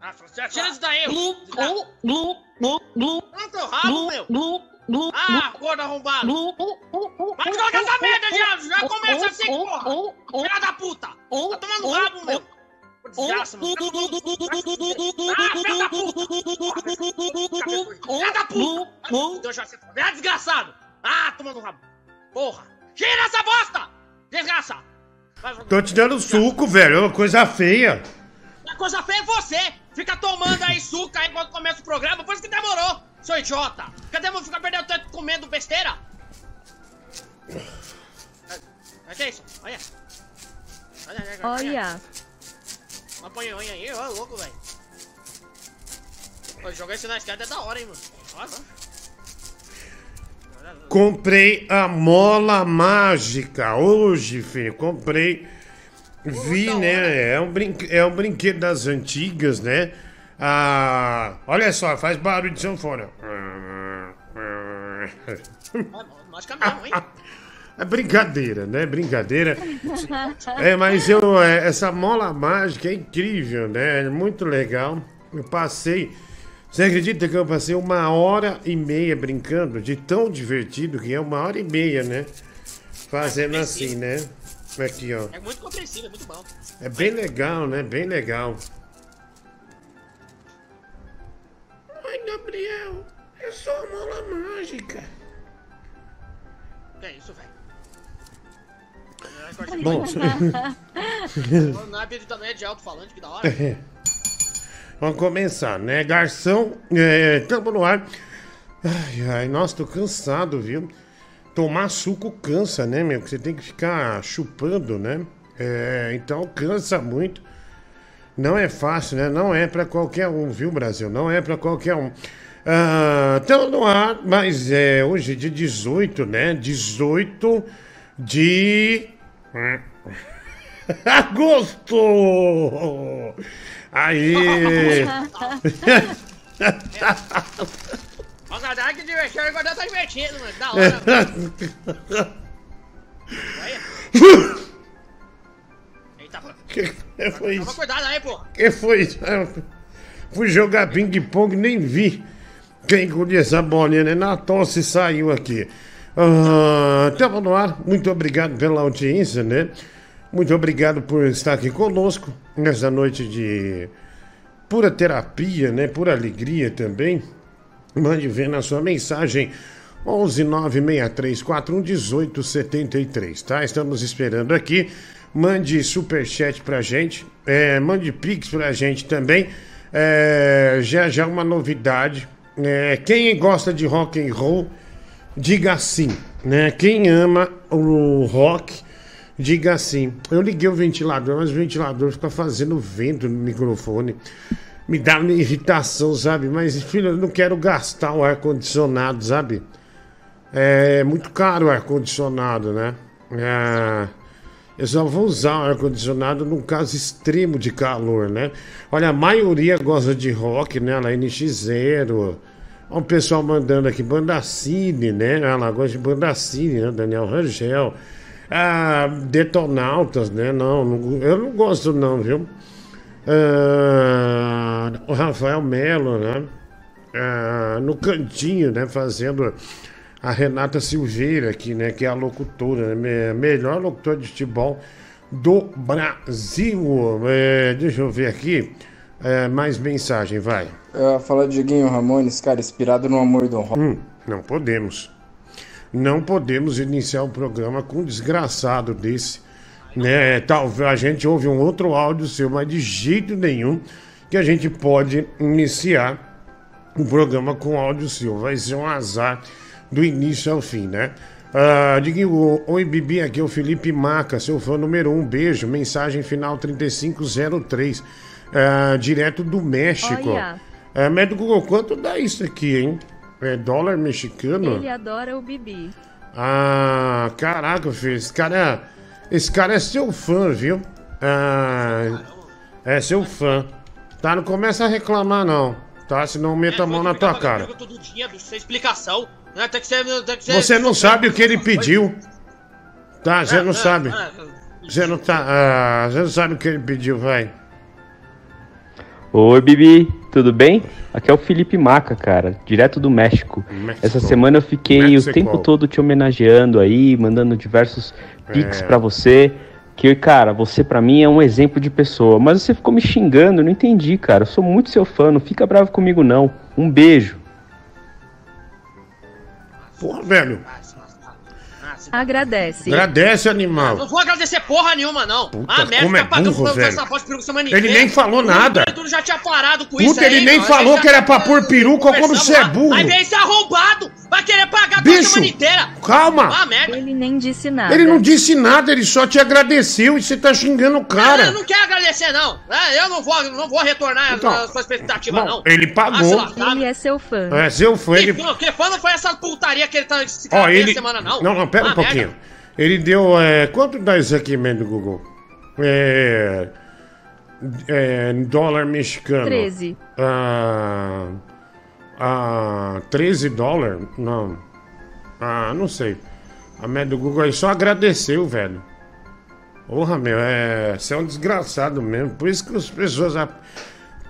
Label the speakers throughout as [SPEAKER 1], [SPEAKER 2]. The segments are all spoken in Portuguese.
[SPEAKER 1] Ah, você tira isso daí, desgraça. Não, teu rabo, meu. Ah, gordo arrombado.
[SPEAKER 2] Tô te dando suco, velho. É uma coisa feia.
[SPEAKER 1] A coisa feia é você! Fica tomando aí suco aí quando começa o programa, por isso que demorou, seu idiota! Cadê você ficar perdendo tempo comendo besteira? É que é isso? Olha! Olha, olha,
[SPEAKER 3] Olha.
[SPEAKER 1] Uma panhonha aí, ó, louco, velho. Jogar esse na escada é da hora, hein, mano. Nossa.
[SPEAKER 2] Comprei a mola mágica hoje, filho. Comprei. Vi, né? É um, brinque... é um brinquedo das antigas, né? Ah, olha só, faz barulho de sanfona.
[SPEAKER 1] Hein?
[SPEAKER 2] É brincadeira, né? Brincadeira. É, mas eu, é, essa mola mágica é incrível, né? É muito legal. Eu passei. Você acredita que eu passei uma hora e meia brincando? De tão divertido que é uma hora e meia, né? Fazendo assim, né? Aqui, ó.
[SPEAKER 1] É muito compreensível, é muito bom.
[SPEAKER 2] É bem legal, né? Bem legal. Ai, Gabriel, é só a mola mágica.
[SPEAKER 1] É isso, velho? É de
[SPEAKER 2] Bom,
[SPEAKER 1] é pedido também de alto-falante, que da hora.
[SPEAKER 2] É. Vamos começar, né? Garçom, é, tamo no ar. Ai, ai, nossa, tô cansado, viu? Tomar suco cansa, né, meu? Que você tem que ficar chupando, né? É, então cansa muito. Não é fácil, né? Não é pra qualquer um, viu, Brasil? Não é pra qualquer um. Ah, tamo no ar, mas é hoje é dia 18, né? 18 de. Agosto! Aí!
[SPEAKER 1] Ó, galera, que divertido, agora tá divertindo, mano. Da hora. Olha. Eita, pô.
[SPEAKER 2] que foi
[SPEAKER 1] Toma
[SPEAKER 2] isso?
[SPEAKER 1] cuidado aí, pô.
[SPEAKER 2] que foi isso? Fui jogar ping-pong, nem vi quem engoliu essa bolinha, né? Na tosse saiu aqui. Ah, tamo no ar. Muito obrigado pela audiência, né? Muito obrigado por estar aqui conosco nessa noite de pura terapia, né? Pura alegria também. Mande ver na sua mensagem 11 96341 1873, tá? Estamos esperando aqui. Mande superchat pra gente, é, mande pix pra gente também. É, já já uma novidade. É, quem gosta de rock and roll, diga sim, né? Quem ama o rock, diga sim. Eu liguei o ventilador, mas o ventilador fica fazendo vento no microfone. Me dá uma irritação, sabe? Mas, filho, eu não quero gastar o ar-condicionado, sabe? É muito caro o ar-condicionado, né? É, eu só vou usar o ar-condicionado num caso extremo de calor, né? Olha, a maioria gosta de rock, né? Lá NX0. Olha o pessoal mandando aqui, Bandacine, né? Ela gosta de Bandacine, né? Daniel Rangel. Ah, Detonautas, né? Não, não, eu não gosto não, viu? Ah, o Rafael Melo, né? Ah, no cantinho, né? Fazendo a Renata Silveira aqui, né? Que é a locutora, né? me- melhor locutora de futebol do Brasil. É, deixa eu ver aqui. É, mais mensagem, vai.
[SPEAKER 4] Ia falar de Dieguinho Ramones, cara, inspirado no amor do rock.
[SPEAKER 2] Hum, não podemos. Não podemos iniciar um programa com um desgraçado desse. Né? Talvez a gente ouve um outro áudio seu, mas de jeito nenhum que a gente pode iniciar um programa com áudio seu. Vai ser um azar do início ao fim, né? Diguinho, oi Bibi, aqui é o Felipe Maca, seu fã número um, beijo, mensagem final 3503, ah, direto do México.
[SPEAKER 3] Olha.
[SPEAKER 2] É, mas do Google, quanto dá isso aqui, hein? É dólar mexicano?
[SPEAKER 3] Ele adora o Bibi.
[SPEAKER 2] Ah, caraca, filho, esse cara, esse cara é seu fã, viu? Ah, é seu fã. Tá, não começa a reclamar não, tá? Senão meta a mão na tua cara.
[SPEAKER 1] Sem explicação. Né?
[SPEAKER 2] Você não sabe o que ele pediu. Tá, você não sabe.
[SPEAKER 1] É,
[SPEAKER 2] Você não tá. Ah, você não sabe o que ele pediu, vai.
[SPEAKER 3] Oi, Bibi, tudo bem? Aqui é o Felipe Maca, cara, direto do México.
[SPEAKER 2] México.
[SPEAKER 3] Essa semana eu fiquei
[SPEAKER 2] México.
[SPEAKER 3] o tempo todo te homenageando aí, mandando diversos pics
[SPEAKER 2] É.
[SPEAKER 3] pra você. Que, cara, você pra mim é um exemplo de pessoa. Mas você ficou me xingando, eu não entendi, cara. Eu sou muito seu fã, não fica bravo comigo não. Um beijo.
[SPEAKER 2] Porra, velho.
[SPEAKER 5] Agradece.
[SPEAKER 2] Agradece, animal.
[SPEAKER 1] Não vou agradecer porra nenhuma, não.
[SPEAKER 2] Puta,
[SPEAKER 1] ah, merda,
[SPEAKER 2] como é
[SPEAKER 1] pagando
[SPEAKER 2] burro, velho.
[SPEAKER 1] essa voz de peruca semana
[SPEAKER 2] Ele nem falou nada.
[SPEAKER 1] O já tinha parado com isso
[SPEAKER 2] Puta, ele
[SPEAKER 1] aí,
[SPEAKER 2] nem
[SPEAKER 1] ó.
[SPEAKER 2] falou que era
[SPEAKER 1] tá
[SPEAKER 2] pra pôr peruca, como você é burro.
[SPEAKER 1] Aí vem esse arrombado, vai querer pagar a
[SPEAKER 2] Bicho,
[SPEAKER 1] semana inteira.
[SPEAKER 2] calma.
[SPEAKER 1] Ah, merda.
[SPEAKER 5] Ele nem disse nada.
[SPEAKER 2] Ele não disse nada, ele só te agradeceu e você tá xingando o
[SPEAKER 1] Eu
[SPEAKER 2] cara.
[SPEAKER 1] não quero agradecer, não. É, Eu não vou, não vou retornar
[SPEAKER 2] Então,
[SPEAKER 1] a sua expectativa,
[SPEAKER 2] Não,
[SPEAKER 1] não.
[SPEAKER 2] ele
[SPEAKER 1] Ah, se
[SPEAKER 2] pagou.
[SPEAKER 1] lascar,
[SPEAKER 5] Ele é seu fã.
[SPEAKER 2] É, seu fã,
[SPEAKER 1] Que
[SPEAKER 2] ele.
[SPEAKER 1] fã, que fã não foi essa putaria que ele tá esse
[SPEAKER 2] Ó, ele.
[SPEAKER 1] semana, não?
[SPEAKER 2] Não, não, pera um
[SPEAKER 1] Ah,
[SPEAKER 2] pouquinho.
[SPEAKER 1] merda.
[SPEAKER 2] Ele deu. É... Quanto dá isso aqui mesmo do Google? É. É. Dólar mexicano.
[SPEAKER 5] 13.
[SPEAKER 2] Ah. Ah. 13 dólares? Não. Ah, não sei. A média do Google aí só agradeceu, velho. Porra, meu, é. Você é um desgraçado mesmo. Por isso que as pessoas a-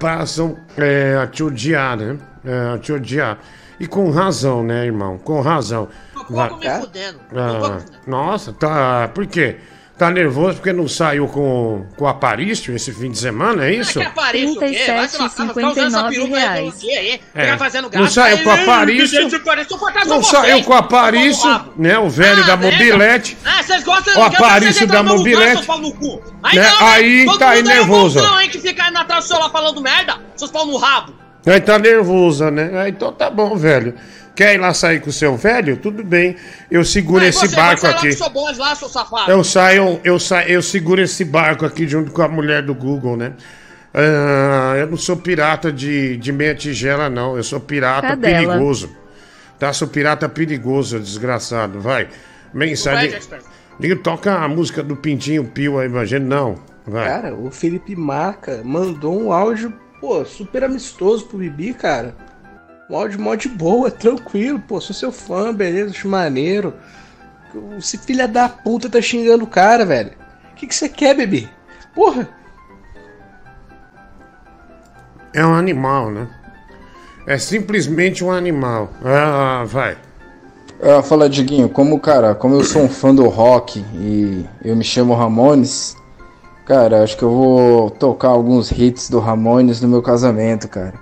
[SPEAKER 2] passam é, a te odiar, né? É, a te odiar. E com razão, né, irmão? Com razão. Vai-
[SPEAKER 1] me fudendo.
[SPEAKER 2] Ah, nossa, tá. Por quê? Tá nervoso porque não saiu com, com o Aparício esse fim de semana, é isso?
[SPEAKER 1] Ah, que aparelho, o quê? Vai se lascar, vai ficar usando essa
[SPEAKER 5] 37,59
[SPEAKER 1] peruca aí pelo
[SPEAKER 5] reais.
[SPEAKER 1] aí?
[SPEAKER 2] É. Não saiu com o Aparício.
[SPEAKER 1] Aparício,
[SPEAKER 2] Não saiu com o Aparício, né? O velho
[SPEAKER 1] Ah,
[SPEAKER 2] da mobilete.
[SPEAKER 1] Ah, vocês gostam
[SPEAKER 2] O Aparício da mobilete.
[SPEAKER 1] Aí
[SPEAKER 2] Né?
[SPEAKER 1] não, né?
[SPEAKER 2] Aí tá aí
[SPEAKER 1] é
[SPEAKER 2] nervoso.
[SPEAKER 1] bonzão, hein, que fica aí atrás do celular falando merda, seus pau no rabo.
[SPEAKER 2] Aí tá nervosa, né? Ah, Então tá bom, velho. Quer ir lá sair com o seu velho? Tudo bem. Eu seguro
[SPEAKER 1] Aí
[SPEAKER 2] esse
[SPEAKER 1] você
[SPEAKER 2] barco aqui.
[SPEAKER 1] lá, seu safado.
[SPEAKER 2] Eu saio, eu saio, eu seguro esse barco aqui junto com a mulher do Google, né? Ah, eu não sou pirata de, de meia tigela, não. Eu sou pirata
[SPEAKER 5] Cadela.
[SPEAKER 2] perigoso. Tá? Sou pirata perigoso, desgraçado. Vai. Mensagem.
[SPEAKER 1] Vai,
[SPEAKER 2] toca a música do Pintinho Pio aí, imagina. Não. Vai.
[SPEAKER 6] Cara, o Felipe Marca mandou um áudio, pô, super amistoso pro Bibi, cara. Um áudio mó de boa, tranquilo, pô, sou seu fã, beleza, acho maneiro. Esse filho da puta tá xingando o cara, velho. O que que você quer, Bibi? Porra,
[SPEAKER 2] É um animal, né? É simplesmente um animal. Ah, vai.
[SPEAKER 4] Ah, fala, Diguinho, como, cara, como eu sou um fã do rock e eu me chamo Ramones, cara, acho que eu vou tocar alguns hits do Ramones no meu casamento, cara.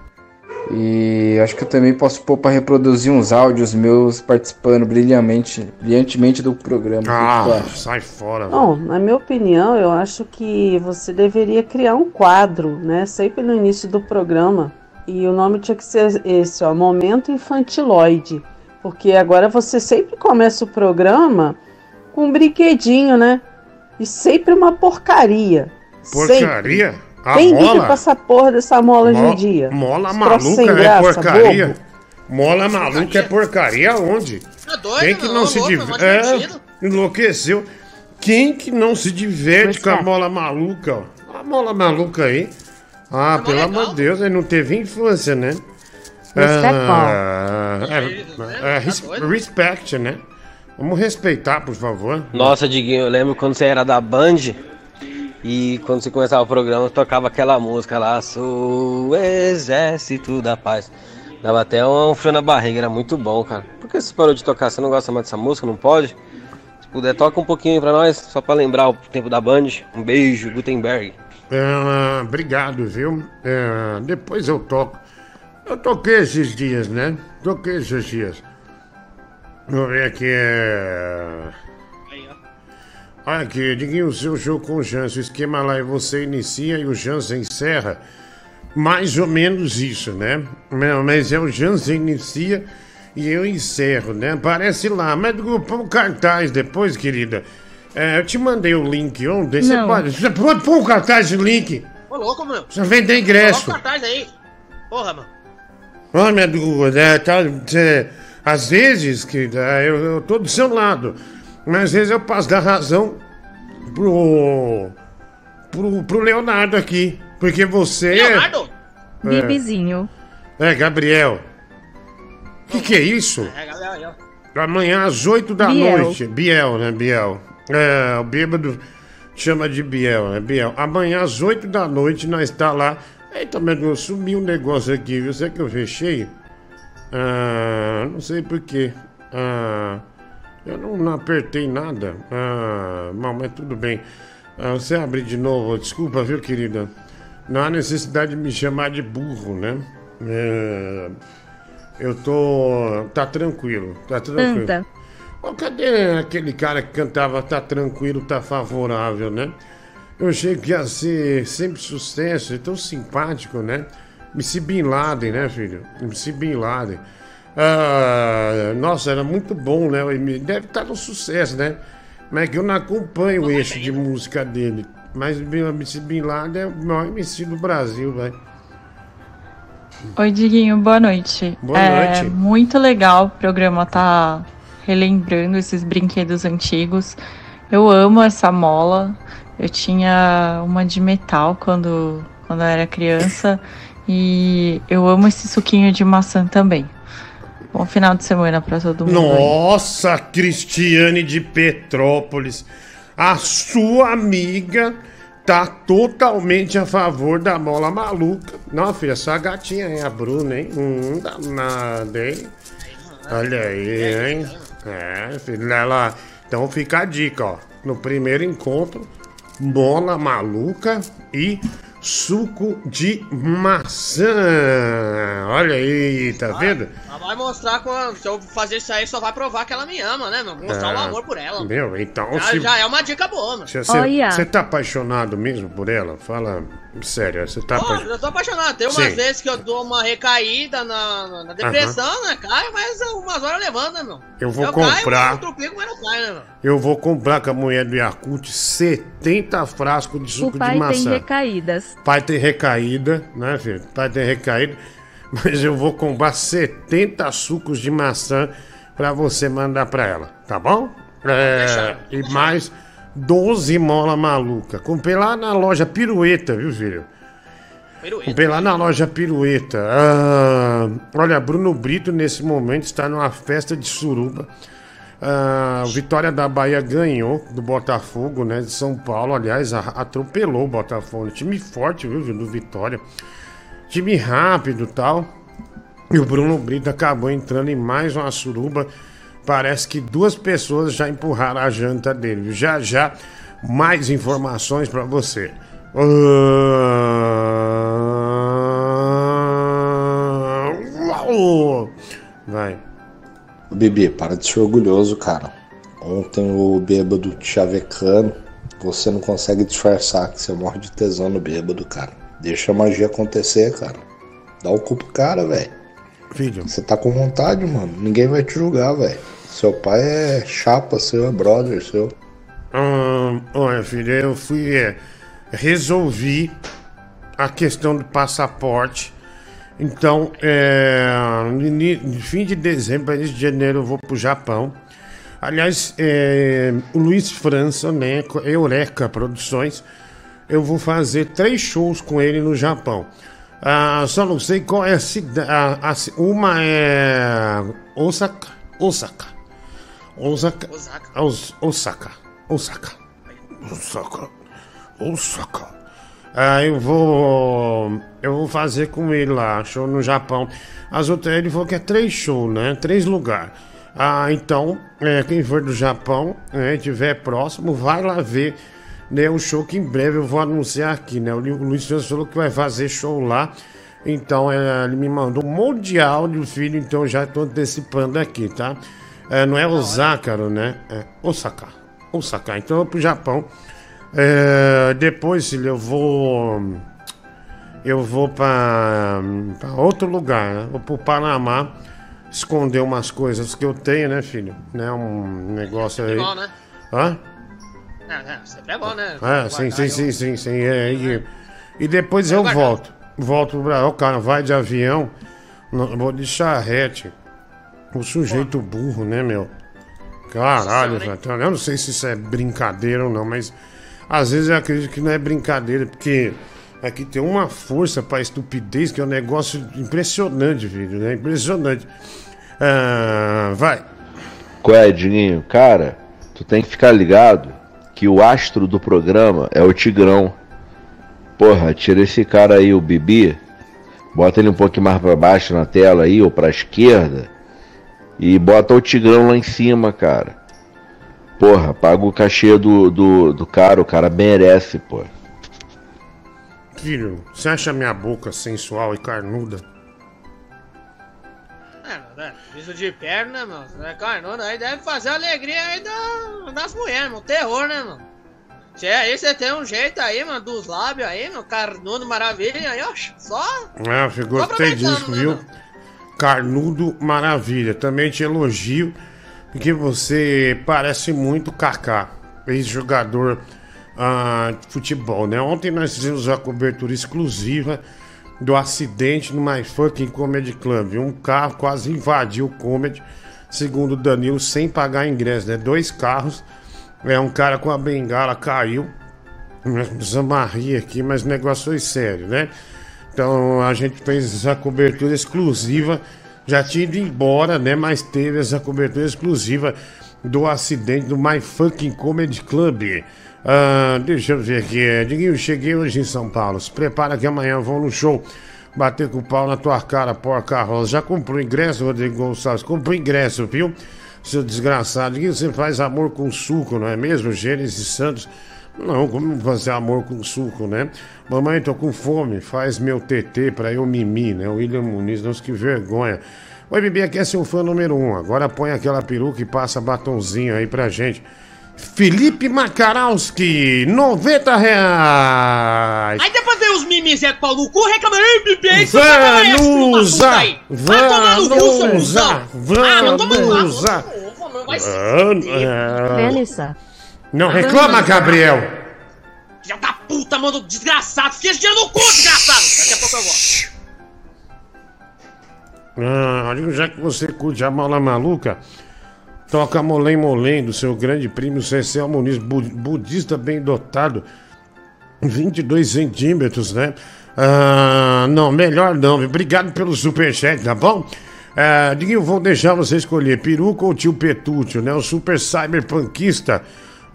[SPEAKER 4] E acho que eu também posso pôr pra reproduzir uns áudios meus participando brilhantemente, brilhantemente do programa.
[SPEAKER 2] Ah, sai fora. velho.
[SPEAKER 7] Bom, na minha opinião, eu acho que você deveria criar um quadro, né? Sempre no início do programa. E o nome tinha que ser esse, ó, Momento Infantiloide. Porque agora você sempre começa o programa com um brinquedinho, né? E sempre uma porcaria. Sempre.
[SPEAKER 2] A
[SPEAKER 7] Quem liga
[SPEAKER 2] mola?
[SPEAKER 7] pra essa porra dessa mola hoje
[SPEAKER 2] Mo-
[SPEAKER 7] em dia?
[SPEAKER 2] Mola maluca é
[SPEAKER 7] graça,
[SPEAKER 2] porcaria.
[SPEAKER 7] bobo.
[SPEAKER 2] Mola maluca é porcaria onde?
[SPEAKER 1] Tá doido,
[SPEAKER 2] Quem que não se
[SPEAKER 1] louco, é
[SPEAKER 2] diverte? É, enlouqueceu. Quem que não se diverte com a
[SPEAKER 7] é.
[SPEAKER 2] mola maluca? ó? A mola maluca aí. Ah, pelo
[SPEAKER 1] legal.
[SPEAKER 2] amor de Deus, ele não teve infância, né?
[SPEAKER 7] Mas
[SPEAKER 2] Ah, é,
[SPEAKER 1] né?
[SPEAKER 2] é,
[SPEAKER 1] doido?
[SPEAKER 2] respect, né? Vamos respeitar, por favor.
[SPEAKER 8] Nossa, Diguinho, eu lembro quando você era da Band e quando você começava o programa, tocava aquela música lá, Sou Exército da Paz. Dava até um frio na barriga, era muito bom, cara. Por que você parou de tocar? Você não gosta mais dessa música? Não pode? Se puder, toca um pouquinho pra nós, só pra lembrar o tempo da Band. Um beijo, Gutenberg.
[SPEAKER 2] É, obrigado, viu? É, depois eu toco. Eu toquei esses dias, né? Toquei esses dias. Vou ver aqui. É... Olha aqui, Diguinho, o seu jogo com o Jansen. O esquema lá é você inicia e o Jansen encerra. Mais ou menos isso, né? Mas é o Jansen inicia e eu encerro, né? Aparece lá. Mas põe o cartaz depois, querida. É, eu te mandei o link ontem. Você pode, você pode pôr o cartaz de link.
[SPEAKER 1] Ô, louco, meu.
[SPEAKER 2] Você vender
[SPEAKER 1] Coloca
[SPEAKER 2] ingresso.
[SPEAKER 1] o cartaz aí. Porra, mano.
[SPEAKER 2] Olha, minha dúvida, é, tá, às vezes, que eu, eu tô do seu lado, mas às vezes eu passo da razão pro, pro, pro Leonardo aqui. Porque você
[SPEAKER 1] Leonardo?
[SPEAKER 5] Bibizinho.
[SPEAKER 2] é, Gabriel. Que que é isso?
[SPEAKER 1] É, ó.
[SPEAKER 2] Amanhã às 8 da
[SPEAKER 5] Biel.
[SPEAKER 2] noite. Biel, né, Biel? É, o bêbado chama de Biel, né? Biel. Amanhã às 8 da noite nós está lá. Eita, meu Deus, sumiu um negócio aqui, viu? Será que eu fechei? Ah, não sei porquê. Ah, eu não, apertei nada. Ah, mal, mas tudo bem. Ah, você abre de novo, desculpa, viu, querida? Não há necessidade de me chamar de burro, né? É, eu tô. Tá tranquilo, tá tranquilo.
[SPEAKER 5] Canta.
[SPEAKER 2] Ó, cadê aquele cara que cantava Tá Tranquilo, Tá Favorável, né? Eu achei que ia ser sempre sucesso, é tão simpático, né? MC Bin Laden, né, filho? MC Bin Laden. Ah, nossa, era muito bom, né? Ele Deve estar no sucesso, né? Mas é que eu não acompanho o eixo de música dele. Mas o MC Bin Laden é o maior MC do Brasil, velho.
[SPEAKER 9] Oi, Diguinho, boa noite.
[SPEAKER 2] Boa
[SPEAKER 9] é
[SPEAKER 2] noite.
[SPEAKER 9] muito legal o programa tá relembrando esses brinquedos antigos. Eu amo essa mola. Eu tinha uma de metal quando, quando eu era criança. E eu amo esse suquinho de maçã também. Bom final de semana pra todo mundo. aí.
[SPEAKER 2] Nossa, Cristiane de Petrópolis, a sua amiga tá totalmente a favor da bola maluca. Não, filha, sua gatinha é a Bruna, hein? Hum, danada, hein? Olha aí, hein? É, filha, ela... Então fica a dica, ó. No primeiro encontro, bola maluca e suco de maçã. Olha aí, tá vendo?
[SPEAKER 1] Ela vai mostrar quando, se eu fazer isso aí, só vai provar que ela me ama, né, meu? Mostrar o amor por ela.
[SPEAKER 2] Meu, então
[SPEAKER 1] Já,
[SPEAKER 2] se...
[SPEAKER 1] já é uma dica boa, mano.
[SPEAKER 2] Você
[SPEAKER 5] Olha.
[SPEAKER 2] você tá apaixonado mesmo por ela? Fala sério, você tá
[SPEAKER 1] Pô,
[SPEAKER 2] apaixonado?
[SPEAKER 1] eu tô apaixonado. Tem umas
[SPEAKER 2] Sim.
[SPEAKER 1] vezes que eu dou uma recaída na, na- na depressão, né? Caio, mas umas horas levando, né, meu?
[SPEAKER 2] Eu vou
[SPEAKER 1] eu
[SPEAKER 2] comprar.
[SPEAKER 1] Caio, eu tropico, mas não caio, né, meu?
[SPEAKER 2] Eu vou comprar com a mulher do Yakult 70 frascos de
[SPEAKER 5] O
[SPEAKER 2] suco de
[SPEAKER 5] pai tem
[SPEAKER 2] maçã.
[SPEAKER 5] recaídas.
[SPEAKER 2] Pai tem recaída, né, filho? Pai tem recaída. Mas eu vou comprar 70 sucos de maçã pra você mandar pra ela, tá bom? É, e mais 12 mola maluca. Comprei lá na loja Pirueta, viu, filho?
[SPEAKER 1] Pirueta.
[SPEAKER 2] Comprei lá na loja Pirueta. Ah, olha, Bruno Brito nesse momento está numa festa de suruba. Ah, Vitória da Bahia ganhou do Botafogo, né? De São Paulo, aliás, atropelou o Botafogo. Time forte, viu, viu, do Vitória. Time rápido e tal. E o Bruno Brito acabou entrando em mais uma suruba. Parece que duas pessoas já empurraram a janta dele. Já já, mais informações pra você. Ah! Vai.
[SPEAKER 10] Bibi, para de ser orgulhoso, cara. Ontem o bêbado te chavecando, você não consegue disfarçar que você morre de tesão no bêbado, cara. Deixa a magia acontecer, cara. Dá o cu pro cara, velho.
[SPEAKER 2] Filho,
[SPEAKER 10] Você tá com vontade, mano. Ninguém vai te julgar, velho. Seu pai é chapa seu, é brother seu.
[SPEAKER 2] Olha, filho, eu fui. é, resolvi a questão do passaporte. Então, é, no fim de dezembro, início de janeiro, eu vou pro Japão. Aliás, é, o Luiz França, né, Eureka Produções, eu vou fazer três shows com ele no Japão. Ah, só não sei qual é a cidade. Uma é Osaka. Osaka. Osaka.
[SPEAKER 1] Osaka.
[SPEAKER 2] Os- Osaka. Osaka. Osaka. Osaka. Ah, eu vou. Eu vou fazer com ele lá, show no Japão. As outras, ele falou que é três shows, né? Três lugares. Ah, então, é, quem for do Japão, né, tiver próximo, vai lá ver né, o show que em breve eu vou anunciar aqui, né? O Luiz França falou que vai fazer show lá. Então, é, ele me mandou um monte de áudio, filho, então já estou antecipando aqui, tá? É, não é Osaka, né? É Osaka. Osaka. Então eu vou pro Japão. É, depois, filho, eu vou. Eu vou pra, pra outro lugar, né? Vou pro Panamá esconder umas coisas que eu tenho, né, filho? Né? Um negócio aí.
[SPEAKER 1] É bom, né?
[SPEAKER 2] Hã?
[SPEAKER 1] É, é, sempre é bom, né?
[SPEAKER 2] É, sim, sim,
[SPEAKER 1] aí
[SPEAKER 2] sim, sim, sim. É, e, e depois eu volto. Volto pro Brasil. O cara vai de avião, vou de charrete. O sujeito burro, né, meu? Caralho, velho. Eu não sei se isso é brincadeira ou não, mas às vezes eu acredito que não é brincadeira, porque aqui tem uma força pra estupidez que é um negócio impressionante, filho, né? Impressionante. Ah, vai.
[SPEAKER 11] Qual é? Cara, tu tem que ficar ligado que o astro do programa é o Tigrão. Porra, tira esse cara aí, o Bibi, bota ele um pouquinho mais para baixo na tela aí, ou pra esquerda, e bota o Tigrão lá em cima, cara. Porra, paga o cachê do, do, do cara, o cara merece, pô.
[SPEAKER 2] Filho, você acha minha boca sensual e carnuda?
[SPEAKER 1] É, né? Isso de perna, mano, é carnuda, aí deve fazer alegria aí da, das mulheres, mano. Terror, né, mano? Se é aí, você tem um jeito aí, mano, dos lábios aí, meu carnudo maravilha aí, ó. Só.
[SPEAKER 2] É, eu gostei disso,
[SPEAKER 1] né,
[SPEAKER 2] viu?
[SPEAKER 1] mano?
[SPEAKER 2] Carnudo maravilha. Também te elogio, porque você parece muito Kaká, ex-jogador ah, de futebol, né? Ontem nós fizemos a cobertura exclusiva do acidente no My Fucking Comedy Club. Um carro quase invadiu o Comedy, segundo o Danilo, sem pagar ingresso, né? Dois carros. É, um cara com a bengala caiu. Nós precisamos rir aqui, mas o negócio foi sério, né? Então a gente fez essa cobertura exclusiva. Já tinha ido embora, né? Mas teve essa cobertura exclusiva do acidente do My Fucking Comedy Club. Ah, deixa eu ver aqui. Diguinho, cheguei hoje em São Paulo. Se prepara que amanhã eu vou no show. Bater com o pau na tua cara, porca rosa. Já comprou ingresso, Rodrigo Gonçalves? Comprou ingresso, viu? Seu desgraçado. Diguinho, você faz amor com suco, não é mesmo? Gênesis Santos. Não, como fazer amor com suco, né? Mamãe, tô com fome. Faz meu TT pra eu mimir, né? William Muniz, nossa, que vergonha. Oi, Bibi, aqui é seu fã número um. Agora põe aquela peruca e passa batonzinho aí pra gente. Felipe Makarowski, 90 reais.
[SPEAKER 1] Aí depois vem os mimizé com pau no cu reclamando, ei, bebê, isso é
[SPEAKER 2] Vanusa,
[SPEAKER 1] Vai tomar no cu, seu cuzão. Ah, não toma no cu.
[SPEAKER 2] Vanusa.
[SPEAKER 1] Vai se
[SPEAKER 2] Ah,
[SPEAKER 5] Vanessa.
[SPEAKER 2] Não reclama, Gabriel.
[SPEAKER 1] Filha da puta, mano, desgraçado. Fica esse dinheiro no cu, desgraçado. Daqui a pouco eu volto.
[SPEAKER 2] Ah, olha, já que você curte a mala maluca, toca Molém Molém do seu grande primo Cecel Muniz, bu- budista bem dotado, 22 centímetros, né? Ah, não, melhor não, viu? obrigado pelo superchat, tá bom? Ah, Diguinho, vou deixar você escolher peruca ou tio Petúcio, né? O super cyberpunkista.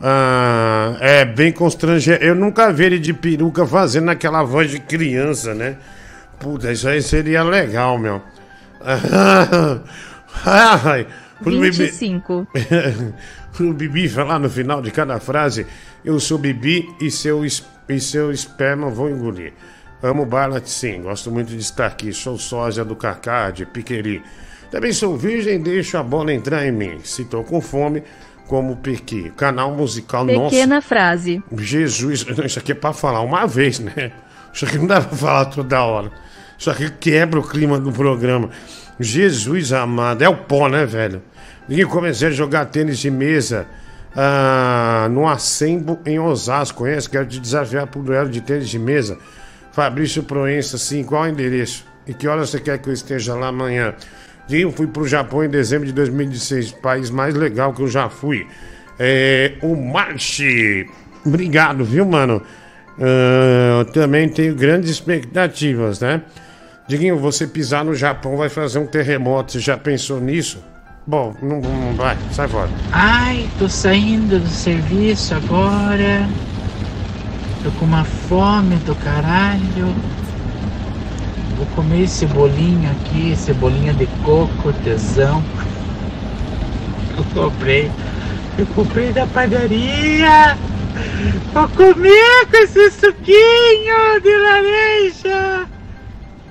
[SPEAKER 2] Ah, é bem constrangedor. Eu nunca vi ele de peruca fazendo aquela voz de criança, né? Puta, isso aí seria legal, meu. Ai, pro Bibi-
[SPEAKER 5] 25.
[SPEAKER 2] o Bibi falar no final de cada frase: Eu sou Bibi e seu, es- e seu esperma vou engolir. Amo Barlat sim, gosto muito de estar aqui. Sou sósia do Cacá, de Piqueri. Também sou virgem, deixo a bola entrar em mim. Se tô com fome, como Piqui. Canal musical
[SPEAKER 5] Pequena frase.
[SPEAKER 2] nosso. Jesus, isso aqui é pra falar uma vez, né? Isso aqui não dá pra falar toda hora. Isso aqui quebra o clima do programa. Jesus amado, é o pó, né, velho? Ninguém comecei a jogar tênis de mesa ah, no Assembo em Osasco. Conhece? Quero te desafiar pro duelo de tênis de mesa. Fabrício Proença, sim, qual é o endereço? E que hora você quer que eu esteja lá amanhã? Eu fui pro Japão em dezembro de 2016, país mais legal que eu já fui. É, o Marchi. Obrigado, viu, mano? Eu também tenho grandes expectativas, né? Diguinho, você pisar no Japão vai fazer um terremoto. Você já pensou nisso? Bom, não, não vai, sai fora.
[SPEAKER 12] Ai, tô saindo do serviço agora. Tô com uma fome do caralho. Vou comer esse bolinho aqui, cebolinha de coco, tesão. Eu comprei. Eu comprei da padaria. Vou comer com esse suquinho de laranja.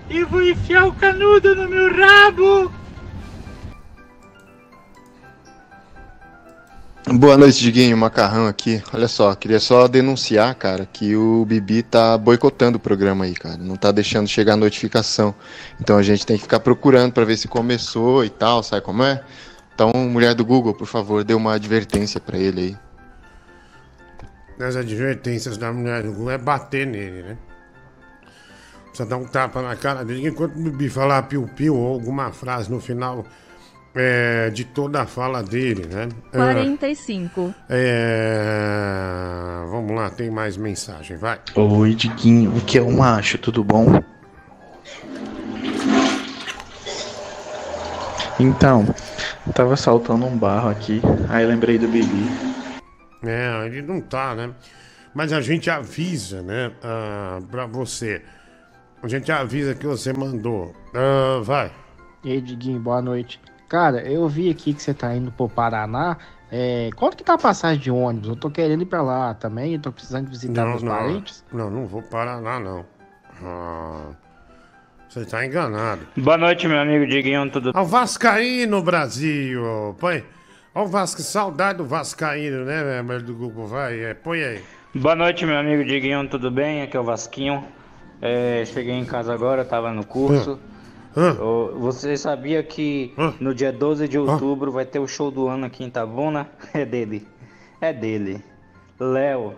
[SPEAKER 12] E vou enfiar o canudo no meu rabo.
[SPEAKER 13] Boa noite, Diguinho, Macarrão aqui. Olha só, queria só denunciar, cara, que o Bibi tá boicotando o programa aí, cara. Não tá deixando chegar a notificação. Então a gente tem que ficar procurando pra ver se começou e tal, sabe como é? Então, mulher do Google, por favor, dê uma advertência pra ele aí.
[SPEAKER 2] As advertências da mulher do Google é bater nele, né? Precisa dar um tapa na cara dele. Enquanto o Bibi falar piu-piu ou alguma frase no final é, de toda a fala dele, né? Ah,
[SPEAKER 5] 45.
[SPEAKER 2] é, Vamos lá, tem mais mensagem, vai.
[SPEAKER 14] Oi, Diguinho, o que é o macho? Tudo bom? Então, tava saltando um barro aqui, aí lembrei do Bibi.
[SPEAKER 2] É, ele não tá, né? Mas a gente avisa, né? ah, pra você. A gente avisa que você mandou. Ah, vai.
[SPEAKER 15] E aí, Diguinho, boa noite. Cara, eu vi aqui que você tá indo pro Paraná. É, quanto que tá a passagem de ônibus? Eu tô querendo ir pra lá também, eu tô precisando visitar meus
[SPEAKER 2] não,
[SPEAKER 15] parentes.
[SPEAKER 2] não, não vou parar lá, não. Ah, você tá enganado.
[SPEAKER 16] Boa noite, meu amigo Diguinho, tudo
[SPEAKER 2] Ao Vascaíno, Brasil! Põe. Ó o Vasco, saudade do Vascaíno, né, meu do Google? Vai, é, põe aí.
[SPEAKER 16] Boa noite, meu amigo Diguinho, tudo bem? Aqui é o Vasquinho. É, cheguei em casa agora, tava no curso. Ô, Você sabia que no dia 12 de outubro vai ter o show do ano aqui em Itabuna? É dele. É dele. Léo,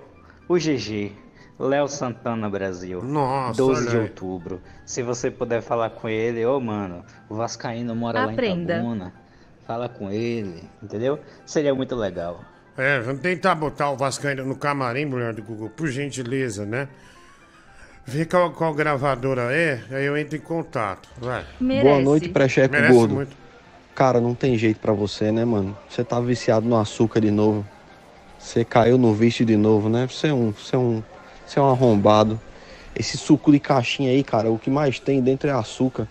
[SPEAKER 16] o GG. Léo Santana Brasil.
[SPEAKER 2] Nossa,
[SPEAKER 16] 12
[SPEAKER 2] olha
[SPEAKER 16] de outubro. Se você puder falar com ele, ô mano, o Vascaíno mora
[SPEAKER 5] Aprenda.
[SPEAKER 16] lá em Itabuna. Fala com ele, entendeu? Seria muito legal.
[SPEAKER 2] É, vamos tentar botar o Vascaíno no camarim, mulher do Google, por gentileza, né? Vê qual, qual gravadora é, aí eu entro em contato. Vai.
[SPEAKER 17] Boa noite, pré-chefe
[SPEAKER 2] Merece
[SPEAKER 17] gordo.
[SPEAKER 2] muito.
[SPEAKER 17] Cara, não tem jeito pra você, né, mano? Você tá viciado no açúcar de novo. Você caiu no vício de novo, né? Você é um, você é um, você é um arrombado. Esse suco de caixinha aí, cara, o que mais tem dentro é açúcar.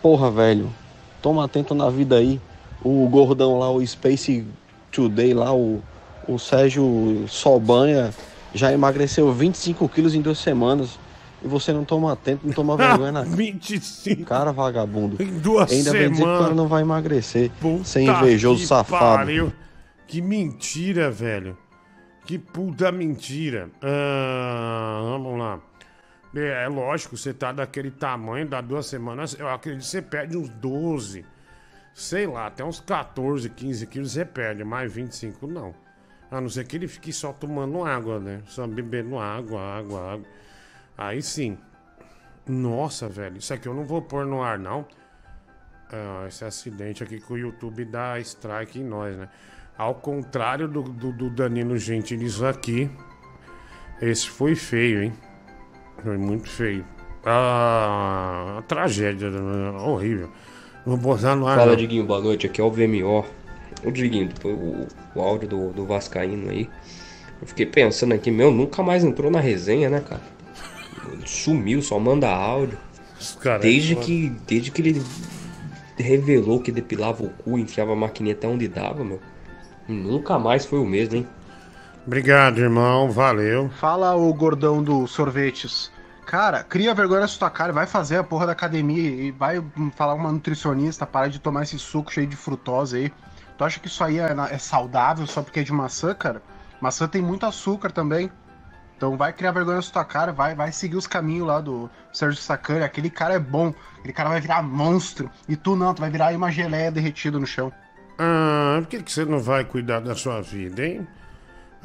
[SPEAKER 17] Porra, velho. Toma atento na vida aí. O gordão lá, o Space Today lá, o, o Sérgio Solbanha, já emagreceu 25 quilos em duas semanas. E você não toma atento, não toma vergonha na
[SPEAKER 2] 25.
[SPEAKER 17] Cara vagabundo.
[SPEAKER 2] Em duas
[SPEAKER 17] Ainda bem dizer que o
[SPEAKER 2] semanas.
[SPEAKER 17] cara não vai emagrecer. Sem
[SPEAKER 2] Tá
[SPEAKER 17] invejoso
[SPEAKER 2] que
[SPEAKER 17] safado.
[SPEAKER 2] pariu. Que mentira, velho. Que puta mentira. Ah, vamos lá. É, é lógico, você tá daquele tamanho, dá duas semanas, eu acredito que você perde uns 12. Sei lá, até uns 14, 15 quilos você perde, mais 25 não. A não ser que ele fique só tomando água, né? Só bebendo água, água, água. Aí sim. Nossa, velho, isso aqui eu não vou pôr no ar, não. Ah, esse acidente aqui que o YouTube dá strike em nós, né? Ao contrário do, do, do Danilo Gentili, isso aqui. Esse foi feio, hein? Foi muito feio. Ah, tragédia, né? horrível. Vou botar no ar.
[SPEAKER 18] Fala,
[SPEAKER 2] não.
[SPEAKER 18] Diguinho, boa noite. Aqui é o VMO. Ô, Diguinho, o, o áudio do, do Vascaíno aí. Eu fiquei pensando aqui, meu, nunca mais entrou na resenha, né, cara? Sumiu, só manda áudio.
[SPEAKER 2] cara
[SPEAKER 18] desde, que, desde que ele revelou que depilava o cu, enfiava a maquininha até onde dava, meu. Nunca mais foi o mesmo, hein?
[SPEAKER 2] Obrigado, irmão. Valeu.
[SPEAKER 6] Fala o gordão do sorvetes. Cara, cria vergonha na sua cara, vai fazer a porra da academia e vai falar com uma nutricionista, para de tomar esse suco cheio de frutose aí. Tu acha que isso aí é, é saudável só porque é de maçã, cara? Maçã tem muito açúcar também. Então vai criar vergonha na sua cara, vai, vai seguir os caminhos lá do Sérgio Sacani. Aquele cara é bom, aquele cara vai virar monstro. E tu não, tu vai virar aí uma geleia derretida no chão.
[SPEAKER 2] Ah, por que, que você não vai cuidar da sua vida, hein?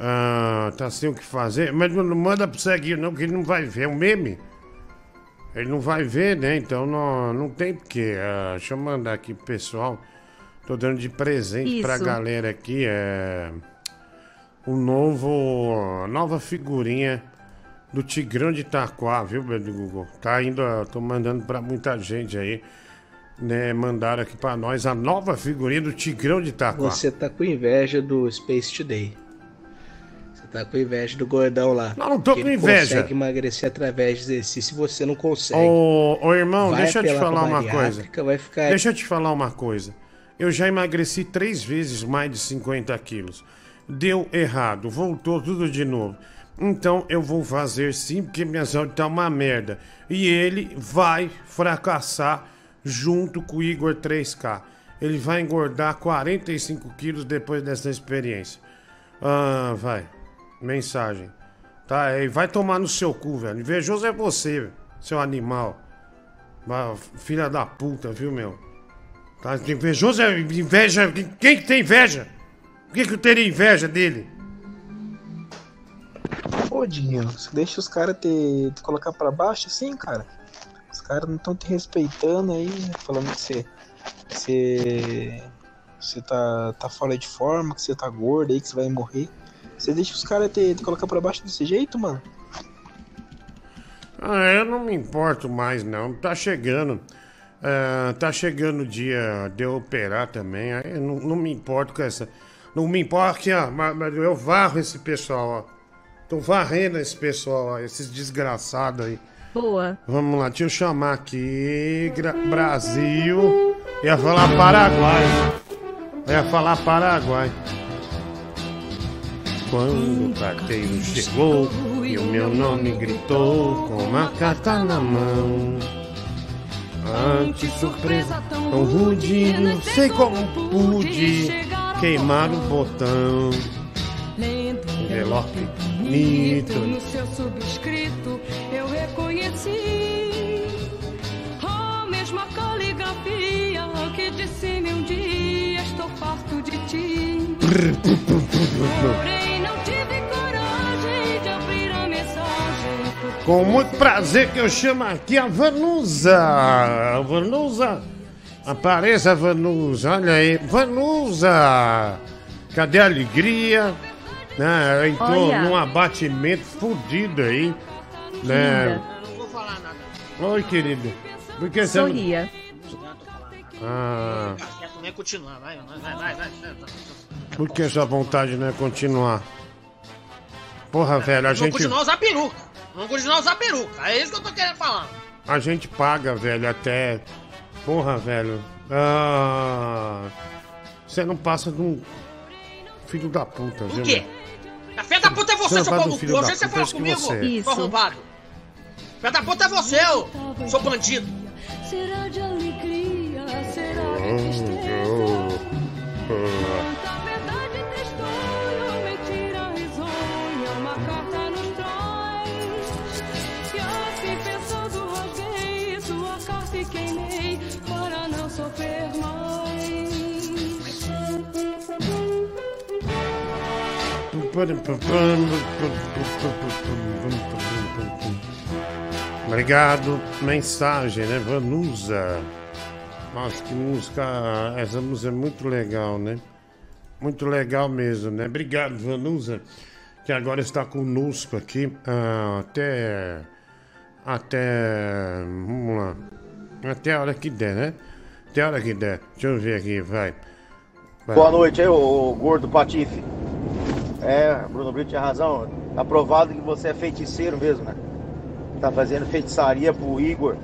[SPEAKER 2] Ah, tá sem o que fazer. Mas não manda pro seguir, não, que ele não vai ver. É um meme. Ele não vai ver, né? Então não, não tem porquê. Ah, deixa eu mandar aqui pro pessoal. Tô dando de presente pra
[SPEAKER 5] Isso.
[SPEAKER 2] galera aqui. É. O novo. nova figurinha do Tigrão de Itaquá, viu, Pedro Google? Tá indo. Tô mandando pra muita gente aí. Né, mandaram aqui pra nós a nova figurinha do Tigrão de Itaquá.
[SPEAKER 6] Você tá com inveja do Space Today. Você tá com inveja do gordão lá.
[SPEAKER 2] Não, não tô com inveja.
[SPEAKER 6] consegue emagrecer através de exercício e você não consegue.
[SPEAKER 2] Ô, ô, irmão,
[SPEAKER 6] Vai
[SPEAKER 2] deixa eu te falar
[SPEAKER 6] pra
[SPEAKER 2] uma coisa.
[SPEAKER 6] Vai ficar...
[SPEAKER 2] Deixa eu te falar uma coisa. Eu já emagreci três vezes mais de 50 quilos. Deu errado, voltou tudo de novo. Então eu vou fazer sim, porque minha saúde tá uma merda. E ele vai fracassar junto com o Igor 3K. Ele vai engordar 45 quilos depois dessa experiência. Ah, vai. Mensagem. Tá, aí vai tomar no seu cu, velho. Invejoso é você, seu animal. Filha da puta, viu, meu? Tá, invejoso é inveja. Quem que tem inveja? Por que, que eu teria inveja dele?
[SPEAKER 15] Ô, Dinho, você deixa os caras te, te colocar pra baixo assim, cara? Os caras não estão te respeitando aí, falando que você. Você. Você tá, tá fora de forma, que você tá gordo aí, que você vai morrer. Você deixa os caras te, te colocar pra baixo desse jeito, mano?
[SPEAKER 2] Ah, eu não me importo mais, não. Tá chegando. Ah, tá chegando o dia de eu operar também. Eu não, não me importo com essa. Não me importa aqui, ó. Mas, mas eu varro esse pessoal, ó. Tô varrendo esse pessoal, ó. Esses desgraçados aí.
[SPEAKER 5] Boa.
[SPEAKER 2] Vamos lá, deixa eu chamar aqui. Gra- Brasil. Ia falar Paraguai. Ia falar Paraguai. Quando o carteiro chegou e o meu nome gritou com uma carta na mão. Ante surpresa tão rude, não sei como pude queimar o botão. Envelope bonito.
[SPEAKER 19] No seu subscrito eu reconheci a mesma caligrafia que disse-me um dia estou farto de ti. Porém
[SPEAKER 2] Com muito prazer que eu chamo aqui a Vanusa. A Vanusa. Apareça, Vanusa. Olha aí. Vanusa. Cadê a alegria? Né, entrou
[SPEAKER 5] Olha.
[SPEAKER 2] num abatimento fudido aí. Né?
[SPEAKER 5] Linda.
[SPEAKER 2] Oi, querido. Por que você não-
[SPEAKER 5] Sorria.
[SPEAKER 2] Ah,
[SPEAKER 1] Quieto, vem continuar, vai, vai, vai,
[SPEAKER 2] por que sua vontade não é continuar? Porra, velho, a
[SPEAKER 1] Vamos
[SPEAKER 2] gente,
[SPEAKER 1] continuar a usar peruca. Vamos continuar a usar peruca. É isso que eu tô querendo falar.
[SPEAKER 2] a gente paga, velho, até. Porra, velho. Ah, você não passa de um filho da puta, viu?
[SPEAKER 1] O quê? A fé da puta é
[SPEAKER 2] Você
[SPEAKER 1] seu pau no cu. Hoje você fala comigo,
[SPEAKER 2] você é.
[SPEAKER 1] seu
[SPEAKER 5] Isso.
[SPEAKER 1] arrombado. Fé da puta é você, ô, seu bandido.
[SPEAKER 19] será de alegria, será de
[SPEAKER 2] Oh,
[SPEAKER 19] tristeza.
[SPEAKER 2] oh, oh.
[SPEAKER 19] Tanta
[SPEAKER 2] Obrigado. Mensagem, né? Vanusa. Nossa, que música. Essa música é muito legal, né? Muito legal mesmo, né? Obrigado, Vanusa, que agora está conosco aqui ah, até. Até. Vamos lá. Até a hora que der, né? Até a hora que der. Deixa eu ver aqui, vai. Vai.
[SPEAKER 20] Boa noite aí, ô, ô gordo Patife. É, Bruno Brito tinha razão. Tá provado que você é feiticeiro mesmo, né? Tá fazendo feitiçaria pro Igor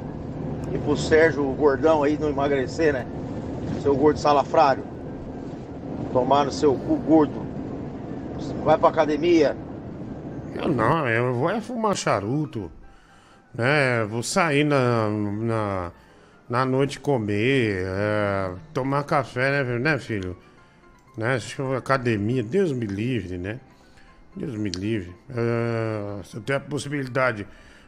[SPEAKER 20] e pro Sérgio o Gordão aí não emagrecer, né? Seu gordo salafrário. Tomar no seu cu gordo. Vai pra academia.
[SPEAKER 2] Eu não, eu vou é fumar charuto, né? Vou sair na, na, na noite comer, é, tomar café, né, né, filho? Né? Academia, Deus me livre, né? Deus me livre. É, se eu tenho a possibilidade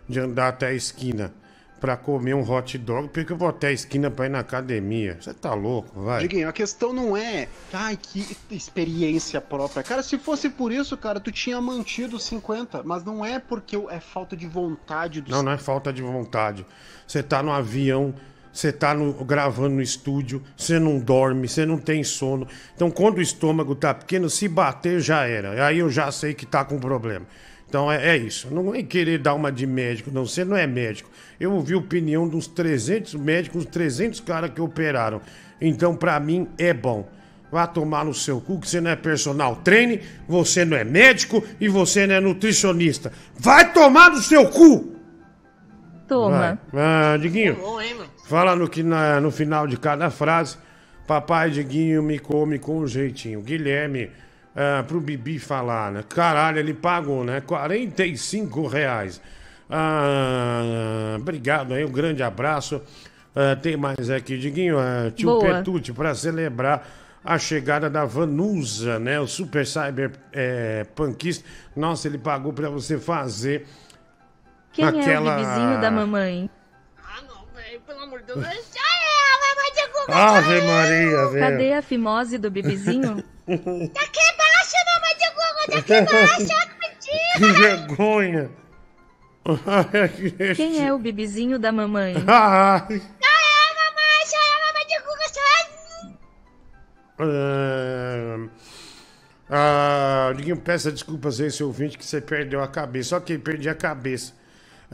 [SPEAKER 2] de andar até a esquina pra comer um hot dog, por que eu vou até a esquina pra ir na academia? Você tá louco, vai?
[SPEAKER 21] Diguinho, a questão não é, ai, que experiência própria. Cara, se fosse por isso, cara, tu tinha mantido 50, mas não é porque é falta de vontade do
[SPEAKER 2] Não, não é falta de vontade. Você tá no avião, você tá no- gravando no estúdio, você não dorme, você não tem sono. Então, quando o estômago tá pequeno, se bater já era. Aí eu já sei que tá com problema. Então é, é isso. Não é querer dar uma de médico, não. Você não é médico. Eu ouvi a opinião dos 300 médicos, 300 caras que operaram. Então, pra mim, é bom. Vá tomar no seu cu que você não é personal trainer, você não é médico e você não é nutricionista. Vai tomar no seu cu!
[SPEAKER 5] Toma.
[SPEAKER 2] Vai. Ah, Diguinho,
[SPEAKER 1] Bom, hein, mano?
[SPEAKER 2] Fala no, que na- no final de cada frase. Papai Diguinho me come com um jeitinho. Guilherme, ah, pro Bibi falar, né? Caralho, ele pagou, né? 45 reais. Ah, obrigado aí, um grande abraço. Ah, tem mais aqui, Diguinho, ah, tio
[SPEAKER 5] Boa.
[SPEAKER 2] Petute, para celebrar a chegada da Vanusa, né? O super cyber é, punkista. Nossa, ele pagou para você fazer
[SPEAKER 5] Quem
[SPEAKER 2] aquela...
[SPEAKER 5] é o bebezinho da mamãe?
[SPEAKER 1] Pelo amor de Deus. Ai, é, mamãe de cu.
[SPEAKER 2] Ave Maria, velho.
[SPEAKER 5] Cadê a fimose do bebezinho?
[SPEAKER 1] Tá aqui embaixo, mamãe de cu. Tá aqui embaixo,
[SPEAKER 2] Que
[SPEAKER 1] mentira.
[SPEAKER 2] vergonha!
[SPEAKER 5] Quem é o bebezinho da mamãe?
[SPEAKER 2] Ah,
[SPEAKER 1] Ai, é, eu.
[SPEAKER 2] ah, Diguinho, peça desculpas aí, seu ouvinte, que você perdeu a cabeça. Ok, perdi a cabeça.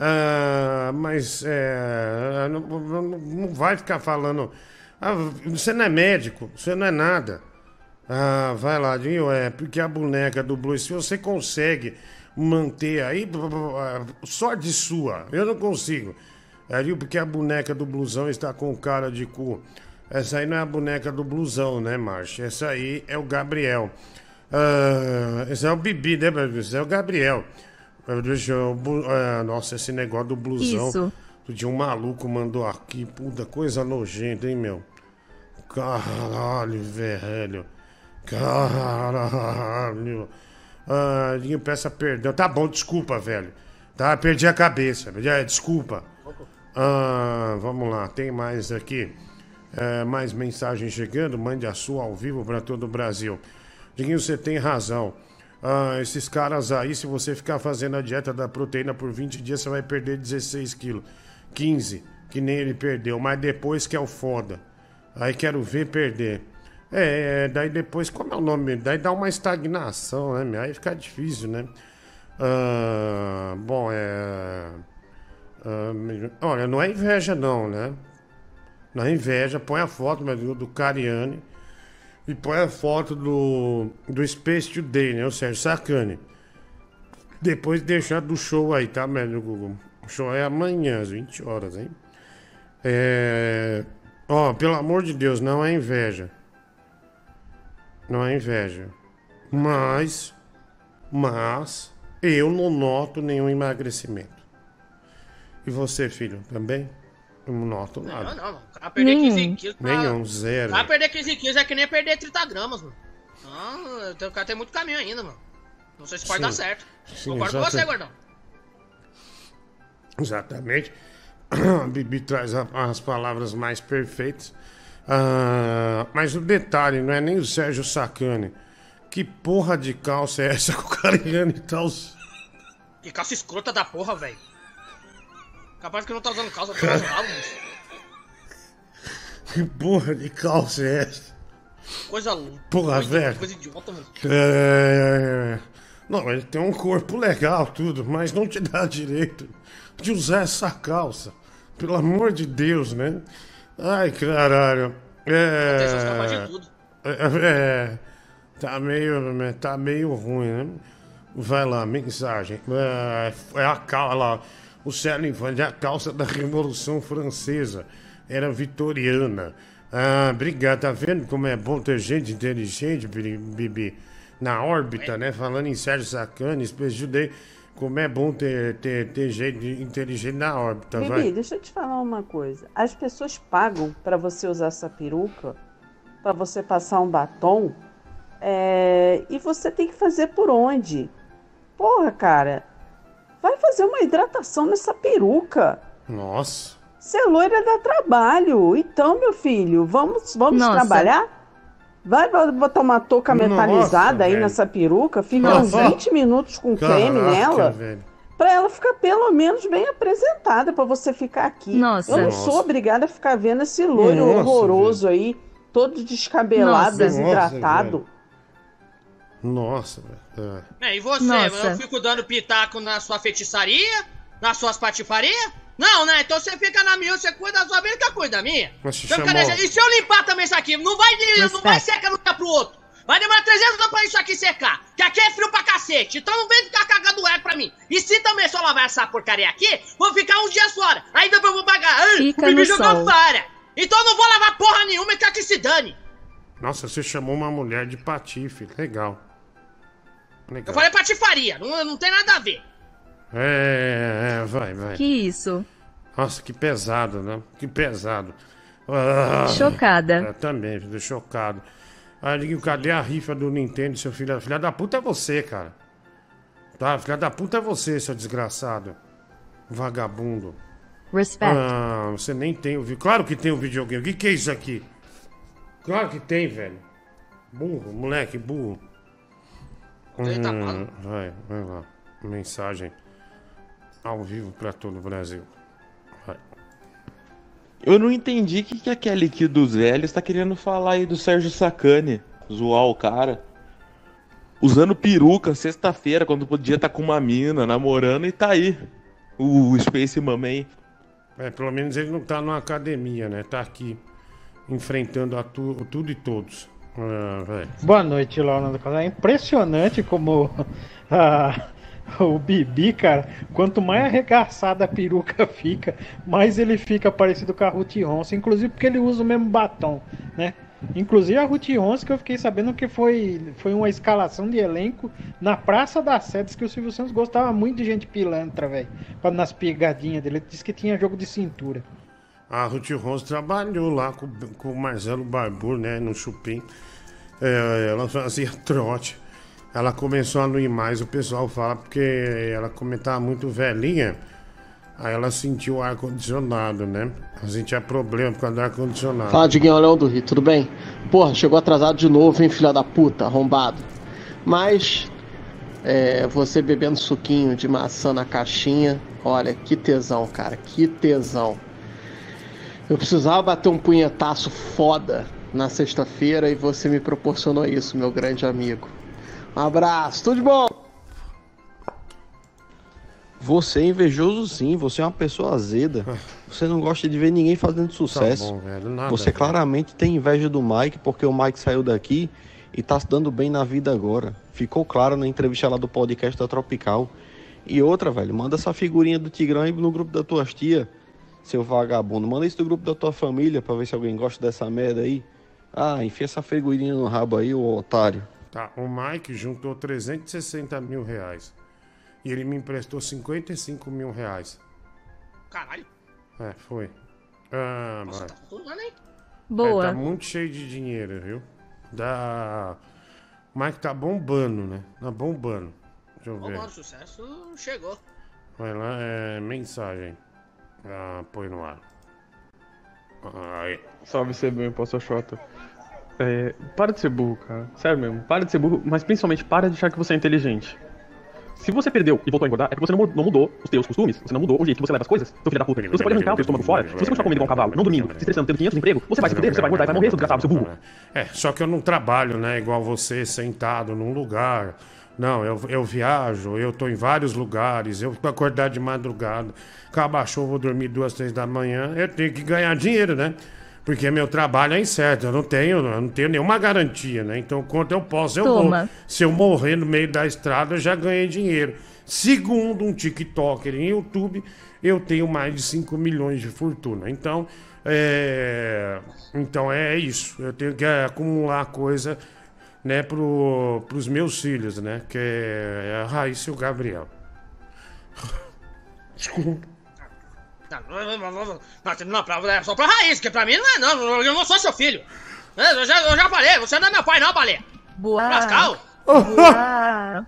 [SPEAKER 2] Ah, mas é, não, não- não vai ficar falando. Ah, você não é médico, você não é nada. Ah, vai lá, Dinho, é, porque a boneca do Blue, se você consegue manter aí, sorte sua, eu não consigo. É, viu? Porque a boneca do blusão está com cara de cu. Essa aí não é a boneca do blusão, né, Marcia? Essa aí é o Gabriel. Ah, esse é o Bibi, né? Esse é o Gabriel. Ah, nossa, esse negócio do blusão.
[SPEAKER 5] Isso.
[SPEAKER 2] Dia um maluco mandou aqui, puta coisa nojenta, hein, meu? Caralho, velho. Caralho. Ah, peça perdão. Tá bom, desculpa, velho. Tá, perdi a cabeça. É, Desculpa. Ah, vamos lá, tem mais aqui. É, mais mensagem chegando. Mande a sua ao vivo para todo o Brasil. Diguinho, você tem razão. Ah, esses caras aí, se você ficar fazendo a dieta da proteína por 20 dias, você vai perder 16 quilos. 15, que nem ele perdeu. Mas depois que é o foda. Aí quero ver perder. É, é, daí depois, como é o nome? Daí dá uma estagnação, né? Aí fica difícil, né? Ah, bom, é. ah, olha, não é inveja, não, né? Não é inveja. Põe a foto do, do Cariani e põe a foto do, do Space Today, né? O Sérgio Sacani. Depois deixar do show aí, tá, meu Google? O show é amanhã, às 20 horas, hein? É. Ó, pelo amor de Deus, não é inveja. Não é inveja. Mas. Mas. Eu não noto nenhum emagrecimento. E você, filho, também? Não noto nada.
[SPEAKER 1] Não, não, mano. O cara perder 15 quilos. pra-
[SPEAKER 2] Nenhum,
[SPEAKER 1] O
[SPEAKER 2] zero.
[SPEAKER 1] cara perder 15 quilos é que nem perder 30 gramas, mano. Não, o cara tem muito caminho ainda, mano. Não sei se pode
[SPEAKER 2] Sim.
[SPEAKER 1] dar certo.
[SPEAKER 2] Sim,
[SPEAKER 1] Concordo com
[SPEAKER 2] exato.
[SPEAKER 1] você, gordão.
[SPEAKER 2] Exatamente. A Bibi traz as palavras mais perfeitas. Ah, mas o detalhe não é nem o Sérgio Sacani. Que porra de calça é essa que o Cariani tá usando?
[SPEAKER 1] Que calça escrota da porra, velho. Capaz que não tá usando calça, rabo, bicho.
[SPEAKER 2] Que porra de calça é essa?
[SPEAKER 1] Coisa louca.
[SPEAKER 2] Porra,
[SPEAKER 1] coisa,
[SPEAKER 2] velho.
[SPEAKER 1] Coisa idiota, mano.
[SPEAKER 2] É... Não, ele tem um corpo legal, tudo, mas não te dá direito de usar essa calça. Pelo amor de Deus, né? Ai, caralho. É. É, é, tá meio, tá meio ruim, né? Vai lá, mensagem. É, é a calça lá. O é a calça da Revolução Francesa. Era vitoriana. Ah, obrigado. Tá vendo como é bom ter gente inteligente, Bi- Bibi? Na órbita, né? Falando em Sérgio Sacani, ajudei. Como é bom ter, ter, ter gente inteligente na órbita,
[SPEAKER 7] Bibi,
[SPEAKER 2] vai.
[SPEAKER 7] deixa eu te falar uma coisa. As pessoas pagam pra você usar essa peruca, pra você passar um batom, é, e você tem que fazer por onde? Porra, cara, vai fazer uma hidratação nessa peruca.
[SPEAKER 2] Nossa.
[SPEAKER 7] Ser loira dá trabalho. Então, meu filho, vamos, vamos
[SPEAKER 5] Nossa.
[SPEAKER 7] trabalhar? Vai botar uma touca
[SPEAKER 2] Nossa,
[SPEAKER 7] metalizada aí
[SPEAKER 2] velho.
[SPEAKER 7] nessa peruca, fica uns
[SPEAKER 2] Nossa.
[SPEAKER 7] 20 minutos com creme
[SPEAKER 2] Caraca,
[SPEAKER 7] nela.
[SPEAKER 2] velho.
[SPEAKER 7] Pra ela ficar pelo menos bem apresentada, pra você ficar aqui.
[SPEAKER 5] Nossa.
[SPEAKER 7] Eu não
[SPEAKER 2] Nossa.
[SPEAKER 7] sou obrigada a ficar vendo esse loiro
[SPEAKER 2] Nossa,
[SPEAKER 7] horroroso aí, todo descabelado,
[SPEAKER 5] Nossa.
[SPEAKER 7] desidratado.
[SPEAKER 2] Nossa, velho. É.
[SPEAKER 1] É, e você?
[SPEAKER 5] Nossa.
[SPEAKER 1] Eu fico dando pitaco na sua feitiçaria? Nas suas patifarias? Não, né? Então você fica na minha, você cuida da sua vida, que eu cuido da minha.
[SPEAKER 2] Mas se
[SPEAKER 1] Então,
[SPEAKER 2] chamou-
[SPEAKER 1] E se eu limpar também isso aqui? Não vai, não vai secar um dia pro outro. Vai demorar 300 anos pra isso aqui secar. Que aqui é frio pra cacete. Então não vem ficar cagando eco pra mim. E se também só lavar essa porcaria aqui, vou ficar uns dias fora. Aí depois eu vou pagar. Ai,
[SPEAKER 5] Fica
[SPEAKER 1] o Bibi
[SPEAKER 5] no
[SPEAKER 1] jogou
[SPEAKER 5] sol.
[SPEAKER 1] fora. Então eu não vou lavar porra nenhuma e quer que se dane.
[SPEAKER 2] Nossa, você chamou uma mulher de patife. Legal. Legal.
[SPEAKER 1] Eu falei patifaria, não, não tem nada a ver.
[SPEAKER 2] É, é, vai, vai.
[SPEAKER 5] Que isso?
[SPEAKER 2] Nossa, que pesado, né? Que pesado. Ah,
[SPEAKER 5] Chocada.
[SPEAKER 2] Eu também, fico chocado. Aí, Liguinho, cadê a rifa do Nintendo, seu filho? Filha da puta é você, cara. Tá? Filha da puta é você, seu desgraçado. Vagabundo.
[SPEAKER 5] Respect.
[SPEAKER 2] Ah, você nem tem o vídeo. Claro que tem o videogame. O que, que é isso aqui? Claro que tem, velho. Burro, moleque, burro.
[SPEAKER 1] Tá
[SPEAKER 2] Hum, vai, vai lá. Mensagem ao vivo pra todo o Brasil. Vai.
[SPEAKER 22] Eu não entendi o que, que aquele aqui dos velhos tá querendo falar aí do Sérgio Sacani. Zoar o cara. Usando peruca sexta-feira, quando podia estar com uma mina, namorando, e tá aí. O Space Mamãe.
[SPEAKER 2] É, pelo menos ele não tá numa academia, né? Tá aqui enfrentando a tu- tudo e todos. Ah.
[SPEAKER 23] Boa noite, Laura Casal. É impressionante como ah, o Bibi, cara, quanto mais arregaçada a peruca fica, mais ele fica parecido com a Ruth Ronson, inclusive porque ele usa o mesmo batom, né? Inclusive a Ruth Ronson, que eu fiquei sabendo que foi, foi uma escalação de elenco na Praça das Sedes, que o Silvio Santos gostava muito de gente pilantra, velho, nas pegadinhas dele. Ele disse que tinha jogo de cintura.
[SPEAKER 2] A Ruth Rose trabalhou lá com, com o Marcelo Barbour, né, no Chupim. É, ela fazia trote. Ela começou a não ir mais, o pessoal fala, porque ela comentava muito velhinha. Aí ela sentiu o ar-condicionado, né? A gente tinha problema por causa do ar-condicionado.
[SPEAKER 21] Fala, Diguinho Leão do Rio, tudo bem? Porra, chegou atrasado de novo, hein, filha da puta, arrombado. Mas, é, você bebendo suquinho de maçã na caixinha, olha, que tesão, cara, que tesão. Eu precisava bater um punhetaço foda na sexta-feira e você me proporcionou isso, meu grande amigo. Um abraço, tudo de bom!
[SPEAKER 17] Você é invejoso sim, você é uma pessoa azeda. Você não gosta de ver ninguém fazendo sucesso.
[SPEAKER 2] Tá bom, velho, nada,
[SPEAKER 17] você
[SPEAKER 2] velho.
[SPEAKER 17] claramente tem inveja do Mike porque o Mike saiu daqui e tá se dando bem na vida agora. Ficou claro na entrevista lá do podcast da Tropical. E outra, velho, manda essa figurinha do Tigrão aí no grupo da tua tia, seu vagabundo. Manda isso no grupo da tua família pra ver se alguém gosta dessa merda aí. Ah, enfia essa figurinha no rabo aí, ô otário.
[SPEAKER 2] Tá, o Mike juntou 360 mil reais. E ele me emprestou 55 mil reais.
[SPEAKER 1] Caralho.
[SPEAKER 2] É, foi. Ah,
[SPEAKER 1] Nossa, tá hein?
[SPEAKER 24] Boa.
[SPEAKER 2] É, tá muito cheio de dinheiro, viu? Da. O Mike tá bombando, né? Tá bombando. Deixa eu ver.
[SPEAKER 1] mano, sucesso chegou.
[SPEAKER 2] Vai lá, é mensagem. Ah, põe no ar. Aí.
[SPEAKER 19] Salve CB, Poço Xota. É, para de ser burro, cara. Sério mesmo, para de ser burro, mas principalmente para de achar que você é inteligente. Se você perdeu e voltou a engordar, é porque você não mu- não mudou os teus costumes, você não mudou o jeito que você leva as coisas, seu filho da puta. Você pode arrancar o teu estômago fora. Se você continuar comendo igual um cavalo, não dormindo, se estressando, tendo 500 empregos, você vai se fuder, você vai engordar e vai morrer, seu desgraçado, seu burro.
[SPEAKER 2] É, só que eu não trabalho, né? Igual você, sentado num lugar. Não, eu, eu viajo, eu tô em vários lugares, eu fico acordar de madrugada, acaba a chuva, vou dormir duas, três da manhã, eu tenho que ganhar dinheiro, né? Porque meu trabalho é incerto, eu não tenho, eu não tenho nenhuma garantia, né? Então, quanto eu posso, eu
[SPEAKER 24] Toma.
[SPEAKER 2] vou. Se eu morrer no meio da estrada, eu já ganhei dinheiro. Segundo um TikToker em YouTube, eu tenho mais de 5 milhões de fortuna. Então, é, então é isso. Eu tenho que acumular coisa né, pro, pros meus filhos, né? Que é a Raíssa e o Gabriel. Desculpa.
[SPEAKER 1] Não, não, não, não, não, não, pra- é só pra raiz, que pra mim não é não, eu não sou seu filho. É, Eu já, eu já falei, você não é meu pai não, baleia.
[SPEAKER 24] Boa.
[SPEAKER 1] Lascal.
[SPEAKER 24] Boa.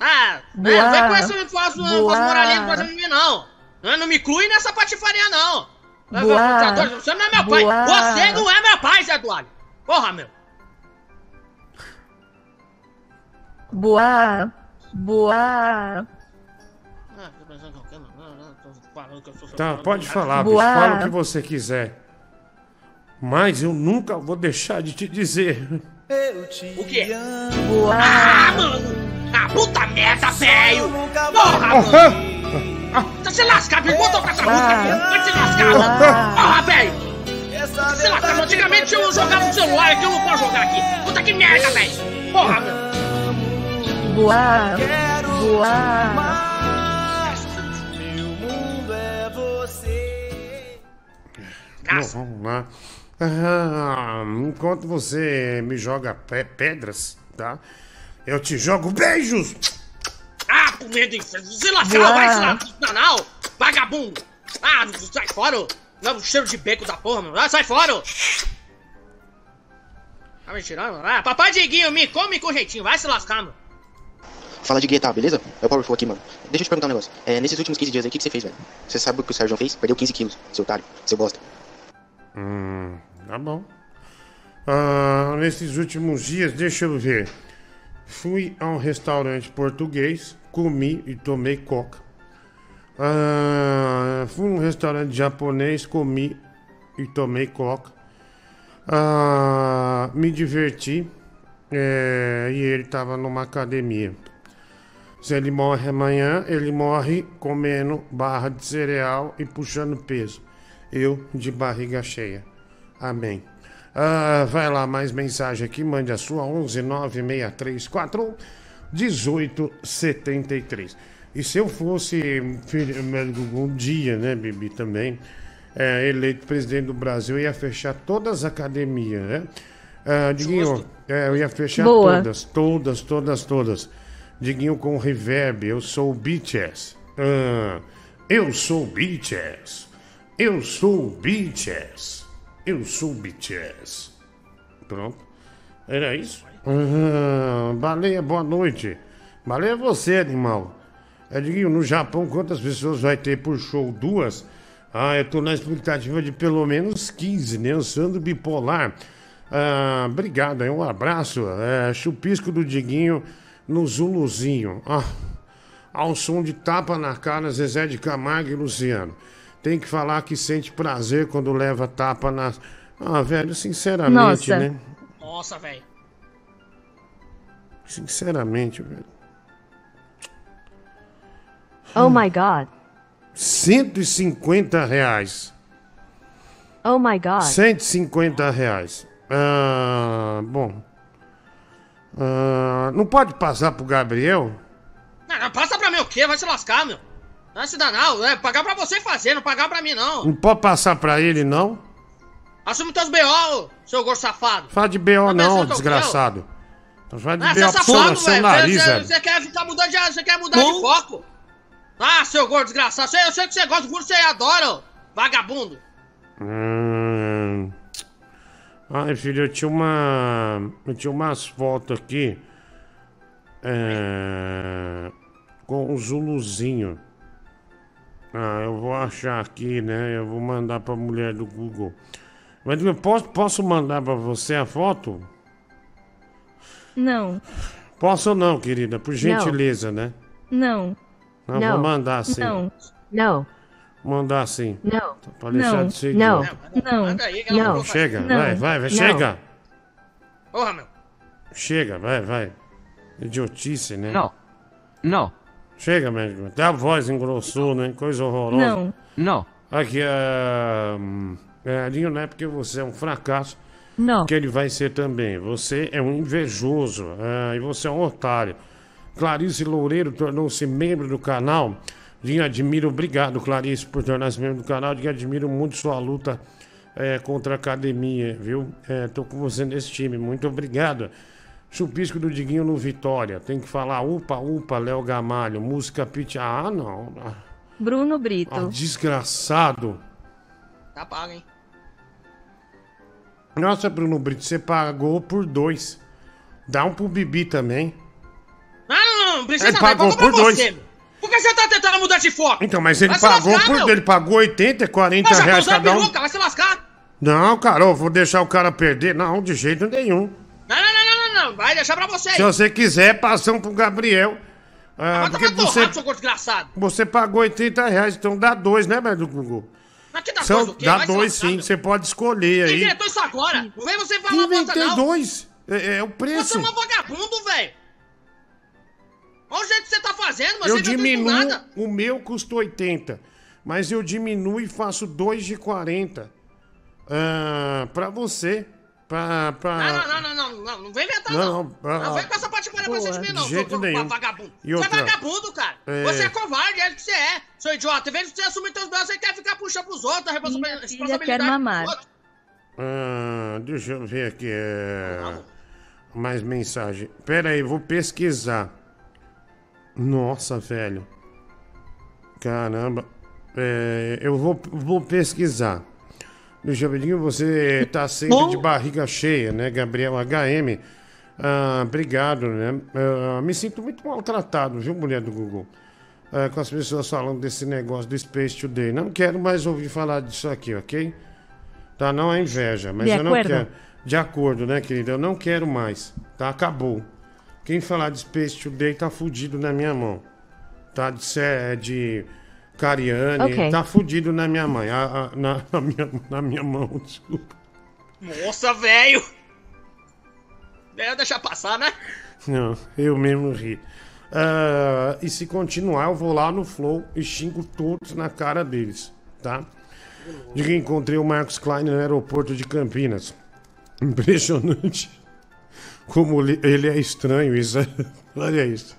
[SPEAKER 1] Ah,
[SPEAKER 24] Boa.
[SPEAKER 1] é, não vem com esse falso, moralismo pra mim, não. Não, não me inclui nessa patifaria, não.
[SPEAKER 24] Boa.
[SPEAKER 1] Você não é meu pai.
[SPEAKER 24] Boa.
[SPEAKER 1] Você não é meu pai, Zé Eduardo. Porra, meu. Sou seu
[SPEAKER 2] Tá,
[SPEAKER 1] filho.
[SPEAKER 2] pode falar,
[SPEAKER 24] Boa.
[SPEAKER 2] bicho. Fala o que você quiser. Mas eu nunca vou deixar de te dizer.
[SPEAKER 1] O quê?
[SPEAKER 24] Boa.
[SPEAKER 1] Ah, mano! Ah, puta merda, velho! Porra,
[SPEAKER 2] Aham.
[SPEAKER 1] mano! Tá se lascado, me botou com essa música aqui! Vai se lascar, mano! Porra, velho! Tá se lascando, antigamente eu jogava no celular aqui, eu não posso jogar aqui! Puta que merda, velho! Porra, meu!
[SPEAKER 24] Boa. Boa.
[SPEAKER 2] Bom, vamos lá. Ah, enquanto você me joga pe- pedras, tá? Eu te jogo beijos!
[SPEAKER 1] Ah, por medo de se lascar, vai se lascar, não! Vagabundo! Ah, sai fora! Não, cheiro de beco da porra, meu! Ah, sai fora! Tá me tirando? Ah, papai Diguinho, me come com jeitinho, vai se lascar, meu!
[SPEAKER 25] Fala de guitarra, beleza? É o Powerful aqui, mano. Deixa eu te perguntar um negócio. É, nesses últimos 15 dias aí, o que, que você fez, velho? Você sabe o que o Sérgio fez? Perdeu 15 quilos, seu otário, seu bosta.
[SPEAKER 2] Hum, tá bom. Ah, nesses últimos dias, deixa eu ver. Fui a um restaurante português, comi e tomei coca. Ah, fui a um restaurante japonês, comi e tomei coca. Ah, me diverti é, e ele estava numa academia. Se ele morre amanhã, ele morre comendo barra de cereal e puxando peso. Eu de barriga cheia. Amém. Ah, vai lá, mais mensagem aqui, mande a sua 11 96341 1873. E se eu fosse filho, um dia, né, Bibi, também, é, eleito presidente do Brasil, eu ia fechar todas as academias, né? Ah, Diguinho, é, eu ia fechar
[SPEAKER 5] Boa.
[SPEAKER 2] todas, todas, todas, todas. Diguinho com reverb, eu sou o BTS. Ah, eu sou o BTS. Eu sou o BTS. Eu sou o BTS. Pronto. Era isso? Ah, baleia, boa noite. Baleia é você, animal. É, Diguinho, no Japão, quantas pessoas vai ter por show? Duas? Ah, eu tô na expectativa de pelo menos 15, né? Do bipolar. Ah, obrigado, aí, um abraço. É, chupisco do Diguinho no Zuluzinho. Ah, ao som de tapa na cara, Zezé de Camargo e Luciano. Tem que falar que sente prazer quando leva tapa na. Ah, velho, sinceramente,
[SPEAKER 5] Nossa.
[SPEAKER 2] né?
[SPEAKER 1] Nossa, velho.
[SPEAKER 2] Sinceramente, velho.
[SPEAKER 5] Oh my god.
[SPEAKER 2] 150 reais.
[SPEAKER 5] Oh my god.
[SPEAKER 2] 150 reais. Ah, bom. Ah, não pode passar pro Gabriel?
[SPEAKER 1] Não, não, passa pra mim o quê? Vai se lascar, meu. Não é se dar não. É pagar pra você fazer, não pagar pra mim, não.
[SPEAKER 2] Não pode passar pra ele, não?
[SPEAKER 1] Assume teus B.O., seu gordo safado.
[SPEAKER 2] Fala de B.O.
[SPEAKER 1] Tá
[SPEAKER 2] não,
[SPEAKER 1] eu
[SPEAKER 2] desgraçado. Então fala de
[SPEAKER 1] Ah, você
[SPEAKER 2] B.O.
[SPEAKER 1] é
[SPEAKER 2] pro seu, nariz,
[SPEAKER 1] Você-
[SPEAKER 2] velho.
[SPEAKER 1] Você quer ficar mudando de, você quer mudar de foco. Ah, seu gordo desgraçado. Você- Eu sei que você gosta do furo, você adora, ô, vagabundo.
[SPEAKER 2] Hum. Ai, filho, eu tinha uma. Eu tinha umas fotos aqui. é, com o Zuluzinho. Ah, eu vou achar aqui, né? Eu vou mandar pra mulher do Google. Mas eu posso, posso mandar pra você a foto?
[SPEAKER 5] Não.
[SPEAKER 2] Posso ou não, querida? Por gentileza, né?
[SPEAKER 5] Não.
[SPEAKER 2] Não,
[SPEAKER 5] Não.
[SPEAKER 2] vou mandar sim.
[SPEAKER 5] Não. Não.
[SPEAKER 2] Mandar sim.
[SPEAKER 5] Não.
[SPEAKER 2] Pra deixar
[SPEAKER 5] Não.
[SPEAKER 2] de ser
[SPEAKER 5] Não. Não.
[SPEAKER 1] Aí,
[SPEAKER 5] Não.
[SPEAKER 1] não
[SPEAKER 2] Chega,
[SPEAKER 5] Não.
[SPEAKER 2] vai, vai, vai,
[SPEAKER 5] Não.
[SPEAKER 2] chega.
[SPEAKER 1] Porra, meu.
[SPEAKER 2] Chega, vai, vai. Idiotice, né?
[SPEAKER 26] Não. Não.
[SPEAKER 2] Chega, médico. Até a voz engrossou, né? Coisa horrorosa.
[SPEAKER 5] Não.
[SPEAKER 26] Não.
[SPEAKER 2] Aqui, é... é Linho, não é porque você é um fracasso
[SPEAKER 5] Não.
[SPEAKER 2] que ele vai ser também. Você é um invejoso é, e você é um otário. Clarice Loureiro tornou-se membro do canal. Linho, admiro, obrigado, Clarice, por tornar-se membro do canal. Linho, admiro muito sua luta é, contra a academia, viu? É, tô com você nesse time, muito obrigado. Chupisco do Diguinho no Vitória. Tem que falar upa, upa, Léo Gamalho. Música Pit. Ah, não. Ah,
[SPEAKER 5] Bruno Brito.
[SPEAKER 2] ah, desgraçado.
[SPEAKER 1] Tá pago, hein?
[SPEAKER 2] Nossa, Bruno Brito, você pagou por dois. Dá um pro Bibi também.
[SPEAKER 1] Não, não, não precisa
[SPEAKER 2] Ele
[SPEAKER 1] não,
[SPEAKER 2] pagou por dois.
[SPEAKER 1] você. Por que você tá tentando mudar de foco?
[SPEAKER 2] Então, mas ele
[SPEAKER 1] Vai
[SPEAKER 2] pagou
[SPEAKER 1] lascar,
[SPEAKER 2] por. Ele pagou 80, 40
[SPEAKER 1] Mas
[SPEAKER 2] reais
[SPEAKER 1] usar
[SPEAKER 2] cada um.
[SPEAKER 1] peruca, vai se lascar.
[SPEAKER 2] Não, cara, eu vou deixar o cara perder. Não, de jeito nenhum.
[SPEAKER 1] Não, não, não, não, não, não. Vai deixar pra você.
[SPEAKER 2] Se você quiser, passamos pro Gabriel. Ah,
[SPEAKER 1] Vai
[SPEAKER 2] porque você,
[SPEAKER 1] seu gordo desgraçado.
[SPEAKER 2] você pagou 80 reais, então dá dois, né, velho, Google?
[SPEAKER 1] Mas que dá
[SPEAKER 2] São-
[SPEAKER 1] coisa o quê?
[SPEAKER 2] dá
[SPEAKER 1] Vai
[SPEAKER 2] dois
[SPEAKER 1] lascar,
[SPEAKER 2] sim,
[SPEAKER 1] meu.
[SPEAKER 2] você pode escolher aí.
[SPEAKER 1] inventou isso agora? Não vem você falar bosta, não.
[SPEAKER 2] dois. É, é o
[SPEAKER 1] Você
[SPEAKER 2] preço.
[SPEAKER 1] é um vagabundo, velho. Olha o jeito que você tá fazendo, mas
[SPEAKER 2] Eu
[SPEAKER 1] você
[SPEAKER 2] diminuo,
[SPEAKER 1] nada.
[SPEAKER 2] o meu custa 80, mas eu diminuo e faço 2 de 40. Ah, pra você. Pra. pra...
[SPEAKER 1] Não, não, não, não, não, não, não vem inventar,
[SPEAKER 2] Não,
[SPEAKER 1] não.
[SPEAKER 2] não, ah,
[SPEAKER 1] Não vem com essa patifaria pra cima de mim, não, seu
[SPEAKER 2] jeito
[SPEAKER 1] va-
[SPEAKER 2] nenhum.
[SPEAKER 1] vagabundo.
[SPEAKER 2] E
[SPEAKER 1] Você é vagabundo, cara.
[SPEAKER 2] É.
[SPEAKER 1] Você é covarde, é o que você é, seu idiota. Em vez de você assumir teus braços, você quer ficar puxando pros outros, a responsa- responsabilidade
[SPEAKER 5] quer mamar.
[SPEAKER 2] Ah, deixa eu ver aqui. É... Mais mensagem. Pera aí, vou pesquisar. Nossa, velho. Caramba. É, eu vou, vou pesquisar. Deixa eu ver, você tá sempre de barriga cheia, né, Gabriel HM? Ah, obrigado, né? Ah, me sinto muito maltratado, viu, mulher do Google? Ah, com as pessoas falando desse negócio do Space Today. Não quero mais ouvir falar disso aqui, ok? Tá, não é inveja, mas
[SPEAKER 5] De
[SPEAKER 2] eu não
[SPEAKER 5] acordo.
[SPEAKER 2] quero. De acordo, né, querida? Eu não quero mais. Tá, acabou. Quem falar de Space Today tá fudido na minha mão. Tá de, Sé- de Cariane,
[SPEAKER 5] Ok.
[SPEAKER 2] tá fudido na minha mãe. a- a- na, na minha, na minha mão, desculpa.
[SPEAKER 1] Nossa, velho. É, deixa passar, né?
[SPEAKER 2] Não, eu mesmo ri. Ah, e se continuar, eu vou lá no Flow e xingo todos na cara deles, tá? De que encontrei o Marcos Klein no aeroporto de Campinas. Impressionante. Como ele é estranho, isso. é- Olha isso.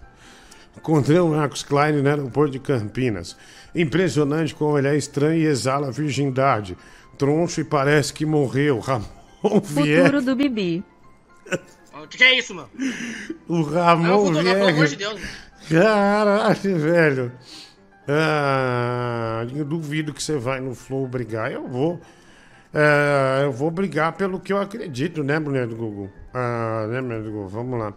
[SPEAKER 2] Encontrei o Marcos Klein no aeroporto de Campinas. Impressionante como ele é estranho e exala a virgindade. Troncho e parece que morreu. Ramon Vieira.
[SPEAKER 5] Futuro do Bibi.
[SPEAKER 1] O que, que é isso, mano?
[SPEAKER 2] O Ramon
[SPEAKER 1] não, pelo amor de
[SPEAKER 2] Vieira.
[SPEAKER 1] Deus.
[SPEAKER 2] Caralho, velho. Ah, eu duvido que você vai no Flow brigar. Eu vou. É, eu vou brigar pelo que eu acredito, né, mulher do Google? Ah, né, mulher do Google? Vamos lá.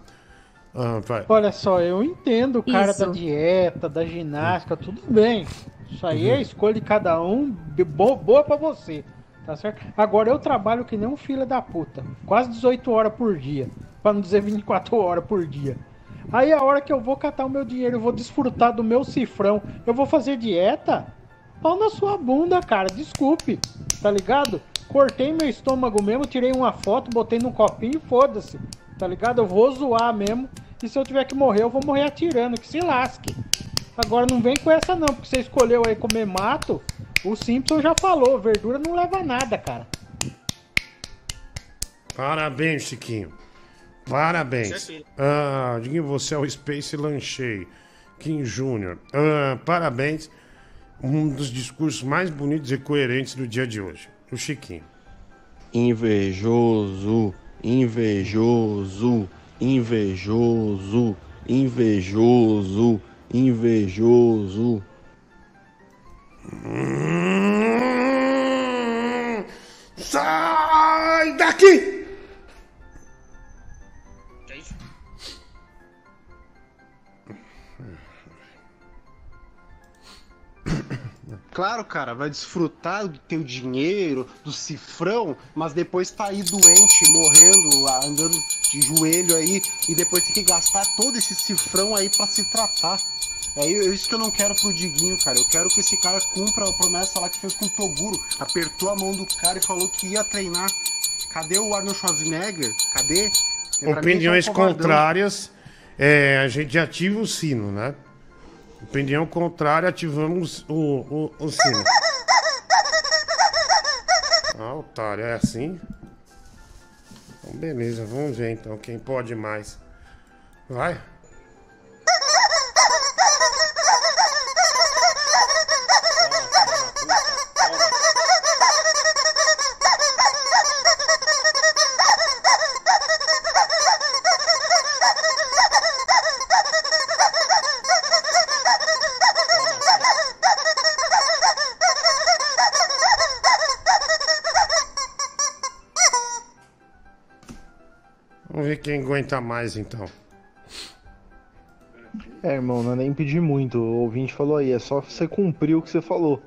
[SPEAKER 2] Ah, vai.
[SPEAKER 23] Olha só, eu entendo o cara
[SPEAKER 5] Isso.
[SPEAKER 23] da dieta, da ginástica, tudo bem. Isso aí é
[SPEAKER 2] Uhum.
[SPEAKER 23] escolha de cada um, de- bo- boa pra você. Tá certo? Agora eu trabalho que nem um filho da puta. Quase 18 horas por dia. Pra não dizer 24 horas por dia. Aí a hora que eu vou catar o meu dinheiro, eu vou desfrutar do meu cifrão, eu vou fazer dieta? Pau na sua bunda, cara. Desculpe. Tá ligado? Cortei meu estômago mesmo, tirei uma foto, botei num copinho e foda-se. Tá ligado? Eu vou zoar mesmo. E se eu tiver que morrer, eu vou morrer atirando, que se lasque. Agora não vem com essa não, porque você escolheu aí comer mato. O Simpson já falou, verdura não leva a nada, cara.
[SPEAKER 2] Parabéns, Chiquinho. Parabéns. Ah, Diguinho, você é o Space Lanchei. Kim Júnior. Ah, parabéns. Um dos discursos mais bonitos e coerentes do dia de hoje. O Chiquinho.
[SPEAKER 17] Invejoso, invejoso, invejoso, invejoso, invejoso.
[SPEAKER 2] Hum, sai daqui!
[SPEAKER 21] Claro, cara, vai desfrutar do teu dinheiro, do cifrão, mas depois tá aí doente, morrendo, ah, andando de joelho aí, e depois tem que gastar todo esse cifrão aí pra se tratar. É isso que eu não quero pro Diguinho, cara. Eu quero que esse cara cumpra a promessa lá que fez com o Toguro. Apertou a mão do cara e falou que ia treinar. Cadê o Arnold Schwarzenegger? Cadê? É, pra mim,
[SPEAKER 2] Opiniões
[SPEAKER 21] esse é um
[SPEAKER 2] contrárias, é, a gente ativa o sino, né? Opinião contrária, ativamos o, o, o sino. Ah, otário, é assim? Então, beleza, vamos ver então quem pode mais. Vai. Quem aguenta mais então.
[SPEAKER 27] É, irmão, não é nem pedir muito. O ouvinte falou aí, é só você cumprir o que você falou.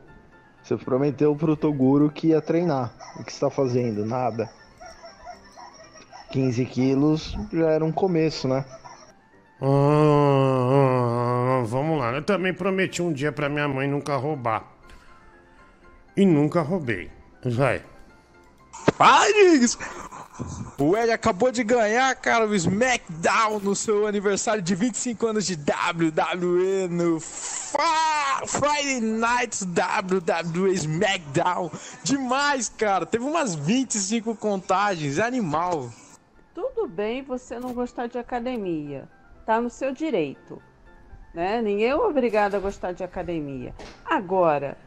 [SPEAKER 27] Você prometeu pro Toguro que ia treinar. O que você tá fazendo? Nada. 15 quilos já era um começo, né?
[SPEAKER 2] Ah, ah, vamos lá, eu também prometi um dia pra minha mãe nunca roubar. E nunca roubei. Vai.
[SPEAKER 28] Paris! O Ed acabou de ganhar, cara, o SmackDown no seu aniversário de 25 anos de WWE no Friday Nights WWE SmackDown. Demais, cara. Teve umas 25 contagens, animal.
[SPEAKER 7] Tudo bem você não gostar de academia. Tá no seu direito. Né? Ninguém é obrigado a gostar de academia. Agora,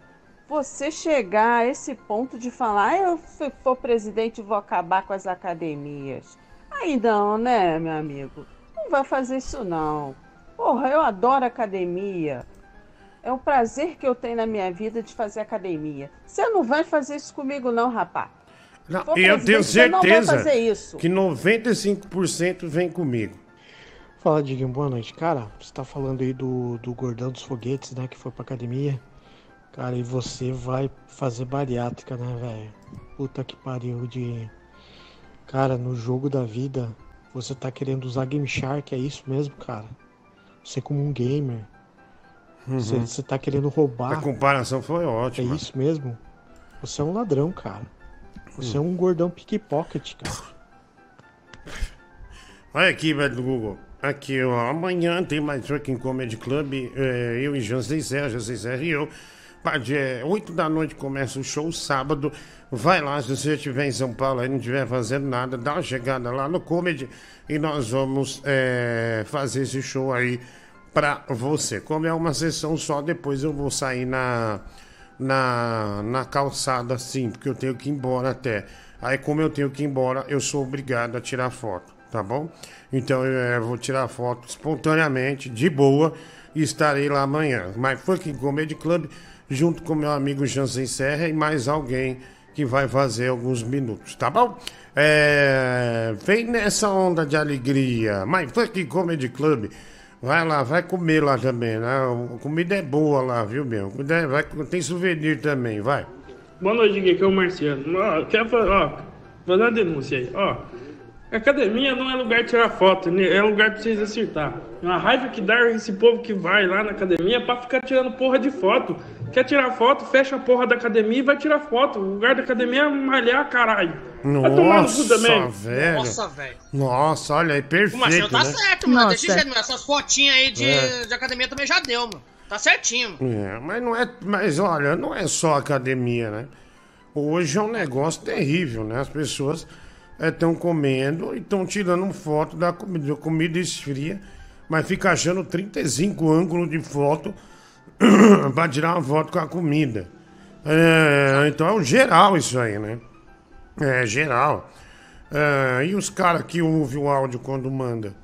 [SPEAKER 7] você chegar a esse ponto de falar, "Ah, eu se for presidente vou acabar com as academias. Aí não, né, meu amigo? Não vai fazer isso não. Porra, eu adoro academia. É um prazer que eu tenho na minha vida de fazer academia. Você não vai fazer isso comigo não, rapaz.
[SPEAKER 2] Não, eu tenho
[SPEAKER 7] presidente, você não vai
[SPEAKER 2] certeza
[SPEAKER 7] fazer isso.
[SPEAKER 2] que 95% vem comigo.
[SPEAKER 21] Fala, Diguinho, boa noite. Cara, você tá falando aí do, do gordão dos foguetes, né, que foi pra academia. Cara, e você vai fazer bariátrica, né, velho? Puta que pariu de... Cara, no jogo da vida, você tá querendo usar Game Shark, é isso mesmo, cara? Você como um gamer, você,
[SPEAKER 2] Uhum.
[SPEAKER 21] você tá querendo roubar...
[SPEAKER 2] A comparação foi ótima.
[SPEAKER 21] É isso mesmo? Você é um ladrão, cara. Você é
[SPEAKER 2] Hum.
[SPEAKER 21] um gordão pickpocket, cara.
[SPEAKER 2] Olha aqui, velho do Google. Aqui, ó. Amanhã tem mais Trucking Comedy Club. é, eu e Jansen Serra, Jansen Serra e eu. Pá, de, é, 8 da noite começa o show, sábado. Vai lá, se você estiver em São Paulo e não estiver fazendo nada, dá uma chegada lá no Comedy e nós vamos é, fazer esse show aí pra você. Como é uma sessão só, depois eu vou sair na, na, na calçada assim, porque eu tenho que ir embora até. Aí, como eu tenho que ir embora, eu sou obrigado a tirar foto, tá bom? Então eu é, vou tirar foto espontaneamente, de boa, e estarei lá amanhã. My Fucking Comedy Club, junto com meu amigo Jansen Serra e mais alguém que vai fazer alguns minutos, tá bom? É, vem nessa onda de alegria. My Fucking Comedy Club. Vai lá, vai comer lá também, né? A comida é boa lá, viu, meu? É- vai, tem souvenir também, vai.
[SPEAKER 29] Boa noite, Gui, aqui é o Marciano. Ó, quer fazer, ó, dar uma denúncia aí, ó. Academia não é lugar de tirar foto, né? é lugar pra vocês acertar. Uma raiva que dá esse povo que vai lá na academia é pra ficar tirando porra de foto. Quer tirar foto, fecha a porra da academia e vai tirar foto. O lugar da academia é malhar, caralho. Vai tomar no cu
[SPEAKER 2] Nossa,
[SPEAKER 29] também.
[SPEAKER 2] velho.
[SPEAKER 1] Nossa, velho.
[SPEAKER 2] Nossa, olha aí,
[SPEAKER 1] O
[SPEAKER 2] perfeito,
[SPEAKER 1] Marcelo tá
[SPEAKER 2] né?
[SPEAKER 1] certo, mano.
[SPEAKER 2] Nossa.
[SPEAKER 1] Jeito, mano. Essas fotinhas aí de,
[SPEAKER 2] É.
[SPEAKER 1] de academia também já deu, mano. Tá certinho.
[SPEAKER 2] É, mas não é, mas olha, não é só academia, né? Hoje é um negócio terrível, né? As pessoas estão comendo e estão tirando foto da comida. A comida esfria, mas fica achando 35 ângulos de foto pra tirar uma foto com a comida. É, então é o geral isso aí, né? É geral. É, e os caras que ouvem o áudio quando manda?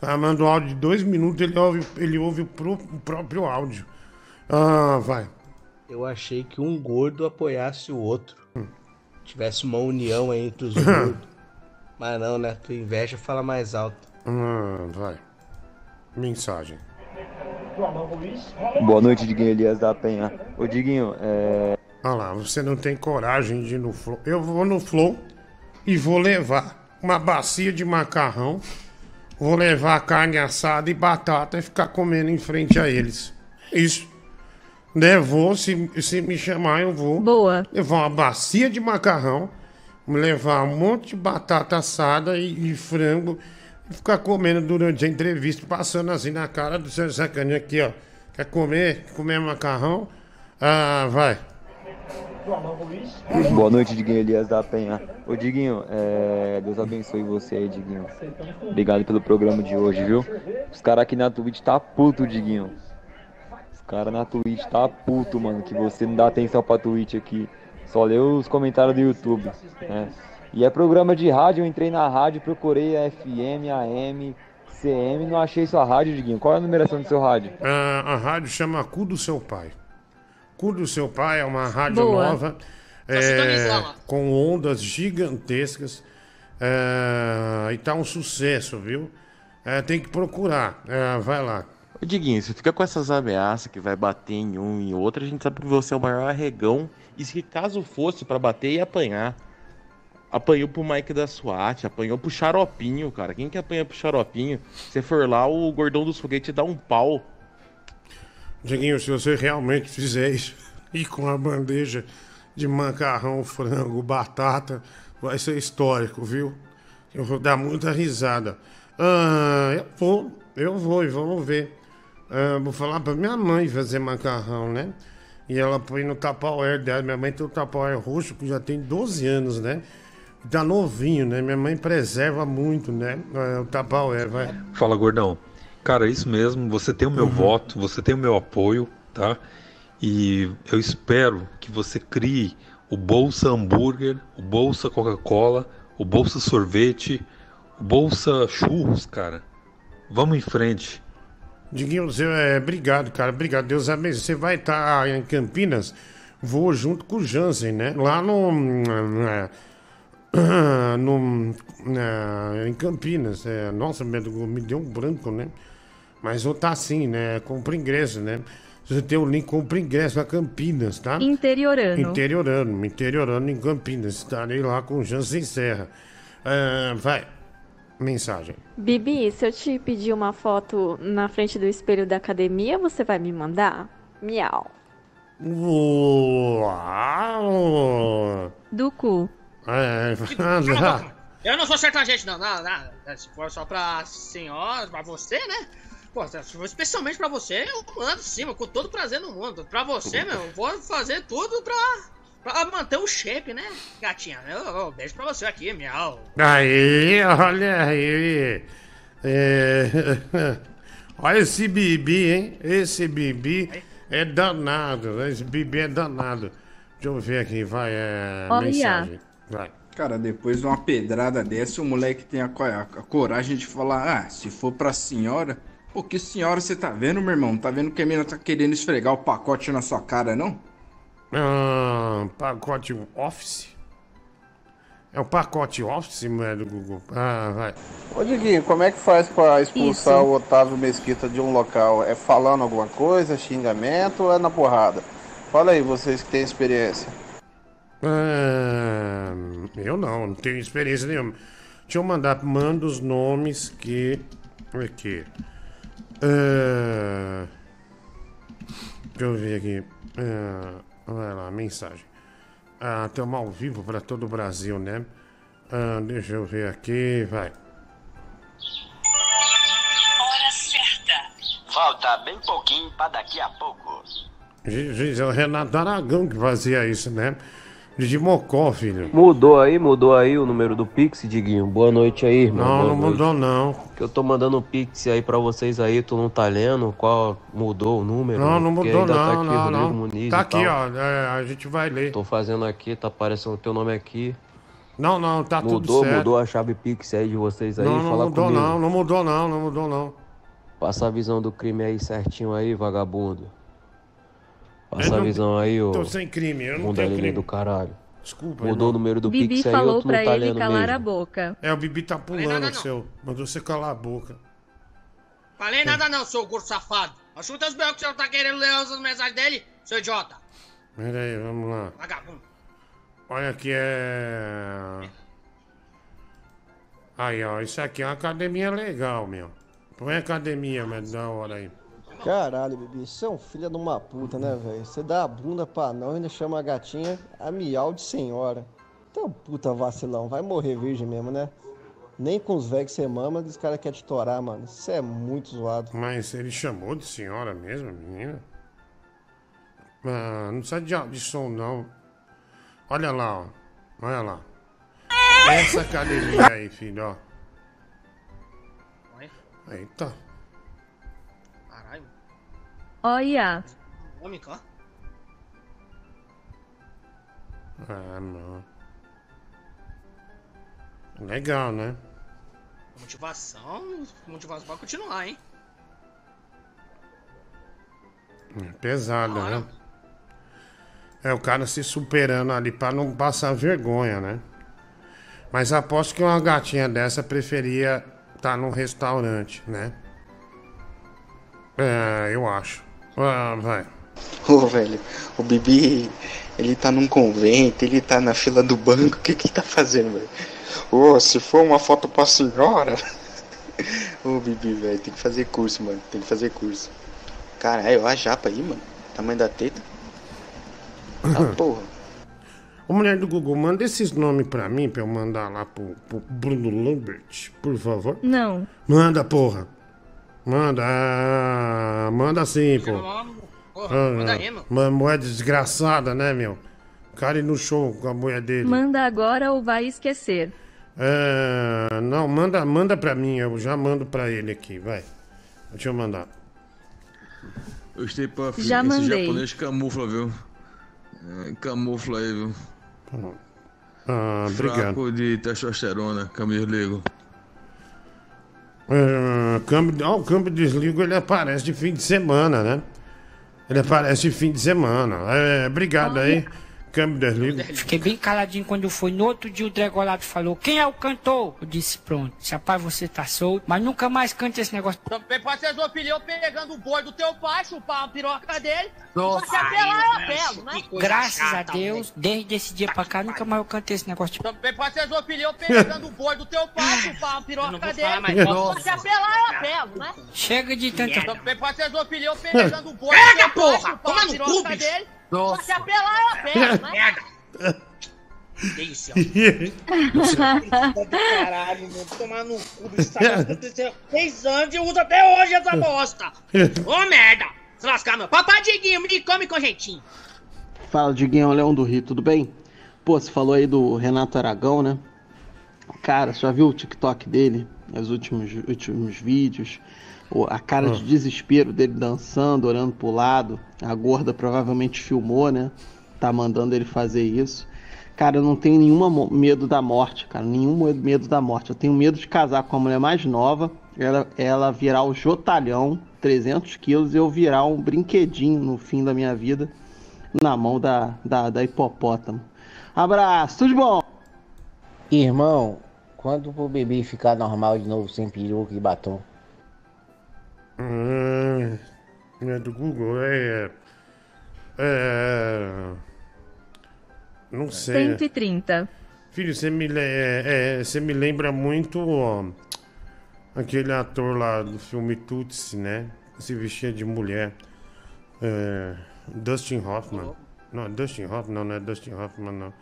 [SPEAKER 2] Ah, manda um áudio de dois minutos, ele ouve, ele ouve o, pró- o próprio áudio. Ah, vai.
[SPEAKER 6] Eu achei que um gordo apoiasse o outro. Tivesse uma união entre os gordos. Mas não, né? Tua inveja fala mais alto.
[SPEAKER 2] Ah, vai. Mensagem.
[SPEAKER 30] Boa noite, Diguinho Elias da Penha. Ô, Diguinho, é.
[SPEAKER 2] Olha lá, você não tem coragem de ir no Flow. Eu vou no Flow e vou levar uma bacia de macarrão, vou levar carne assada e batata e ficar comendo em frente a eles. Isso. Né, vou, se, se me chamar, eu vou.
[SPEAKER 5] Boa.
[SPEAKER 2] Levar uma bacia de macarrão, levar um monte de batata assada e, e frango ficar comendo durante a entrevista, passando assim na cara do seu sacaninha aqui, ó. Quer comer? Comer macarrão? Ah, vai.
[SPEAKER 30] Boa noite, Diguinho Elias da Penha. Ô, Diguinho, é... Deus abençoe você aí, Diguinho. Obrigado pelo programa de hoje, viu? Os caras aqui na Twitch tá puto, Diguinho. Os caras na Twitch tá puto, mano, que você não dá atenção pra Twitch aqui. Só lê os comentários do YouTube, né? E é programa de rádio, eu entrei na rádio, procurei a FM, AM, CM, não achei sua rádio, Diguinho. Qual é a numeração do seu rádio?
[SPEAKER 2] Ah, a rádio chama Cu do Seu Pai. Cu do Seu Pai é uma rádio
[SPEAKER 30] Boa.
[SPEAKER 2] nova,
[SPEAKER 30] Tá
[SPEAKER 2] é, com ondas gigantescas. é, e tá um sucesso, viu? É, tem que procurar. É, vai lá.
[SPEAKER 22] Ô, Diguinho, você fica com essas ameaças que vai bater em um e outro, a gente sabe que você é o maior arregão. E se caso fosse pra bater, ia apanhar. Apanhou pro Mike da SWAT, apanhou pro Xaropinho, cara. Quem que apanha pro Xaropinho? Se for lá, o gordão dos foguetes dá um pau.
[SPEAKER 2] Diguinho, se você realmente fizer isso e com a bandeja de macarrão, frango, batata, vai ser histórico, viu? Eu vou dar muita risada. Ah, eu vou, eu vou e vamos ver. Ah, vou falar pra minha mãe fazer macarrão, né? E ela põe no Tupperware dela. Minha mãe tem o Tupperware roxo, que já tem 12 anos, né? Tá novinho, né? Minha mãe preserva muito, né? Ah, O Tupperware, vai.
[SPEAKER 25] Fala, gordão. Cara, é isso mesmo. Você tem o meu voto, você tem o meu apoio, tá? E eu espero que você crie o Bolsa Hambúrguer, o Bolsa Coca-Cola, o Bolsa Sorvete, o Bolsa Churros, cara. Vamos em frente.
[SPEAKER 2] Diguinho, você, é, obrigado, cara. Obrigado. Deus abençoe. Você vai estar em Campinas? Vou junto com o Jansen, né? Lá no. é, no é, em Campinas. É, nossa, me, me deu um branco, né? Mas vou estar assim, né? Compre ingresso, né? Se você tem o link, compre ingresso a Campinas, tá?
[SPEAKER 5] Interiorano.
[SPEAKER 2] Interiorano, interiorano em Campinas. Estarei lá com Jansen Serra. Ah, vai. Mensagem.
[SPEAKER 31] Bibi, se eu te pedir uma foto na frente do espelho da academia, você vai me mandar? Miau.
[SPEAKER 2] Uau!
[SPEAKER 5] Do cu.
[SPEAKER 2] É,
[SPEAKER 1] Cala a boca. Eu não sou sertanejo, não. Não, não. Se for só pra senhora, pra você, né? pô, se for especialmente pra você, eu mando sim, mas com todo prazer no mundo. Pra você, meu, eu vou fazer tudo pra, pra manter o shape, né, gatinha? Eu, eu beijo pra você aqui, miau.
[SPEAKER 2] Aí, olha aí. É, Olha esse Bibi, hein? Esse Bibi é danado. né? Esse Bibi é danado. Deixa eu ver aqui, vai. É,
[SPEAKER 32] Olha.
[SPEAKER 2] mensagem. Vai.
[SPEAKER 32] Cara, depois de uma pedrada dessa, o moleque tem a, a- a coragem de falar: Ah, se for pra senhora. Pô, que senhora você tá vendo, meu irmão? Tá vendo que a menina tá querendo esfregar o pacote na sua cara, não?
[SPEAKER 2] Ah, pacote Office? É o pacote Office, mulher do Google. Ah, vai.
[SPEAKER 33] Ô Diguinho, como é que faz pra expulsar
[SPEAKER 2] Isso.
[SPEAKER 33] o Otávio Mesquita de um local? É falando alguma coisa, xingamento ou é na porrada? Fala aí, vocês que têm experiência.
[SPEAKER 2] Ah, eu não, não tenho experiência nenhuma. Deixa eu mandar, manda os nomes que. Aqui. Ah, deixa eu ver aqui. Ah, vai lá, mensagem. Ah, estamos ao vivo para todo o Brasil, né? Ah, deixa eu ver aqui, vai.
[SPEAKER 34] Hora certa. Falta bem pouquinho pra daqui a pouco.
[SPEAKER 2] Giz, é o Renato Aragão que fazia isso, né? De Mocó, filho.
[SPEAKER 35] Mudou aí, mudou aí o número do Pix, Diguinho. Boa noite aí, irmão.
[SPEAKER 2] Não,
[SPEAKER 35] Boa
[SPEAKER 2] não
[SPEAKER 35] noite.
[SPEAKER 2] mudou não.
[SPEAKER 35] Que eu tô mandando um Pix aí pra vocês aí, tu não tá lendo qual mudou o número?
[SPEAKER 2] Não, não mudou
[SPEAKER 35] ainda tá
[SPEAKER 2] não,
[SPEAKER 35] aqui
[SPEAKER 2] não,
[SPEAKER 35] Rodrigo
[SPEAKER 2] não.
[SPEAKER 35] Muniz
[SPEAKER 2] Tá aqui, ó. é, a gente vai ler.
[SPEAKER 35] Tô fazendo aqui, tá aparecendo o teu nome aqui.
[SPEAKER 2] Não, não, tá tudo
[SPEAKER 35] mudou,
[SPEAKER 2] certo.
[SPEAKER 35] mudou a chave Pix aí de vocês aí,
[SPEAKER 2] Não, não mudou
[SPEAKER 35] comigo.
[SPEAKER 2] não, não mudou não, não mudou não.
[SPEAKER 35] Passa a visão do crime aí certinho aí, vagabundo. Passa
[SPEAKER 2] Eu
[SPEAKER 35] a
[SPEAKER 2] não-
[SPEAKER 35] visão aí, ô.
[SPEAKER 2] tô sem crime, eu não tenho crime.
[SPEAKER 35] do caralho.
[SPEAKER 2] Desculpa,
[SPEAKER 35] Mudou
[SPEAKER 2] irmão.
[SPEAKER 35] o número do
[SPEAKER 5] Bibi
[SPEAKER 35] Pix aí,
[SPEAKER 5] falou
[SPEAKER 35] ou tu não
[SPEAKER 5] pra
[SPEAKER 35] tá
[SPEAKER 5] ele calar
[SPEAKER 35] mesmo?
[SPEAKER 5] a boca.
[SPEAKER 2] É, o Bibi tá pulando
[SPEAKER 1] nada,
[SPEAKER 2] o seu. Mandou você calar a boca.
[SPEAKER 1] Falei nada não, seu gordo safado. Achuta os belos que você não tá querendo ler as mensagens dele, seu idiota.
[SPEAKER 2] Pera aí, vamos lá.
[SPEAKER 1] Vagabundo.
[SPEAKER 2] Olha aqui é. Aí, ó, isso aqui é uma academia legal, meu. Põe academia, mas da hora aí.
[SPEAKER 14] Caralho, Bibi, você é um filho de uma puta, né, velho? Você dá a bunda pra não e ainda chama a gatinha a miau de senhora. Então, puta vacilão, vai morrer virgem mesmo, né? Nem com os velhos que você mama, os caras querem te torar, mano. Isso é muito zoado.
[SPEAKER 2] Mas ele chamou de senhora mesmo, menina? Ah, não precisa de, de som, não. Olha lá, ó. Olha lá. Essa academia aí, filho, ó. Eita.
[SPEAKER 5] Olha.
[SPEAKER 1] ó.
[SPEAKER 2] Ah, não. Legal, né?
[SPEAKER 1] Motivação, motivação pra continuar, hein?
[SPEAKER 2] É Pesada, né? É o cara se superando ali pra não passar vergonha, né? Mas aposto que uma gatinha dessa preferia estar num restaurante, né? É, eu acho. Ah, vai.
[SPEAKER 36] Ô, velho, o Bibi, ele tá num convento, ele tá na fila do banco, o que que ele tá fazendo, velho? Ô, se for uma foto pra senhora. Ô, Bibi, velho, tem que fazer curso, mano, tem que fazer curso. Caralho, olha a japa aí, mano, tamanho da teta. Tá porra.
[SPEAKER 2] Ô, mulher do Google, manda esses nomes pra mim pra eu mandar lá pro, pro Bruno Lambert, por favor.
[SPEAKER 5] Não.
[SPEAKER 2] Manda, porra. Manda, ah, manda sim, pô.
[SPEAKER 1] Porra, manda
[SPEAKER 2] Ah,
[SPEAKER 1] aí, mano.
[SPEAKER 2] Uma moeda desgraçada, né, meu? O cara ir no show com a mulher dele.
[SPEAKER 5] Manda agora ou vai esquecer.
[SPEAKER 2] É, não, manda, manda pra mim, eu já mando pra ele aqui, vai. Deixa eu mandar.
[SPEAKER 37] Gostei, Puff.
[SPEAKER 5] Já
[SPEAKER 37] Esse
[SPEAKER 5] mandei.
[SPEAKER 37] japonês camufla, viu? É, camufla aí, viu?
[SPEAKER 2] Ah, obrigado.
[SPEAKER 37] Fraco de testosterona, Camilo
[SPEAKER 2] É, câmbio, ó, o câmbio desligo ele aparece de fim de semana, né? Ele aparece de fim de semana. É, obrigado aí. Câmbio desligo.
[SPEAKER 38] Fiquei bem caladinho quando foi. No outro dia o Dregolado falou: Quem é o cantor? Eu disse: Pronto, se rapaz você tá solto, mas nunca mais cante esse negócio.
[SPEAKER 1] Também pode ser Zopilhão pegando o boi do teu pai, chupar a piroca dele.
[SPEAKER 38] Nossa.
[SPEAKER 1] Só que apelar eu apelo, né?
[SPEAKER 38] Graças a Deus, desde esse dia pra cá, nunca mais eu cantei esse negócio.
[SPEAKER 1] Também pode ser Zopilhão pegando o boi do teu pai, chupar a piroca dele.
[SPEAKER 38] nada.
[SPEAKER 1] que apelar eu apelo, né?
[SPEAKER 38] Chega de tanta.
[SPEAKER 1] Também pode ser Zopilhão pegando o boi do
[SPEAKER 38] Pega,
[SPEAKER 1] teu pai,
[SPEAKER 38] porra!
[SPEAKER 1] chupar
[SPEAKER 38] Toma
[SPEAKER 1] a piroca dele.
[SPEAKER 38] Nossa.
[SPEAKER 1] Que apelar eu apelo, né? Delícia. Você é do caralho, mano. Tomar no cu sabor. aconteceu seis anos e usa até hoje essa bosta. Ô merda. Se lascar, meu. Papai Diguinho, me come com jeitinho.
[SPEAKER 6] Fala, Diguinho, Leão do Rio, tudo bem? Pô, você falou aí do Renato Aragão, né? Cara, você já viu o TikTok dele? Os últimos, últimos vídeos? O- A cara de
[SPEAKER 2] Ah.
[SPEAKER 6] desespero dele dançando, olhando pro lado. A gorda provavelmente filmou, né? Tá mandando ele fazer isso. Cara, eu não tenho nenhum medo da morte, cara. Nenhum medo da morte. Eu tenho medo de casar com a mulher mais nova, ela, ela virar o jotalhão, 300 quilos, e eu virar um brinquedinho no fim da minha vida, na mão da, da, da hipopótamo. Abraço, tudo de bom?
[SPEAKER 39] Irmão, quando pro bebê ficar normal de novo, sem peruca e batom?
[SPEAKER 2] Hum, é do Google, é. É. Não sei.
[SPEAKER 5] 130.
[SPEAKER 2] Filho, você me, é, é, você me lembra muito ó, aquele ator lá do filme Tutsi, né? Se vestia de mulher. É, Dustin Hoffman. Não, Dustin Hoffman, não, não é Dustin Hoffman, não.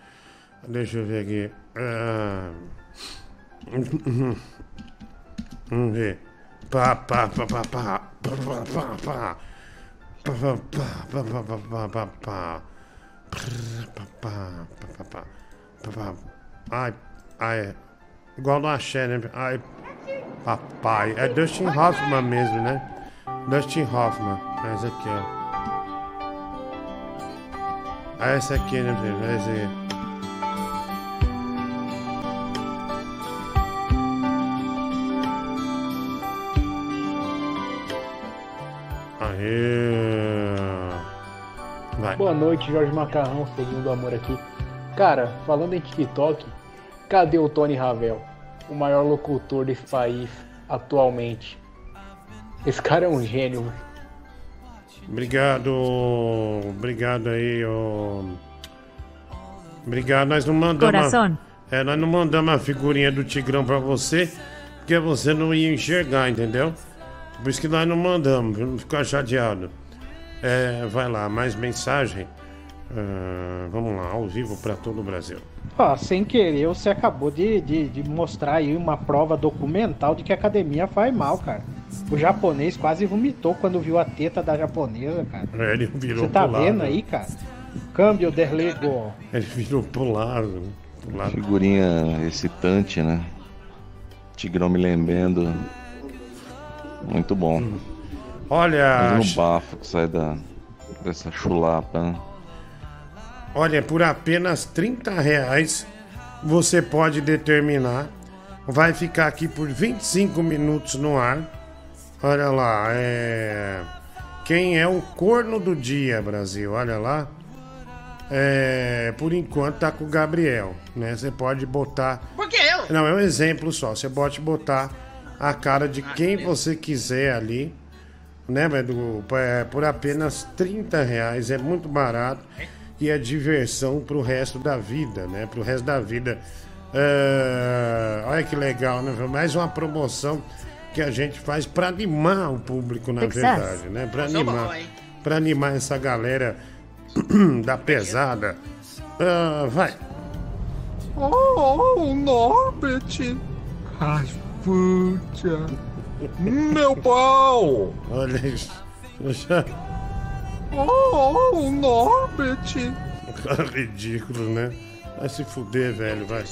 [SPEAKER 2] Deixa eu ver aqui. É, Vamos ver. Pá, pá, pá, pá, pá. Pá, pá, pá, pá. Ai, ai. Igual no axé, né? Ai, papai. É Dustin Hoffman mesmo, né? Dustin Hoffman. É esse aqui, ó. É esse aqui, né? É esse aqui. Vai.
[SPEAKER 23] Boa noite, Jorge Macarrão, seguindo o amor aqui. Cara, falando em TikTok, cadê o Tony Ravel? O maior locutor desse país atualmente. Esse cara é um gênio.
[SPEAKER 2] Obrigado. Obrigado aí, ó. Obrigado, nós não mandamos.
[SPEAKER 5] Coração.
[SPEAKER 2] A, é, nós não mandamos a figurinha do Tigrão pra você, porque você não ia enxergar, entendeu? Por isso que nós não mandamos, não ficar chateado. É, vai lá, mais mensagem. Ah, vamos lá, ao vivo pra todo o Brasil.
[SPEAKER 40] Ó, sem querer, você acabou de, de, de mostrar aí uma prova documental de que a academia faz mal, cara. O japonês quase vomitou quando viu a teta da japonesa, cara.
[SPEAKER 2] É, ele virou
[SPEAKER 40] Você tá
[SPEAKER 2] pro lado.
[SPEAKER 40] vendo aí, cara? Câmbio derlego.
[SPEAKER 2] Ele virou pro lado. Pro lado.
[SPEAKER 22] Figurinha excitante, né? Tigrão me lembrando. Muito bom.
[SPEAKER 2] Olha,
[SPEAKER 22] Mas
[SPEAKER 2] ach-
[SPEAKER 22] no bafo que sai da, dessa chulapa, né?
[SPEAKER 2] Olha, por apenas 30 reais você pode determinar. Vai ficar aqui por 25 minutos no ar. Olha lá, é. Quem é o corno do dia, Brasil? Olha lá. É, por enquanto tá com o Gabriel, né? Você pode botar.
[SPEAKER 1] Por que eu?
[SPEAKER 2] Não, é um exemplo só. Você pode botar a cara de quem você quiser ali, né, mas do- é, por apenas 30 reais. É muito barato e é diversão pro resto da vida, né? Pro resto da vida. É, olha que legal, né? Mais uma promoção que a gente faz para animar o público, na
[SPEAKER 1] Success.
[SPEAKER 2] verdade, né? Para animar, para animar essa galera da pesada. Ah, vai.
[SPEAKER 28] Oh, o Norbert! Ai, puta! Meu pau!
[SPEAKER 2] Olha isso.
[SPEAKER 28] Oh, o Norbert!
[SPEAKER 2] Cara ridículo, né? Vai se fuder, velho, vai.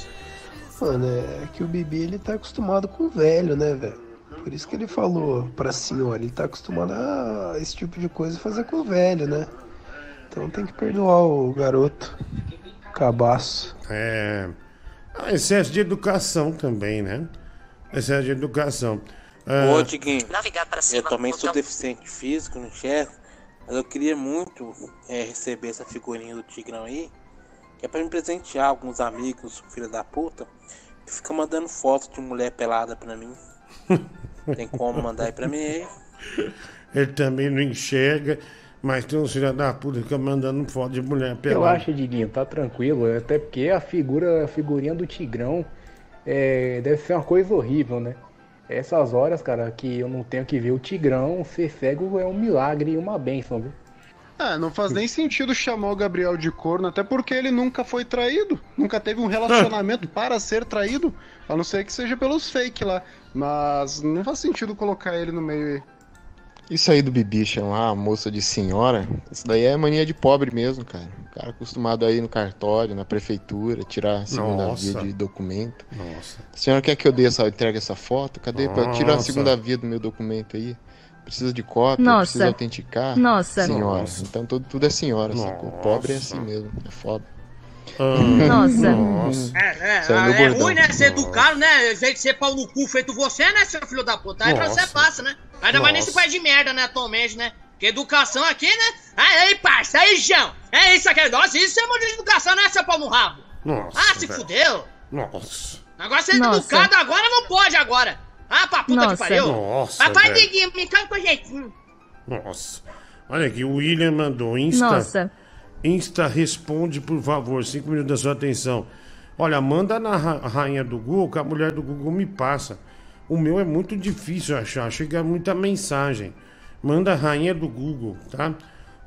[SPEAKER 41] Mano, é que o Bibi ele tá acostumado com o velho, né, velho? Por isso que ele falou pra senhora, ele tá acostumado a esse tipo de coisa fazer com o velho, né? Então tem que perdoar o garoto. Cabaço.
[SPEAKER 2] É. Ah, excesso de educação também, né? Excesso de educação. Ah,
[SPEAKER 42] Ô, Diguinho, eu também sou deficiente físico, não enxergo, mas eu queria muito é, receber essa figurinha do Tigrão aí, que é pra me presentear alguns amigos, filha da puta, que fica mandando foto de mulher pelada pra mim. Tem como mandar aí pra mim aí?
[SPEAKER 2] Ele também não enxerga, mas tem uns filhos da puta que ficam mandando foto de mulher
[SPEAKER 23] Eu
[SPEAKER 2] pelada.
[SPEAKER 23] acho, Diguinho, tá tranquilo. Até porque a figura, a figurinha do Tigrão é, deve ser uma coisa horrível, né? Essas horas, cara, que eu não tenho que ver o Tigrão ser cego é um milagre e uma bênção, viu?
[SPEAKER 43] É, não faz nem sentido chamar o Gabriel de corno, até porque ele nunca foi traído. Nunca teve um relacionamento para ser traído. A não ser que seja pelos fake lá. Mas não faz sentido colocar ele no meio aí.
[SPEAKER 36] Isso aí do Bibi chamar a moça de senhora, isso daí é mania de pobre mesmo, cara. O cara acostumado aí no cartório, na prefeitura, tirar a segunda
[SPEAKER 2] Nossa.
[SPEAKER 36] via de documento.
[SPEAKER 2] Nossa.
[SPEAKER 36] A senhora quer que eu dê essa, entregue essa foto? Cadê? Pra tirar a
[SPEAKER 2] Nossa.
[SPEAKER 36] segunda via do meu documento aí. Precisa de cópia,
[SPEAKER 5] Nossa.
[SPEAKER 36] precisa autenticar.
[SPEAKER 5] Nossa.
[SPEAKER 36] Senhora.
[SPEAKER 5] Nossa.
[SPEAKER 36] Então tudo, tudo é senhora, sacou? Pobre é assim mesmo, é foda.
[SPEAKER 5] Nossa.
[SPEAKER 36] Nossa.
[SPEAKER 1] É, é,
[SPEAKER 36] é
[SPEAKER 1] é ruim, né? Ser educado, né? Em vez de ser pau no cu feito você, né, seu filho da puta? Aí pra
[SPEAKER 2] Nossa.
[SPEAKER 1] você passa, né? Ainda mais nesse país de merda, né, atualmente, né? Que educação aqui, né? Aí, parça, aí, João. É isso aqui. Nossa, isso é modelo de educação, né, seu pau no rabo?
[SPEAKER 2] Nossa.
[SPEAKER 1] Ah, se
[SPEAKER 2] velho.
[SPEAKER 1] fudeu.
[SPEAKER 2] Nossa.
[SPEAKER 1] Agora ser
[SPEAKER 5] Nossa.
[SPEAKER 1] educado agora não pode agora. Ah, pra puta
[SPEAKER 5] Nossa.
[SPEAKER 1] que pariu.
[SPEAKER 2] Nossa,
[SPEAKER 1] Papai. Diguinho, me cai com jeitinho.
[SPEAKER 2] Nossa. Olha aqui, o William mandou Insta.
[SPEAKER 5] Nossa.
[SPEAKER 2] Insta responde, por favor, cinco minutos da sua atenção. Olha, manda na ra- rainha do Google que a mulher do Google me passa. O meu é muito difícil achar, chega muita mensagem. Manda a rainha do Google, tá?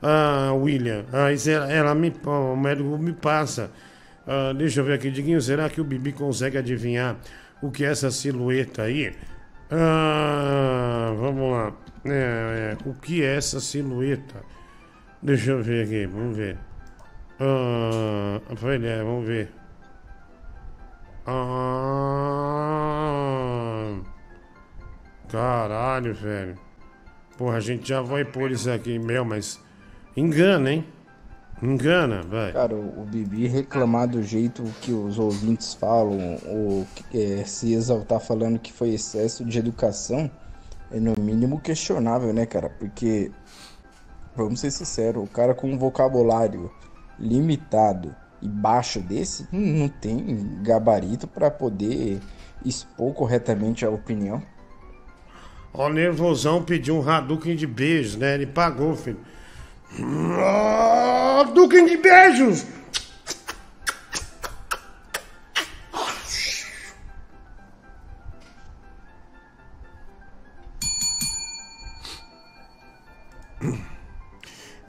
[SPEAKER 2] Ah, William, aí ela, ela me, do Google me passa. Ah, deixa eu ver aqui, Diguinho, será que o Bibi consegue adivinhar o que é essa silhueta aí? Ah, vamos lá. É, é, o que é essa silhueta? Deixa eu ver aqui, vamos ver. Ah, foi, é, vamos ver. Ah, caralho, velho. Porra, a gente já vai pôr isso aqui, meu, mas engana, hein? Engana, velho.
[SPEAKER 32] Cara, o, Bibi reclamar do jeito que os ouvintes falam, ou é, se exaltar falando que foi excesso de educação, é no mínimo questionável, né, cara? Porque, vamos ser sinceros, o cara com um vocabulário limitado e baixo desse, não não tem gabarito pra poder expor corretamente a opinião.
[SPEAKER 2] Ó, o nervosão pediu um Hadouken de beijos, né? Ele pagou, filho. Hadouken de beijos!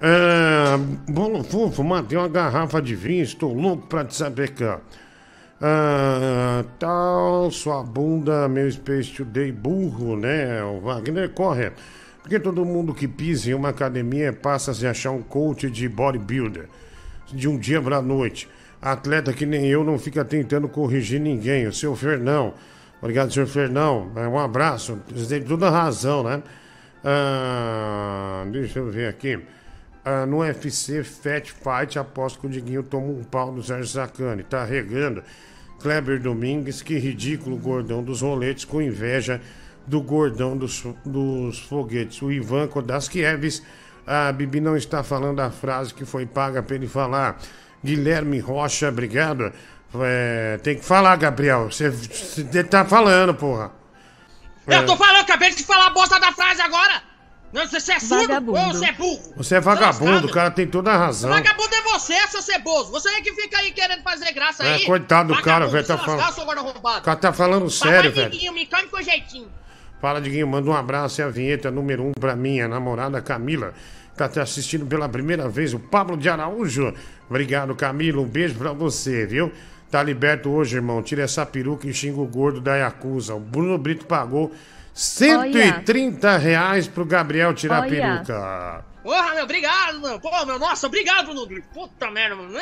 [SPEAKER 2] É, bolo fofo, matei uma garrafa de vinho, estou louco pra te sapecar. Ah, tal, sua bunda, meu Space Today burro, né? O Wagner corre. Porque todo mundo que pisa em uma academia passa a se achar um coach de bodybuilder. De um dia pra noite. Atleta que nem eu não fica tentando corrigir ninguém. O seu Fernão. Obrigado, senhor Fernão. É, Um abraço. Você tem toda razão, né? Ah, deixa eu ver aqui. Ah, no UFC Fat Fight, aposto que o Diguinho toma um pau do Sérgio Sacani. Tá regando. Kleber Domingues, que ridículo gordão dos roletes, com inveja do gordão dos, dos foguetes. O Ivan Kodaskieves, a Bibi não está falando a frase que foi paga para ele falar. Guilherme Rocha, obrigado. É, tem que falar, Gabriel. Você, tá falando, porra. É.
[SPEAKER 1] Eu tô falando, acabei de falar a bosta da frase agora. Não, você é surdo
[SPEAKER 5] Vagabundo.
[SPEAKER 1] ou você é burro?
[SPEAKER 2] Você é vagabundo, o cara tem toda a razão.
[SPEAKER 1] Vagabundo é você, seu ceboso. Você é que fica aí querendo fazer graça
[SPEAKER 2] É,
[SPEAKER 1] aí.
[SPEAKER 2] coitado do cara, velho, tá falando-. O cara tá falando sério, velho.
[SPEAKER 1] Diguinho, me come com jeitinho.
[SPEAKER 2] Fala, Diguinho, manda um abraço e a vinheta número um pra minha namorada Camila. Tá te assistindo pela primeira vez, o Pablo de Araújo. Obrigado, Camila. Um beijo pra você, viu? Tá liberto hoje, irmão. Tira essa peruca e xinga o gordo da Yakuza. O Bruno Brito pagou 130 reais pro Gabriel tirar a
[SPEAKER 1] Olha.
[SPEAKER 2] peruca.
[SPEAKER 1] Porra, meu, obrigado, meu. Pô, meu, nossa, obrigado, Bruno. Puta merda, mano.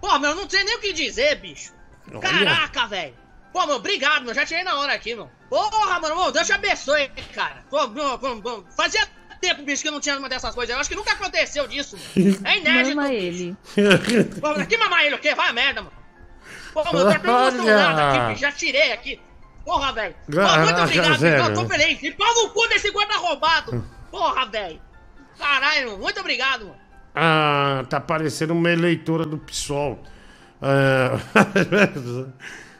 [SPEAKER 1] Pô, meu, não sei nem o que dizer, bicho.
[SPEAKER 2] Olha.
[SPEAKER 1] Caraca, velho. Pô, meu, obrigado, meu. Já tirei na hora aqui, meu. Porra, mano, meu, Deus te abençoe, cara. Pô, meu, pô, pô, fazia tempo, bicho, que eu não tinha uma dessas coisas. Eu acho que nunca aconteceu disso, mano. É inédito.
[SPEAKER 5] Mama ele.
[SPEAKER 1] Pô, que mamar ele o quê? Vai a merda, mano. Pô, meu, tá mostrou
[SPEAKER 2] Olha.
[SPEAKER 1] nada aqui, bicho. Já tirei aqui. Porra, velho. Muito obrigado,
[SPEAKER 2] velho.
[SPEAKER 1] eu tô feliz. E pau no cu desse guarda roubado. Porra, velho. Caralho, muito obrigado, mano.
[SPEAKER 2] Ah, tá parecendo uma eleitora do PSOL. Ah,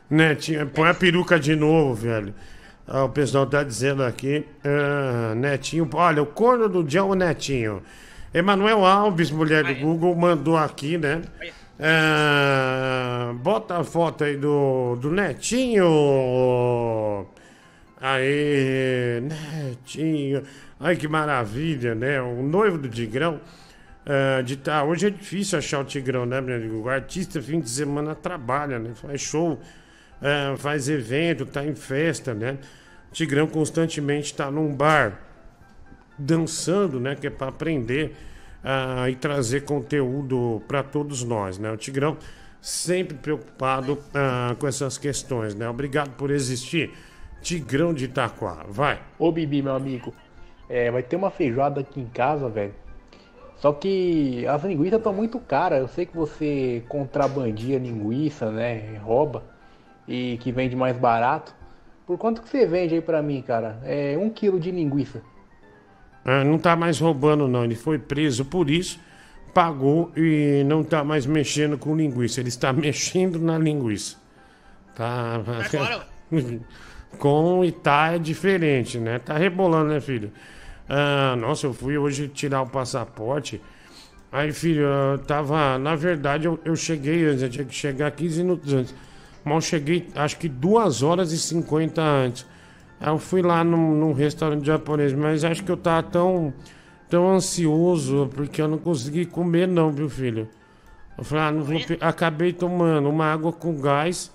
[SPEAKER 2] Netinho, põe a peruca de novo, velho. Ah, o pessoal tá dizendo aqui. ah, Netinho, olha, o corno do dia é o Netinho. Emanuel Alves, mulher do Google, mandou aqui, né? Ah, bota a foto aí do, do Netinho. Aí, Netinho. Ai, que maravilha, né? O noivo do Digrão. ah, de tá, hoje é difícil achar o Tigrão, né, meu amigo? O artista, fim de semana, trabalha, né? Faz show, ah, faz evento, tá em festa, né? O Tigrão constantemente tá num bar dançando, né? Que é para aprender e trazer conteúdo para todos nós, né? O Tigrão sempre preocupado ah, com essas questões, né? Obrigado por existir, Tigrão de Itaquá. Vai.
[SPEAKER 23] Ô Bibi, meu amigo, é, vai ter uma feijoada aqui em casa, velho. Só que as linguiças estão muito caras. Eu sei que você contrabandia linguiça, né? Rouba. E que vende mais barato. Por quanto que você vende aí pra mim, cara? É um quilo de linguiça.
[SPEAKER 2] Ah, não tá mais roubando, não. Ele foi preso por isso, pagou e não tá mais mexendo com linguiça. Ele está mexendo na linguiça. Tá. com e tá é diferente, né? Tá rebolando, né, filho? Ah, nossa, eu fui hoje tirar o passaporte. Aí, filho, eu tava. Na verdade, eu, eu cheguei antes, eu tinha que chegar 15 minutos antes. Mas eu cheguei, acho que 2 horas e 50 antes. Aí eu fui lá num, num restaurante japonês, mas acho que eu tava tão, tão ansioso porque eu não consegui comer, não, viu, filho? Eu falei, ah, não vou. pe- Acabei tomando uma água com gás,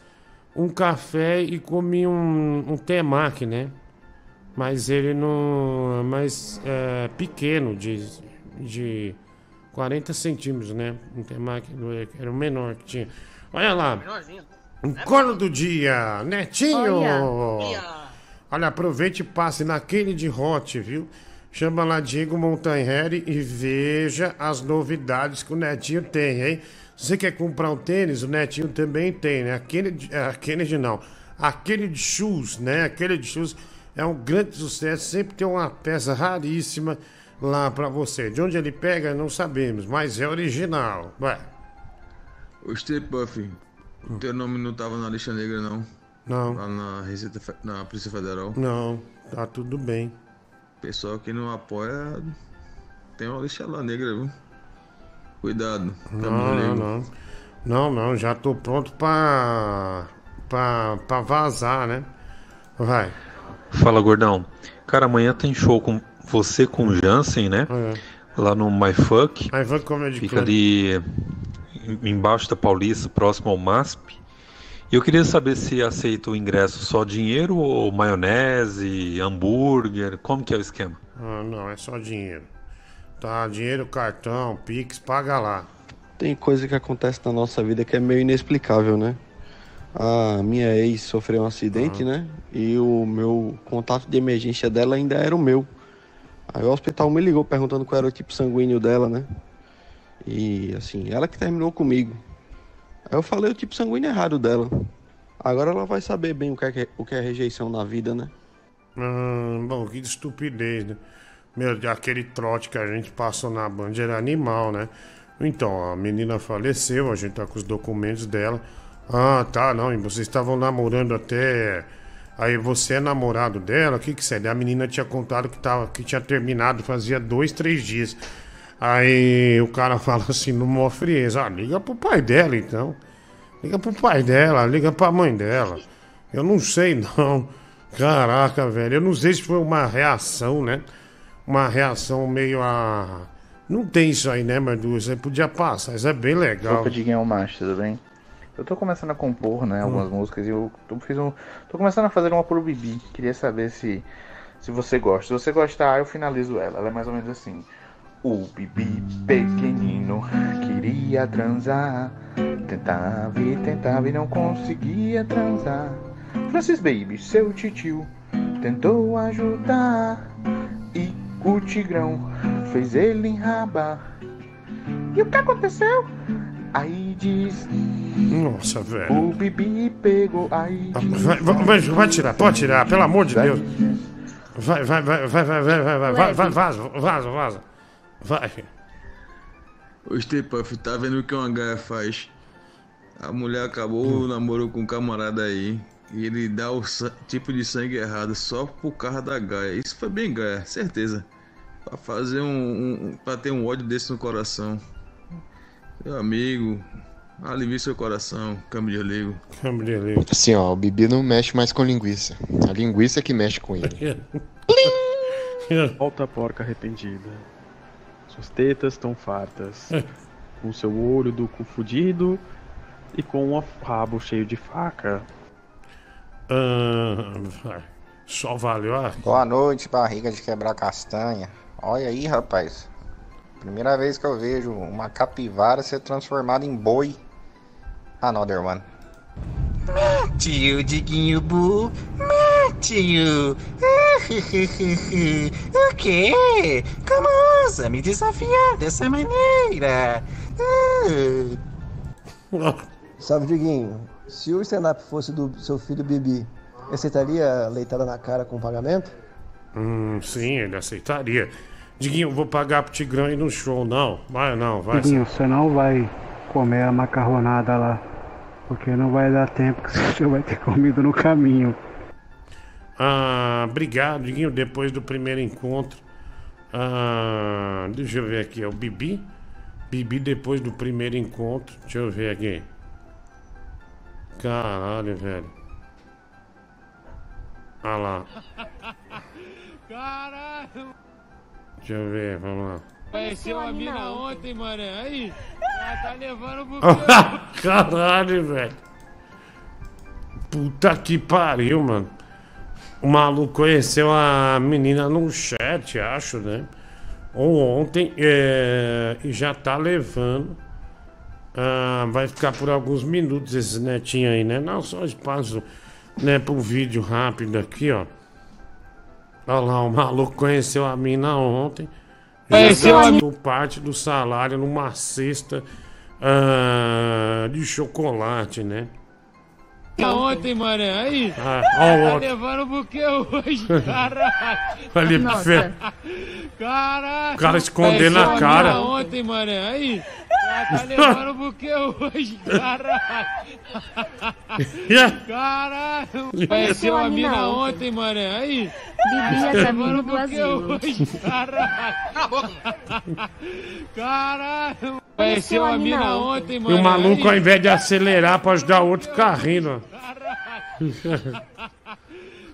[SPEAKER 2] um café e comi um, um temaki, né? Mas ele não. Mas é pequeno, de, de 40 centímetros, né? Um temaki era o menor que tinha. Olha lá.
[SPEAKER 1] Menorzinho.
[SPEAKER 2] Um corno do dia, Netinho!
[SPEAKER 1] Olha.
[SPEAKER 2] Olha, aproveite e passe naquele de Hot, viu? Chama lá Diego Montanheri e veja as novidades que o Netinho tem, hein? Se você quer comprar um tênis, o Netinho também tem, né? Aquele, é, aquele de não. Aquele de shoes, né? Aquele de shoes é um grande sucesso. Sempre tem uma peça raríssima lá pra você. De onde ele pega, não sabemos, mas é original. Vai.
[SPEAKER 37] Steve Puff, o teu nome não tava na lista negra, não?
[SPEAKER 2] Não.
[SPEAKER 37] Lá na Receita, Fe- na Polícia Federal?
[SPEAKER 2] Não, tá tudo bem.
[SPEAKER 37] Pessoal que não apoia, tem uma lista lá negra, viu? Cuidado. tá
[SPEAKER 2] Não, não, não. Não, não, já tô pronto pra, pra, pra vazar, né? Vai.
[SPEAKER 44] Fala, gordão. Cara, amanhã tem show com você com o Jansen, né? Lá no MyFuck.
[SPEAKER 2] MyFuck Comedy
[SPEAKER 44] Fica
[SPEAKER 2] Club.
[SPEAKER 44] ali em- embaixo da Paulista, próximo ao MASP. E eu queria saber se aceita o ingresso só dinheiro ou maionese, hambúrguer, como que é o esquema?
[SPEAKER 2] Ah, não, é só dinheiro. Tá, dinheiro, cartão, Pix, paga lá.
[SPEAKER 45] Tem coisa que acontece na nossa vida que é meio inexplicável, né? A minha ex sofreu um acidente, né? E o meu contato de emergência dela ainda era o meu. Aí o hospital me ligou perguntando qual era o tipo sanguíneo dela, né? E assim, ela que terminou comigo. Eu falei o tipo sanguíneo errado dela. Agora ela vai saber bem o que é, o que é rejeição na vida, né?
[SPEAKER 2] Hum, bom, que estupidez, né? Meu, aquele trote que a gente passou na Band era animal, né? Então, a menina faleceu, a gente tá com os documentos dela. Ah, tá, não, e vocês estavam namorando até. Aí você é namorado dela? O que que seria? A menina tinha contado que, tava, que tinha terminado fazia dois, três dias. Aí o cara fala assim, numa frieza, ah, liga pro pai dela então. Liga pro pai dela, liga pra mãe dela. Eu não sei não. Caraca, velho. Eu não sei se foi uma reação, né? Uma reação meio a. Não tem isso aí, né, Madu? Isso aí podia passar. Isso é bem legal.
[SPEAKER 46] Opa, Diguinho Macho, tudo bem? Eu tô começando a compor, né, algumas músicas e eu fiz um, tô começando a fazer uma pro Bibi. Queria saber se, se você gosta. Se você gostar, eu finalizo ela. Ela é mais ou menos assim. O Bibi pequenino queria transar. Tentava e tentava e não conseguia transar. Francis Baby, seu titio, tentou ajudar. E o Tigrão fez ele enrabar. E o que aconteceu? Aí diz.
[SPEAKER 2] Nossa, velho.
[SPEAKER 46] O Bibi pegou. Aí diz.
[SPEAKER 2] Vai, vai, vai, vai tirar, pode tirar, pelo amor de Deus. Vai, vai, vai, vai, vai, vai, vai, vai, vai, vai, vaza, vaza, vaza. Vai.
[SPEAKER 37] Ô, Steve Puff, tá vendo o que uma gaia faz? A mulher acabou o namoro com um camarada aí. E ele dá o tipo de sangue errado só por causa da gaia. Isso foi bem gaia, certeza. Pra fazer um, um. pra ter um ódio desse no coração. Meu amigo, alivie seu coração, câmbio de ligo.
[SPEAKER 2] Câmbio de ligo.
[SPEAKER 36] Assim, ó, o Bibi não mexe mais com linguiça. A linguiça que mexe com ele.
[SPEAKER 47] Volta a porca arrependida.
[SPEAKER 48] Suas tetas estão fartas. com seu olho do cu fudido e com um rabo cheio de faca.
[SPEAKER 2] Ah, só valeu a.
[SPEAKER 49] Boa noite, barriga de quebrar castanha. Olha aí, rapaz. Primeira vez que eu vejo uma capivara ser transformada em boi. Another one.
[SPEAKER 50] Tio Diguinho Bu, tio. o quê? Como ousa me desafiar dessa maneira?
[SPEAKER 51] Salve, Diguinho. Se o stand-up fosse do seu filho Bibi, aceitaria leitada na cara com pagamento?
[SPEAKER 2] Hum, sim, ele aceitaria. Diguinho, eu vou pagar pro Tigrão ir no show, não. Vai não, vai.
[SPEAKER 47] Diguinho, você não vai comer a macarronada lá. Porque não vai dar tempo que você vai ter comido no caminho.
[SPEAKER 2] Ah, obrigado, Diguinho, depois do primeiro encontro. Ah, deixa eu ver aqui, é o Bibi. Bibi depois do primeiro encontro. Deixa eu ver aqui. Caralho, velho. Olha lá.
[SPEAKER 1] Caralho!
[SPEAKER 2] Deixa eu ver, vamos lá.
[SPEAKER 1] Conheceu a mina ontem, mano. Aí, ela tá levando pro
[SPEAKER 2] Caralho, velho. Puta que pariu, mano. O maluco conheceu a menina num chat, acho, né? Ou ontem, é, e já tá levando. Ah, vai ficar por alguns minutos esse netinho aí, né? Não, só espaço, né, pro vídeo rápido aqui, ó. Olha lá, o maluco conheceu a mina ontem. Gastou parte do salário numa cesta ah, de chocolate, né?
[SPEAKER 1] Ontem, mano. Aí,
[SPEAKER 2] Ah, o
[SPEAKER 1] tá levando pro que hoje, caralho?
[SPEAKER 2] Ali,
[SPEAKER 1] Nossa.
[SPEAKER 2] fe-
[SPEAKER 1] Caralho!
[SPEAKER 2] O cara escondendo a
[SPEAKER 1] Conheceu
[SPEAKER 2] cara.
[SPEAKER 1] mina ontem, mano. Aí, ela tá levando pro que hoje, caralho? Caralho! Conheceu a mina ontem, mano. Aí, tá
[SPEAKER 5] é
[SPEAKER 1] levando
[SPEAKER 5] caminho do
[SPEAKER 1] pro que
[SPEAKER 5] asilo.
[SPEAKER 1] hoje, caralho? Caralho! Conheceu a mina ontem,
[SPEAKER 2] E
[SPEAKER 1] mano.
[SPEAKER 2] o maluco, ao invés de acelerar pra ajudar o outro, fica rindo.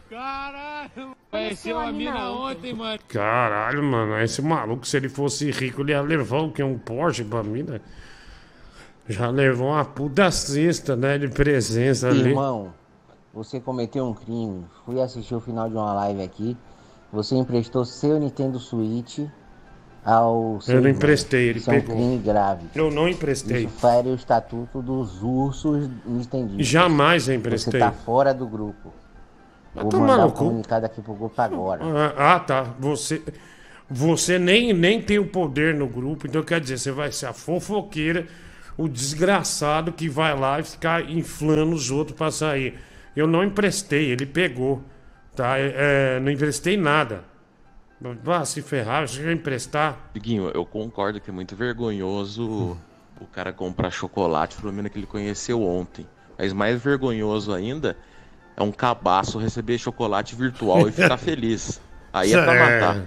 [SPEAKER 1] Caralho! Conheceu a mina ontem, mano.
[SPEAKER 2] Caralho, mano, esse maluco, se ele fosse rico, ele ia levar o que? Um Porsche pra mim, né? Já levou uma puta cesta, né, de presença ali.
[SPEAKER 39] Irmão, você cometeu um crime. Fui assistir o final de uma live aqui. Você emprestou seu Nintendo Switch ao
[SPEAKER 2] Eu não emprestei, ele
[SPEAKER 39] um
[SPEAKER 2] pegou.
[SPEAKER 39] crime grave.
[SPEAKER 2] Eu não emprestei.
[SPEAKER 39] Isso fere o estatuto dos ursos nintendistas.
[SPEAKER 2] Jamais eu
[SPEAKER 39] Você
[SPEAKER 2] emprestei.
[SPEAKER 39] tá fora do grupo. Vou
[SPEAKER 2] tomar
[SPEAKER 39] mandar
[SPEAKER 2] no
[SPEAKER 39] o
[SPEAKER 2] cu.
[SPEAKER 39] comunicado aqui pro grupo agora.
[SPEAKER 2] Ah, ah, tá. Você, você nem, nem tem o poder no grupo, então quer dizer, você vai ser a fofoqueira, o desgraçado que vai lá e ficar inflando os outros pra sair. Eu não emprestei, ele pegou. Tá? É, é, não emprestei nada. Vá se ferrar, se eu emprestar.
[SPEAKER 22] Diguinho, eu concordo que é muito vergonhoso o cara comprar chocolate pro menino que ele conheceu ontem. Mas mais vergonhoso ainda é um cabaço receber chocolate virtual e ficar feliz. Aí é pra matar.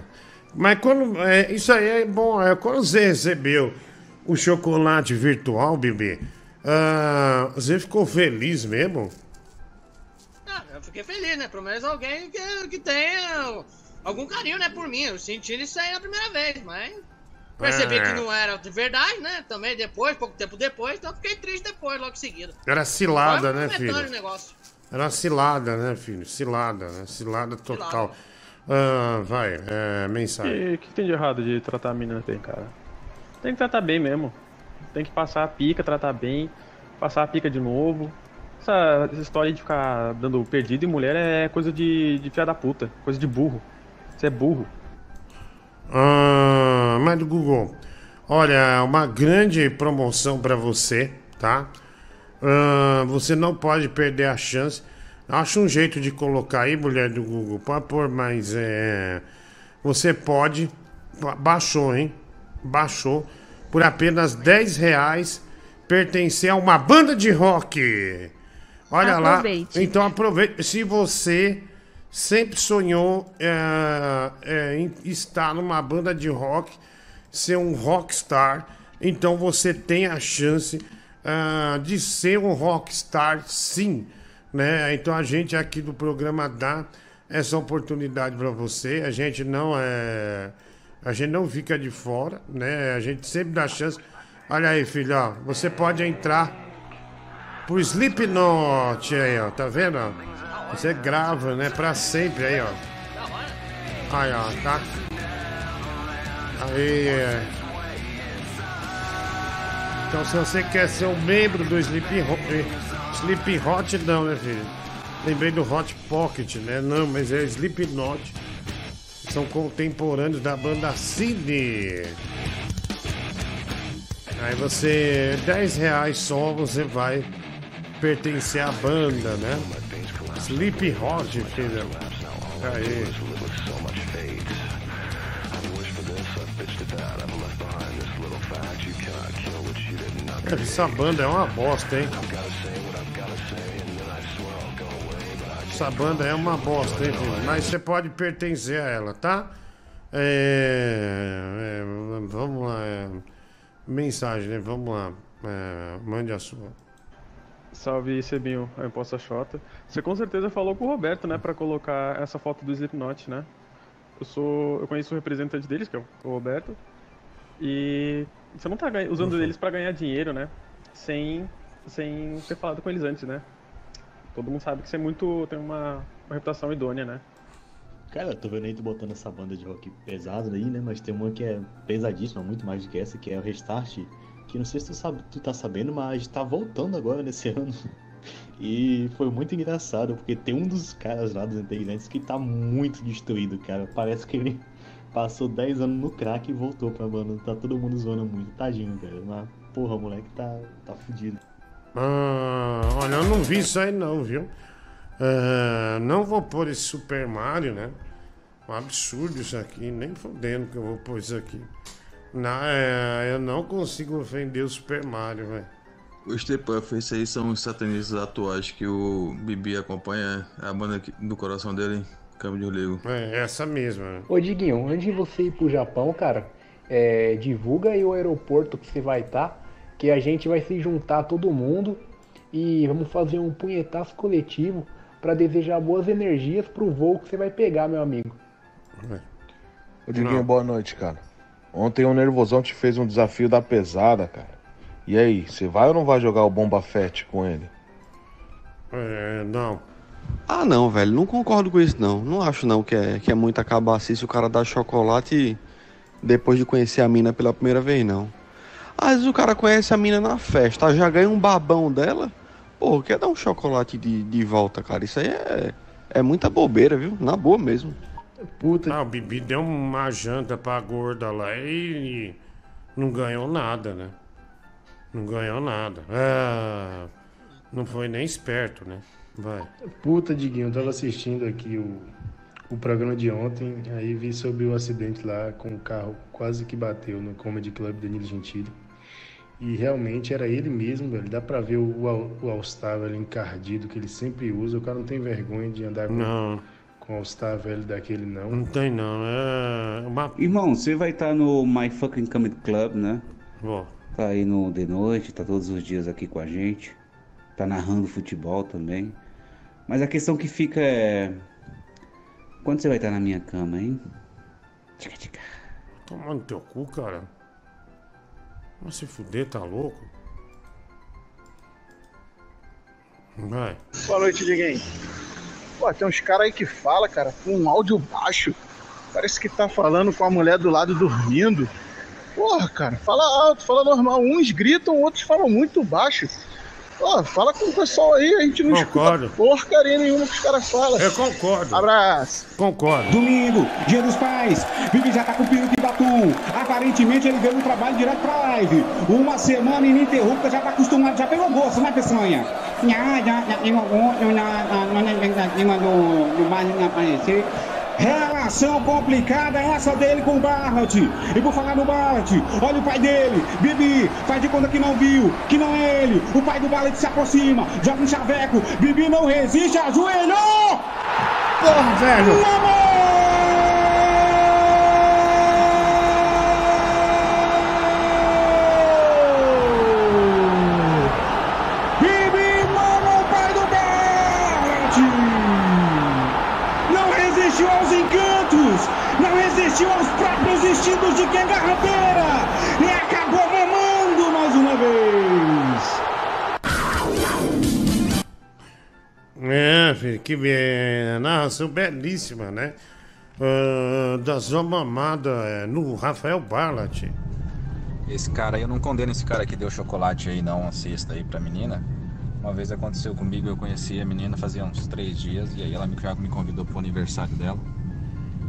[SPEAKER 2] Mas quando. é, isso aí é bom. É, quando você recebeu o chocolate virtual, bebê, ah, você ficou feliz mesmo?
[SPEAKER 1] Ah, eu fiquei feliz, né? Pelo menos alguém que, que tenha algum carinho, né, por mim. Eu senti isso aí na primeira vez, mas percebi
[SPEAKER 2] É.
[SPEAKER 1] que não era de verdade, né? Também depois, pouco tempo depois, então eu fiquei triste depois, logo em seguida.
[SPEAKER 2] Era cilada, né, filho?
[SPEAKER 1] o negócio.
[SPEAKER 2] Era cilada, né, filho? Cilada, né? Cilada total. Ah, vai, é, mensagem.
[SPEAKER 48] O que tem de errado de tratar a menina bem, cara? Tem que tratar bem mesmo. Tem que passar a pica, tratar bem, passar a pica de novo. Essa, essa história de ficar dando perdido em mulher é coisa de, de filha da puta, coisa de burro. Você é burro.
[SPEAKER 2] Ah, mas do Google, olha, uma grande promoção pra você, tá? Ah, você não pode perder a chance. Acha um jeito de colocar aí, mulher do Google, pode pôr, mas é. Você pode. ba- Baixou, hein? Baixou. Por apenas 10 reais pertencer a uma banda de rock. Olha
[SPEAKER 5] Aproveite.
[SPEAKER 2] lá. Então aproveite. Se você sempre sonhou é, é, em estar numa banda de rock, ser um rockstar, então você tem a chance ah, de ser um rockstar, sim. Né? Então a gente aqui do programa dá essa oportunidade para você. A gente não é A gente não fica de fora, né? A gente sempre dá chance. Olha aí, filho, ó. Você pode entrar pro Slipknot aí, ó. Tá vendo? Você grava, né? Pra sempre aí, ó. Aí, ó, tá? Aí, é. Então, se você quer ser um membro do Sleeping Hot, Sleeping Hot não, né, filho? Lembrei do Hot Pocket, né? Não, mas é Slipknot. São contemporâneos da banda Cine. Aí você, 10 reais só, você vai pertencer à banda, né? Sleep Hot, filho. Aí. É, Essa banda é uma bosta, hein? Essa banda é uma bosta, hein, filho? Mas você pode pertencer a ela, tá? É, é, vamos lá. é, mensagem, né? Vamos lá. É, mande a sua.
[SPEAKER 48] Salve, Sebinho, a Imposta Xota. Você com certeza falou com o Roberto, né, pra colocar essa foto do Slipknot, né? Eu sou, eu conheço o representante deles, que é o Roberto, e você não tá usando eles pra ganhar dinheiro, né? Sem, sem ter falado com eles antes, né? Todo mundo sabe que você é muito, tem uma, uma reputação idônea, né?
[SPEAKER 52] Cara, eu tô vendo aí tu botando essa banda de rock pesado aí, né? Mas tem uma que é pesadíssima, muito mais do que essa, que é o Restart. Que não sei se tu, sabe, tu tá sabendo, mas tá voltando agora nesse ano. E foi muito engraçado, porque tem um dos caras lá dos integrantes que tá muito destruído, cara. Parece que ele passou 10 anos no crack e voltou pra banda. Tá todo mundo zoando muito, tadinho, cara. Mas, porra, o moleque tá, tá fudido.
[SPEAKER 2] Ah, olha, eu não vi isso aí não, viu? Ah, não vou pôr esse Super Mario, né? Um absurdo isso aqui, nem fodendo que eu vou pôr isso aqui. Não, é, eu não consigo ofender o Super Mario, velho.
[SPEAKER 37] O Stepuff, esses aí são os satanistas atuais que o Bibi acompanha a banda do coração dele, Câmbio de Ligo.
[SPEAKER 2] É, essa mesma. né?
[SPEAKER 23] Ô Diguinho, antes de você ir pro Japão, cara, é, divulga aí o aeroporto que você vai estar, que a gente vai se juntar todo mundo e vamos fazer um punhetaço coletivo pra desejar boas energias pro voo que você vai pegar, meu amigo.
[SPEAKER 53] Ô Diguinho, boa noite, cara. Ontem o Nervosão te fez um desafio da pesada, cara. E aí, você vai ou não vai jogar o Bomba Fett com ele?
[SPEAKER 2] É, não.
[SPEAKER 45] Ah, não, velho, não concordo com isso, não. Não acho, não, que é, que é muito acabacice o cara dar chocolate depois de conhecer a mina pela primeira vez, não. Às vezes o cara conhece a mina na festa, já ganha um babão dela, pô, quer dar um chocolate de, de volta, cara. Isso aí é, é muita bobeira, viu? Na boa mesmo.
[SPEAKER 2] Puta. Ah, o Bibi deu uma janta pra gorda lá e, e não ganhou nada, né? Não ganhou nada. Ah, não foi nem esperto, né? Vai.
[SPEAKER 47] Puta, Diguinho, eu tava assistindo aqui o, o programa de ontem, aí vi sobre o acidente lá com o carro quase que bateu no Comedy Club Danilo Gentili. E realmente era ele mesmo, velho. Dá pra ver o, All- o All-Star, velho, encardido que ele sempre usa. O cara não tem vergonha de andar com,
[SPEAKER 2] Não.
[SPEAKER 47] Com All-Star velho daquele, não.
[SPEAKER 2] Não tem não, é uma...
[SPEAKER 54] Irmão, você vai estar no My Fucking Comedy Club, né?
[SPEAKER 2] Vou.
[SPEAKER 54] Tá aí no de noite, tá todos os dias aqui com a gente. Tá narrando futebol também. Mas a questão que fica é. Quando você vai estar na minha cama, hein?
[SPEAKER 2] Toma no teu cu, cara. Vai se fuder, tá louco? Vai.
[SPEAKER 55] Boa noite, Diguinho. Pô, tem uns caras aí que fala, cara, com um áudio baixo. Parece que tá falando com a mulher do lado dormindo. Porra, cara, fala alto, fala normal. Uns gritam, outros falam muito baixo. Pô, fala com o pessoal aí, a gente não
[SPEAKER 2] Concordo.
[SPEAKER 55] escuta porcaria nenhuma que os caras falam.
[SPEAKER 2] Eu concordo.
[SPEAKER 55] Abraço.
[SPEAKER 2] Concordo.
[SPEAKER 54] Domingo, dia dos pais. Bibi já tá com peru de batum. Aparentemente ele deu um trabalho direto pra live. Uma semana ininterrupta, já tá acostumado, já pegou gosto, né, Peçanha? Já, já, já pegou gosto, na, na, na, na expectativa do, do baile aparecer. Relação complicada essa dele com o Barrett. E por falar no Barrett, olha o pai dele, Bibi, faz de conta que não viu, que não é ele. O pai do Barrett se aproxima, joga um chaveco, Bibi não resiste, ajoelhou!
[SPEAKER 2] Porra, velho!
[SPEAKER 54] Bibi,
[SPEAKER 2] que be- narração belíssima, né? Ah, da sua mamada é, no Rafael Barlat.
[SPEAKER 56] Esse cara eu não condeno esse cara que deu chocolate aí, não, uma cesta aí pra menina. Uma vez aconteceu comigo, eu conheci a menina fazia uns três dias, e aí ela me, me convidou pro aniversário dela.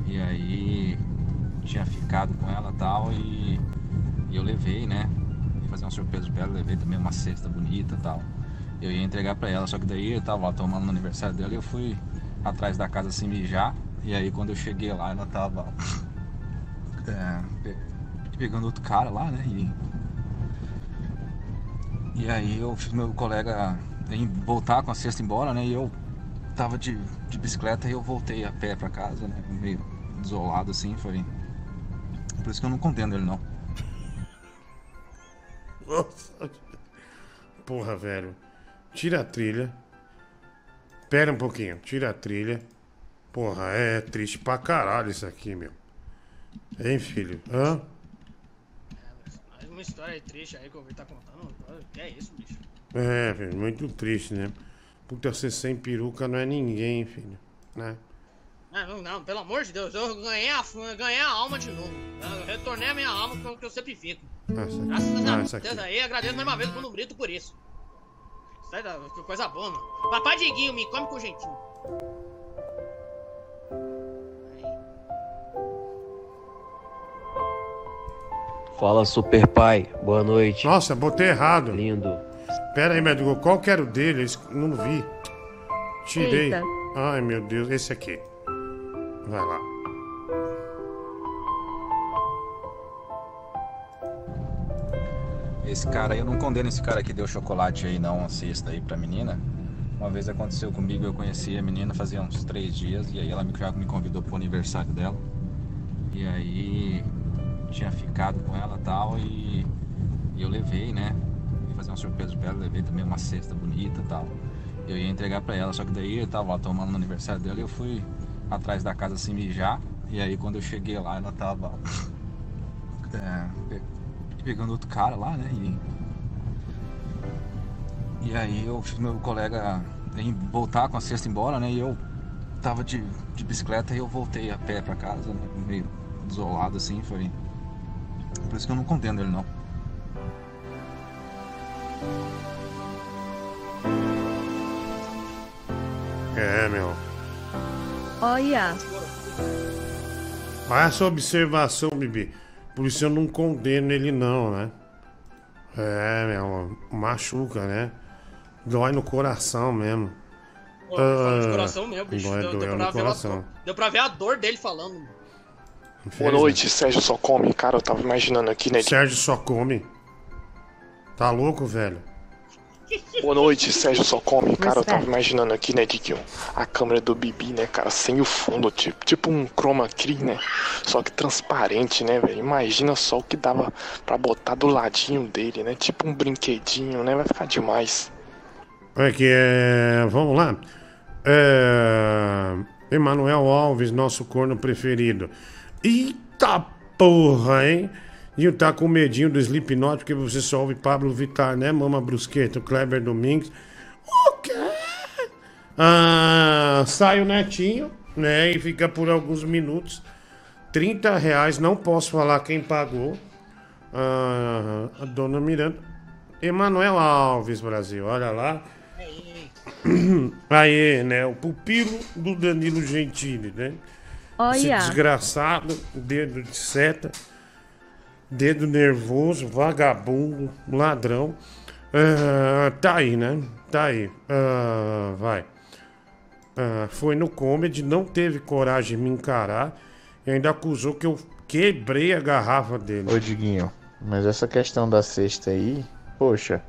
[SPEAKER 56] E aí tinha ficado com ela tal, e, e eu levei, né? Fazer uma surpresa pra ela, levei também uma cesta bonita tal. Eu ia entregar pra ela, só que daí eu tava lá tomando no aniversário dela e eu fui atrás da casa assim mijar. E aí quando eu cheguei lá, ela tava é, pe- pegando outro cara lá, né? E, e aí eu fiz meu colega em voltar com a cesta embora, né? E eu tava de, de bicicleta e eu voltei a pé pra casa, né? Meio desolado assim, foi. Por isso que eu não condeno ele não.
[SPEAKER 2] Nossa. Porra, velho. Tira a trilha. Pera um pouquinho, tira a trilha. Porra, é triste pra caralho isso aqui, meu. Hein, filho? Hã?
[SPEAKER 1] Mais uma história triste aí que o Vitor tá contando. Que é isso, bicho?
[SPEAKER 2] É, filho, muito triste, né? Puta, você sem peruca não é ninguém, filho. Né?
[SPEAKER 1] Não, não, pelo amor de Deus, eu ganhei a, ganhei a alma de novo. Eu retornei a minha alma que eu, que eu sempre fico.
[SPEAKER 2] Aqui.
[SPEAKER 1] Graças
[SPEAKER 2] Ah,
[SPEAKER 1] a
[SPEAKER 2] essa
[SPEAKER 1] Deus aí, agradeço mais uma vez pro Brito por isso. Aí dá- que coisa boa, mano. Papai Diguinho, me come com jeitinho.
[SPEAKER 57] Fala, super pai. Boa noite.
[SPEAKER 2] Nossa, botei errado.
[SPEAKER 57] Lindo.
[SPEAKER 2] Pera aí, médico, qual que era o dele? Não vi. Tirei.
[SPEAKER 57] Eita.
[SPEAKER 2] Ai, meu Deus, esse aqui. Vai lá.
[SPEAKER 56] Esse cara eu não condeno esse cara que deu chocolate aí, não, uma cesta aí pra menina. Uma vez aconteceu comigo, eu conheci a menina fazia uns três dias, e aí ela me, já me convidou pro aniversário dela. E aí tinha ficado com ela tal, e, e eu levei, né? Ia fazer uma surpresa pra ela, levei também uma cesta bonita tal. Eu ia entregar pra ela, só que daí eu tava lá tomando no aniversário dela e eu fui atrás da casa assim mijar. E aí quando eu cheguei lá, ela tava é, pegando outro cara lá, né? E, e aí eu fiz meu colega em voltar com a cesta embora, né? E eu tava de, de bicicleta e eu voltei a pé pra casa, né? Meio desolado assim, foi. Por isso que eu não condeno ele não.
[SPEAKER 2] É, meu.
[SPEAKER 5] Olha.
[SPEAKER 2] Essa observação, Bibi. Por isso eu não condeno ele, não, né? É, meu. Machuca, né? Dói no coração mesmo.
[SPEAKER 1] Pô, dói no
[SPEAKER 2] Ah,
[SPEAKER 1] coração mesmo, bicho.
[SPEAKER 2] Dói,
[SPEAKER 1] Deu, deu, pra ver
[SPEAKER 2] coração.
[SPEAKER 1] a, deu pra ver a dor dele falando.
[SPEAKER 36] Boa noite, Sérgio Só Come. Cara, eu tava imaginando aqui, né?
[SPEAKER 2] Sérgio só come. Tá louco, velho?
[SPEAKER 36] Boa noite, Sérgio Só Come. Cara, eu tava imaginando aqui, né, de que a câmera do Bibi, né, cara, sem o fundo, tipo, tipo um chroma key, né? Só que transparente, né, velho? Imagina só o que dava pra botar do ladinho dele, né? Tipo um brinquedinho, né? Vai ficar demais.
[SPEAKER 2] É que é. Vamos lá. É. Emanuel Alves, nosso corno preferido. Eita porra, hein? E tá com medinho do Slipknot, porque você só ouve Pablo Vittar, né? Mama Brusqueta, o Kleber Domingues. O quê? Ah, sai o netinho, né? E fica por alguns minutos. 30 reais, não posso falar quem pagou. Ah, a dona Miranda. Emanuel Alves, Brasil, olha lá. Aí, né? O pupilo do Danilo Gentili, né? Esse
[SPEAKER 5] Olha.
[SPEAKER 2] desgraçado, dedo de seta, dedo nervoso, vagabundo, ladrão. Ah, tá aí, né? Tá aí. Ah, vai. Ah, foi no comedy, não teve coragem de me encarar e ainda acusou que eu quebrei a garrafa dele.
[SPEAKER 46] Ô Diguinho, mas essa questão da cesta aí, poxa,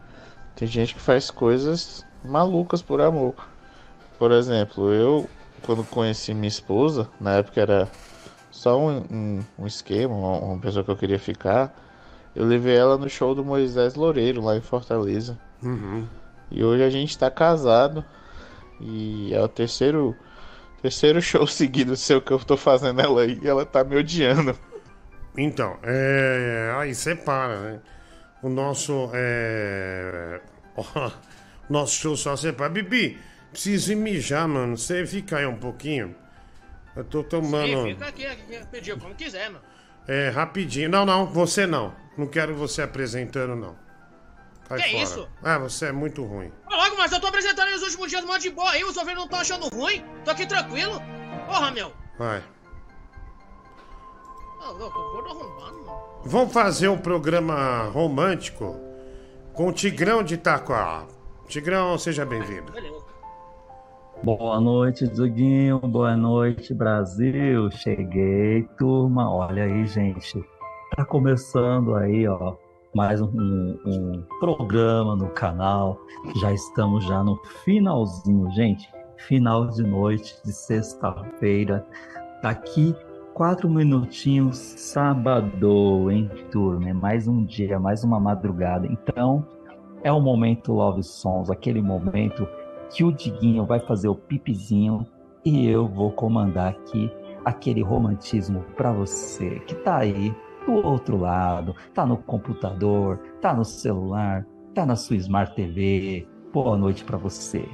[SPEAKER 46] tem gente que faz coisas malucas por amor. Por exemplo, eu, quando conheci minha esposa, na época era só um, um, um esquema, uma, uma pessoa que eu queria ficar, eu levei ela no show do Moisés Loureiro, lá em Fortaleza.
[SPEAKER 2] Uhum.
[SPEAKER 46] E hoje a gente tá casado e é o terceiro, Terceiro show seguido seu que eu tô fazendo ela aí e ela tá me odiando.
[SPEAKER 2] Então, é. Aí separa, né? O nosso. É. nosso show só separa. Bibi, preciso ir mijar, mano. Você fica aí um pouquinho. Eu tô tomando.
[SPEAKER 1] Sim, fica aqui, aqui, pediu como quiser, mano.
[SPEAKER 2] É, rapidinho. Não, não, você não. Não quero você apresentando, não. Cai
[SPEAKER 1] Que
[SPEAKER 2] fora.
[SPEAKER 1] isso?
[SPEAKER 2] Ah, você é muito ruim.
[SPEAKER 1] Logo, mas eu tô apresentando aí os últimos dias mó de boa aí, os ouvintes não estão achando ruim. Tô aqui tranquilo. Porra, meu.
[SPEAKER 2] Vai.
[SPEAKER 1] Mano.
[SPEAKER 2] Vamos fazer um programa romântico com o Tigrão de Itaquá. Tigrão, seja bem-vindo.
[SPEAKER 58] Boa noite, Diguinho. Boa noite, Brasil. Cheguei, turma. Olha aí, gente. Tá começando aí, ó, mais um, um- programa no canal. Já estamos já no finalzinho, gente. Final de noite de sexta-feira. Daqui quatro minutinhos, sábado, hein, turma? É mais um dia, mais uma madrugada. Então, é o momento Love Songs, aquele momento que o Diguinho vai fazer o pipizinho e eu vou comandar aqui aquele romantismo pra você que tá aí do outro lado, tá no computador, tá no celular, tá na sua Smart TV. Boa noite pra você.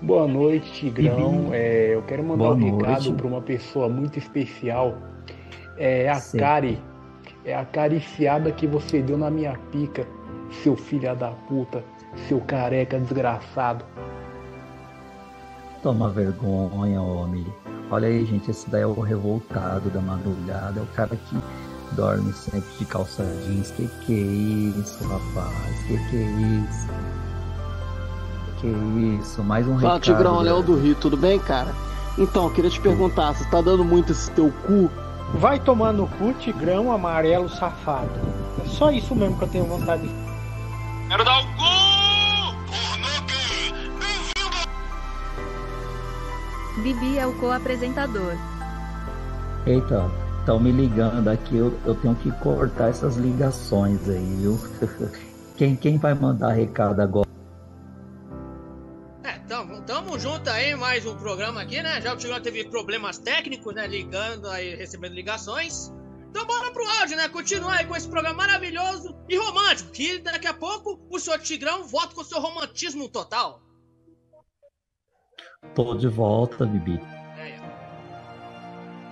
[SPEAKER 23] Boa noite, Tigrão. É, eu quero mandar
[SPEAKER 58] Boa
[SPEAKER 23] um
[SPEAKER 58] noite.
[SPEAKER 23] recado para uma pessoa muito especial. É a
[SPEAKER 58] Sim.
[SPEAKER 23] Kari. É a acariciada que você deu na minha pica, seu filho da puta, seu careca desgraçado.
[SPEAKER 58] Toma vergonha, homem. Olha aí, gente, esse daí é o revoltado da madrugada, é o cara que dorme sempre de calça jeans. Que que é isso, rapaz? Que que é isso? Que isso? Mais um
[SPEAKER 59] Fala,
[SPEAKER 58] recado.
[SPEAKER 59] Tigrão,
[SPEAKER 58] né?
[SPEAKER 59] Léo do Rio, tudo bem, cara? Então, queria te perguntar, você tá dando muito esse teu cu?
[SPEAKER 60] Vai tomar no cu, tigrão amarelo safado. É só isso mesmo que eu tenho vontade de.
[SPEAKER 1] Quero dar o cu!
[SPEAKER 5] Bibi é o co-apresentador.
[SPEAKER 58] Eita, estão me ligando aqui, eu, eu tenho que cortar essas ligações aí, viu? Quem, quem vai mandar recado agora?
[SPEAKER 1] É, tamo, tamo junto aí, mais um programa aqui, né? Já o Tigrão teve problemas técnicos, né? Ligando aí, recebendo ligações. Então bora pro áudio, né? Continuar aí com esse programa maravilhoso e romântico. Que daqui a pouco o senhor Tigrão volta com o seu romantismo total.
[SPEAKER 58] Tô de volta, Bibi.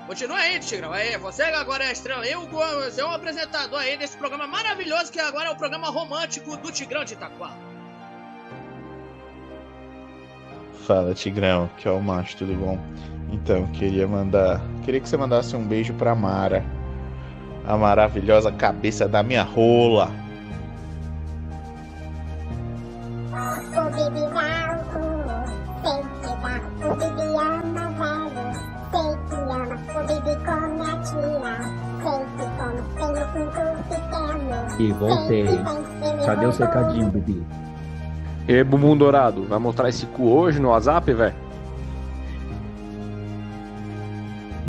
[SPEAKER 1] Continua aí, Tigrão. Aí, você agora é a estrela. Eu, você é o apresentador aí desse programa maravilhoso que agora é o programa romântico do Tigrão de Itaquá.
[SPEAKER 46] Fala, Tigrão, que é o macho, tudo bom? Então, queria mandar. Queria que você mandasse um beijo pra Mara. A maravilhosa cabeça da minha rola.
[SPEAKER 61] O Bibi dá o cu, sei que dá. O Bibi ama velho, sei que ama. O Bibi come a tira, sei que come. Tem o pinto pequeno.
[SPEAKER 58] E voltei. Cadê o
[SPEAKER 61] voltou.
[SPEAKER 58] recadinho, Bibi?
[SPEAKER 48] E bumbum dourado, vai mostrar esse cu hoje no WhatsApp, velho?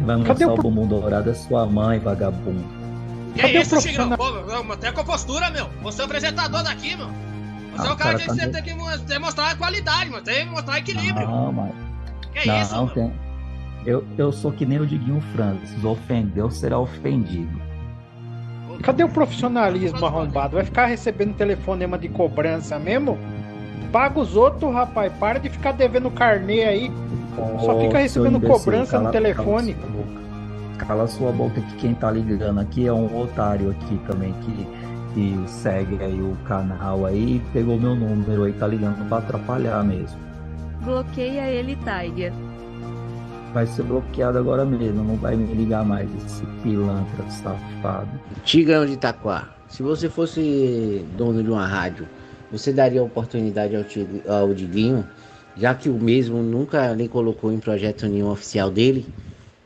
[SPEAKER 58] Vai
[SPEAKER 48] Cadê
[SPEAKER 58] mostrar
[SPEAKER 48] o
[SPEAKER 58] o bumbum dourado é sua mãe, vagabundo.
[SPEAKER 1] Que é isso, Tigrão? Pô, meu, mantenha a compostura, meu. Você é o apresentador daqui, meu. Você
[SPEAKER 58] Ah,
[SPEAKER 1] é o cara
[SPEAKER 58] cara,
[SPEAKER 1] que
[SPEAKER 58] tá
[SPEAKER 1] você tem que a qualidade, mano. Tem que mostrar equilíbrio.
[SPEAKER 58] Não, mas.
[SPEAKER 1] Que
[SPEAKER 58] não,
[SPEAKER 1] isso, mano?
[SPEAKER 58] tem. Eu, eu sou que nem o Diguinho Francis. Ofendeu, será ofendido.
[SPEAKER 60] Cadê o profissionalismo arrombado? Vai ficar recebendo telefonema de cobrança mesmo? Paga os outros, rapaz. Para de ficar devendo carnê aí. Só fica recebendo
[SPEAKER 58] imbecil,
[SPEAKER 60] cobrança no
[SPEAKER 58] cala-
[SPEAKER 60] telefone.
[SPEAKER 58] Cala sua boca. Cala sua boca que quem tá ligando aqui é um otário aqui também que, que segue aí o canal aí, pegou meu número aí, tá ligando pra atrapalhar mesmo.
[SPEAKER 5] Bloqueia ele, Tiger.
[SPEAKER 58] Vai ser bloqueado agora mesmo, não vai me ligar mais, esse pilantra safado.
[SPEAKER 39] Tigrão de Itaquá, se você fosse dono de uma rádio, você daria oportunidade ao, Tig- ao Diguinho, já que o mesmo nunca nem colocou em projeto nenhum oficial dele,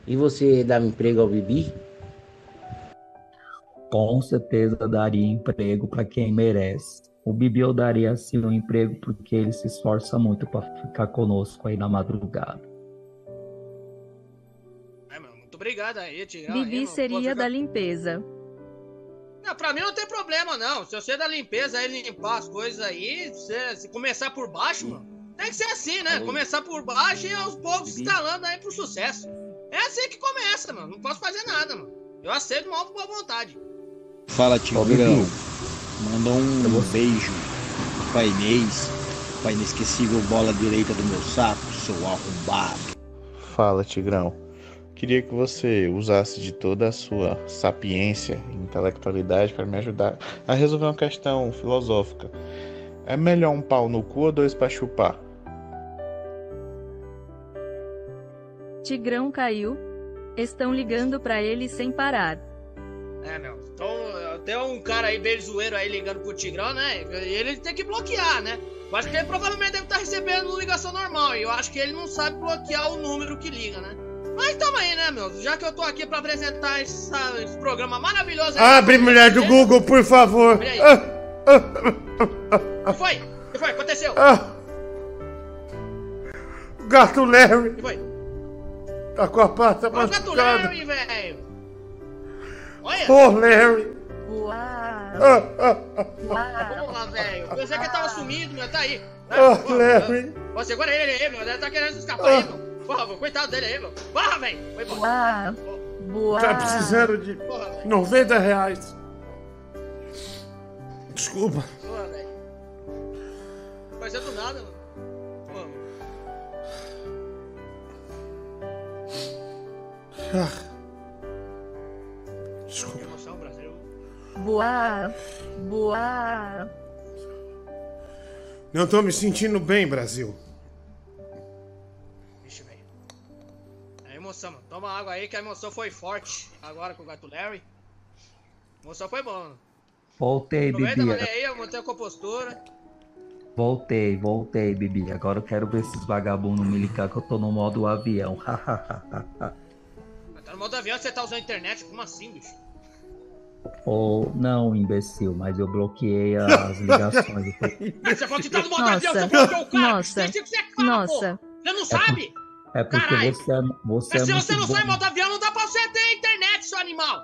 [SPEAKER 39] e você dava emprego ao Bibi?
[SPEAKER 58] Com certeza daria emprego pra quem merece. O Bibi eu daria assim um emprego porque ele se esforça muito pra ficar conosco aí na madrugada.
[SPEAKER 1] Muito obrigado aí, Tigrão. aí,
[SPEAKER 5] Bibi
[SPEAKER 1] não
[SPEAKER 5] seria
[SPEAKER 1] posso
[SPEAKER 5] da
[SPEAKER 1] ficar-
[SPEAKER 5] limpeza.
[SPEAKER 1] Não, pra mim não tem problema, não. Se você é da limpeza aí, limpar as coisas aí, se, se começar por baixo, mano, Tem que ser assim, né? Começar por baixo e aos poucos escalando aí pro sucesso. É assim que começa, mano. Não posso fazer nada, mano. Eu aceito mal por boa vontade.
[SPEAKER 57] Fala, Tigrão. Manda um beijo pra Inês, pra inesquecível bola direita do meu saco, seu arrombado.
[SPEAKER 46] Fala, Tigrão. Queria que você usasse de toda a sua sapiência e intelectualidade para me ajudar a resolver uma questão filosófica. É melhor um pau no cu ou dois pra chupar?
[SPEAKER 5] Tigrão caiu. Estão ligando pra ele sem parar.
[SPEAKER 1] É, meu. Então, tem um cara aí bem zoeiro aí ligando pro Tigrão, né? E ele tem que bloquear, né? Eu acho que ele provavelmente deve estar recebendo ligação normal. E eu acho que ele não sabe bloquear o número que liga, né? Mas tamo aí, né, meu? Já que eu tô aqui pra apresentar essa- esse programa maravilhoso. aí,
[SPEAKER 2] Abre, mulher do Google, por favor.
[SPEAKER 1] Olha aí. O que foi? O que foi? Aconteceu?
[SPEAKER 2] ah. Gato Larry.
[SPEAKER 1] O que foi?
[SPEAKER 2] Tá com a pata
[SPEAKER 1] Olha o gato
[SPEAKER 2] machucada.
[SPEAKER 1] Larry, velho. Olha.
[SPEAKER 2] Ô, Larry.
[SPEAKER 5] Uau!
[SPEAKER 2] Ah, ah, ah.
[SPEAKER 1] Porra, velho. Pensei que ele tava sumido, meu. Tá aí.
[SPEAKER 2] Ah,
[SPEAKER 1] Porra,
[SPEAKER 2] Larry.
[SPEAKER 1] Ó, segura ele aí, meu. Ele tá querendo escapar aí, meu. Porra, meu, coitado dele aí, meu. Porra, velho. Foi embora.
[SPEAKER 5] Boa!
[SPEAKER 2] Tá precisando de 90 reais. Desculpa.
[SPEAKER 1] Porra, velho. Ser do nada, mano.
[SPEAKER 2] Ah. Desculpa.
[SPEAKER 5] Boa! Boa!
[SPEAKER 2] Não tô me sentindo bem, Brasil.
[SPEAKER 1] Vixe, velho. É emoção, mano. Toma água aí que a emoção foi forte. Agora com o gato Larry. A emoção foi boa, mano.
[SPEAKER 58] Voltei,
[SPEAKER 1] Aproveita,
[SPEAKER 58] Bibi.
[SPEAKER 1] mano, aí, eu mantenho a compostura.
[SPEAKER 58] Voltei, voltei, Bibi. Agora eu quero ver esses vagabundos me ligar que eu tô no modo avião.
[SPEAKER 1] No modo avião, você tá usando a internet? Como assim, bicho?
[SPEAKER 58] Ou não, imbecil, mas eu bloqueei as ligações.
[SPEAKER 1] Mas você falou que tá no modo
[SPEAKER 5] Nossa,
[SPEAKER 1] avião, você falou que é o cara.
[SPEAKER 5] nossa,
[SPEAKER 1] Você que você fala,
[SPEAKER 5] nossa.
[SPEAKER 1] Você não sabe?
[SPEAKER 58] É porque
[SPEAKER 1] Caralho.
[SPEAKER 58] você é, você
[SPEAKER 1] Mas
[SPEAKER 58] é
[SPEAKER 1] se você não
[SPEAKER 58] bom.
[SPEAKER 1] sai em modo avião, não dá pra você ter internet, seu animal.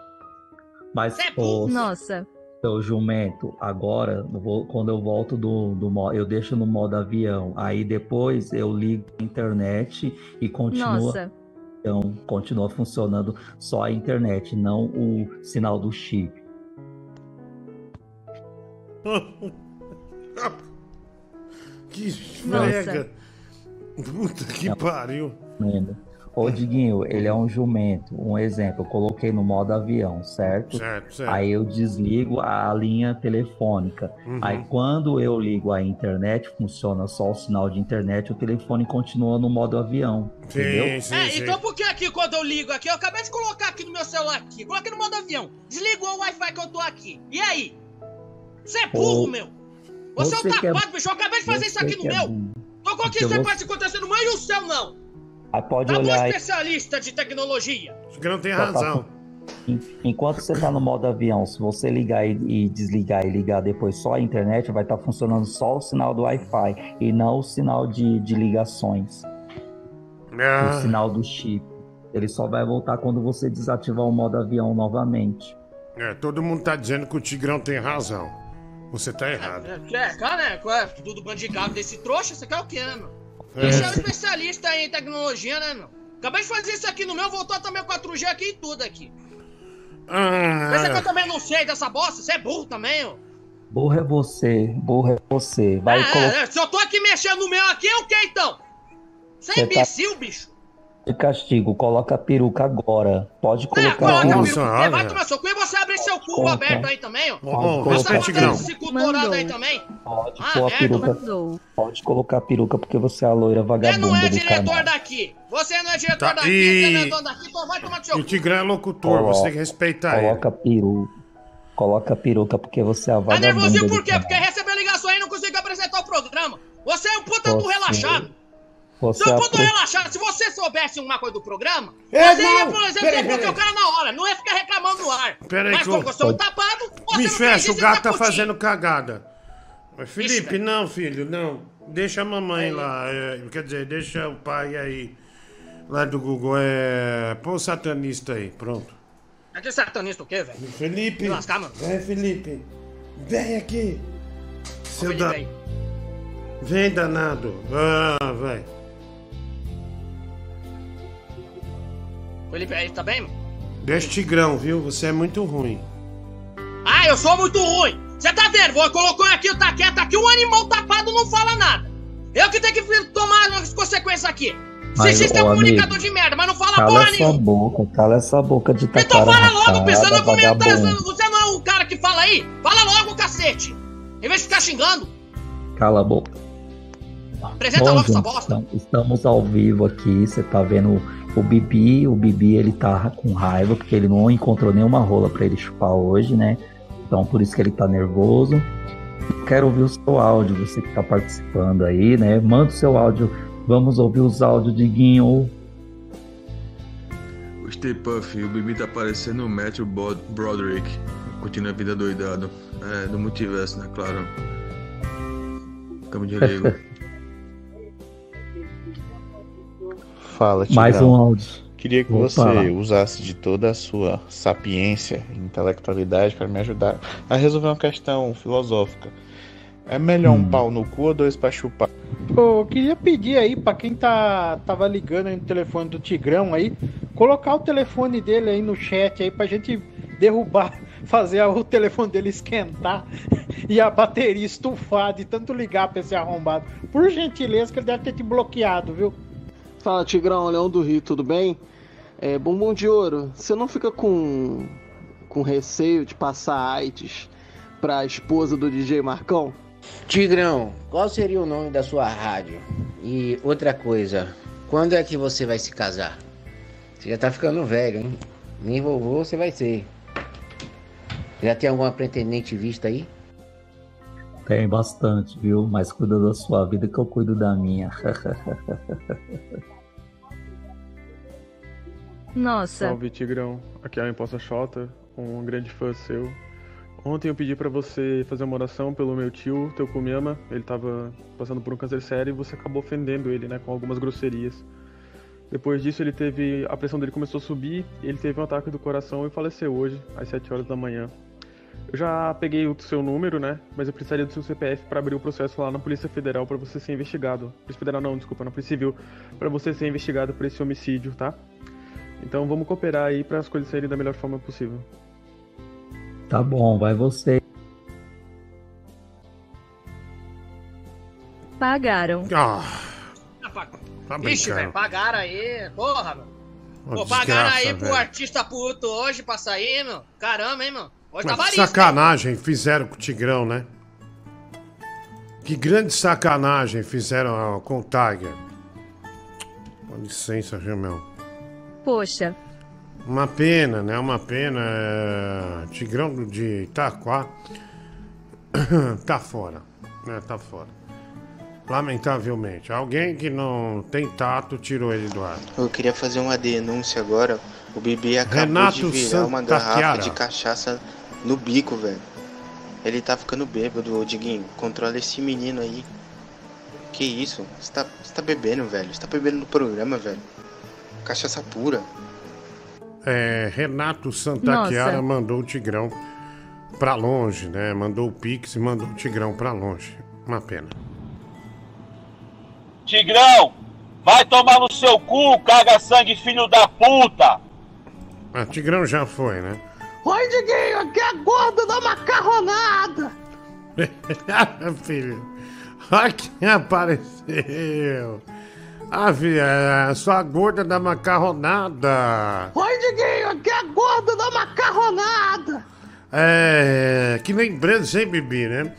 [SPEAKER 58] Mas,
[SPEAKER 1] Você é
[SPEAKER 58] ô,
[SPEAKER 5] Nossa!
[SPEAKER 58] seu jumento, agora, quando eu volto do, eu deixo no modo avião. Aí depois eu ligo a internet e continua.
[SPEAKER 5] Nossa!
[SPEAKER 58] Então, continua funcionando só a internet, não o sinal do chip.
[SPEAKER 2] Que esfrega. Puta que pariu.
[SPEAKER 58] Vendo? Ô, Diguinho, ele é um jumento. Um exemplo, eu coloquei no modo avião, certo?
[SPEAKER 2] Certo, certo.
[SPEAKER 58] Aí eu desligo a linha telefônica.
[SPEAKER 2] Uhum.
[SPEAKER 58] Aí quando eu ligo a internet, funciona só o sinal de internet, o telefone continua no modo avião. entendeu?
[SPEAKER 1] é, então por que aqui quando eu ligo aqui, eu acabei de colocar aqui no meu celular aqui, coloquei no modo avião, desligou o Wi-Fi que eu tô aqui. E aí? Você é burro,
[SPEAKER 58] Ô,
[SPEAKER 1] meu! Você,
[SPEAKER 58] você
[SPEAKER 1] é um
[SPEAKER 58] é-
[SPEAKER 1] tapado, bicho, eu acabei de fazer isso aqui no
[SPEAKER 58] é
[SPEAKER 1] meu! Tô com aqui você
[SPEAKER 58] você-
[SPEAKER 1] pode se acontecer no meu e o seu não!
[SPEAKER 58] Aí pode
[SPEAKER 1] Tá bom,
[SPEAKER 58] olhar
[SPEAKER 1] especialista de tecnologia!
[SPEAKER 2] que não tem
[SPEAKER 58] Só tá-
[SPEAKER 2] razão.
[SPEAKER 58] En- Enquanto você tá no modo avião, se você ligar e, e desligar e ligar depois só a internet, vai estar funcionando só o sinal do Wi-Fi e não o sinal de, de ligações.
[SPEAKER 2] Ah.
[SPEAKER 58] O sinal do chip. Ele só vai voltar quando você desativar o modo avião novamente.
[SPEAKER 2] É, todo mundo tá dizendo que o Tigrão tem razão. Você tá errado.
[SPEAKER 1] É, é, cara, né? Qual é? Tudo bandigado desse trouxa, você quer o quê, meu?
[SPEAKER 2] É.
[SPEAKER 1] Você é um especialista em tecnologia, né, meu? Acabei de fazer isso aqui no meu, voltou também o 4G aqui e tudo aqui. Pensa que eu
[SPEAKER 2] Ah,
[SPEAKER 1] também não sei dessa bosta? Você é burro também, ó.
[SPEAKER 58] Burro é você, burro é você. Vai
[SPEAKER 1] É,
[SPEAKER 58] colocar
[SPEAKER 1] é, se eu tô aqui mexendo no meu aqui, é o que então? Você é
[SPEAKER 58] tá-
[SPEAKER 1] imbecil, bicho?
[SPEAKER 58] De castigo, coloca a peruca agora. Pode
[SPEAKER 1] É,
[SPEAKER 58] colocar.
[SPEAKER 1] coloca
[SPEAKER 58] aí.
[SPEAKER 1] a peruca, vai tomar seu cu e você abre seu cu
[SPEAKER 58] Coloca.
[SPEAKER 1] aberto aí também, ó.
[SPEAKER 58] Ó,
[SPEAKER 1] Essa
[SPEAKER 58] coloca-
[SPEAKER 1] botando esse cu dourado aí também.
[SPEAKER 58] Pode
[SPEAKER 1] Ah,
[SPEAKER 58] pôr a
[SPEAKER 1] merda.
[SPEAKER 58] peruca. Pode colocar a peruca porque você é a loira
[SPEAKER 1] Você
[SPEAKER 58] vagabunda
[SPEAKER 1] não é
[SPEAKER 58] do
[SPEAKER 1] diretor
[SPEAKER 58] canal.
[SPEAKER 1] daqui. Você não é diretor
[SPEAKER 2] Tá,
[SPEAKER 1] daqui,
[SPEAKER 2] e-
[SPEAKER 1] você não é dono daqui, então vai tomar seu
[SPEAKER 2] o
[SPEAKER 1] cu.
[SPEAKER 2] Tigrão é locutor, você tem que respeitar ele.
[SPEAKER 58] Coloca a peruca. Coloca a peruca porque você é a
[SPEAKER 1] Tá
[SPEAKER 58] vagabunda
[SPEAKER 1] nervosinho
[SPEAKER 58] do
[SPEAKER 1] por quê? Porque recebeu ligação aí e não conseguiu apresentar o programa. Você é um puta do
[SPEAKER 58] Você-
[SPEAKER 1] relaxado.
[SPEAKER 58] Você
[SPEAKER 1] puta
[SPEAKER 58] pro-
[SPEAKER 1] relaxado, se você soubesse uma coisa do programa,
[SPEAKER 2] É,
[SPEAKER 1] você
[SPEAKER 2] não.
[SPEAKER 1] ia, por exemplo,
[SPEAKER 2] Peraí,
[SPEAKER 1] responder
[SPEAKER 2] peraí.
[SPEAKER 1] o cara na hora, não ia ficar reclamando no ar.
[SPEAKER 2] Peraí
[SPEAKER 1] Mas
[SPEAKER 2] que
[SPEAKER 1] como
[SPEAKER 2] eu-
[SPEAKER 1] um tapado, você
[SPEAKER 2] Me fecha,
[SPEAKER 1] isso
[SPEAKER 2] o gato tá
[SPEAKER 1] putinho.
[SPEAKER 2] fazendo cagada. Mas, Felipe,
[SPEAKER 1] velho.
[SPEAKER 2] não, filho, não. Deixa a mamãe lá. é, quer dizer, deixa o pai aí. Lá do Google. É. Pô o satanista aí, pronto.
[SPEAKER 1] É de satanista o quê, velho?
[SPEAKER 2] Felipe.
[SPEAKER 1] Lascar, mano.
[SPEAKER 2] É, Felipe. Vem aqui. Seu
[SPEAKER 1] Felipe
[SPEAKER 2] da.
[SPEAKER 1] aí.
[SPEAKER 2] Vem, danado. Ah, vai.
[SPEAKER 1] Felipe, aí tá bem?
[SPEAKER 2] Deixa o Tigrão, viu? Você é muito ruim.
[SPEAKER 1] Ah, eu sou muito ruim. Você tá vendo? Vou colocou aqui, tá quieto aqui, um animal tapado não fala nada. Eu que tenho que tomar as consequências aqui.
[SPEAKER 58] Mas,
[SPEAKER 1] Vocês um comunicador
[SPEAKER 58] amigo,
[SPEAKER 1] de merda, mas não fala
[SPEAKER 58] Cala
[SPEAKER 1] porra
[SPEAKER 58] essa
[SPEAKER 1] nenhuma.
[SPEAKER 58] boca, cala essa boca de
[SPEAKER 1] Então
[SPEAKER 58] tacara
[SPEAKER 1] fala logo, pensando comentar.
[SPEAKER 58] vagabundo.
[SPEAKER 1] Você não é o cara que fala aí? Fala logo, cacete. Em vez de ficar xingando,
[SPEAKER 58] Cala a boca.
[SPEAKER 1] Apresenta
[SPEAKER 58] Bom,
[SPEAKER 1] logo essa
[SPEAKER 58] gente,
[SPEAKER 1] bosta.
[SPEAKER 58] então, estamos ao vivo aqui, você tá vendo o Bibi, o Bibi ele tá com raiva porque ele não encontrou nenhuma rola pra ele chupar hoje, né? Então por isso que ele tá nervoso. Quero ouvir o seu áudio, você que tá participando aí, né? Manda o seu áudio, vamos ouvir os áudios de Guinho.
[SPEAKER 62] O Stay Puff, o Bibi tá parecendo o Matthew Broderick, curtindo a vida doidado. É, do multiverso, né? Claro. Camo de
[SPEAKER 46] Fala, Tigrão.
[SPEAKER 58] Mais um áudio.
[SPEAKER 46] Queria que
[SPEAKER 58] Opa.
[SPEAKER 46] você usasse de toda a sua sapiência e intelectualidade para me ajudar a resolver uma questão filosófica. É melhor
[SPEAKER 58] Hum.
[SPEAKER 46] um pau no cu ou dois pra chupar?
[SPEAKER 23] Pô, eu queria pedir aí pra quem tá tava ligando aí no telefone do Tigrão aí, colocar o telefone dele aí no chat aí pra gente derrubar, fazer o telefone dele esquentar e a bateria estufar de tanto ligar pra esse arrombado. Por gentileza, que ele deve ter te bloqueado, viu?
[SPEAKER 24] Fala, Tigrão, Leão do Rio, tudo bem? É, Bumbum de Ouro, você não fica com, com receio de passar AIDS pra esposa do DJ Marcão?
[SPEAKER 39] Tigrão, qual seria o nome da sua rádio? E outra coisa, quando é que você vai se casar? Você já tá ficando velho, hein? Nem vovô você vai ser. Já tem alguma pretendente vista aí?
[SPEAKER 58] Tem bastante, viu? Mas cuida da sua vida que eu cuido da minha.
[SPEAKER 5] Nossa,
[SPEAKER 63] Salve, Tigrão. Aqui é o Imposta Xota, um grande fã seu. Ontem eu pedi pra você fazer uma oração pelo meu tio, teu Kumiyama. Ele tava passando por um câncer sério e você acabou ofendendo ele, né, com algumas grosserias. Depois disso, ele teve. A pressão dele começou a subir, e ele teve um ataque do coração e faleceu hoje, às 7 horas da manhã. Eu já peguei o seu número, né? Mas eu precisaria do seu CPF pra abrir o processo lá na Polícia Federal pra você ser investigado. Polícia Federal não, desculpa, na Polícia Civil, pra você ser investigado por esse homicídio, tá? Então vamos cooperar aí para as coisas saírem da melhor forma possível.
[SPEAKER 58] Tá bom, vai você.
[SPEAKER 5] pagaram.
[SPEAKER 2] Ah, tá
[SPEAKER 1] Ixi,
[SPEAKER 2] brincando.
[SPEAKER 1] velho, pagaram aí. Porra.
[SPEAKER 2] Uma
[SPEAKER 1] Pô, pagaram
[SPEAKER 2] desgraça,
[SPEAKER 1] aí pro
[SPEAKER 2] velho.
[SPEAKER 1] artista puto hoje pra sair, meu. Caramba, hein, meu. Hoje tá
[SPEAKER 2] que sacanagem fizeram com o Tigrão, né? Que grande sacanagem fizeram com o Tiger. Com licença, viu, meu?
[SPEAKER 5] Poxa,
[SPEAKER 2] Uma pena, né? Uma pena. é, Tigrão do- de Itaquá tá fora. Né? Tá fora. Lamentavelmente. Alguém que não tem tato tirou ele do ar.
[SPEAKER 37] Eu queria fazer uma denúncia agora. O Bibi acabou
[SPEAKER 2] Renato
[SPEAKER 37] de virar uma garrafa
[SPEAKER 2] Santachiara.
[SPEAKER 37] de cachaça no bico, velho. Ele tá ficando bêbado, ô Diguinho. Controla esse menino aí. Que isso? Você tá, você tá bebendo, velho. Você tá bebendo no programa, velho. Cachaça pura.
[SPEAKER 2] É, Renato Santachiara
[SPEAKER 37] Nossa.
[SPEAKER 2] mandou o Tigrão pra longe, né? Mandou o Pix e mandou o Tigrão pra longe. Uma pena.
[SPEAKER 64] Tigrão, vai tomar no seu cu, caga sangue, filho da puta!
[SPEAKER 2] Ah, Tigrão já foi, né?
[SPEAKER 23] Oi, Diguinho, aqui é a gorda da macarronada.
[SPEAKER 2] Filho, olha quem apareceu. Ah, filha, sua gorda da macarronada.
[SPEAKER 23] Oi, Diguinho, aqui é a gorda da macarronada.
[SPEAKER 2] É, que lembrança, hein, Bibi, né?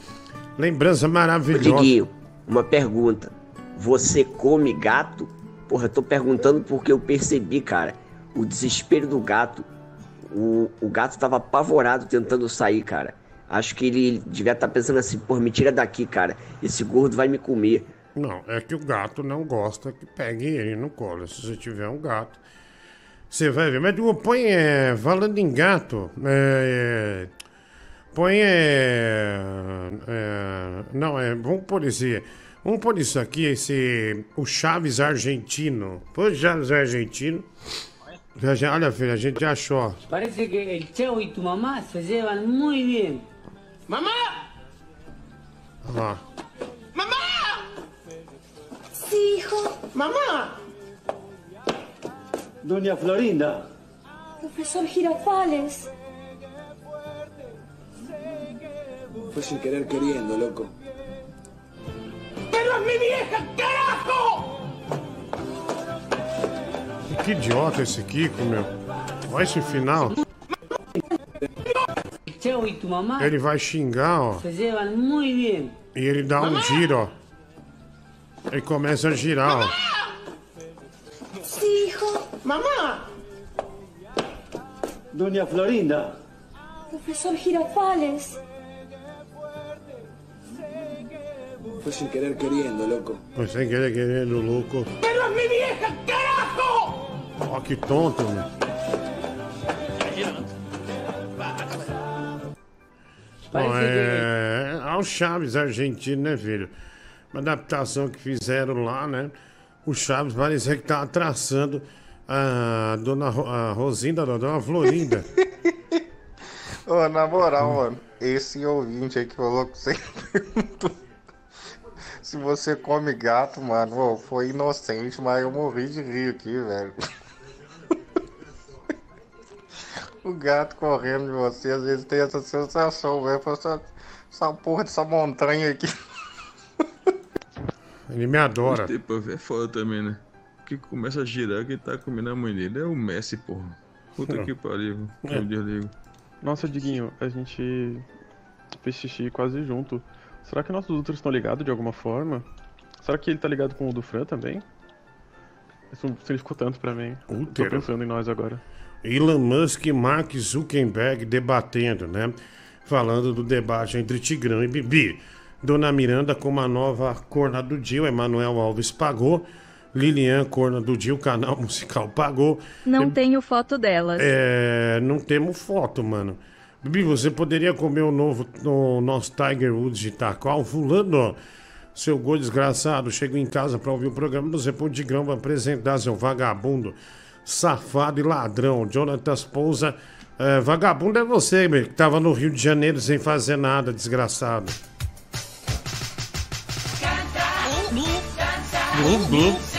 [SPEAKER 2] Lembrança maravilhosa.
[SPEAKER 65] Diguinho, uma pergunta. Você come gato? Porra, eu tô perguntando porque eu percebi, cara, o desespero do gato. O, o gato tava apavorado tentando sair, cara. Acho que ele devia estar pensando assim, porra, me tira daqui, cara. Esse gordo vai me comer.
[SPEAKER 2] Não, é que o gato não gosta que pegue ele no colo. Se você tiver um gato, você vai ver. Mas tu põe, é, falando em gato, é, é, põe, é, é, não, é, vamos pôr esse, vamos pôr isso aqui, esse, o Chaves argentino. O Chaves argentino. Já- já- Olha, filha, a gente já achou.
[SPEAKER 66] Parece que el Chavo y tu mamá se llevan muy bien.
[SPEAKER 1] Mamá!
[SPEAKER 2] Ó.
[SPEAKER 67] Mamá. Doña Florinda.
[SPEAKER 68] Profesor Girafales.
[SPEAKER 67] Fue sin querer queriendo, loco.
[SPEAKER 61] ¡Pero es mi vieja, carajo!
[SPEAKER 2] Que idiota esse Kiko, meu. Olha esse final. Ele vai xingar, ó. E ele dá um giro, ó. Ele começa a girar, ó.
[SPEAKER 67] Mamá. Doña Florinda.
[SPEAKER 68] Profesor Girafales.
[SPEAKER 67] Fue sin querer queriendo, loco.
[SPEAKER 2] Foi sem querer querendo, louco.
[SPEAKER 61] ¡Pero es mi vieja, carajo!
[SPEAKER 2] Ó, que tonto, meu. Bom, é... Ao Chaves argentino, né, filho? Uma adaptação que fizeram lá, né? O Chaves parecia que tava traçando a dona Ro- a Rosinda, a dona Florinda.
[SPEAKER 36] Ô, na moral, mano, esse ouvinte aí que falou que você perguntou se você come gato, mano, foi inocente, mas eu morri de rir aqui, velho. O gato correndo de você, às vezes tem essa sensação, velho. Essa, essa porra dessa montanha aqui.
[SPEAKER 2] Ele me adora.
[SPEAKER 37] Tipo é foda também, né? Que começa a girar, quem tá comendo a mãe dele é o Messi, porra. Puta que pariu,
[SPEAKER 48] É.
[SPEAKER 37] eu desligo.
[SPEAKER 48] Nossa, Diguinho, a gente fez xixi quase junto. Será que nossos úteros estão ligados de alguma forma? Será que ele tá ligado com o do Fran também? Isso significou tanto pra mim. Tô
[SPEAKER 2] Útero?
[SPEAKER 48] pensando em nós agora.
[SPEAKER 2] Elon Musk e Mark Zuckerberg debatendo, né? Falando do debate entre Tigrão e Bibi. Dona Miranda como a nova corna do Dil, Emanuel Alves pagou. Lilian, corna do Dil, canal musical pagou.
[SPEAKER 5] Não tenho foto delas.
[SPEAKER 2] É, não temos foto, mano. Bibi, você poderia comer o novo o nosso Tiger Woods de Itaquá? Fulano, seu gol desgraçado, chego em casa pra ouvir o programa, você pode de vai apresentar seu vagabundo, safado e ladrão. Jonathan Pousa, é, vagabundo é você, meu, que tava no Rio de Janeiro sem fazer nada, desgraçado. Glu, glu.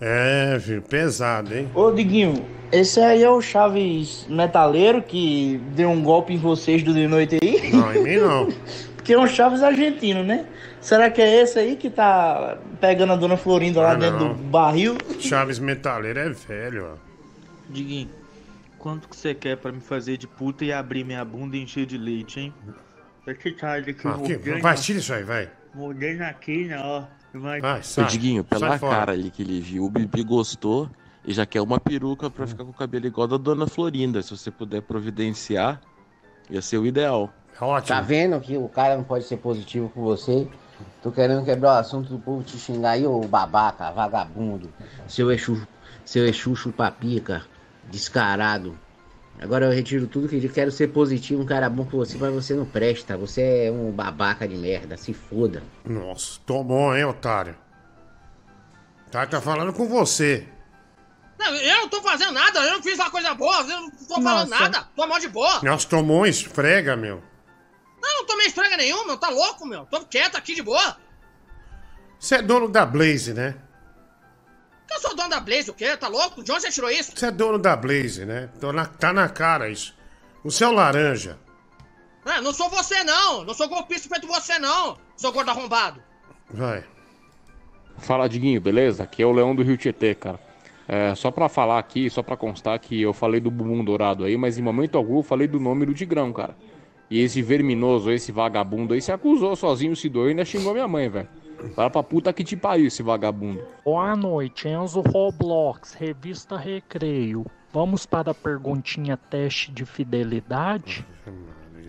[SPEAKER 2] É, filho, pesado, hein?
[SPEAKER 69] Ô Diguinho, esse aí é o Chaves metaleiro que deu um golpe em vocês do de noite aí?
[SPEAKER 2] Não, em mim não.
[SPEAKER 69] Porque é um Chaves argentino, né? Será que é esse aí que tá pegando a dona Florinda lá
[SPEAKER 2] Ah,
[SPEAKER 69] dentro
[SPEAKER 2] não.
[SPEAKER 69] do barril?
[SPEAKER 2] Chaves Metaleiro é velho, ó.
[SPEAKER 70] Diguinho, quanto que você quer pra me fazer de puta e abrir minha bunda e encher de leite, hein? Esse tarde aqui,
[SPEAKER 2] Ah, que- vai, tira isso aí, vai.
[SPEAKER 70] Mordendo aqui, né, ó. Vai.
[SPEAKER 2] Vai,
[SPEAKER 71] Ô,
[SPEAKER 2] sai.
[SPEAKER 71] Diguinho,
[SPEAKER 2] sai
[SPEAKER 71] pela
[SPEAKER 2] fora.
[SPEAKER 71] cara ali que ele viu, o Bibi gostou e já quer uma peruca pra ficar com o cabelo igual da Dona Florinda. Se você puder providenciar, ia ser o ideal.
[SPEAKER 2] Ótimo.
[SPEAKER 39] Tá vendo que o cara não pode ser positivo com você? Tô querendo quebrar o assunto do povo te xingar aí, ô babaca, vagabundo, seu exu, seu exu chupapica, descarado. Agora eu retiro tudo que eu quero ser positivo, um cara bom com você, mas você não presta. Você é um babaca de merda, se foda.
[SPEAKER 2] Nossa, tomou, hein, otário? Tá, tá falando com você.
[SPEAKER 1] Não, eu não tô fazendo nada, eu não fiz uma coisa boa, eu não tô falando
[SPEAKER 2] Nossa.
[SPEAKER 1] nada. Tô mal de boa.
[SPEAKER 2] Nossa, tomou um esfrega, meu.
[SPEAKER 1] Não, não tomei esfrega nenhuma, meu. Tá louco, meu. Tô quieto aqui de boa.
[SPEAKER 2] Você é dono da Blaze, né?
[SPEAKER 1] Que eu sou dono da Blaze, o quê? Tá louco? De onde você tirou isso?
[SPEAKER 2] Você é dono da Blaze, né? Tô na- tá na cara isso. O seu laranja.
[SPEAKER 1] Ah, não sou você, não. Não sou golpista feito você, não. Sou gordo arrombado.
[SPEAKER 2] Vai.
[SPEAKER 72] Fala, Diguinho, beleza? Aqui é o Leão do Rio Tietê, cara. É, só pra falar aqui, só pra constar que eu falei do bumbum dourado aí, mas em momento algum eu falei do nome do Tigrão, cara. E esse verminoso, esse vagabundo aí se acusou sozinho, se doeu e ainda xingou minha mãe, velho. Vai pra puta que te pariu, esse vagabundo.
[SPEAKER 73] Boa noite, Enzo Roblox, revista Recreio. Vamos para a perguntinha teste de fidelidade?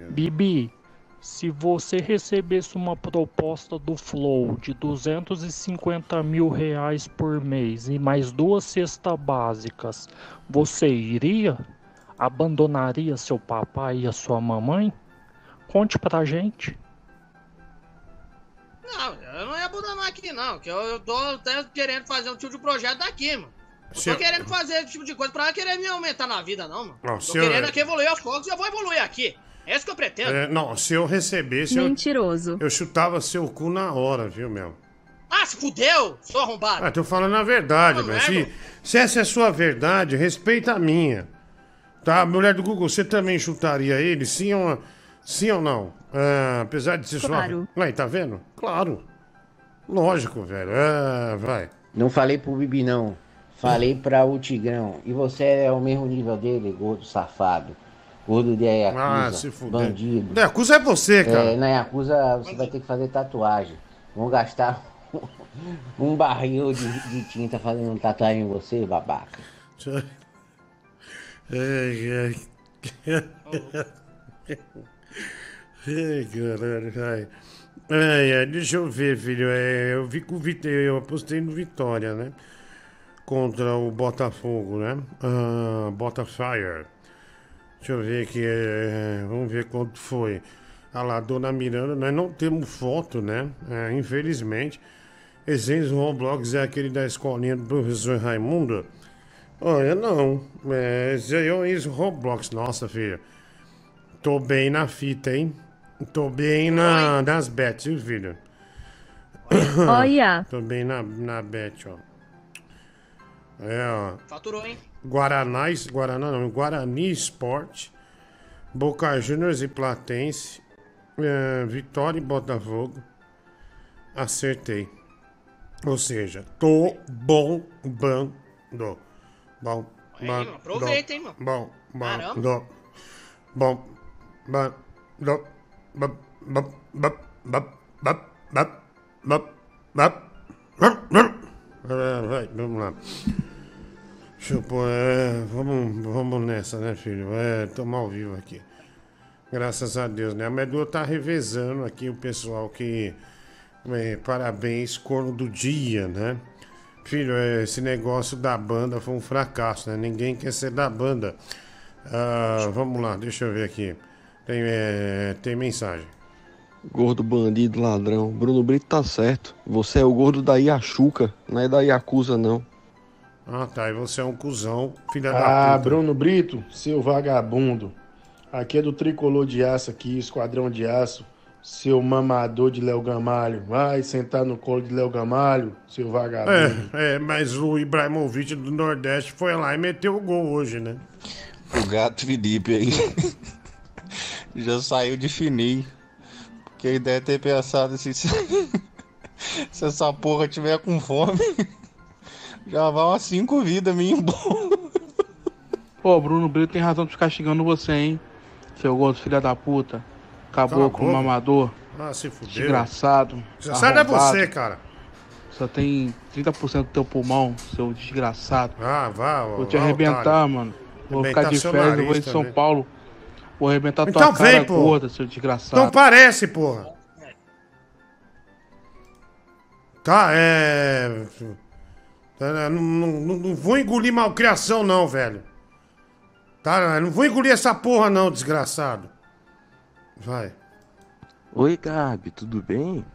[SPEAKER 73] Bibi, se você recebesse uma proposta do Flow de 250 mil reais por mês e mais duas cestas básicas, você iria? Abandonaria seu papai e a sua mamãe? Conte pra gente.
[SPEAKER 1] Não, eu não ia abandonar aqui, não. Que eu, eu tô até querendo fazer um tipo de projeto daqui, mano. Não
[SPEAKER 2] Seu-
[SPEAKER 1] tô querendo fazer esse tipo de coisa pra querer me aumentar na vida, não, mano.
[SPEAKER 2] Não,
[SPEAKER 1] tô
[SPEAKER 2] senhor-
[SPEAKER 1] querendo aqui evoluir aos poucos e eu vou evoluir aqui. É isso que eu pretendo.
[SPEAKER 2] É, não, se eu recebesse, eu,
[SPEAKER 5] Mentiroso.
[SPEAKER 2] eu chutava seu cu na hora, viu, meu?
[SPEAKER 1] Ah, se fudeu, sou arrombado.
[SPEAKER 2] Ah, tô falando a verdade, mas
[SPEAKER 1] é,
[SPEAKER 2] se, se essa é a sua verdade, respeita a minha. Tá, mulher do Google, você também chutaria ele, sim ou, sim ou não? Ah, apesar de ser
[SPEAKER 39] Claro.
[SPEAKER 2] sua... Aí, tá vendo? Claro. Lógico, velho. Ah, vai.
[SPEAKER 39] Não falei pro Bibi, não. Falei pra o Tigrão. E você é o mesmo nível dele, gordo safado. Gordo de Yakuza,
[SPEAKER 2] Ah, se fuder.
[SPEAKER 39] bandido.
[SPEAKER 2] Da Yakuza é você, cara.
[SPEAKER 39] É, na Yakuza você vai ter que fazer tatuagem. Vão gastar um barril de, de tinta fazendo tatuagem em você, babaca.
[SPEAKER 2] Ai, ai. Ai, caralho, ai. Ai, ai, deixa eu ver, filho. É, eu vi com o Vit... eu apostei no Vitória, né? Contra o Botafogo, né? Ah, Botafire. Deixa eu ver aqui. é, vamos ver quanto foi. Ah lá, Dona Miranda, nós não temos foto, né? É, infelizmente. Esse Roblox é aquele da escolinha do professor Raimundo. Olha, não. É, esse aí é o Roblox. Nossa, filho. Tô bem na fita, hein? Tô bem na, nas bets, viu, filho?
[SPEAKER 5] Olha.
[SPEAKER 2] Tô bem na, na bet, ó. É, ó.
[SPEAKER 1] Faturou, hein?
[SPEAKER 2] Guaraná, Guaraná não, Guarani Sport, Boca Juniors e Platense, é, Vitória e Botafogo. Acertei. Ou seja, tô bombando. Bom, bom,
[SPEAKER 1] aproveita, hein, mano.
[SPEAKER 2] Bom, bom, bom, bom, Vai, vamos lá. Pôr, é, vamos, vamos nessa, né, filho? É, estamos ao vivo aqui. Graças a Deus, né? A Medu tá revezando aqui o pessoal que. é, parabéns, corno do dia, né? Filho, é, esse negócio da banda foi um fracasso, né? Ninguém quer ser da banda. Ah, vamos lá, deixa eu ver aqui. Tem, é, tem mensagem.
[SPEAKER 17] Gordo bandido ladrão. Bruno Brito tá certo. Você é o gordo da Iachuca, não é da Yakuza, não.
[SPEAKER 2] Ah, tá. E você é um cuzão, filha
[SPEAKER 74] Ah,
[SPEAKER 2] da puta.
[SPEAKER 74] Bruno Brito, seu vagabundo. Aqui é do tricolor de aço aqui, esquadrão de aço. Seu mamador de Léo Gamalho. Vai sentar no colo de Léo Gamalho, seu vagabundo.
[SPEAKER 2] É, é, mas o Ibrahimovic do Nordeste foi lá e meteu o gol hoje, né?
[SPEAKER 75] O gato Felipe aí já saiu de fininho. Porque ele deve ter pensado assim: se, se essa porra tiver com fome, já vai umas cinco vidas minha embora.
[SPEAKER 76] Pô, Bruno Brito tem razão de ficar xingando você, hein? Seu gordo filha da puta. Acabou com o mamador.
[SPEAKER 2] Ah, se fudeu.
[SPEAKER 76] Desgraçado.
[SPEAKER 2] Desgraçado é você, cara.
[SPEAKER 76] Só tem 30% do teu pulmão, seu desgraçado.
[SPEAKER 2] Ah, vá,
[SPEAKER 76] Vou te
[SPEAKER 2] ó,
[SPEAKER 76] arrebentar,
[SPEAKER 2] otário.
[SPEAKER 76] mano. Vou
[SPEAKER 2] Arrebentar
[SPEAKER 76] ficar de férias, eu vou em São
[SPEAKER 2] também.
[SPEAKER 76] Paulo. Vou arrebentar
[SPEAKER 2] Então
[SPEAKER 76] tua cara
[SPEAKER 2] vem, pô.
[SPEAKER 76] gorda, seu desgraçado.
[SPEAKER 2] Não parece, porra. Tá, é. tá, Não, não, não- não vou engolir malcriação, não, velho. Tá, não vou engolir essa porra, não, desgraçado. Vai.
[SPEAKER 22] Oi, Gabi, tudo bem?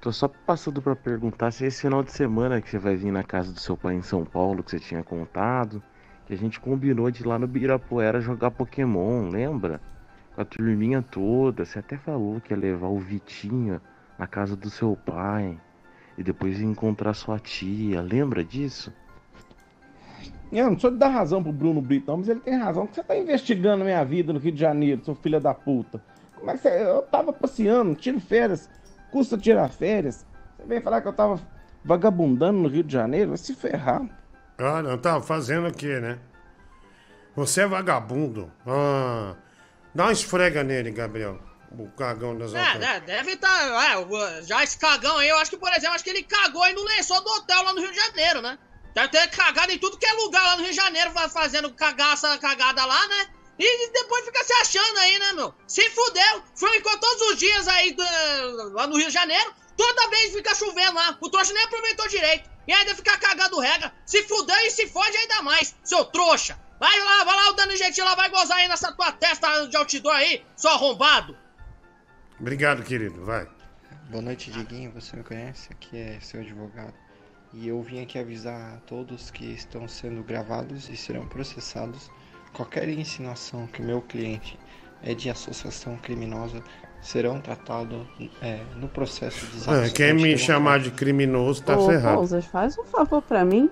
[SPEAKER 22] Tô só passando pra perguntar se é esse final de semana que você vai vir na casa do seu pai em São Paulo, que você tinha contado, que a gente combinou de ir lá no Birapuera jogar Pokémon, lembra? Com a turminha toda. Você até falou que ia levar o Vitinho na casa do seu pai e depois encontrar sua tia, lembra disso?
[SPEAKER 77] Eu não sou de dar razão pro Bruno Brito, não, mas ele tem razão. Você tá investigando minha vida no Rio de Janeiro, seu filho da puta. Como é que você. Eu tava passeando, tiro férias, custa tirar férias. Você vem falar que eu tava vagabundando no Rio de Janeiro? Vai se ferrar.
[SPEAKER 2] Ah, não, tá fazendo o quê, né? Você é vagabundo. Ah, dá uma esfrega nele, Gabriel. O cagão das
[SPEAKER 1] É,
[SPEAKER 2] alturas.
[SPEAKER 1] né, deve estar. já esse cagão aí, eu acho que, por exemplo, acho que ele cagou aí no lençol do hotel lá no Rio de Janeiro, né? Deve ter cagado em tudo que é lugar lá no Rio de Janeiro, fa- fazendo cagaça, cagada lá, né? E depois fica se achando aí, né, meu? Se fudeu, ficou todos os dias aí lá no Rio de Janeiro, toda vez fica chovendo lá, o trouxa nem aproveitou direito. E ainda fica cagando rega, se fudeu e se fode ainda mais, seu trouxa. Vai lá, vai lá, o Dano Gentil lá vai gozar aí nessa tua testa de outdoor aí, seu arrombado.
[SPEAKER 2] Obrigado, querido. Vai.
[SPEAKER 78] Boa noite, Diguinho. Você me conhece? Aqui é seu advogado. E eu vim aqui avisar a todos que estão sendo gravados e serão processados qualquer insinuação que o meu cliente
[SPEAKER 36] é, de associação criminosa serão tratados é, no processo de
[SPEAKER 2] É,
[SPEAKER 36] desação.
[SPEAKER 2] quer me chamar de criminoso, tá
[SPEAKER 79] Ô,
[SPEAKER 2] ferrado.
[SPEAKER 79] Pousas, faz um favor pra mim.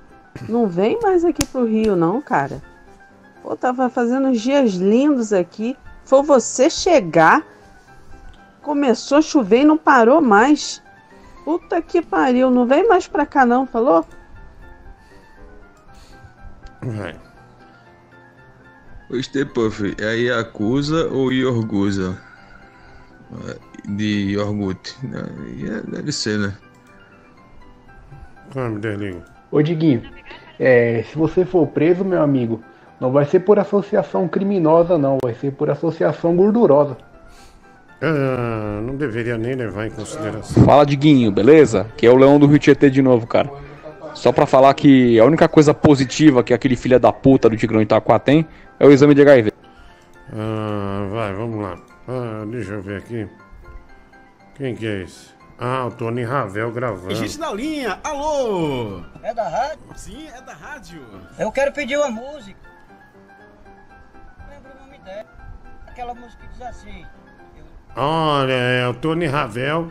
[SPEAKER 79] Não vem mais aqui pro Rio, não, cara. Pô, tava fazendo uns dias lindos aqui. Foi você chegar, começou a chover e não parou mais. Puta que pariu, não vem mais pra cá não, falou?
[SPEAKER 2] Vai.
[SPEAKER 37] Ô Stepuff, é a Yakuza ou Yorguza? De Yorgut. É, Deve ser, né?
[SPEAKER 2] Come, Derlingo.
[SPEAKER 80] Ô Diguinho, é, se você for preso, meu amigo, não vai ser por associação criminosa, não, vai ser por associação gordurosa.
[SPEAKER 2] Ah, não deveria nem levar em consideração.
[SPEAKER 72] Fala, Diguinho, beleza? Que é o Leão do Rio Tietê de novo, cara. Só pra falar que a única coisa positiva que aquele filho da puta do Tigrão Itaquá tem é o exame de HIV.
[SPEAKER 2] Ah, vai, vamos lá. Ah, deixa eu ver aqui. Quem que é esse? Ah, o Tony Ravel gravando.
[SPEAKER 78] Tem gente na linha, alô!
[SPEAKER 81] É da rádio?
[SPEAKER 78] Sim, é da rádio.
[SPEAKER 81] Eu quero pedir uma música. Não lembro o nome dela. Aquela música que diz assim.
[SPEAKER 2] Olha, é o Tony Ravel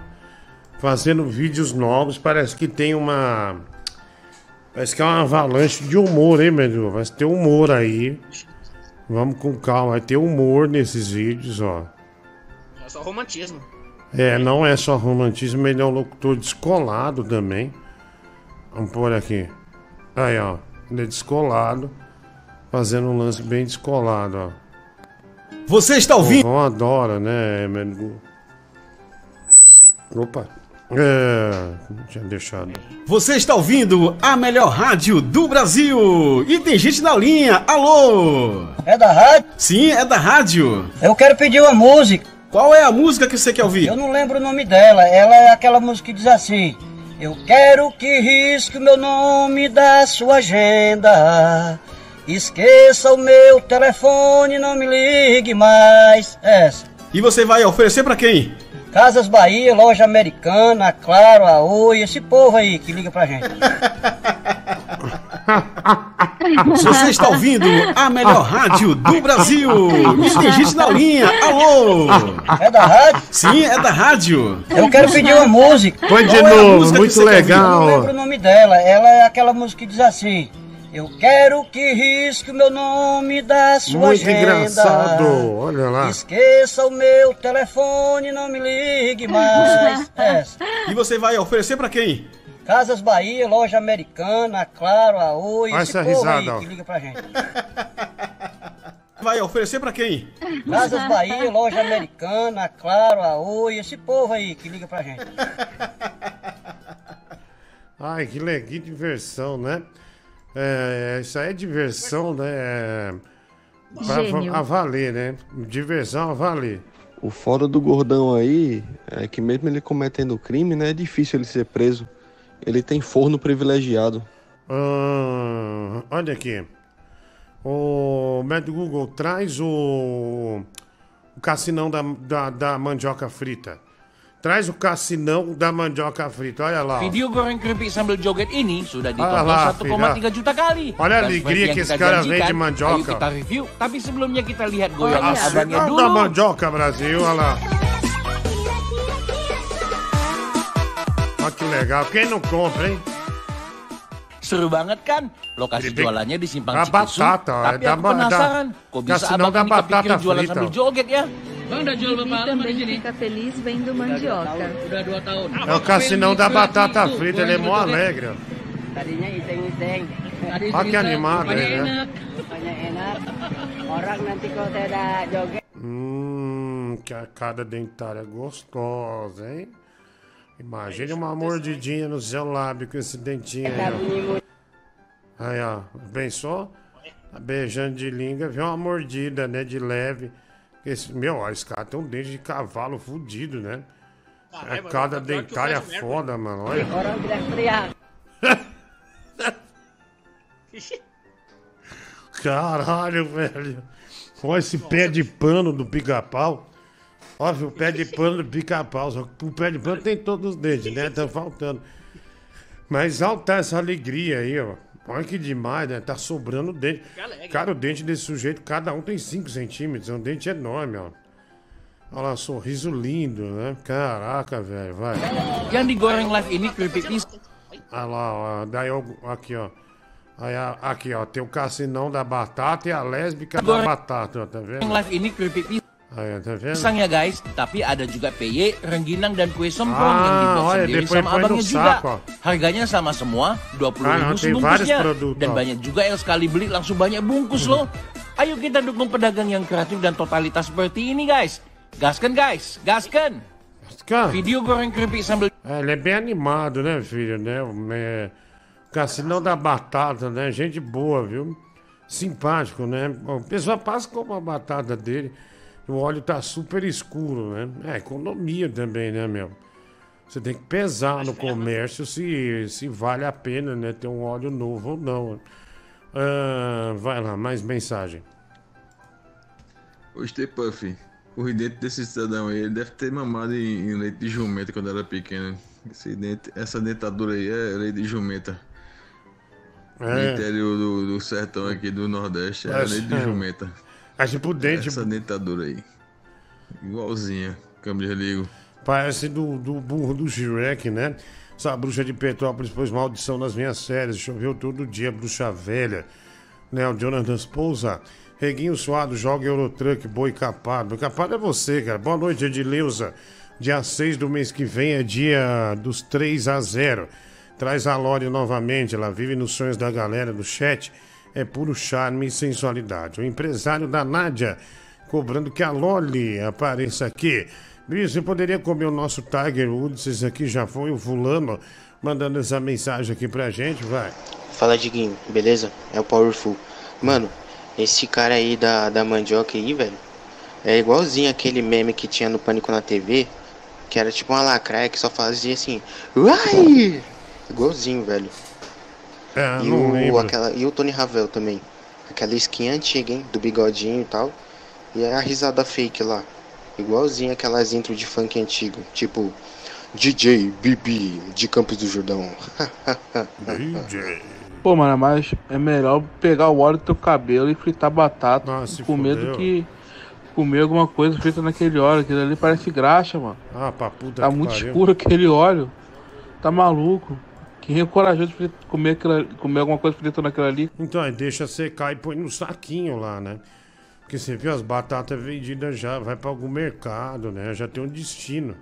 [SPEAKER 2] fazendo vídeos novos. Parece que tem uma. Parece que é uma avalanche de humor, hein, meu? Vai ter humor aí. Vamos com calma, vai ter humor nesses vídeos, ó.
[SPEAKER 1] É só romantismo.
[SPEAKER 2] É, não é só romantismo, ele é um locutor descolado também. Vamos pôr aqui. Aí, ó. Ele é descolado. Fazendo um lance bem descolado, ó.
[SPEAKER 78] Você está ouvindo?
[SPEAKER 2] O adora, né? Opa. É, não tinha deixado.
[SPEAKER 78] Você está ouvindo a melhor rádio do Brasil. E tem gente na linha, alô!
[SPEAKER 81] É da rádio?
[SPEAKER 78] Sim, é da rádio.
[SPEAKER 81] Eu quero pedir uma música.
[SPEAKER 78] Qual é a música que você quer ouvir?
[SPEAKER 81] Eu não lembro o nome dela. Ela é aquela música que diz assim: Eu quero que risque o meu nome da sua agenda. Esqueça o meu telefone, não me ligue mais. Essa.
[SPEAKER 78] E você vai oferecer pra quem?
[SPEAKER 81] Casas Bahia, Loja Americana, Claro, a Oi, esse povo aí que liga pra gente.
[SPEAKER 78] Você está ouvindo a melhor rádio do Brasil. E tem gente na linha, alô!
[SPEAKER 81] É da rádio?
[SPEAKER 78] Sim, é da rádio.
[SPEAKER 81] Eu quero pedir uma música.
[SPEAKER 2] Põe de
[SPEAKER 81] é
[SPEAKER 2] novo,
[SPEAKER 81] música que
[SPEAKER 2] muito
[SPEAKER 81] ouvir? Eu
[SPEAKER 2] legal.
[SPEAKER 81] não lembro o nome dela. Ela é aquela música que diz assim: Eu quero que risque o meu nome da sua
[SPEAKER 2] Muito
[SPEAKER 81] agenda.
[SPEAKER 2] engraçado, olha lá.
[SPEAKER 81] Esqueça o meu telefone, não me ligue mais. Essa.
[SPEAKER 78] E você vai oferecer pra quem?
[SPEAKER 81] Casas Bahia, Loja Americana, Claro, a Oi,
[SPEAKER 78] Olha
[SPEAKER 81] esse
[SPEAKER 78] essa
[SPEAKER 81] povo
[SPEAKER 78] risada,
[SPEAKER 81] aí
[SPEAKER 78] ó.
[SPEAKER 81] que liga pra gente.
[SPEAKER 78] Vai oferecer pra quem?
[SPEAKER 81] Casas Bahia, Loja Americana, Claro, a Oi, esse povo aí que liga pra gente.
[SPEAKER 2] Ai, que, le... que diversão, né? É, isso aí é diversão, né? É, pra-
[SPEAKER 36] Gênio.
[SPEAKER 2] a valer, né? Diversão a valer.
[SPEAKER 36] O fora do gordão aí é que mesmo ele cometendo crime, né, é difícil ele ser preso. Ele tem forno privilegiado.
[SPEAKER 2] Ah, olha aqui. O médico Google traz o, o cassinão da, da, da mandioca frita. Traz o cassinão da mandioca frita. Olha lá.
[SPEAKER 82] Video goreng keripik sambil joget ini sudah ditonton
[SPEAKER 2] lah,
[SPEAKER 82] 1,3 juta kali.
[SPEAKER 2] Olha a alegria que esse cara vende mandioca.
[SPEAKER 82] Ayo kita review, tapi sebelumnya kita lihat goyangan
[SPEAKER 2] Olha
[SPEAKER 82] abangnya
[SPEAKER 2] a
[SPEAKER 82] dulu.
[SPEAKER 2] da mandioca, Brasil. Olha lá. Que legal. Quem não compra, hein?
[SPEAKER 82] Seru banget kan? Lokasi
[SPEAKER 2] Jadi,
[SPEAKER 82] jualannya di Simpang
[SPEAKER 2] ah,
[SPEAKER 82] Cikusu.
[SPEAKER 2] batata,
[SPEAKER 82] Tapi
[SPEAKER 2] da-
[SPEAKER 82] aku
[SPEAKER 2] da-
[SPEAKER 82] penasaran, kok bisa abang
[SPEAKER 2] da
[SPEAKER 82] ini kepikiran
[SPEAKER 2] batata
[SPEAKER 82] jualan
[SPEAKER 2] frita.
[SPEAKER 82] sambil joget ya?
[SPEAKER 5] Bang, udah jual di sini? fica feliz vendo mandioca.
[SPEAKER 1] Udah dua tahun.
[SPEAKER 2] É o cassinão da batata frita. Ele é mó alegre.
[SPEAKER 81] Tadinya iteng-iteng.
[SPEAKER 2] Olha que animado né?
[SPEAKER 81] Banyak enak. Orang nanti kalau saya joget.
[SPEAKER 2] Hum, que arcada dentária gostosa, hein? Imagine uma mordidinha no seu lábio com esse dentinho aí, ó. Aí, ó. Pensou? Tá beijando de língua, viu uma mordida, né? De leve. Esse, meu, ó, esse cara tem um dente de cavalo fudido, né? Arcada
[SPEAKER 81] mano, pior que o
[SPEAKER 2] dentária foda, mano. Olha. Caralho, velho. Olha esse pé de pano do pica-pau. Olha o pé de pano do pica-pau. Só que o pé de pano tem todos os dentes, né? Tá faltando. Mas alta essa alegria aí, ó. Olha que demais, né? Tá sobrando dente. Cara, o dente desse sujeito, cada um tem 5 centímetros. É um dente enorme, ó. Olha lá, sorriso lindo, né? Caraca, velho, vai. Olha lá, ó, daí eu, aqui, ó. Aí, a- aqui, ó, tem o cassinão da batata e a lésbica da batata, ó, tá vendo?
[SPEAKER 82] Keripik
[SPEAKER 2] Aí, tá vendo?
[SPEAKER 82] pisang ya guys, tapi ada juga peye, rengginang dan kue semprong
[SPEAKER 2] Ah,
[SPEAKER 82] yang dibuat
[SPEAKER 2] olha,
[SPEAKER 82] sendiri
[SPEAKER 2] depois
[SPEAKER 82] sama abangnya juga. Harganya sama semua, 20
[SPEAKER 2] Ah,
[SPEAKER 82] ribu
[SPEAKER 2] vários
[SPEAKER 82] sebungkusnya. Dan banyak juga yang sekali beli langsung banyak bungkus loh. Ayo kita dukung pedagang yang kreatif dan totalitas seperti ini guys. Gaskan guys, gaskan.
[SPEAKER 2] Cara,
[SPEAKER 82] Video goreng keripik
[SPEAKER 2] ele é bem animado, né, filho, né? É, cassinão da batata, né? Gente boa, viu? Simpático, né? O pessoal passa com a batata dele. O óleo tá super escuro, né? É, economia também, né, meu? Você tem que pesar no comércio se, se vale a pena, né? Ter um óleo novo ou não. Ah, vai lá, mais mensagem.
[SPEAKER 83] Stay Puff, o dente desse cidadão aí, ele deve ter mamado em, em leite de jumenta quando era pequeno. Esse dente- essa dentadura aí é leite de jumenta. No
[SPEAKER 2] É.
[SPEAKER 83] interior do, do sertão aqui do Nordeste, é
[SPEAKER 2] Mas,
[SPEAKER 83] leite de
[SPEAKER 2] é.
[SPEAKER 83] jumenta.
[SPEAKER 2] É tipo dente.
[SPEAKER 83] Essa dentadura aí. Igualzinha, câmbio de ligo.
[SPEAKER 2] Parece do, do burro do Shrek, né? Essa bruxa de Petrópolis pôs maldição nas minhas séries. Choveu todo dia, bruxa velha. Né? O Jonathan Pousa. Reguinho suado, joga Eurotruck, boi capado. Boi capado é você, cara. Boa noite, Edileuza. Dia 6 do mês que vem é dia dos 3 a 0. Traz a Lore novamente. Ela vive nos sonhos da galera do chat. É puro charme e sensualidade. O empresário da Nádia cobrando que a Loli apareça aqui. Bicho, você poderia comer o nosso Tiger Woods? Esse aqui já foi o fulano mandando essa mensagem aqui pra gente, vai.
[SPEAKER 37] Fala, Diguinho, beleza? É o Powerful. Mano, esse cara aí da, da mandioca aí, velho, é igualzinho aquele meme que tinha no Pânico na TV, que era tipo uma lacraia que só fazia assim, uai! Igualzinho, velho.
[SPEAKER 2] É,
[SPEAKER 37] e,
[SPEAKER 2] não
[SPEAKER 37] o,
[SPEAKER 2] lembro.
[SPEAKER 37] aquela, e o Tony Ravel também. Aquela skin antiga, hein? Do bigodinho e tal. E a risada fake lá. Igualzinho aquelas intro de funk antigo. Tipo, DJ Bibi de Campos do Jordão.
[SPEAKER 2] DJ.
[SPEAKER 76] Pô, mano, mas é melhor pegar o óleo do teu cabelo e fritar batata e comer
[SPEAKER 2] fudeu.
[SPEAKER 76] do que comer alguma coisa frita naquele óleo. Aquilo ali parece graxa, mano.
[SPEAKER 2] Ah, pra puta
[SPEAKER 76] Tá
[SPEAKER 2] que
[SPEAKER 76] muito
[SPEAKER 2] pariu.
[SPEAKER 76] escuro aquele óleo. Tá maluco. Quem é corajoso de comer, aquilo ali- comer alguma coisa frita naquilo ali?
[SPEAKER 2] Então, aí deixa secar e põe no saquinho lá, né? Porque você viu as batatas vendidas já, vai pra algum mercado, né? Já tem um destino.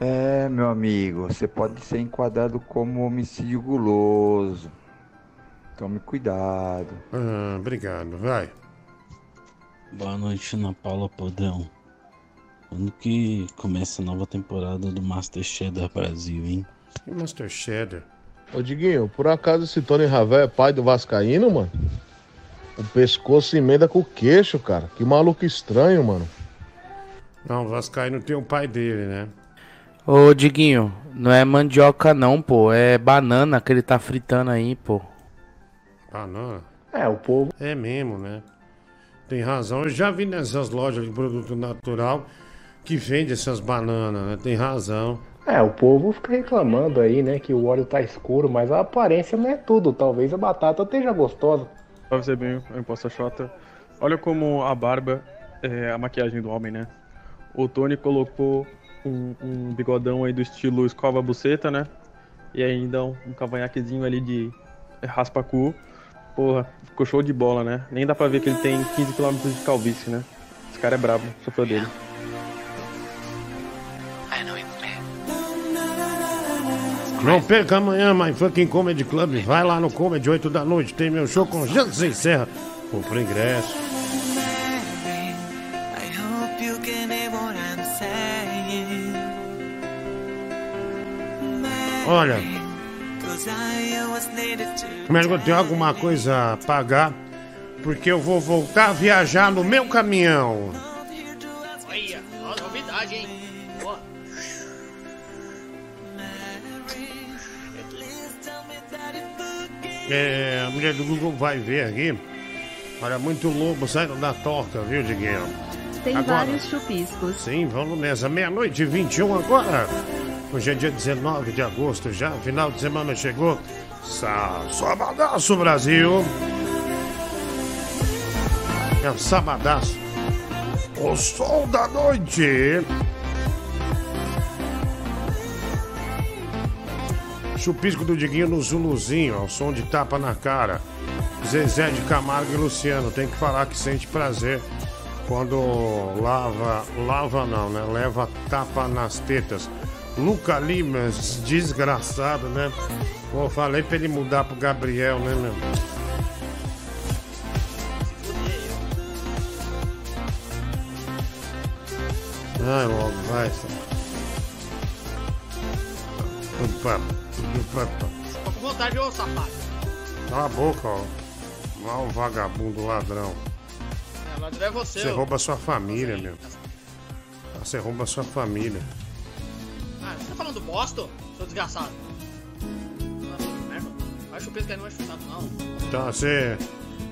[SPEAKER 30] É, meu amigo, você pode ser enquadrado como homicídio guloso. Tome cuidado.
[SPEAKER 2] Ah, obrigado, vai.
[SPEAKER 84] Boa noite, Ana Paula Podão. Quando que começa a nova temporada do Master Cheddar Brasil, hein?
[SPEAKER 2] E Master Cheddar?
[SPEAKER 78] Ô Diguinho, por acaso esse Tony Ravel é pai do Vascaíno, mano? O pescoço emenda com o queixo, cara. Que maluco estranho, mano.
[SPEAKER 2] Não, o Vascaíno tem o pai dele, né?
[SPEAKER 85] Ô, Diguinho, não é mandioca não, pô. É banana que ele tá fritando aí, pô.
[SPEAKER 2] Banana?
[SPEAKER 78] É, o povo.
[SPEAKER 2] É mesmo, né? Tem razão. Eu já vi nessas lojas de produto natural que vende essas bananas, né? Tem razão.
[SPEAKER 80] É, o povo fica reclamando aí, né, que o óleo tá escuro, mas a aparência não é tudo. Talvez a batata esteja gostosa.
[SPEAKER 19] Pra você bem, o imposto Xota. Olha como a barba é a maquiagem do homem, né? O Tony colocou um, um bigodão aí do estilo escova buceta, né? E ainda um, um cavanhaquezinho ali de raspa-cu. Porra, ficou show de bola, né? Nem dá pra ver que ele tem 15 km de calvície, né? Esse cara é brabo, sou fã dele.
[SPEAKER 2] Não perca amanhã, My Fucking Comedy Club. Vai lá no Comedy, 8 da noite. Tem meu show com Jansen Serra. Compre ingresso. Olha, mas eu tenho alguma coisa a pagar. Porque eu vou voltar a viajar no meu caminhão. É, a mulher do Google vai ver aqui. Olha, muito lobo saindo da torta, viu, Diguinho?
[SPEAKER 5] Tem
[SPEAKER 2] Agora.
[SPEAKER 5] vários chupiscos.
[SPEAKER 2] Sim, vamos nessa. Meia-noite e 21 agora. Hoje é dia 19 de agosto já. Final de semana chegou. Sa sabadaço, Brasil. É um sabadaço. O sol da noite. Chupisco do Diguinho no Zuluzinho, ao som de tapa na cara. Zezé de Camargo e Luciano, tem que falar que sente prazer quando lava, lava não, né? Leva tapa nas tetas. Luca Limas, desgraçado, né? Pô, falei pra ele mudar pro Gabriel, né, meu? Vai logo, vai. Opa.
[SPEAKER 1] Tô com vontade, ô safado.
[SPEAKER 2] Cala a boca, ó. Lá o vagabundo ladrão.
[SPEAKER 1] É, ladrão é você,
[SPEAKER 2] Você
[SPEAKER 1] ô.
[SPEAKER 2] rouba sua família, meu. Você rouba sua família.
[SPEAKER 1] Ah, você tá falando bosta, seu desgraçado? Ah, merda. Vai chupar que não é chutado, não.
[SPEAKER 2] Tá, você.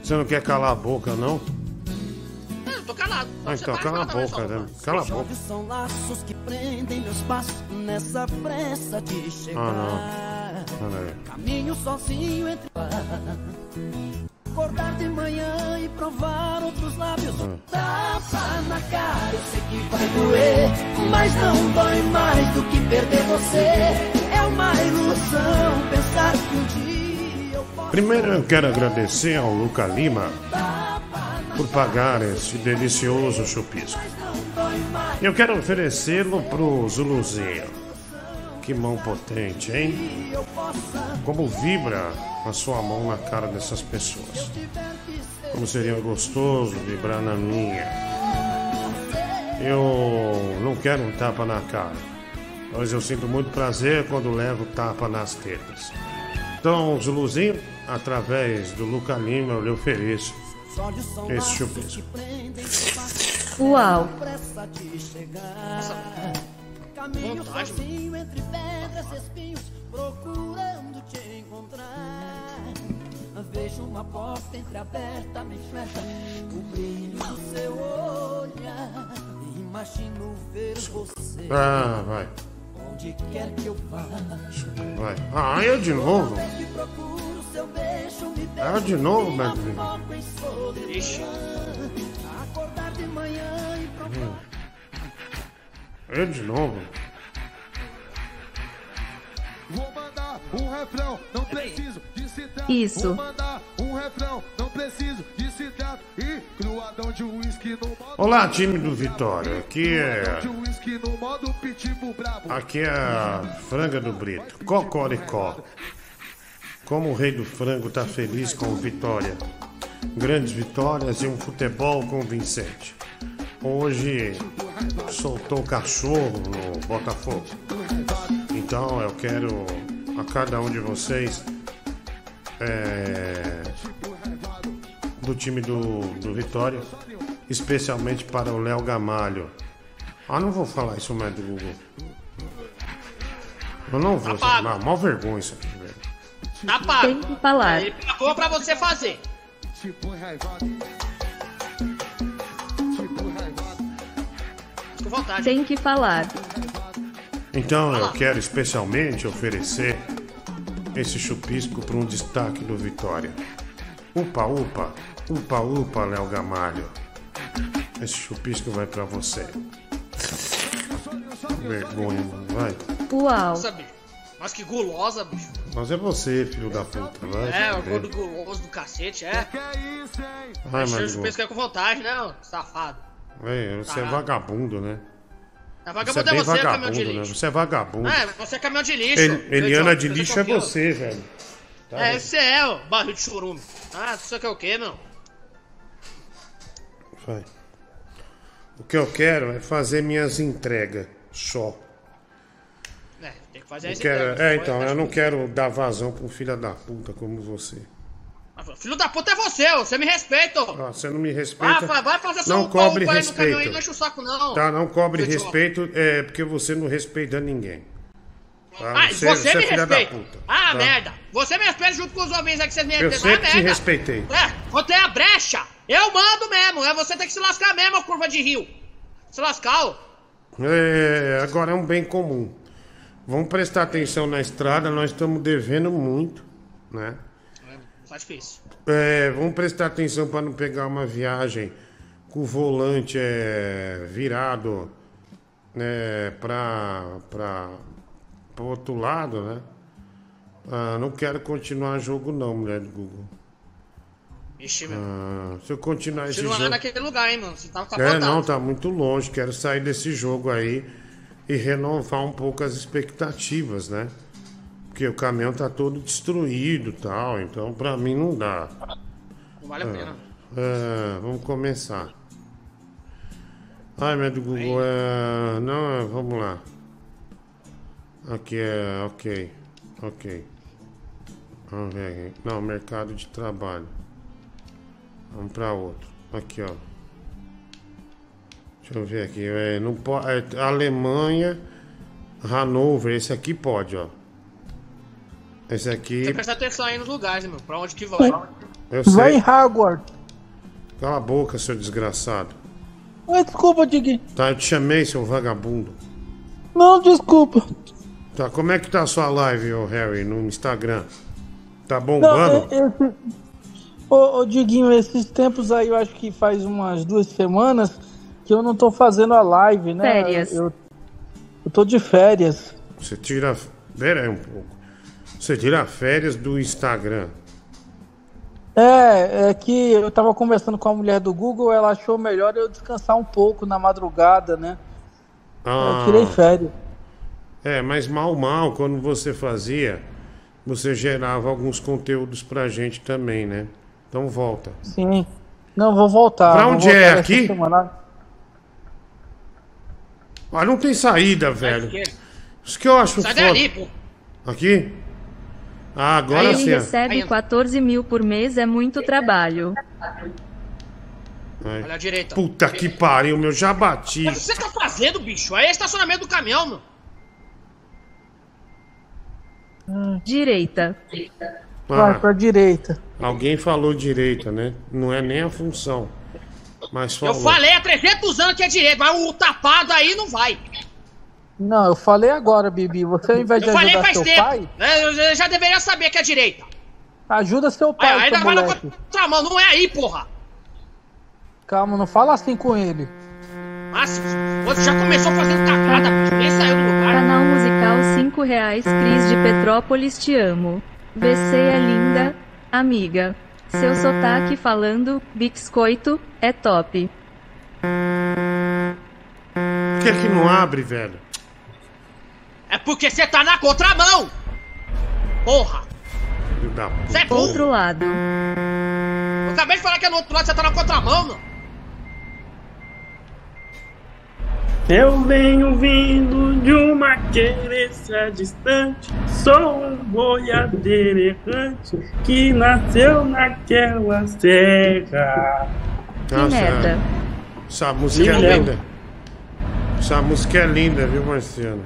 [SPEAKER 2] Você não quer calar a boca, não?
[SPEAKER 1] Ah, eu tô calado.
[SPEAKER 2] Ah, então cala a boca, né? Cala a boca.
[SPEAKER 86] São laços que prendem meus passos nessa pressa de chegar.
[SPEAKER 2] Ah, não. Olha aí.
[SPEAKER 86] Caminho sozinho entre Acordar de manhã e provar outros lábios. Tapa na cara, eu sei que vai doer. Mas não dói mais do que perder você. É uma ilusão pensar que um dia eu posso.
[SPEAKER 2] Primeiro eu quero agradecer ao Luca Lima por pagar esse delicioso chupisco. Eu quero oferecê-lo pro Zuluzinho. Que mão potente, hein? Como vibra a sua mão na cara dessas pessoas. Como seria gostoso vibrar na minha. Eu não quero um tapa na cara, mas eu sinto muito prazer quando levo tapa nas tetas. Então, Zuluzinho, através do Luca Lima, eu lhe ofereço esse chupisco.
[SPEAKER 5] Uau.
[SPEAKER 86] pressa de chegar. Caminho sozinho entre pedras e espinhos, procurando te encontrar. Vejo uma porta entreaberta, me flecha o brilho do seu olhar. Imagino ver você
[SPEAKER 2] Ah, vai,
[SPEAKER 86] onde quer que eu vá.
[SPEAKER 2] vai. Ah, eu de novo?
[SPEAKER 86] Que procuro seu beijo, me
[SPEAKER 2] Ah, de novo, Beto.
[SPEAKER 86] foco em solidão. Acordar de manhã e procurar.
[SPEAKER 2] Eu de novo?
[SPEAKER 87] Vou mandar um refrão, não preciso de citar.
[SPEAKER 5] Isso.
[SPEAKER 87] Vou mandar um refrão, não preciso de citar. E cruadão de uísque no modo.
[SPEAKER 2] Olá, time do Vitória. Aqui é. Aqui é a franga do Brito. Cocoricó. Como o rei do frango tá feliz com vitória. Grandes vitórias e um futebol convincente. Hoje soltou o cachorro no Botafogo. Então eu quero a cada um de vocês é, do time do, do Vitória, especialmente para o Léo Gamalho. Ah, não vou falar isso mais do Google. Eu não vou,
[SPEAKER 1] Apaga.
[SPEAKER 2] não, mó vergonha isso aqui.
[SPEAKER 1] Tá pago.
[SPEAKER 5] Tem que falar.
[SPEAKER 1] Ele pagou pra você fazer. Com vontade.
[SPEAKER 5] Tem que falar.
[SPEAKER 2] Então eu quero especialmente oferecer esse chupisco para um destaque do Vitória. Upa, upa, upa, upa, Léo Gamalho. Esse chupisco vai para você. Vergonha, vai.
[SPEAKER 5] Uau.
[SPEAKER 1] Nossa. Mas que gulosa, bicho.
[SPEAKER 2] Mas é você, filho da puta, vai.
[SPEAKER 1] É, o gordo guloso do cacete, é.
[SPEAKER 2] Vai,
[SPEAKER 1] Encheu
[SPEAKER 2] Marigo.
[SPEAKER 1] o pensa que é com vontade, né, safado?
[SPEAKER 2] Vai, você é vagabundo, né?
[SPEAKER 1] A
[SPEAKER 2] Você é
[SPEAKER 1] vagabundo é
[SPEAKER 2] bem
[SPEAKER 1] você, caminhão de
[SPEAKER 2] né?
[SPEAKER 1] lixo.
[SPEAKER 2] Você é vagabundo.
[SPEAKER 1] É, você é caminhão de lixo.
[SPEAKER 2] El- Eliana de
[SPEAKER 1] Você
[SPEAKER 2] lixo é você, velho. Tá
[SPEAKER 1] É, você é, ó, barril de churume. Ah, você quer o quê, meu?
[SPEAKER 2] Vai. O que eu quero é fazer minhas entregas só.
[SPEAKER 1] É, que fazer
[SPEAKER 2] Eu quero, é, então, eu não quero dar vazão pra um filho da puta como você.
[SPEAKER 1] Filho da puta é você. Você me respeita.
[SPEAKER 2] Ah, você não me respeita.
[SPEAKER 1] Ah, vai, fazer
[SPEAKER 2] não cobre
[SPEAKER 1] aí no caminhão
[SPEAKER 2] respeito.
[SPEAKER 1] não enche o saco, não.
[SPEAKER 2] Tá, não cobre
[SPEAKER 1] idiota.
[SPEAKER 2] respeito, é porque você não respeita ninguém. Tá?
[SPEAKER 1] Ah, você, você, me
[SPEAKER 2] é filha da
[SPEAKER 1] respeita.
[SPEAKER 2] puta,
[SPEAKER 1] Ah,
[SPEAKER 2] tá?
[SPEAKER 1] merda. Você me respeita junto com os homens aí que vocês me
[SPEAKER 2] Eu
[SPEAKER 1] respeitam.
[SPEAKER 2] sempre
[SPEAKER 1] ah,
[SPEAKER 2] te
[SPEAKER 1] merda.
[SPEAKER 2] respeitei.
[SPEAKER 1] É, quando tem a brecha, eu mando mesmo. É você tem que se lascar mesmo, curva de rio. Se lascar, ô.
[SPEAKER 2] É, agora é um bem comum. Vamos prestar atenção na estrada, nós estamos devendo muito, né?
[SPEAKER 1] Tá difícil.
[SPEAKER 2] É, vamos prestar atenção para não pegar uma viagem com o volante é, virado né, para o outro lado, né? Ah, não quero continuar jogo não, mulher do Google.
[SPEAKER 1] Ixi, meu.
[SPEAKER 2] Ah, se eu continuar esse jogo...
[SPEAKER 1] naquele lugar, hein, mano. Você tava
[SPEAKER 2] É,
[SPEAKER 1] capotado.
[SPEAKER 2] não, tá muito longe. Quero sair desse jogo aí e renovar um pouco as expectativas, né? Porque o caminhão tá todo destruído e tal, então pra mim não dá.
[SPEAKER 1] Não vale a
[SPEAKER 2] É.
[SPEAKER 1] pena.
[SPEAKER 2] É, vamos começar. Ai, meu do Google, é... Não, é, vamos lá. Aqui é... Ok. Ok. Vamos ver aqui. Não, mercado de trabalho. Vamos pra outro. Aqui, ó. Deixa eu ver aqui. É, não pode, é, Alemanha, Hanover. Esse aqui pode, ó. Esse aqui.
[SPEAKER 1] Você presta atenção aí nos lugares, meu. Pra onde que vai?
[SPEAKER 2] Eu
[SPEAKER 76] Vai
[SPEAKER 2] sei.
[SPEAKER 76] em Hogwarts.
[SPEAKER 2] Cala a boca, seu desgraçado.
[SPEAKER 76] Ai, desculpa, Diguinho.
[SPEAKER 2] Tá, eu te chamei, seu vagabundo.
[SPEAKER 76] Não, desculpa.
[SPEAKER 2] Tá, como é que tá a sua live, ô Harry, no Instagram? Tá
[SPEAKER 76] Não,
[SPEAKER 2] bombando?
[SPEAKER 76] é- esse... Ô, ô, Diguinho, esses tempos aí, eu acho que faz umas duas semanas que eu não tô fazendo a live, né?
[SPEAKER 5] Férias.
[SPEAKER 76] Eu, eu tô de férias.
[SPEAKER 2] Você tira. Pera aí um pouco. Você tira férias do Instagram.
[SPEAKER 76] É, é que eu tava conversando com a mulher do Google, ela achou melhor eu descansar um pouco na madrugada, né?
[SPEAKER 2] Ah,
[SPEAKER 76] Eu tirei férias.
[SPEAKER 2] É, mas mal, mal, quando você fazia, você gerava alguns conteúdos pra gente também, né? Então volta.
[SPEAKER 76] Sim. Não, vou voltar.
[SPEAKER 2] Pra
[SPEAKER 76] vou
[SPEAKER 2] onde
[SPEAKER 76] voltar
[SPEAKER 2] é? Aqui?
[SPEAKER 76] semana.
[SPEAKER 2] Ah, não tem saída, velho. Isso que eu acho
[SPEAKER 1] Sai
[SPEAKER 2] foda.
[SPEAKER 1] dali, pô.
[SPEAKER 2] Aqui? Ah, agora
[SPEAKER 5] Ele
[SPEAKER 2] sim. ó.
[SPEAKER 5] recebe 14 mil por mês, é muito trabalho.
[SPEAKER 2] Ai.
[SPEAKER 1] Olha a direita.
[SPEAKER 2] Puta que pariu, meu, já bati.
[SPEAKER 1] O que você tá fazendo, bicho? Aí é estacionamento do caminhão, meu.
[SPEAKER 5] Direita.
[SPEAKER 76] Vai
[SPEAKER 2] Ah,
[SPEAKER 76] pra direita.
[SPEAKER 2] alguém falou direita, né? Não é nem a função. Mas
[SPEAKER 1] Eu
[SPEAKER 2] falou.
[SPEAKER 1] falei há 300 anos que é direito, mas o tapado aí não vai.
[SPEAKER 76] Não, eu falei agora, Bibi. Você ao invés de
[SPEAKER 1] Eu falei
[SPEAKER 76] ajudar
[SPEAKER 1] faz
[SPEAKER 76] seu
[SPEAKER 1] tempo.
[SPEAKER 76] pai,
[SPEAKER 1] né? Eu eu já deveria saber que é direita.
[SPEAKER 76] ajuda seu
[SPEAKER 1] Aí,
[SPEAKER 76] pai,
[SPEAKER 1] ainda
[SPEAKER 76] seu
[SPEAKER 1] vai na contramão, não é aí, porra.
[SPEAKER 76] Calma, não fala assim com ele.
[SPEAKER 1] Mas você já começou fazendo cagada. Nem saiu do lugar.
[SPEAKER 5] Canal musical 5 reais. Cris de Petrópolis, te amo. VC é linda, amiga. Seu sotaque falando, biscoito, é top.
[SPEAKER 2] Por que, que não abre, velho?
[SPEAKER 1] É porque você tá na contramão. Porra.
[SPEAKER 2] Filho da puta.
[SPEAKER 1] Você é burro.
[SPEAKER 5] Outro lado.
[SPEAKER 1] Eu acabei de falar que é no outro lado, você tá na contramão, meu.
[SPEAKER 88] Eu venho vindo de uma querência distante. Sou um boiadeiro errante que nasceu naquela serra.
[SPEAKER 2] Nossa,
[SPEAKER 5] merda.
[SPEAKER 2] Essa música é linda. Essa música é linda, viu, Marciano?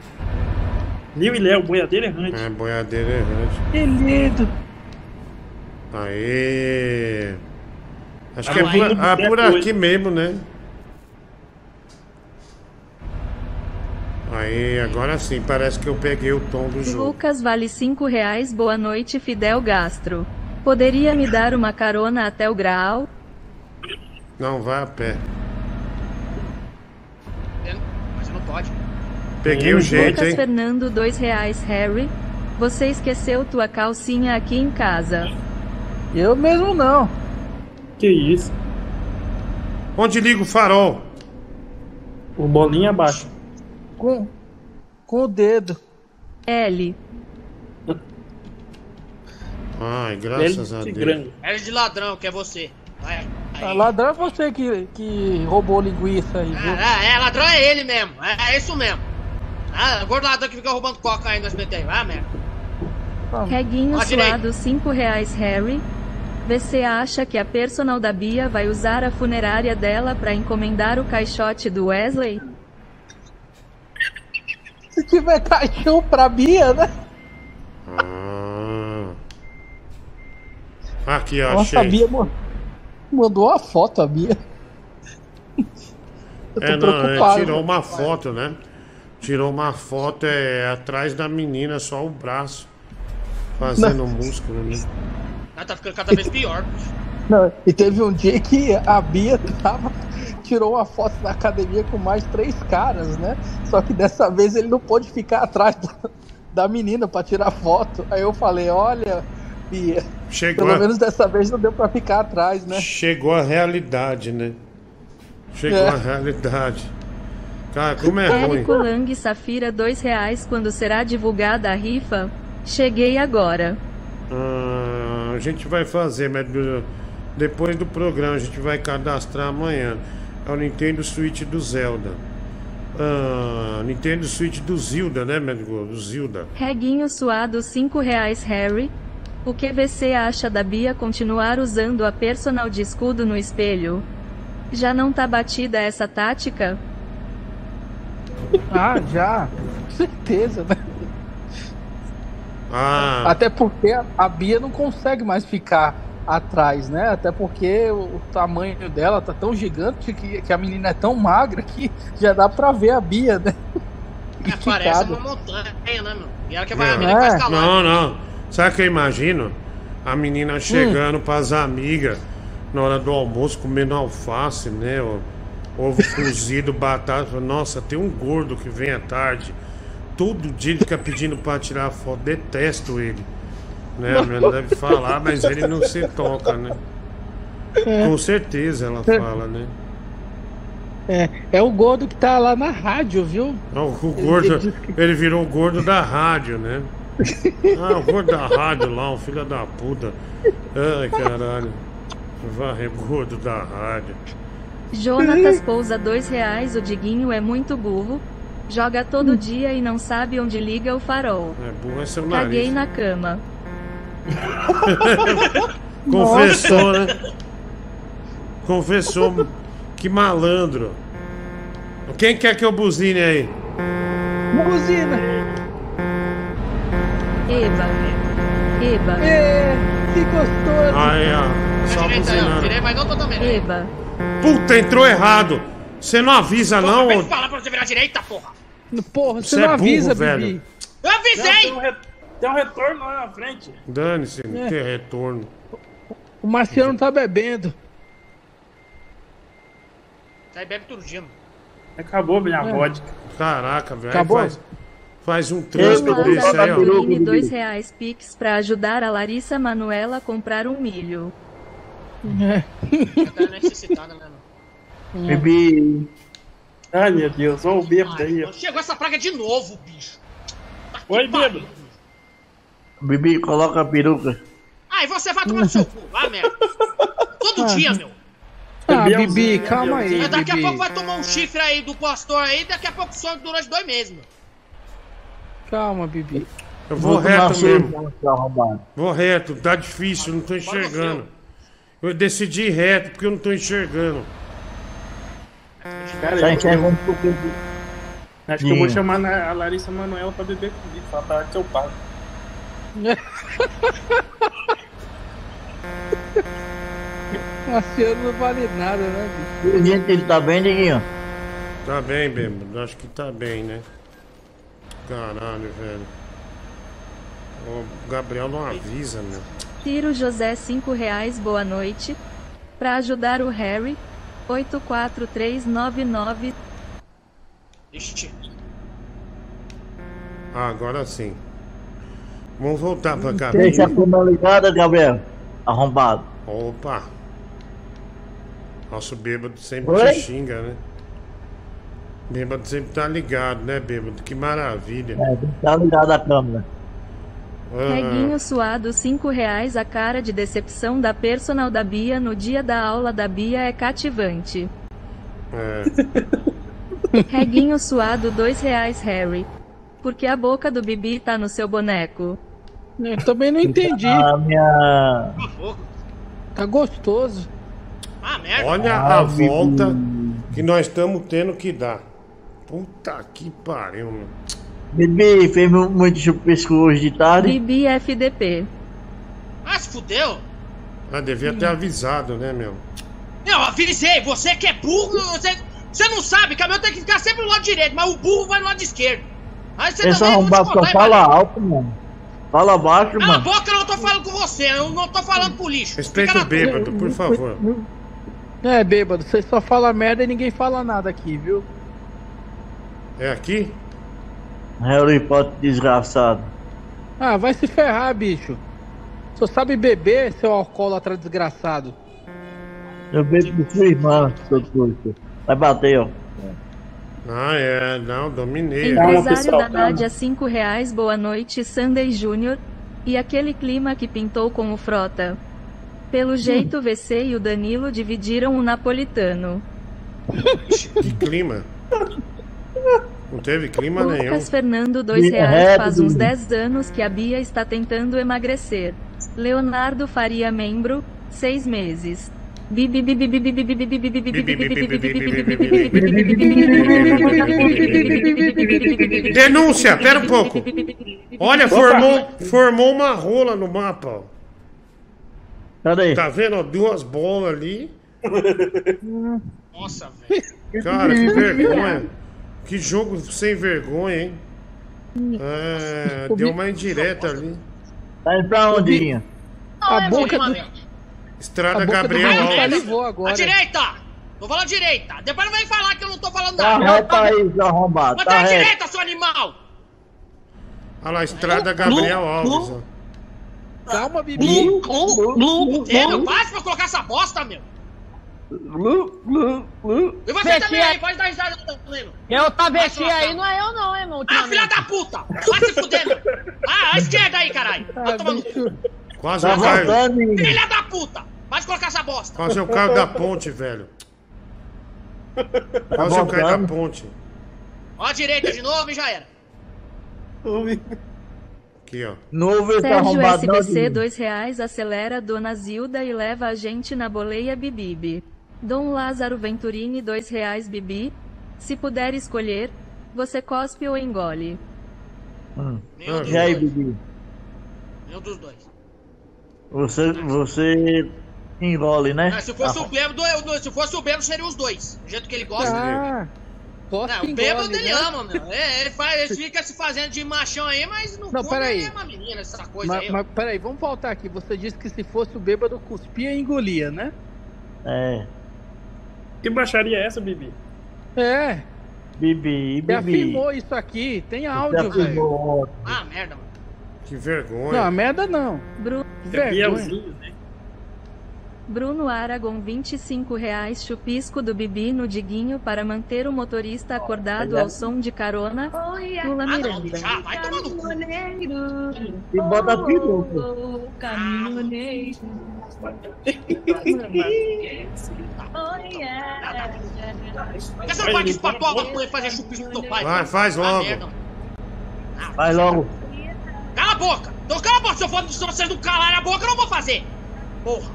[SPEAKER 88] Liu e Léo, boiadeiro errante.
[SPEAKER 2] É, boiadeiro errante.
[SPEAKER 88] Que lindo.
[SPEAKER 2] Aê! Acho
[SPEAKER 88] Tá
[SPEAKER 2] que é por, ah, por aqui mesmo, né? Aí, agora sim, parece que eu peguei o tom do jogo.
[SPEAKER 5] Lucas vale 5 reais. Boa noite, Fidel Gastro. Poderia me dar uma carona até o Graal?
[SPEAKER 2] Não, vai a pé.
[SPEAKER 1] Mas não pode.
[SPEAKER 2] Peguei o jeito,
[SPEAKER 5] Lucas
[SPEAKER 2] hein?
[SPEAKER 5] Fernando, 2 reais. Harry, você esqueceu tua calcinha aqui em casa.
[SPEAKER 76] Eu mesmo não.
[SPEAKER 88] Que isso?
[SPEAKER 2] Onde liga o farol?
[SPEAKER 88] O bolinha abaixo.
[SPEAKER 76] Com, com o dedo.
[SPEAKER 5] L.
[SPEAKER 2] Ai, graças a Deus.
[SPEAKER 1] É de ladrão, que é você. Vai.
[SPEAKER 76] Ah, ladrão é você que, que roubou linguiça aí?
[SPEAKER 1] É, é, ladrão é ele mesmo. É, é isso mesmo. Ah, gordo ladrão que fica roubando coca aí no SBT. Vai, merda.
[SPEAKER 5] Reguinho suado, 5 reais. Harry, você acha que a personal da Bia vai usar a funerária dela pra encomendar o caixote do Wesley?
[SPEAKER 76] Se tiver caixão pra Bia, né?
[SPEAKER 2] Ah. Aqui, ó,
[SPEAKER 76] Nossa, a
[SPEAKER 2] achei.
[SPEAKER 76] Bia mo- mandou uma foto, a Bia. Eu tô
[SPEAKER 2] É, não, é, tirou uma foto, né? Tirou uma foto é, atrás da menina, só o braço. Fazendo músculo, né?
[SPEAKER 1] Ah, tá ficando cada vez pior.
[SPEAKER 76] Não, e teve um dia que a Bia tava, tirou uma foto da academia com mais três caras, né? Só que dessa vez ele não pôde ficar atrás da, da menina pra tirar foto. Aí eu falei, olha, Bia,
[SPEAKER 2] Chegou
[SPEAKER 76] pelo
[SPEAKER 2] a-
[SPEAKER 76] menos dessa vez não deu pra ficar atrás, né?
[SPEAKER 2] Chegou a realidade, né? Chegou
[SPEAKER 76] É.
[SPEAKER 2] a realidade. Cara, como é ruim.
[SPEAKER 5] Érico Lang Safira dois reais quando será divulgada a rifa? Cheguei agora.
[SPEAKER 2] Ah, a gente vai fazer, mas depois do programa a gente vai cadastrar amanhã. É o Nintendo Switch do Zelda. Ah, Nintendo Switch do Zilda, né, médico? Do Zilda.
[SPEAKER 5] Reguinho suado cinco reais Harry. O que você acha da Bia continuar usando a personal de escudo no espelho? Já não tá batida essa tática?
[SPEAKER 76] Ah, já. Com certeza, né?
[SPEAKER 2] Ah,
[SPEAKER 76] Até porque a Bia não consegue mais ficar atrás, né? Até porque o, tamanho dela tá tão gigante que, que a menina é tão magra que já dá pra ver a Bia, né?
[SPEAKER 1] É, parece uma montanha, né, meu? E ela que vai, a
[SPEAKER 2] não.
[SPEAKER 1] menina que vai escalar.
[SPEAKER 2] não, não. Sabe o que eu imagino? A menina chegando pras amigas na hora do almoço comendo alface, né? ó, Ovo cozido, batata. Nossa, tem um gordo que vem à tarde. Todo dia ele fica pedindo pra tirar foto. Detesto ele. Né? A mulher não deve falar, mas ele não se toca, né? Com certeza ela fala, né?
[SPEAKER 76] É, é o gordo que tá lá na rádio, viu?
[SPEAKER 2] Não, o gordo, ele virou o gordo da rádio, né? Ah, o gordo da rádio lá, um filho da puta. Ai, caralho. Varre gordo da rádio.
[SPEAKER 5] Jonatas pousa dois reais. O Diguinho é muito burro. Joga todo dia e não sabe onde liga o farol.
[SPEAKER 2] É burro é seu
[SPEAKER 5] Caguei
[SPEAKER 2] nariz.
[SPEAKER 5] na cama.
[SPEAKER 2] Confessou, né? Confessou. Que malandro. Quem quer que eu buzine aí?
[SPEAKER 76] Buzina.
[SPEAKER 5] Eba. Eba.
[SPEAKER 76] É, que gostoso.
[SPEAKER 2] Aí, ó. Só
[SPEAKER 1] Direita
[SPEAKER 2] buzinando.
[SPEAKER 1] Mas não tô também. né?
[SPEAKER 5] Eba.
[SPEAKER 2] Puta, entrou errado. Você não avisa, não?
[SPEAKER 1] De falar pra você virar direita, porra.
[SPEAKER 76] Porra,
[SPEAKER 2] Você é burro, velho.
[SPEAKER 1] Eu avisei!
[SPEAKER 88] Re- tem um retorno lá na frente.
[SPEAKER 2] Dane-se, não
[SPEAKER 76] É.
[SPEAKER 2] tem retorno.
[SPEAKER 76] O Marciano tá bebendo.
[SPEAKER 1] Sai bebe todo dia, mano.
[SPEAKER 88] Acabou minha
[SPEAKER 76] É.
[SPEAKER 88] vodka.
[SPEAKER 2] Caraca, velho.
[SPEAKER 76] Acabou?
[SPEAKER 2] Faz, faz um trânsito desse aí, ó.
[SPEAKER 5] Caroline dois reais Pix pra ajudar a Larissa Manuela a comprar um milho.
[SPEAKER 76] É.
[SPEAKER 1] Cara necessitada, né, mano?
[SPEAKER 88] Bebi. Ai, meu Deus, olha o bêbado aí. ó.
[SPEAKER 1] Chegou essa praga de novo, bicho.
[SPEAKER 88] Oi, bêbado.
[SPEAKER 81] Bibi, coloca a peruca.
[SPEAKER 1] Ai, você vai tomar no seu cu, vai, merda. Todo dia, meu.
[SPEAKER 76] Ah, Bibi, calma aí,
[SPEAKER 1] Mas daqui a pouco vai tomar um chifre aí do pastor aí, daqui a pouco some durante dois meses, meu.
[SPEAKER 76] Calma, Bibi.
[SPEAKER 2] Eu vou reto mesmo. Vou reto, tá difícil, não tô enxergando. Eu decidi ir reto porque eu não tô enxergando.
[SPEAKER 88] Cara,
[SPEAKER 81] Tá enxergando um pouquinho.
[SPEAKER 88] Acho que eu vou chamar a Larissa Manoela pra beber comigo. Ela que eu pago.
[SPEAKER 76] O Marciano não vale nada, né, bicho?
[SPEAKER 81] Gente, ele tá bem, Diguinho?
[SPEAKER 2] Tá bem, bêbado. Acho que tá bem, né? Caralho, velho. O Gabriel não avisa, meu.
[SPEAKER 5] Ciro José cinco reais boa noite. Pra ajudar o Harry. 84399.
[SPEAKER 1] Ixi.
[SPEAKER 2] Ah, agora sim. Vamos voltar pra cá.
[SPEAKER 81] Deixa a câmera ligada, Gabriel. Arrombado.
[SPEAKER 2] Opa! Nosso bêbado sempre
[SPEAKER 81] Oi?
[SPEAKER 2] te xinga, né? Bêbado sempre tá ligado, né, bêbado? Que maravilha.
[SPEAKER 81] É, tá ligado a câmera.
[SPEAKER 2] Ah,
[SPEAKER 5] Reguinho suado cinco reais a cara de decepção da personal da Bia no dia da aula da Bia é cativante.
[SPEAKER 2] é.
[SPEAKER 5] Reguinho suado dois reais Harry. Porque a boca do Bibi tá no seu boneco.
[SPEAKER 76] Eu também não entendi.
[SPEAKER 81] A minha.
[SPEAKER 76] Tá gostoso.
[SPEAKER 1] Ah, merda.
[SPEAKER 2] Olha
[SPEAKER 81] Ah,
[SPEAKER 2] a volta que nós estamos tendo que dar. Puta que pariu, meu.
[SPEAKER 81] Bibi, fez mu- muito chupisco hoje de tarde.
[SPEAKER 5] Bibi FDP.
[SPEAKER 1] Ah, se fudeu.
[SPEAKER 2] Ah, devia ter avisado, né, meu?
[SPEAKER 1] Eu avisei, você que é burro, você, você não sabe, caminhão tem que ficar sempre no lado direito, mas o burro vai no lado esquerdo. Aí você eu
[SPEAKER 81] arrombado só
[SPEAKER 1] hein,
[SPEAKER 81] fala
[SPEAKER 1] mano.
[SPEAKER 81] alto, mano.
[SPEAKER 89] Fala baixo,
[SPEAKER 1] Cala a
[SPEAKER 89] mano.
[SPEAKER 1] boca, eu não tô falando com você, eu não tô falando com lixo.
[SPEAKER 2] Respeita o bêbado, por favor.
[SPEAKER 76] É, bêbado, você só fala merda e ninguém fala nada aqui, viu?
[SPEAKER 2] É aqui?
[SPEAKER 89] Harry Potter desgraçado.
[SPEAKER 76] Ah, vai se ferrar, bicho. Só sabe beber, seu alcoólatra desgraçado.
[SPEAKER 89] Eu bebo com sua irmã, seu curso. Vai bater, ó.
[SPEAKER 2] Ah, é, não, dominei.
[SPEAKER 5] Empresário da Nádia, 5 reais. Boa noite, Sunday Júnior. E aquele clima que pintou com o Frota. Pelo jeito, VC e o Danilo dividiram o napolitano.
[SPEAKER 2] Que clima? Não teve clima nenhum.
[SPEAKER 5] Lucas Fernando, 2
[SPEAKER 2] Ih,
[SPEAKER 5] reais. Faz uns 10 anos que a Bia está tentando emagrecer. Leonardo Faria, membro, 6 meses.
[SPEAKER 2] Denúncia, pera um pouco. Olha, formou, formou uma rola no mapa.
[SPEAKER 89] Cadê?
[SPEAKER 2] Tá vendo? Ó, duas bolas ali.
[SPEAKER 1] Nossa, velho.
[SPEAKER 2] Cara, que vergonha. Que jogo sem vergonha, hein? É, deu uma indireta ali.
[SPEAKER 89] Tá indo pra onde, Linha?
[SPEAKER 76] A boca do...
[SPEAKER 2] Estrada
[SPEAKER 76] A
[SPEAKER 2] Gabriel Alves.
[SPEAKER 1] A
[SPEAKER 76] agora.
[SPEAKER 1] direita! Tô falando direita! Depois não vem falar que eu não tô falando
[SPEAKER 89] Tá
[SPEAKER 1] nada!
[SPEAKER 89] reto aí, arrombado.
[SPEAKER 1] Mas
[SPEAKER 89] Tá
[SPEAKER 1] tá
[SPEAKER 89] reto.
[SPEAKER 1] direita, seu animal!
[SPEAKER 2] Olha lá, Estrada Gabriel Alves. ó.
[SPEAKER 76] Calma, Bibi.
[SPEAKER 1] É, meu, faz pra colocar essa bosta, meu! E você também aí,
[SPEAKER 90] aí.
[SPEAKER 1] pode dar risada também, meu!
[SPEAKER 90] Eu tá
[SPEAKER 1] trocar.
[SPEAKER 90] aí, não é eu não, hein, irmão.
[SPEAKER 1] Ah, filha da puta! Vai se fuder, meu! Ah, à esquerda aí, caralho! Vai tomar no cu!
[SPEAKER 2] Quase
[SPEAKER 89] Tá
[SPEAKER 2] eu caio.
[SPEAKER 1] Filha da puta! Vai colocar essa bosta!
[SPEAKER 2] Quase eu caio da ponte, velho. Quase eu caio da ponte.
[SPEAKER 1] Ó a direita de novo e já era!
[SPEAKER 2] Aqui, ó.
[SPEAKER 89] Novo
[SPEAKER 5] Sérgio
[SPEAKER 89] arrombado. não,
[SPEAKER 5] SBC. 2 reais. Acelera Dona Zilda e leva a gente na boleia Bibibi. Dom Lázaro Venturini, 2 reais. Bibi. Se puder escolher, você cospe ou engole.
[SPEAKER 89] Hum.
[SPEAKER 1] Nenhum dos
[SPEAKER 89] E aí,
[SPEAKER 1] dois.
[SPEAKER 89] Bibi?
[SPEAKER 1] Nenhum dos dois.
[SPEAKER 89] Você, você engole, né?
[SPEAKER 1] Ah, se fosse
[SPEAKER 89] Ah,
[SPEAKER 1] o bêbado, eu- se fosse o bêbado, seriam os dois. Do jeito que ele gosta.
[SPEAKER 76] Ah,
[SPEAKER 1] Não,
[SPEAKER 76] cospe
[SPEAKER 1] o bêbado ele
[SPEAKER 76] né?
[SPEAKER 1] ama, meu. É, ele, faz, ele fica se fazendo de machão aí, mas no
[SPEAKER 76] Não,
[SPEAKER 1] fundo
[SPEAKER 76] peraí.
[SPEAKER 1] ele é uma menina, essa coisa
[SPEAKER 76] Mas,
[SPEAKER 1] aí. ó.
[SPEAKER 76] mas peraí, vamos voltar aqui. Você disse que se fosse o bêbado, cuspia e engolia, né?
[SPEAKER 89] É.
[SPEAKER 88] Que baixaria é essa, Bibi?
[SPEAKER 76] É.
[SPEAKER 89] Bibi,
[SPEAKER 76] Você
[SPEAKER 89] Bibi.
[SPEAKER 76] afirmou isso aqui. Tem áudio,
[SPEAKER 89] Você
[SPEAKER 76] velho.
[SPEAKER 1] Ah, merda, mano.
[SPEAKER 2] Que vergonha.
[SPEAKER 76] Não, merda não.
[SPEAKER 5] Bruno,
[SPEAKER 76] Que
[SPEAKER 88] É
[SPEAKER 76] vergonha.
[SPEAKER 88] Bielzinho, né?
[SPEAKER 5] Bruno Aragon, 25 reais. Chupisco do Bibi no Diguinho para manter o motorista acordado ao som de carona. Lula
[SPEAKER 1] Ah,
[SPEAKER 5] Miranda.
[SPEAKER 1] já, vai tomar no cu.
[SPEAKER 89] E bota peruca.
[SPEAKER 1] Por que você não pode espatar a tua e fazer chupisco pro teu pai?
[SPEAKER 2] Vai, faz
[SPEAKER 1] Ah,
[SPEAKER 2] logo.
[SPEAKER 89] Vai logo.
[SPEAKER 1] Cala a boca! Então cala a boca! Se, eu for, se vocês não calarem a boca, eu não vou fazer! Porra!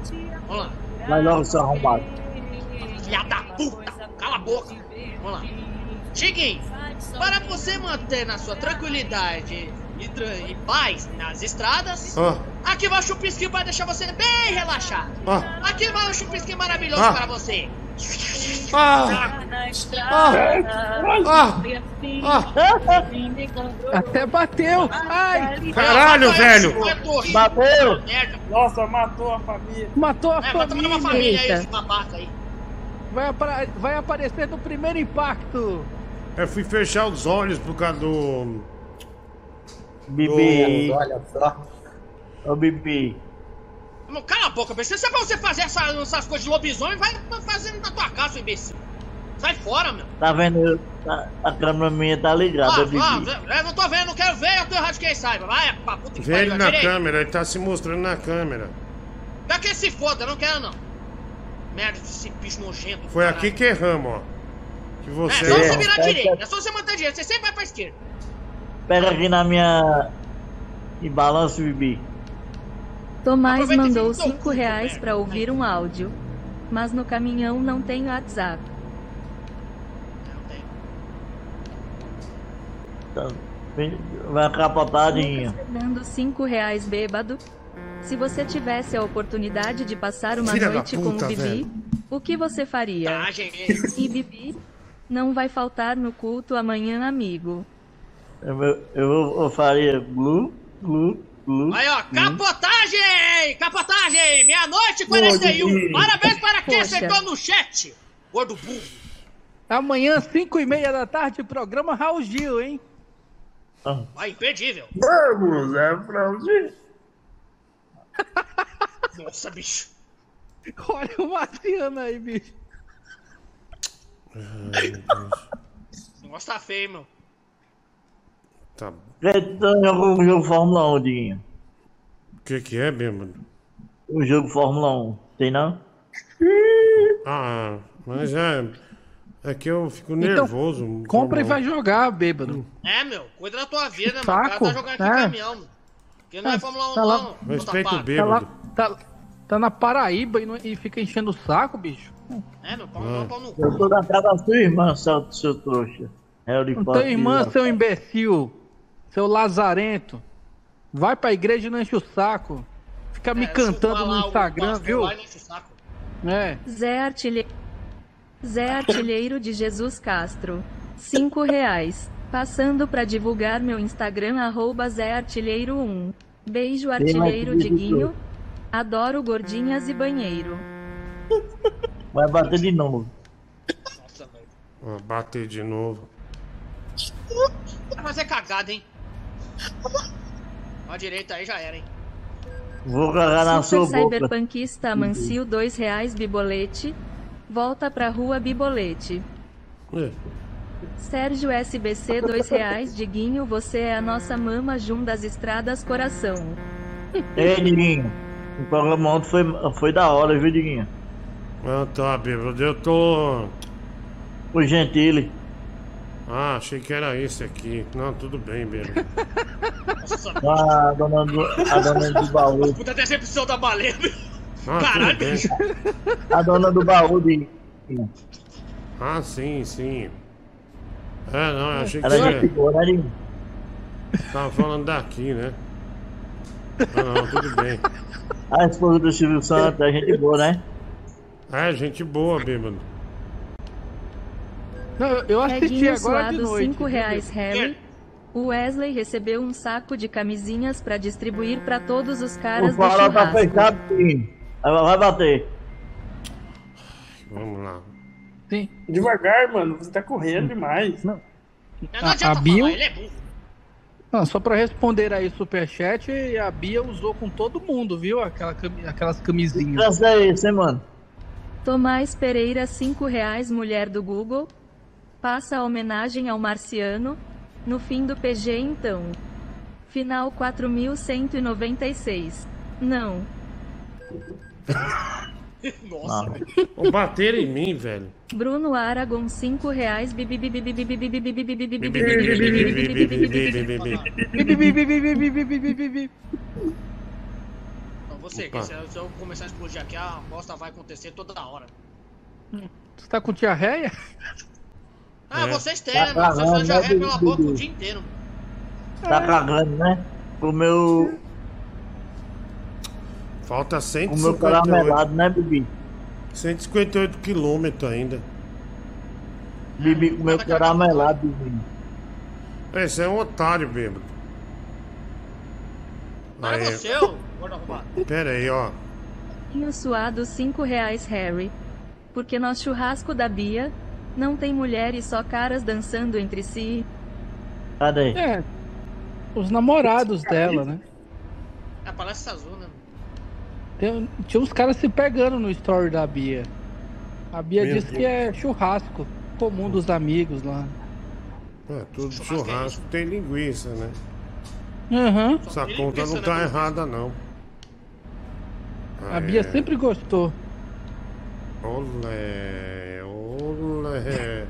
[SPEAKER 1] Vamos lá.
[SPEAKER 89] Vai logo, seu arrombado.
[SPEAKER 1] Filha da puta! Cala a boca! Vamos lá. Chiguinho, para você manter na sua tranquilidade e, tra- e paz nas estradas,
[SPEAKER 2] Ó,
[SPEAKER 1] aqui vai o chupisquinho para deixar você bem relaxado.
[SPEAKER 2] ó.
[SPEAKER 1] Aqui vai o chupisquinho maravilhoso
[SPEAKER 2] Ah.
[SPEAKER 1] para você.
[SPEAKER 2] Ah! Ah! Ah!
[SPEAKER 76] Até bateu. Ai,
[SPEAKER 2] Caralho, velho!
[SPEAKER 89] Bateu.
[SPEAKER 88] Nossa, matou a família.
[SPEAKER 76] matou a
[SPEAKER 1] É, tomar uma família aí, esse babaca aí.
[SPEAKER 76] Vai, vai aparecer no primeiro impacto.
[SPEAKER 2] Eu fui fechar os olhos por causa do.
[SPEAKER 89] Bibi.
[SPEAKER 2] do-
[SPEAKER 89] Olha só. Ô, Bibi.
[SPEAKER 1] Cala a boca, imbecil. Se é pra você fazer essa- essas coisas de lobisomem, vai fazendo na tua casa, seu imbecil. Sai fora, meu.
[SPEAKER 89] Tá vendo? A, a câmera minha tá ligada,
[SPEAKER 1] Ah, ah, eu não tô vendo, não quero ver, eu tô errado de quem saiba. Vai, pra puta que
[SPEAKER 2] Vê ele na câmera, ele tá se mostrando na câmera.
[SPEAKER 1] Quer que se foda, não quero não. Merda, esse bicho nojento.
[SPEAKER 2] Foi
[SPEAKER 1] caralho.
[SPEAKER 2] aqui que erramos, ó. Que
[SPEAKER 1] É,
[SPEAKER 2] você.
[SPEAKER 1] só você virar
[SPEAKER 89] É,
[SPEAKER 1] direita, é só você manter direita, você sempre vai pra esquerda.
[SPEAKER 89] Pega aqui na minha. E balança, Bibi.
[SPEAKER 5] Tomás mandou 5 reais para ouvir um áudio. Mas no caminhão não tem WhatsApp.
[SPEAKER 89] Vai capotar, Dinho.
[SPEAKER 5] Dando 5 reais bêbado. Se você tivesse a oportunidade de passar uma
[SPEAKER 2] Filha
[SPEAKER 5] noite com
[SPEAKER 2] puta,
[SPEAKER 5] o Bibi,
[SPEAKER 2] velho.
[SPEAKER 5] o que você faria?
[SPEAKER 1] Tá, gente.
[SPEAKER 5] E Bibi? Não vai faltar no culto amanhã, amigo.
[SPEAKER 89] Eu, eu, eu faria glu, glu,
[SPEAKER 1] Aí, ó, capotagem! Capotagem! Meia-noite e 41.
[SPEAKER 76] Gordinho.
[SPEAKER 1] Parabéns para quem
[SPEAKER 76] Poxa.
[SPEAKER 1] acertou no chat. Gordo burro.
[SPEAKER 76] Amanhã, 5 e meia da tarde, programa Raul Gil, hein?
[SPEAKER 1] Vai, imperdível.
[SPEAKER 88] Vamos, é pra onde?
[SPEAKER 1] Nossa, bicho.
[SPEAKER 76] Olha o Marciano aí, bicho.
[SPEAKER 1] Esse negócio tá feio, meu.
[SPEAKER 2] Tá.
[SPEAKER 89] Tem algum jogo Fórmula 1, Diguinho?
[SPEAKER 2] O que que é, bêbado?
[SPEAKER 89] O jogo Fórmula 1, tem não?
[SPEAKER 2] Ah, mas é. É que eu fico
[SPEAKER 76] Então,
[SPEAKER 2] nervoso.
[SPEAKER 76] Compra e vai jogar, bêbado.
[SPEAKER 1] É, meu, cuida da tua vida, meu.
[SPEAKER 76] Saco,
[SPEAKER 1] O cara tá jogando aqui
[SPEAKER 76] é.
[SPEAKER 1] caminhão, meu. Que não é Fórmula 1,
[SPEAKER 76] tá lá-
[SPEAKER 1] não.
[SPEAKER 2] Respeita o
[SPEAKER 1] pá.
[SPEAKER 76] Tá, lá, tá, tá na Paraíba e, não- e fica enchendo o saco, bicho.
[SPEAKER 1] É, meu, pau, pau, pau no cu.
[SPEAKER 89] Eu tô na casa da sua irmã, seu, seu trouxa. Harry
[SPEAKER 76] Não tem irmã, seu imbecil. Seu lazarento. Vai pra igreja e não enche o saco. Fica me cantando no Instagram, viu? É.
[SPEAKER 5] Zé Artilheiro. Zé Artilheiro de Jesus Castro. Cinco reais. Passando pra divulgar meu Instagram, arroba Zé Artilheiro 1. Beijo, Artilheiro
[SPEAKER 89] vídeo
[SPEAKER 5] Diguinho. Adoro gordinhas e banheiro.
[SPEAKER 89] Vai bater de novo.
[SPEAKER 2] Ó, bater de novo.
[SPEAKER 1] Vai fazer cagada, hein? Ó, a direita aí já era, hein?
[SPEAKER 89] Vou cagar na
[SPEAKER 5] Super
[SPEAKER 89] sua boca.
[SPEAKER 5] Cyberpunkista Amancio, dois reais Bibolete. Volta pra rua Bibolete.
[SPEAKER 2] É.
[SPEAKER 5] Sérgio SBC, dois reais Diguinho, você é a nossa mama junto das estradas coração.
[SPEAKER 89] Ei, Diguinho. O programa ontem foi, foi da hora, viu, Diguinho?
[SPEAKER 2] Ah, tá, bêbado. Eu tô.
[SPEAKER 89] O Gentile.
[SPEAKER 2] Ah, achei que era esse aqui. Não, tudo bem, bêbado.
[SPEAKER 89] A dona do, a dona do baú.
[SPEAKER 1] Puta decepção da baleia, meu.
[SPEAKER 2] Ah,
[SPEAKER 1] Caralho, bicho.
[SPEAKER 89] A dona do baú, Diguinho.
[SPEAKER 2] Ah, sim, sim. É, não, eu achei que
[SPEAKER 89] ficou, né, Diguinho?
[SPEAKER 2] tava falando daqui, né? Ah, não, tudo bem.
[SPEAKER 89] A esposa do Silvio Santos, é gente boa, né?
[SPEAKER 2] É, gente boa, bêbado.
[SPEAKER 76] Não, eu- eu assisti agora de noite.
[SPEAKER 5] 5 reais Harry. O Wesley recebeu um saco de camisinhas pra distribuir pra todos os
[SPEAKER 89] O
[SPEAKER 5] caras do
[SPEAKER 89] farol tá
[SPEAKER 5] churrasco.
[SPEAKER 89] fechado, Diguinho. Vai, vai bater.
[SPEAKER 2] Vamos lá.
[SPEAKER 76] Sim.
[SPEAKER 88] Devagar, mano. Você tá correndo demais.
[SPEAKER 76] Não.
[SPEAKER 1] Não adianta
[SPEAKER 76] A, a Bio.
[SPEAKER 1] falar, ele é burro.
[SPEAKER 76] Não, só pra responder aí o superchat, a Bia usou com todo mundo, viu? Aquela, cami- aquelas camisinhas.
[SPEAKER 89] Graças é isso, hein, mano?
[SPEAKER 5] Tomás Pereira, 5 reais mulher do Google. Passa a homenagem ao marciano. No fim do PG então. Final 4196. Não.
[SPEAKER 1] Nossa.
[SPEAKER 2] Ou bater em mim, velho.
[SPEAKER 5] Bruno Aragon, 5 reais.
[SPEAKER 1] Então você, se eu- se eu começar a explodir aqui, a bosta vai acontecer toda hora.
[SPEAKER 76] Você tá com diarreia?
[SPEAKER 1] Ah,
[SPEAKER 89] É.
[SPEAKER 1] vocês têm,
[SPEAKER 89] Tá
[SPEAKER 1] né, mano? Vocês diarreia
[SPEAKER 89] né,
[SPEAKER 1] pela boca o dia inteiro.
[SPEAKER 89] Tá cagando, né? Comeu,
[SPEAKER 2] Falta
[SPEAKER 89] comeu
[SPEAKER 2] 158.
[SPEAKER 89] caramelado, né, Bibi?
[SPEAKER 2] 158 quilômetros ainda.
[SPEAKER 89] Bibi comeu caramelado, Bibi.
[SPEAKER 2] Esse é um otário, bêbado.
[SPEAKER 1] Para
[SPEAKER 2] Aí,
[SPEAKER 1] você, ô
[SPEAKER 2] pera aí, ó.
[SPEAKER 5] Pinho suado 5 reais Harry. Porque no churrasco da Bia, não tem mulher e só caras dançando entre si.
[SPEAKER 89] Cadê?
[SPEAKER 76] É. Os namorados dela, né?
[SPEAKER 1] É, parece azul, né?
[SPEAKER 76] Tem- tinha uns caras se pegando no story da Bia. A Bia
[SPEAKER 2] Meu
[SPEAKER 76] disse
[SPEAKER 2] Deus.
[SPEAKER 76] que é churrasco comum dos amigos lá.
[SPEAKER 2] É, tudo churrasco tem linguiça, né?
[SPEAKER 76] Aham.
[SPEAKER 2] Essa
[SPEAKER 1] tem
[SPEAKER 2] conta não tá errada, não.
[SPEAKER 76] A Bia
[SPEAKER 2] É.
[SPEAKER 76] sempre gostou.
[SPEAKER 2] Olé, olé.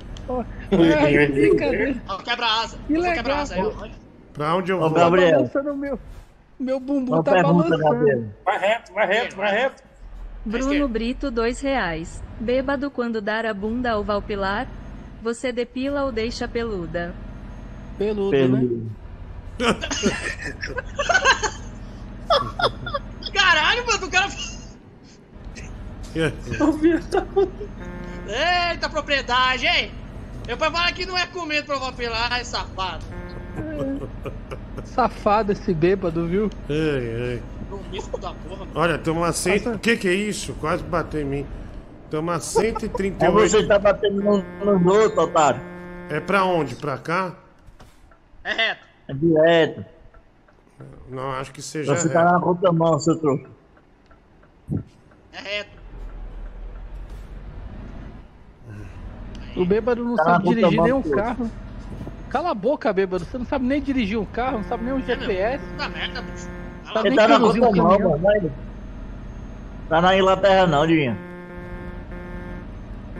[SPEAKER 76] É, brincadeira.
[SPEAKER 1] Ó, quebra-asa.
[SPEAKER 76] Que legal.
[SPEAKER 1] Ó. Olha.
[SPEAKER 2] Pra onde eu
[SPEAKER 89] Ô,
[SPEAKER 2] vou?
[SPEAKER 89] Gabriel.
[SPEAKER 76] Tá balançando meu, meu bumbum
[SPEAKER 89] Uma
[SPEAKER 76] tá
[SPEAKER 89] pergunta,
[SPEAKER 76] balançando.
[SPEAKER 89] Gabriel.
[SPEAKER 88] Vai reto, vai reto, vai reto.
[SPEAKER 5] Bruno Brito, 2 reais. Bêbado quando dar a bunda ao Valpilar, você depila ou deixa peluda?
[SPEAKER 76] Peludo, né?
[SPEAKER 1] Caralho, mano, o cara. Eita propriedade, hein? Eu pra falar que não é comendo pra vapilar, é safado.
[SPEAKER 76] Safado esse bêbado, viu?
[SPEAKER 1] Promíscuo da porra, mano.
[SPEAKER 2] Olha, estamos a cento... O que que é isso? Quase bateu em mim. Estamos a 138.
[SPEAKER 89] É você tá batendo no, no outro, otário.
[SPEAKER 2] É pra onde? Pra cá?
[SPEAKER 1] É reto.
[SPEAKER 89] É direto.
[SPEAKER 2] Não, acho que seja
[SPEAKER 89] Você
[SPEAKER 2] reto.
[SPEAKER 89] tá na contramão, seu troco.
[SPEAKER 1] É reto.
[SPEAKER 76] O bêbado não
[SPEAKER 89] Tá
[SPEAKER 76] sabe dirigir
[SPEAKER 89] contramão,
[SPEAKER 76] nem um
[SPEAKER 89] pô.
[SPEAKER 76] carro. Cala a boca, bêbado. Você não sabe nem dirigir um carro, não sabe nem um GPS.
[SPEAKER 1] Puta merda, bicho.
[SPEAKER 76] Sabe
[SPEAKER 89] Ele
[SPEAKER 76] nem
[SPEAKER 89] tá na
[SPEAKER 76] conduzir um
[SPEAKER 89] contramão,
[SPEAKER 76] caminhão.
[SPEAKER 89] mano. vai. Tá na Inglaterra não, Diguinho.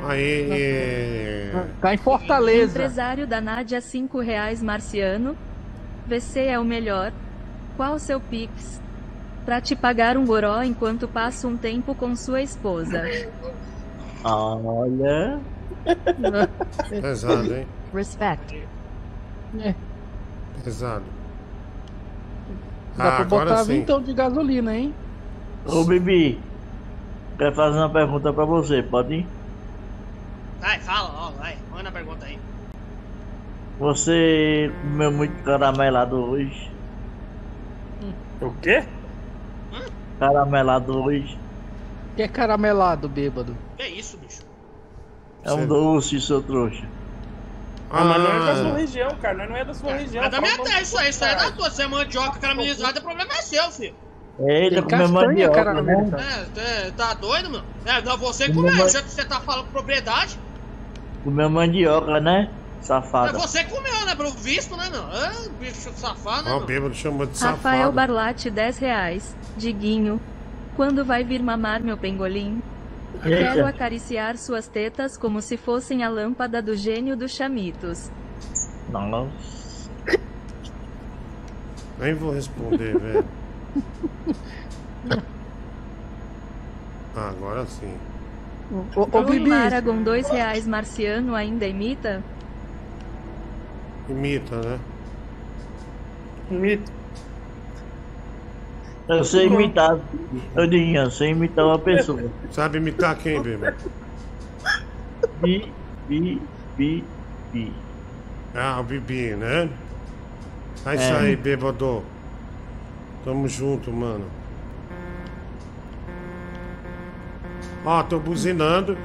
[SPEAKER 2] Aí.
[SPEAKER 76] Tá em Fortaleza.
[SPEAKER 5] Empresário da Nádia 5 reais Marciano. VC é o melhor. Qual o seu Pix? Pra te pagar um goró enquanto passa um tempo com sua esposa.
[SPEAKER 89] Olha.
[SPEAKER 2] Pesado, hein?
[SPEAKER 5] Respect.
[SPEAKER 76] É.
[SPEAKER 2] Pesado.
[SPEAKER 76] Dá
[SPEAKER 2] Ah,
[SPEAKER 76] pra
[SPEAKER 2] agora
[SPEAKER 76] botar
[SPEAKER 2] sim.
[SPEAKER 76] vintão de gasolina, hein?
[SPEAKER 89] Ô, Bibi. Quero fazer uma pergunta pra você, pode ir?
[SPEAKER 1] Vai, fala, ó, vai. Manda a pergunta aí.
[SPEAKER 89] Você comeu muito caramelado hoje?
[SPEAKER 88] O quê?
[SPEAKER 89] Caramelado hoje?
[SPEAKER 76] Que é caramelado, bêbado.
[SPEAKER 1] Que isso, bicho?
[SPEAKER 89] É um doce, seu trouxa.
[SPEAKER 88] Ah, mas não é da
[SPEAKER 2] Ah.
[SPEAKER 88] sua região, cara. Nós não é da sua região.
[SPEAKER 1] É da minha terra, isso aí, isso aí é da tua. Você é mandioca caramelizada, o problema é seu, filho.
[SPEAKER 89] Eita,
[SPEAKER 76] Tem
[SPEAKER 89] comeu
[SPEAKER 76] castanha
[SPEAKER 89] mandioca, né?
[SPEAKER 76] caramelizada.
[SPEAKER 1] É, é, tá doido, mano? É, não, você
[SPEAKER 89] Comeu
[SPEAKER 1] já que você tá falando com propriedade.
[SPEAKER 89] Comeu mandioca, né?
[SPEAKER 1] É,
[SPEAKER 89] Safada.
[SPEAKER 1] você comeu, né? Pelo visto, né, não? É, bicho safado, né,
[SPEAKER 2] Ó, o bêbado chamou de
[SPEAKER 5] Rafael
[SPEAKER 2] safado.
[SPEAKER 5] Barlate 10 reais. Diguinho. Quando vai vir mamar meu pengolim? Quero acariciar suas tetas como se fossem a lâmpada do gênio dos chamitos.
[SPEAKER 89] Nossa.
[SPEAKER 2] Nem vou responder, velho. Ah, agora sim.
[SPEAKER 76] Ô, ô
[SPEAKER 5] Bruno
[SPEAKER 76] Bibi,
[SPEAKER 5] Aragon 2 reais Marciano ainda imita?
[SPEAKER 2] Imita, né?
[SPEAKER 88] Mito.
[SPEAKER 89] Eu sei imitar. Eu digo, eu sei imitar uma pessoa.
[SPEAKER 2] Sabe imitar quem, bêbado?
[SPEAKER 89] Bi, bi, bi, bi.
[SPEAKER 2] Ah, o Bibi, né? É isso
[SPEAKER 89] É.
[SPEAKER 2] aí, bêbado. Tamo junto, mano. Ó, tô buzinando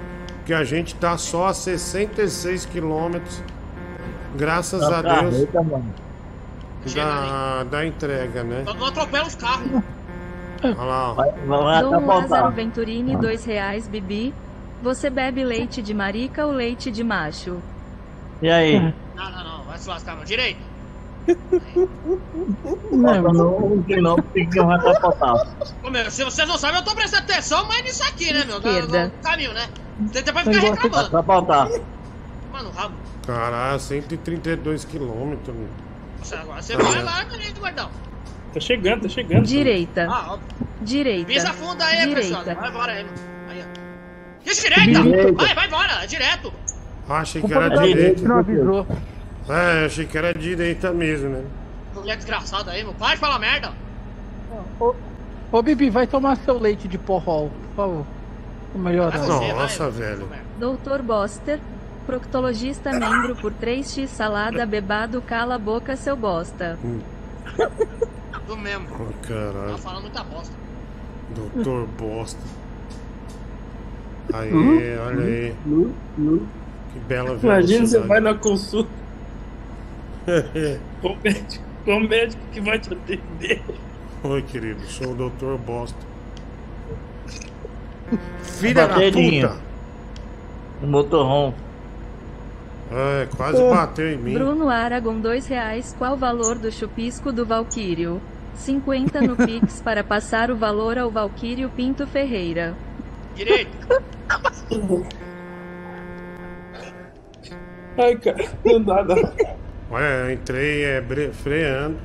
[SPEAKER 2] que a gente tá só a 66 quilômetros. Graças
[SPEAKER 89] Tá
[SPEAKER 2] a Deus
[SPEAKER 89] carreta, mano.
[SPEAKER 2] Da, da entrega, né?
[SPEAKER 1] Só não atropela os carros.
[SPEAKER 2] Olha lá, ó.
[SPEAKER 89] Vai, vai até
[SPEAKER 5] Dom Lázaro
[SPEAKER 89] voltar.
[SPEAKER 5] Venturini 2 reais Bibi. Você bebe leite de marica ou leite de macho?
[SPEAKER 89] E aí?
[SPEAKER 1] Não, não, não. Vai se lascar, mano. Direito.
[SPEAKER 89] Não, não, não, não, porque que capotar.
[SPEAKER 1] Ô, meu, se vocês não sabem, eu tô prestando atenção mais nisso aqui, né, meu? No,
[SPEAKER 5] Esquerda.
[SPEAKER 1] no caminho, né? Você depois fica
[SPEAKER 89] Vai
[SPEAKER 1] reclamando.
[SPEAKER 89] capotar.
[SPEAKER 1] Mano, rabo.
[SPEAKER 2] Caralho, 132 quilômetros. meu.
[SPEAKER 1] Agora você vai lá, direito, guardão.
[SPEAKER 88] Tá chegando, tá chegando.
[SPEAKER 5] Direita.
[SPEAKER 1] Ah, óbvio.
[SPEAKER 5] Direita.
[SPEAKER 1] Pisa fundo aí, pessoal.
[SPEAKER 5] Direita.
[SPEAKER 1] Vai embora aí. Aí, ó. Isso, direita!
[SPEAKER 89] Direita.
[SPEAKER 1] Vai, vai embora, é direto.
[SPEAKER 2] Ah, achei que era
[SPEAKER 89] direita.
[SPEAKER 76] não avisou.
[SPEAKER 2] É, achei que era direita mesmo, né?
[SPEAKER 1] Mulher desgraçada aí, meu. Para de falar merda.
[SPEAKER 76] Ô, ô Bibi, vai tomar seu leite de porrol, por favor.
[SPEAKER 1] Você,
[SPEAKER 2] Nossa,
[SPEAKER 1] vai,
[SPEAKER 2] velho.
[SPEAKER 5] Doutor Boster. Proctologista membro por 3x salada bebado cala a boca seu bosta.
[SPEAKER 1] Do mesmo.
[SPEAKER 2] Oh,
[SPEAKER 1] Tá
[SPEAKER 2] caralho,
[SPEAKER 1] falando muita bosta.
[SPEAKER 2] doutor bosta. Aí,
[SPEAKER 88] Hum?
[SPEAKER 2] olha aí. Que bela
[SPEAKER 88] Imagina você
[SPEAKER 2] velocidade.
[SPEAKER 88] vai na consulta com o médico, com o médico que vai te atender.
[SPEAKER 2] Oi, querido, sou o doutor bosta. Filha da puta!
[SPEAKER 89] No motorhome.
[SPEAKER 2] É, quase bateu em mim.
[SPEAKER 5] Bruno Aragon 2 reais Qual o valor do chupisco do Valquírio? 50 no Pix para passar o valor ao Valquírio Pinto Ferreira.
[SPEAKER 1] Direito.
[SPEAKER 88] Ai, cara, não dá, não.
[SPEAKER 2] Olha, eu entrei é, bre- freando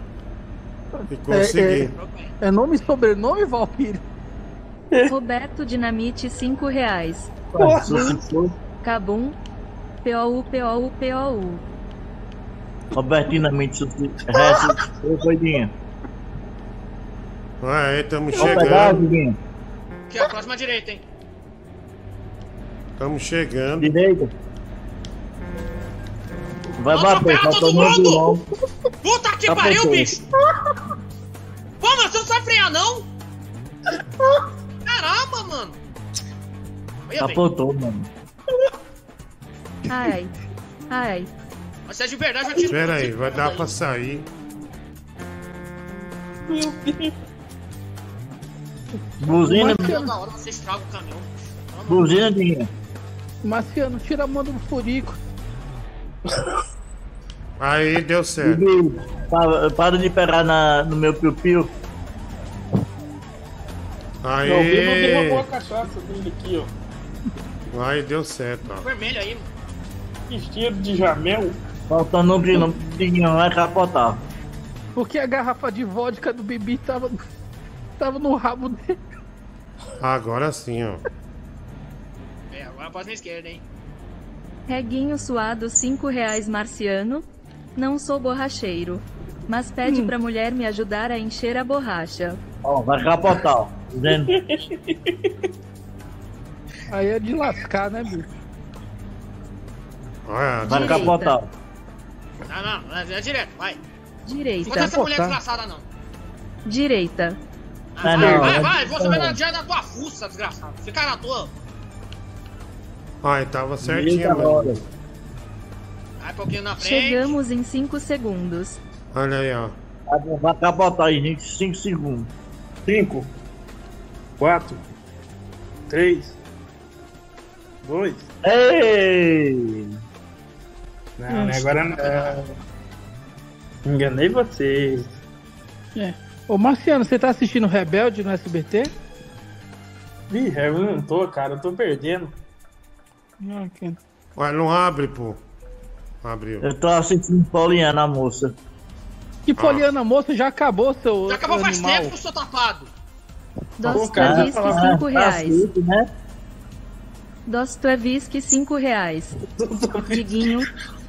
[SPEAKER 2] e consegui.
[SPEAKER 76] É nome e sobrenome, Valkyrie?
[SPEAKER 5] Roberto Dinamite 5 reais. Cabum. POU, POU, POU.
[SPEAKER 89] Robertina coidinha.
[SPEAKER 2] Aí, tamo
[SPEAKER 89] Vamos pegar,
[SPEAKER 2] chegando.
[SPEAKER 1] Aqui, ó, próxima direita, hein?
[SPEAKER 2] Tamo chegando.
[SPEAKER 89] Direita. Vai bater, tá
[SPEAKER 1] todo
[SPEAKER 89] tomando
[SPEAKER 1] mundo! Puta que
[SPEAKER 89] Tá
[SPEAKER 1] pariu, bicho! Pô, mas você não sabe frear, não? Caramba, mano!
[SPEAKER 89] Apontou, mano.
[SPEAKER 5] Ai. Ai.
[SPEAKER 1] Mas se é de verdade, eu tiro.
[SPEAKER 2] Pera aí, vai dar pra sair.
[SPEAKER 88] Meu Deus.
[SPEAKER 89] Buzina,
[SPEAKER 1] Toda hora você estraga o caminhão.
[SPEAKER 89] buzina de
[SPEAKER 76] Marciano, tira a mão do furico.
[SPEAKER 2] Aí, deu certo.
[SPEAKER 89] Bibi, para, para de pegar na, no meu piu-piu.
[SPEAKER 2] Aí.
[SPEAKER 88] Não, o Bibo derrubou a cachaça dele aqui, ó.
[SPEAKER 2] Aí, deu certo, ó.
[SPEAKER 1] Vermelho aí, mano.
[SPEAKER 88] Que cheiro de jamel.
[SPEAKER 89] Faltando um brilho, brilhinho, vai capotar.
[SPEAKER 76] Porque a garrafa de vodka do Bibi tava, tava no rabo dele.
[SPEAKER 2] Agora sim, ó.
[SPEAKER 1] É, agora pode na esquerda, hein?
[SPEAKER 5] Reguinho suado 5 reais marciano. Não sou borracheiro. Mas pede pra mulher me ajudar a encher a borracha.
[SPEAKER 89] Ó, vai capotar, ó.
[SPEAKER 76] Aí é de lascar, né, bicho?
[SPEAKER 2] Olha,
[SPEAKER 89] Vai
[SPEAKER 5] Direita.
[SPEAKER 89] capotar.
[SPEAKER 1] Não, não, é, é direto, vai.
[SPEAKER 5] Direita.
[SPEAKER 1] Não essa mulher desgraçada, não.
[SPEAKER 5] Direita.
[SPEAKER 1] Ah,
[SPEAKER 89] Não,
[SPEAKER 1] vai,
[SPEAKER 89] não,
[SPEAKER 1] vai,
[SPEAKER 89] é-
[SPEAKER 1] vai, você vai na direita da tua fuça, desgraçado. Fica na tua.
[SPEAKER 2] Aí, tava
[SPEAKER 89] Eita,
[SPEAKER 2] certinho,
[SPEAKER 89] hora.
[SPEAKER 2] mano.
[SPEAKER 1] Vai um pouquinho na frente.
[SPEAKER 5] Chegamos em 5 segundos.
[SPEAKER 2] Olha aí, ó.
[SPEAKER 89] Vai- Vai capotar aí, gente, 5 segundos.
[SPEAKER 88] 5, 4, 3, 2.
[SPEAKER 89] Ei!
[SPEAKER 88] Não, né, agora não. Enganei vocês.
[SPEAKER 76] É. Ô, Marciano, você tá assistindo Rebelde no SBT?
[SPEAKER 88] Ih, eu não tô, cara, eu tô perdendo.
[SPEAKER 76] Não, que...
[SPEAKER 2] Ué, não abre, pô. Abriu.
[SPEAKER 89] Eu tô assistindo Pauliana, a moça.
[SPEAKER 76] Que Poliana Moça já acabou seu
[SPEAKER 1] Já acabou faz
[SPEAKER 76] animal.
[SPEAKER 1] tempo, seu tapado.
[SPEAKER 5] Dostoevsky 5 reais.
[SPEAKER 89] Aceito, né?
[SPEAKER 5] Dostoevsky 5 reais. Diguinho,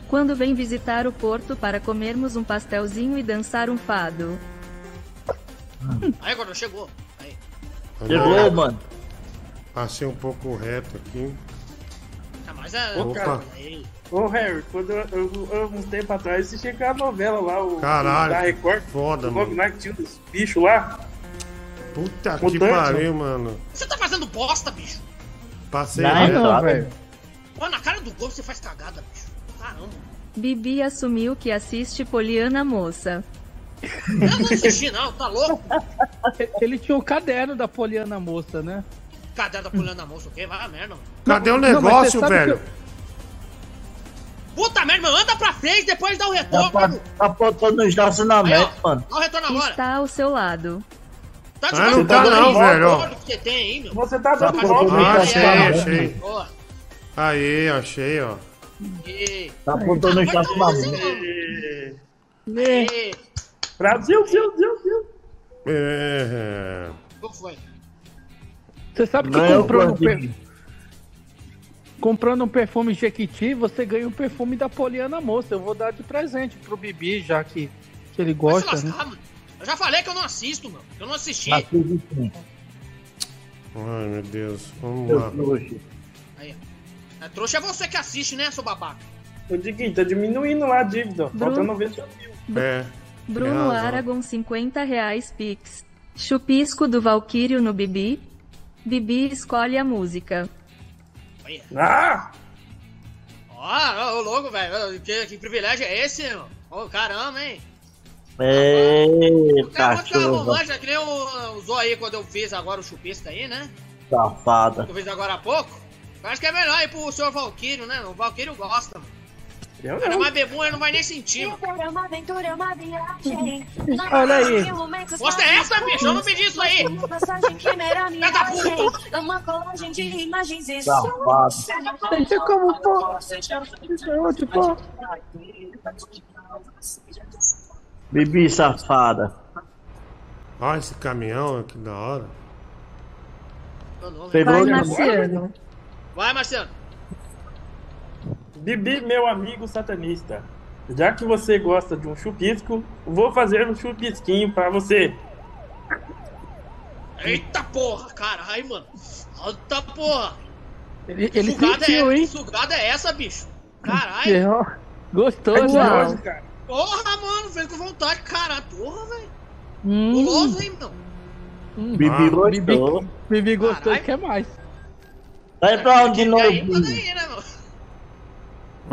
[SPEAKER 5] quando vem visitar o Porto para comermos um pastelzinho e dançar um fado.
[SPEAKER 1] Aí, agora chegou. Aí.
[SPEAKER 89] Chegou, mano.
[SPEAKER 2] Passei um pouco reto aqui.
[SPEAKER 1] Ah, mas é.
[SPEAKER 88] Ô, cara.
[SPEAKER 1] Aí.
[SPEAKER 88] Ô, Harry, quando eu, eu, eu, um tempo atrás assisti aquela novela lá, o
[SPEAKER 2] Caralho,
[SPEAKER 88] da Record.
[SPEAKER 2] foda,
[SPEAKER 88] o
[SPEAKER 2] mano.
[SPEAKER 88] lá que tinha uns bichos lá.
[SPEAKER 2] Puta que pariu, mano.
[SPEAKER 1] Você tá fazendo bosta, bicho.
[SPEAKER 2] Passei
[SPEAKER 89] Não,
[SPEAKER 2] reto.
[SPEAKER 89] não,
[SPEAKER 76] velho.
[SPEAKER 1] Pô, na cara do gol você faz cagada, bicho.
[SPEAKER 5] Bibi assumiu que assiste Poliana Moça.
[SPEAKER 1] Eu não assisti, não, tá louco?
[SPEAKER 76] Ele tinha o caderno da Poliana Moça, né?
[SPEAKER 1] Cadê da pulando a moça, o quê? Vai a merda, mano.
[SPEAKER 2] Cadê o
[SPEAKER 76] Não,
[SPEAKER 2] negócio,
[SPEAKER 76] sabe
[SPEAKER 2] velho?
[SPEAKER 1] Puta merda, mano, anda pra frente, depois dá o
[SPEAKER 89] Tá,
[SPEAKER 1] retorno.
[SPEAKER 89] pa- tá apontando no estacionamento, mano.
[SPEAKER 1] Dá o retorno agora.
[SPEAKER 5] Está ao seu lado.
[SPEAKER 1] Tá
[SPEAKER 2] Ah, não tá não,
[SPEAKER 1] aí,
[SPEAKER 2] velho,
[SPEAKER 1] você tem aí, meu.
[SPEAKER 88] Você tá dando
[SPEAKER 89] Tá
[SPEAKER 2] Ah, achei, achei. Aí, achei, ó.
[SPEAKER 1] E...
[SPEAKER 89] Tá apontando
[SPEAKER 1] você, mano.
[SPEAKER 88] É.
[SPEAKER 1] E...
[SPEAKER 88] Brasil, Brasil, Brasil.
[SPEAKER 2] É.
[SPEAKER 1] Qual foi?
[SPEAKER 76] Você sabe que
[SPEAKER 89] Ganhou
[SPEAKER 76] comprando um, per- comprando um perfume Jequiti, você ganha um perfume da Poliana Moça. Eu vou dar de presente pro Bibi, já que, que ele
[SPEAKER 1] Vai se
[SPEAKER 76] gosta, né?
[SPEAKER 1] lascar, mano. Eu já falei que eu não assisto, mano. Eu não assisti.
[SPEAKER 2] Ai, meu Deus. Vamos
[SPEAKER 89] Seu
[SPEAKER 2] lá.
[SPEAKER 1] Aí, ó. É, trouxa é você que assiste, né, seu babaca?
[SPEAKER 88] Ô, Diguinho, tá diminuindo lá a dívida.
[SPEAKER 5] Bruno.
[SPEAKER 88] 90 mil.
[SPEAKER 2] É.
[SPEAKER 5] Bruno. Aragon 50 reais Pix. Chupisco do Valquírio no Bibi. Bibi escolhe a música.
[SPEAKER 88] Ah!
[SPEAKER 1] Ó, ô louco, velho. Que, que privilégio é esse, meu? Ô, caramba, hein?
[SPEAKER 89] Ei,
[SPEAKER 1] O cara
[SPEAKER 89] cachorro.
[SPEAKER 1] romântica, que nem o- usou aí quando eu fiz agora o chupisco aí, né?
[SPEAKER 89] Safada.
[SPEAKER 1] Que eu fiz agora há pouco. Acho que é melhor ir pro senhor Valquírio, né? O Valquírio gosta, mano.
[SPEAKER 88] Eu
[SPEAKER 1] é
[SPEAKER 88] não.
[SPEAKER 1] mais bebum, não vai nem sentir, mano.
[SPEAKER 76] Olha aí.
[SPEAKER 1] Gosta é essa, bicho? Eu não pedi isso aí. Filha da puta.
[SPEAKER 90] Uma colagem de imagens e
[SPEAKER 89] Safado.
[SPEAKER 76] Deixa como for. Tipo,
[SPEAKER 89] Bibi safada.
[SPEAKER 2] Olha esse caminhão, que da hora.
[SPEAKER 89] Pegou
[SPEAKER 5] Vai,
[SPEAKER 89] de
[SPEAKER 5] Marciano.
[SPEAKER 1] Vai, Marciano.
[SPEAKER 88] Bibi, meu amigo satanista. Já que você gosta de um chupisco, vou fazer um chupisquinho pra você.
[SPEAKER 1] Eita porra, caralho, mano. Eita porra.
[SPEAKER 76] ele, ele
[SPEAKER 1] sugada,
[SPEAKER 76] sentiu,
[SPEAKER 1] é,
[SPEAKER 76] hein?
[SPEAKER 1] sugada é essa, bicho? Caralho.
[SPEAKER 76] Gostoso,
[SPEAKER 88] É hoje, cara.
[SPEAKER 1] Porra, mano, fez com vontade, caralho. Porra, velho.
[SPEAKER 76] Hum.
[SPEAKER 1] Guloso, hein, meu?
[SPEAKER 76] Hum.
[SPEAKER 89] Bibi
[SPEAKER 76] Ah,
[SPEAKER 89] gostou.
[SPEAKER 76] Bibi, Bibi gostou e quer mais.
[SPEAKER 89] Vai pra onde de novo?
[SPEAKER 1] Aí, aí, né?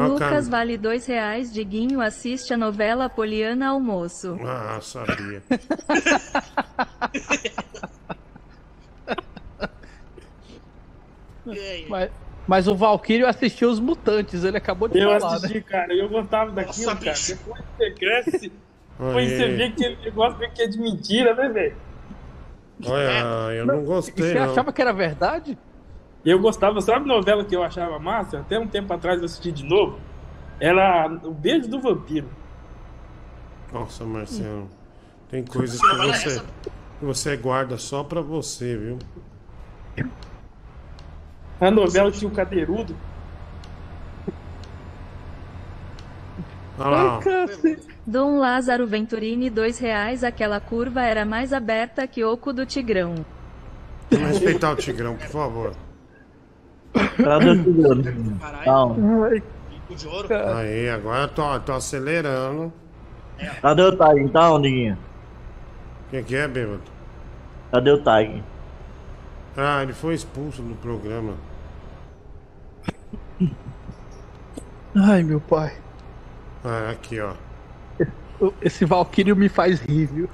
[SPEAKER 5] Lucas vale dois reais. Diguinho assiste a novela Poliana Almoço.
[SPEAKER 2] Ah, sabia.
[SPEAKER 76] Mas, mas o Valkyrio assistiu os mutantes, ele acabou de
[SPEAKER 88] Eu
[SPEAKER 76] falar,
[SPEAKER 88] assisti,
[SPEAKER 76] né?
[SPEAKER 88] cara, eu gostava daquilo,
[SPEAKER 1] Nossa,
[SPEAKER 88] cara.
[SPEAKER 1] bicho.
[SPEAKER 88] Depois você cresce, depois você vê que negócio vê que é de mentira, né, velho?
[SPEAKER 2] Olha, eu não
[SPEAKER 76] E
[SPEAKER 2] gostei,
[SPEAKER 76] você
[SPEAKER 2] não.
[SPEAKER 76] achava que era verdade?
[SPEAKER 88] Eu gostava, sabe novela que eu achava massa? Até um tempo atrás eu assisti de novo. Era O Beijo do Vampiro.
[SPEAKER 2] Nossa, Marcelo. Tem coisas que você, que você guarda só pra você, viu?
[SPEAKER 88] A novela tinha o Cadeirudo.
[SPEAKER 2] Olha lá, ó.
[SPEAKER 5] Dom Lázaro Venturini, dois reais. Aquela curva era mais aberta que oco do Tigrão.
[SPEAKER 2] Vamos respeitar o Tigrão, por favor.
[SPEAKER 89] Cadê o Tigrão? Não.
[SPEAKER 1] Bico de ouro.
[SPEAKER 2] Aí, agora eu tô, tô acelerando.
[SPEAKER 89] Cadê o Tag? Então, Diguinho?
[SPEAKER 2] Quem que é, bêbado?
[SPEAKER 89] Cadê o Tag?
[SPEAKER 2] Ah, ele foi expulso do programa.
[SPEAKER 76] Ai, meu pai.
[SPEAKER 2] Ah, aqui, ó.
[SPEAKER 76] Esse Valkyrio me faz rir, viu?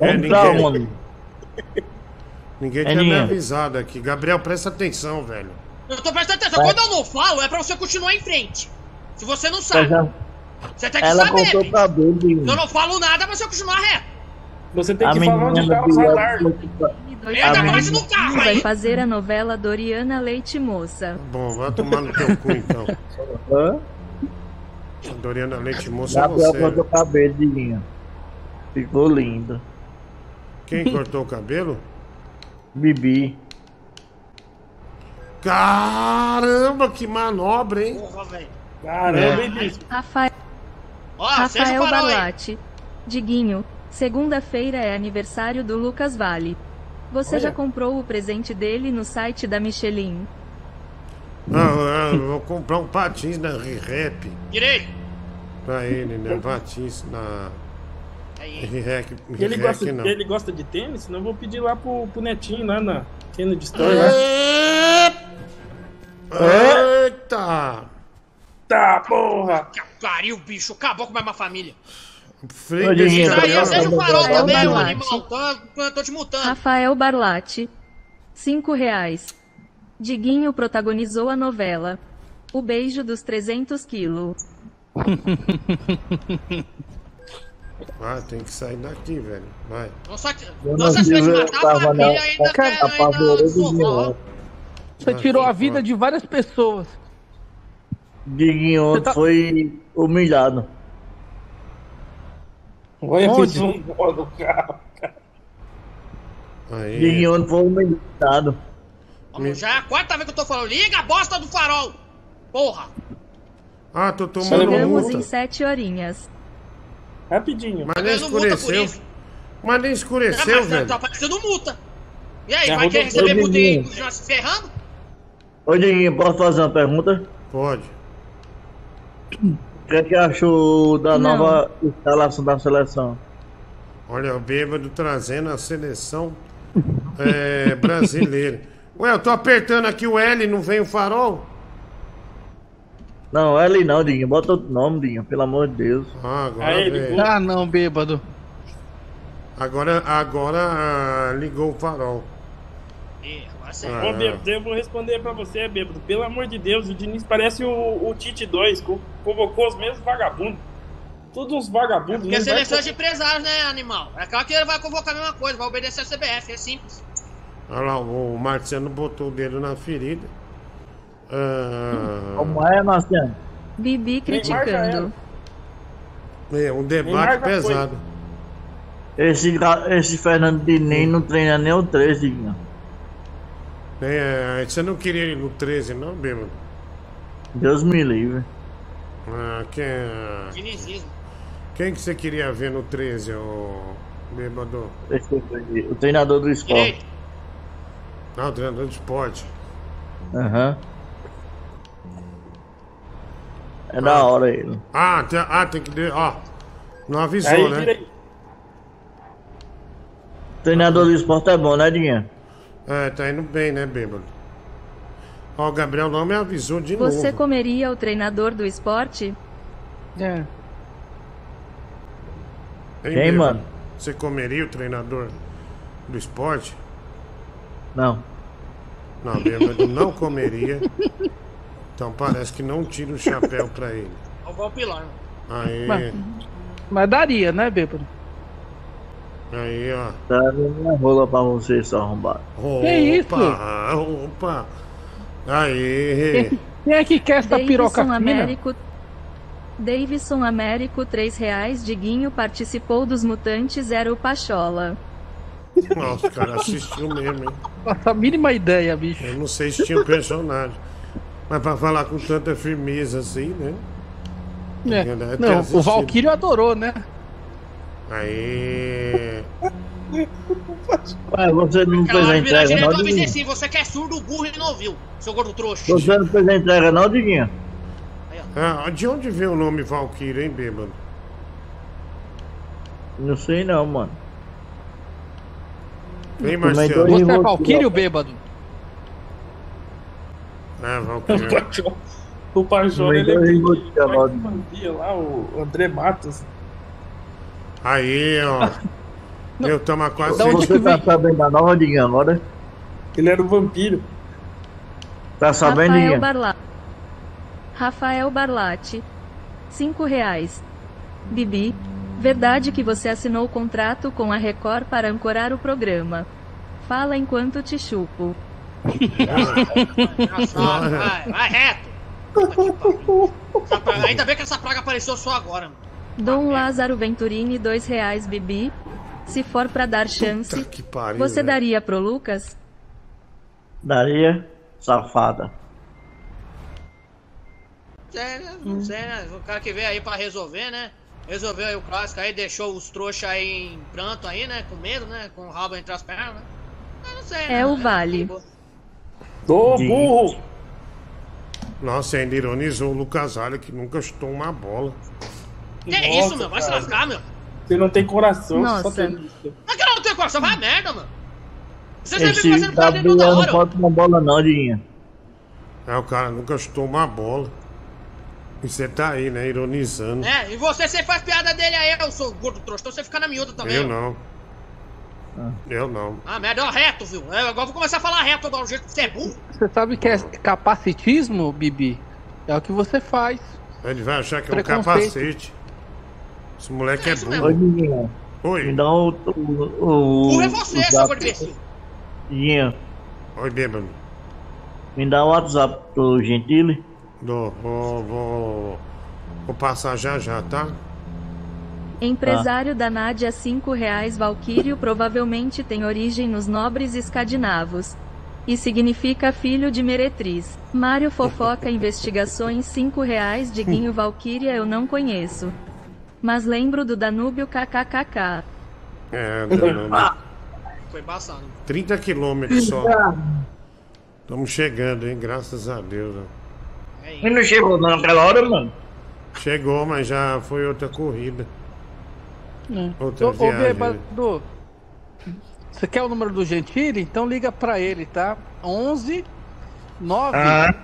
[SPEAKER 2] É,
[SPEAKER 89] Então,
[SPEAKER 2] ninguém,
[SPEAKER 89] mano.
[SPEAKER 2] ninguém
[SPEAKER 89] É
[SPEAKER 2] tinha me
[SPEAKER 89] ninguém.
[SPEAKER 2] avisado aqui. Gabriel, presta atenção, velho.
[SPEAKER 1] Eu tô prestando atenção.
[SPEAKER 89] Vai.
[SPEAKER 1] Quando eu não falo, é pra você continuar em frente. Se você não sabe,
[SPEAKER 89] já-
[SPEAKER 1] você tem que
[SPEAKER 89] Ela
[SPEAKER 1] saber.
[SPEAKER 89] contou pra. Diguinho.
[SPEAKER 1] Eu não falo nada pra você continuar reto.
[SPEAKER 88] Você tem
[SPEAKER 89] A
[SPEAKER 88] que falar onde tá o
[SPEAKER 1] Entra
[SPEAKER 89] Ah,
[SPEAKER 1] mais no carro
[SPEAKER 5] vai
[SPEAKER 1] aí.
[SPEAKER 5] fazer a novela Doriana Leite Moça.
[SPEAKER 2] Bom, vai tomar no teu cu, então.
[SPEAKER 89] Hã?
[SPEAKER 2] Doriana Leite Moça é
[SPEAKER 89] Gabriel
[SPEAKER 2] você.
[SPEAKER 89] cortou o cabelo, Diguinho. Ficou lindo.
[SPEAKER 2] Quem cortou o cabelo?
[SPEAKER 89] Bibi.
[SPEAKER 2] Caramba, que manobra, hein?
[SPEAKER 1] Porra, velho.
[SPEAKER 88] Caramba, hein, bicho?
[SPEAKER 5] Rafael,
[SPEAKER 1] Ó,
[SPEAKER 5] Rafael. Barlatti. Diguinho, segunda-feira é aniversário do Lucas Vale. Você
[SPEAKER 88] Olha.
[SPEAKER 5] já comprou o presente dele no site da Michelin?
[SPEAKER 2] Ah, eu vou comprar um patins na Rap
[SPEAKER 1] Direito.
[SPEAKER 2] pra ele, né? Patins na. Rap.
[SPEAKER 88] Ele gosta,
[SPEAKER 2] não.
[SPEAKER 88] ele gosta de tênis? Senão eu vou pedir lá pro, pro Netinho, lá na Kennedy Store. lá.
[SPEAKER 2] Eita!
[SPEAKER 88] Tá, porra!
[SPEAKER 1] Que pariu, bicho. Acabou com a minha família. Aí,
[SPEAKER 2] Gabriel.
[SPEAKER 1] seja o farol
[SPEAKER 5] Rafael
[SPEAKER 1] também,
[SPEAKER 5] Barlatti.
[SPEAKER 1] animal. Tô, tô te multando.
[SPEAKER 5] Rafael Barlatti. Cinco reais. Diguinho protagonizou a novela. O beijo dos 300 quilos.
[SPEAKER 2] Ah, tem que sair daqui, velho. Vai.
[SPEAKER 1] Só não se matar a família, ainda
[SPEAKER 89] Cara,
[SPEAKER 1] quer ainda
[SPEAKER 89] Diguinho,
[SPEAKER 1] ó.
[SPEAKER 89] né?
[SPEAKER 76] Você
[SPEAKER 2] Ah,
[SPEAKER 76] tirou a vida de várias pessoas.
[SPEAKER 89] Diguinho ontem
[SPEAKER 76] tá-
[SPEAKER 89] foi humilhado.
[SPEAKER 88] Olha,
[SPEAKER 76] Onde?
[SPEAKER 88] um no carro.
[SPEAKER 2] Aí.
[SPEAKER 89] Diguinho ontem foi humilhado.
[SPEAKER 1] Vamos, Já é a quarta vez que eu tô falando. Liga a bosta do farol. Porra.
[SPEAKER 2] Ah, tô tomando
[SPEAKER 5] Chegamos
[SPEAKER 2] multa.
[SPEAKER 5] em sete horinhas.
[SPEAKER 88] Rapidinho.
[SPEAKER 2] Mas nem escureceu. Mas nem
[SPEAKER 1] É,
[SPEAKER 2] escureceu,
[SPEAKER 1] mas
[SPEAKER 2] velho.
[SPEAKER 1] tá parecendo multa. E aí,
[SPEAKER 88] Já
[SPEAKER 1] vai querer receber multa e continuar se ferrando?
[SPEAKER 89] Ô Diguinho, posso fazer uma pergunta?
[SPEAKER 2] Pode.
[SPEAKER 89] O que é que achou da
[SPEAKER 5] Não.
[SPEAKER 89] nova instalação da seleção?
[SPEAKER 2] Olha, o bêbado trazendo a seleção é, brasileira. Ué, eu tô apertando aqui o L, não vem o farol?
[SPEAKER 89] Não, L não, Diguinho. Bota outro nome, Diguinho, pelo amor de Deus.
[SPEAKER 2] Ah, agora
[SPEAKER 88] Aí, ligou.
[SPEAKER 76] Ah, não, bêbado.
[SPEAKER 2] Agora, agora ah, ligou o farol.
[SPEAKER 1] Agora você...
[SPEAKER 2] Ah.
[SPEAKER 88] Ô, Bêbado, eu vou responder pra você, Bêbado. Pelo amor de Deus, o Diniz parece o, o Tite 2, co- convocou os mesmos vagabundos. Todos uns vagabundos.
[SPEAKER 1] Porque é
[SPEAKER 88] não vai-
[SPEAKER 1] seleção de empresários, né, animal? É claro que ele vai convocar a mesma coisa, vai obedecer a CBF, é simples.
[SPEAKER 2] Olha lá, o Marciano botou o dedo na ferida. Ah,
[SPEAKER 89] Como é, Marciano?
[SPEAKER 5] Bibi criticando.
[SPEAKER 2] é um debate pesado.
[SPEAKER 89] Esse, esse Fernando Diniz não treina nem o 13, Diguinho.
[SPEAKER 2] É, você não queria ir no 13, não, bêbado?
[SPEAKER 89] Deus me livre.
[SPEAKER 2] Ah, quem, ah,
[SPEAKER 1] Dinizismo.
[SPEAKER 2] quem que você queria ver no 13, ô bêbado?
[SPEAKER 89] O treinador do esporte.
[SPEAKER 1] Direito.
[SPEAKER 2] Não, treinador de esporte.
[SPEAKER 89] Aham. É da hora ele.
[SPEAKER 2] Ah, tem, ah, tem que. de- Ó, Não avisou,
[SPEAKER 76] Aí,
[SPEAKER 2] né?
[SPEAKER 76] aí.
[SPEAKER 89] Treinador do esporte é bom, né, Dinha?
[SPEAKER 2] É, tá indo bem, né, bêbado? Ó, o Gabriel não me avisou de
[SPEAKER 5] Você
[SPEAKER 2] novo.
[SPEAKER 5] comeria o treinador do esporte?
[SPEAKER 76] É.
[SPEAKER 2] Hein,
[SPEAKER 89] Quem, mano?
[SPEAKER 2] Você comeria o treinador do esporte?
[SPEAKER 89] Não.
[SPEAKER 2] Não, bêbado não comeria. Então parece que não tira o chapéu pra ele.
[SPEAKER 1] É o Valpilar.
[SPEAKER 2] Aí,
[SPEAKER 76] Mas, mas daria, né, bêbado?
[SPEAKER 2] Aí, ó.
[SPEAKER 89] Tá minha rola pra você, seu arrombado.
[SPEAKER 2] Opa,
[SPEAKER 76] isso?
[SPEAKER 2] opa. Aí.
[SPEAKER 76] Quem, quem é que quer essa piroca
[SPEAKER 5] Davidson
[SPEAKER 76] fina?
[SPEAKER 5] Américo. Davidson Américo, 3 reais. Diguinho participou dos Mutantes, era o Pachola.
[SPEAKER 2] Nossa, o cara assistiu mesmo, hein?
[SPEAKER 76] Nossa, a mínima ideia, bicho.
[SPEAKER 2] Eu não sei se tinha um personagem. Mas pra falar com tanta firmeza assim, né?
[SPEAKER 76] É.
[SPEAKER 2] Ter
[SPEAKER 76] Não, o. Valkyrio adorou, né?
[SPEAKER 2] Aí.
[SPEAKER 89] Ué, você não
[SPEAKER 1] Aquela
[SPEAKER 89] fez a entrega, não, Diguinho?
[SPEAKER 1] assim, você que é surdo, burro e não ouviu, seu gordo trouxa.
[SPEAKER 89] Você não fez a entrega, não, Diguinho?
[SPEAKER 2] Ah, de onde veio o nome Valkyrie, hein, bêbado?
[SPEAKER 89] Não sei não, mano.
[SPEAKER 2] Vem, Marcelo.
[SPEAKER 76] Você é.
[SPEAKER 89] Valkyrio,
[SPEAKER 76] bêbado?
[SPEAKER 2] É, Valkyrie.
[SPEAKER 88] O
[SPEAKER 89] Também
[SPEAKER 88] ele é lá, o André Matos.
[SPEAKER 2] Aí, ó. Eu tamo quase.
[SPEAKER 76] Da onde
[SPEAKER 89] Você tá sabendo da nova, Diguinho, agora?
[SPEAKER 88] Ele era o vampiro.
[SPEAKER 89] Tá sabendo,
[SPEAKER 5] Rafael
[SPEAKER 89] Diguinho?
[SPEAKER 5] Barla... Rafael Barlatti. 5 reais. Bibi, verdade que você assinou o contrato com a Record para ancorar o programa. Fala enquanto te chupo.
[SPEAKER 1] Vai, vai reto. Praga- Ainda bem que essa praga apareceu só agora. mano.
[SPEAKER 5] Dom Lázaro Venturini, 2 reais. Bibi, se for pra dar chance,
[SPEAKER 2] Que pariu.
[SPEAKER 5] você
[SPEAKER 2] né?
[SPEAKER 5] daria pro Lucas?
[SPEAKER 89] Daria, safada.
[SPEAKER 1] Sério, não sei, né? O cara que veio aí pra resolver, né? Resolveu aí o clássico aí, deixou os trouxas aí em pranto aí, né? Com medo, né? Com o rabo entre as pernas, né? Eu não sei,
[SPEAKER 5] É
[SPEAKER 1] né?
[SPEAKER 5] o Vale.
[SPEAKER 88] Ô,
[SPEAKER 2] Sim.
[SPEAKER 88] burro!
[SPEAKER 2] Nossa, ainda ironizou o Lucas Alho que nunca chutou uma bola.
[SPEAKER 1] Que
[SPEAKER 88] Nossa,
[SPEAKER 1] isso, meu? Vai se
[SPEAKER 88] cara.
[SPEAKER 1] lascar, meu.
[SPEAKER 88] Você não tem coração,
[SPEAKER 5] Nossa.
[SPEAKER 88] só tem isso.
[SPEAKER 1] Mas que eu não tenho coração, vai a merda, mano. Você sempre
[SPEAKER 89] Esse
[SPEAKER 1] fazendo piada toda
[SPEAKER 89] Gabriel não
[SPEAKER 1] hora.
[SPEAKER 89] pode tomar bola, não, Diguinho.
[SPEAKER 2] É, o cara nunca chutou uma bola. E você tá aí, né? Ironizando.
[SPEAKER 1] É, e você sempre faz piada dele aí, eu sou gordo trouxa, então você fica na miúda também.
[SPEAKER 2] Eu
[SPEAKER 1] ó.
[SPEAKER 2] não. Eu não.
[SPEAKER 1] Ah, merda, ó, reto, viu? É, agora eu vou começar a falar reto do jeito que você é burro.
[SPEAKER 76] Você sabe que é capacitismo, Bibi? É o que você faz.
[SPEAKER 2] Ele vai achar que é um capacete. Esse moleque é
[SPEAKER 89] Ô,
[SPEAKER 2] burro.
[SPEAKER 89] Diguinho.
[SPEAKER 2] Oi.
[SPEAKER 89] Me dá o. o, o,
[SPEAKER 1] Burro é
[SPEAKER 89] o
[SPEAKER 1] você, seu
[SPEAKER 89] zap.
[SPEAKER 1] gordo imbecil.
[SPEAKER 89] Diguinho,
[SPEAKER 2] Oi, bêbado.
[SPEAKER 89] me dá o WhatsApp do Gentili.
[SPEAKER 2] Dou, vou, vou, vou passar já já, tá?
[SPEAKER 5] Empresário da Nádia 5 reais Valquírio provavelmente tem origem nos nobres escandinavos. E significa filho de meretriz. Mário Fofoca Investigações 5 reais Diguinho Valquíria eu não conheço. Mas lembro do Danúbio kkkk.
[SPEAKER 2] É, Danone.
[SPEAKER 1] Foi embaçado.
[SPEAKER 2] 30 quilômetros só. Estamos chegando, hein? Graças a Deus. ó.
[SPEAKER 89] Ele não chegou não naquela hora, mano?
[SPEAKER 2] Chegou, mas já foi outra corrida. Outra
[SPEAKER 76] Ô, ô
[SPEAKER 2] viagem.
[SPEAKER 76] bêbado, você quer o número do Gentili? Então liga pra ele, tá? 11 9
[SPEAKER 89] Ah.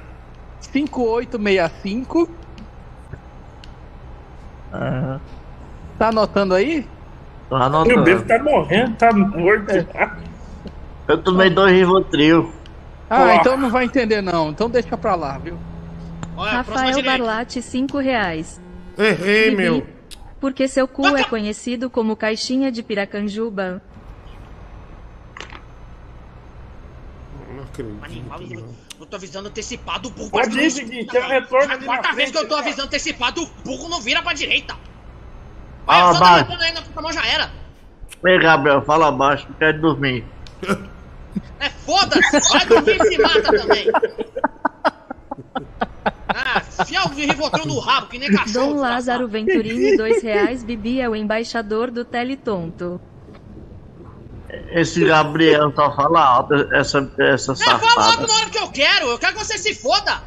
[SPEAKER 76] 5865.
[SPEAKER 89] Aham.
[SPEAKER 76] Tá anotando aí?
[SPEAKER 89] Tô
[SPEAKER 88] Meu
[SPEAKER 89] anotando.
[SPEAKER 88] bebê tá morrendo, tá morto.
[SPEAKER 89] Eu tomei dois Rivotril.
[SPEAKER 76] Ah,
[SPEAKER 88] Pô.
[SPEAKER 76] então não vai entender não. Então deixa pra lá, viu?
[SPEAKER 1] Olha,
[SPEAKER 5] Rafael. Barlatti 5 reais.
[SPEAKER 2] Errei,
[SPEAKER 5] Bibi,
[SPEAKER 2] meu.
[SPEAKER 5] Porque seu cu é conhecido como caixinha de piracanjuba.
[SPEAKER 2] Não acredito.
[SPEAKER 1] Eu tô avisando antecipado, o burro.
[SPEAKER 88] Pode ir,
[SPEAKER 1] que-
[SPEAKER 88] Gui, tem um retorno
[SPEAKER 1] é
[SPEAKER 88] ali
[SPEAKER 1] quarta vez
[SPEAKER 88] frente,
[SPEAKER 1] que eu tô
[SPEAKER 88] cara.
[SPEAKER 1] avisando antecipado, o burro não vira pra direita. Vai,
[SPEAKER 89] Ah,
[SPEAKER 1] eu só tô
[SPEAKER 89] vai.
[SPEAKER 1] levando aí na puta mão já era.
[SPEAKER 89] Ei, Gabriel, fala baixo, não quero dormir.
[SPEAKER 1] É foda-se, vai dormir e se mata também. Ah, enfia o Rivotril no rabo, que nem cachorro.
[SPEAKER 5] Dom Lázaro Venturini 2 reais. Bibi é o embaixador do Teletonto.
[SPEAKER 89] Esse Gabriel só fala alto, essa, essa
[SPEAKER 1] É, fala
[SPEAKER 89] safada.
[SPEAKER 1] logo na hora que eu quero, eu quero que você se foda.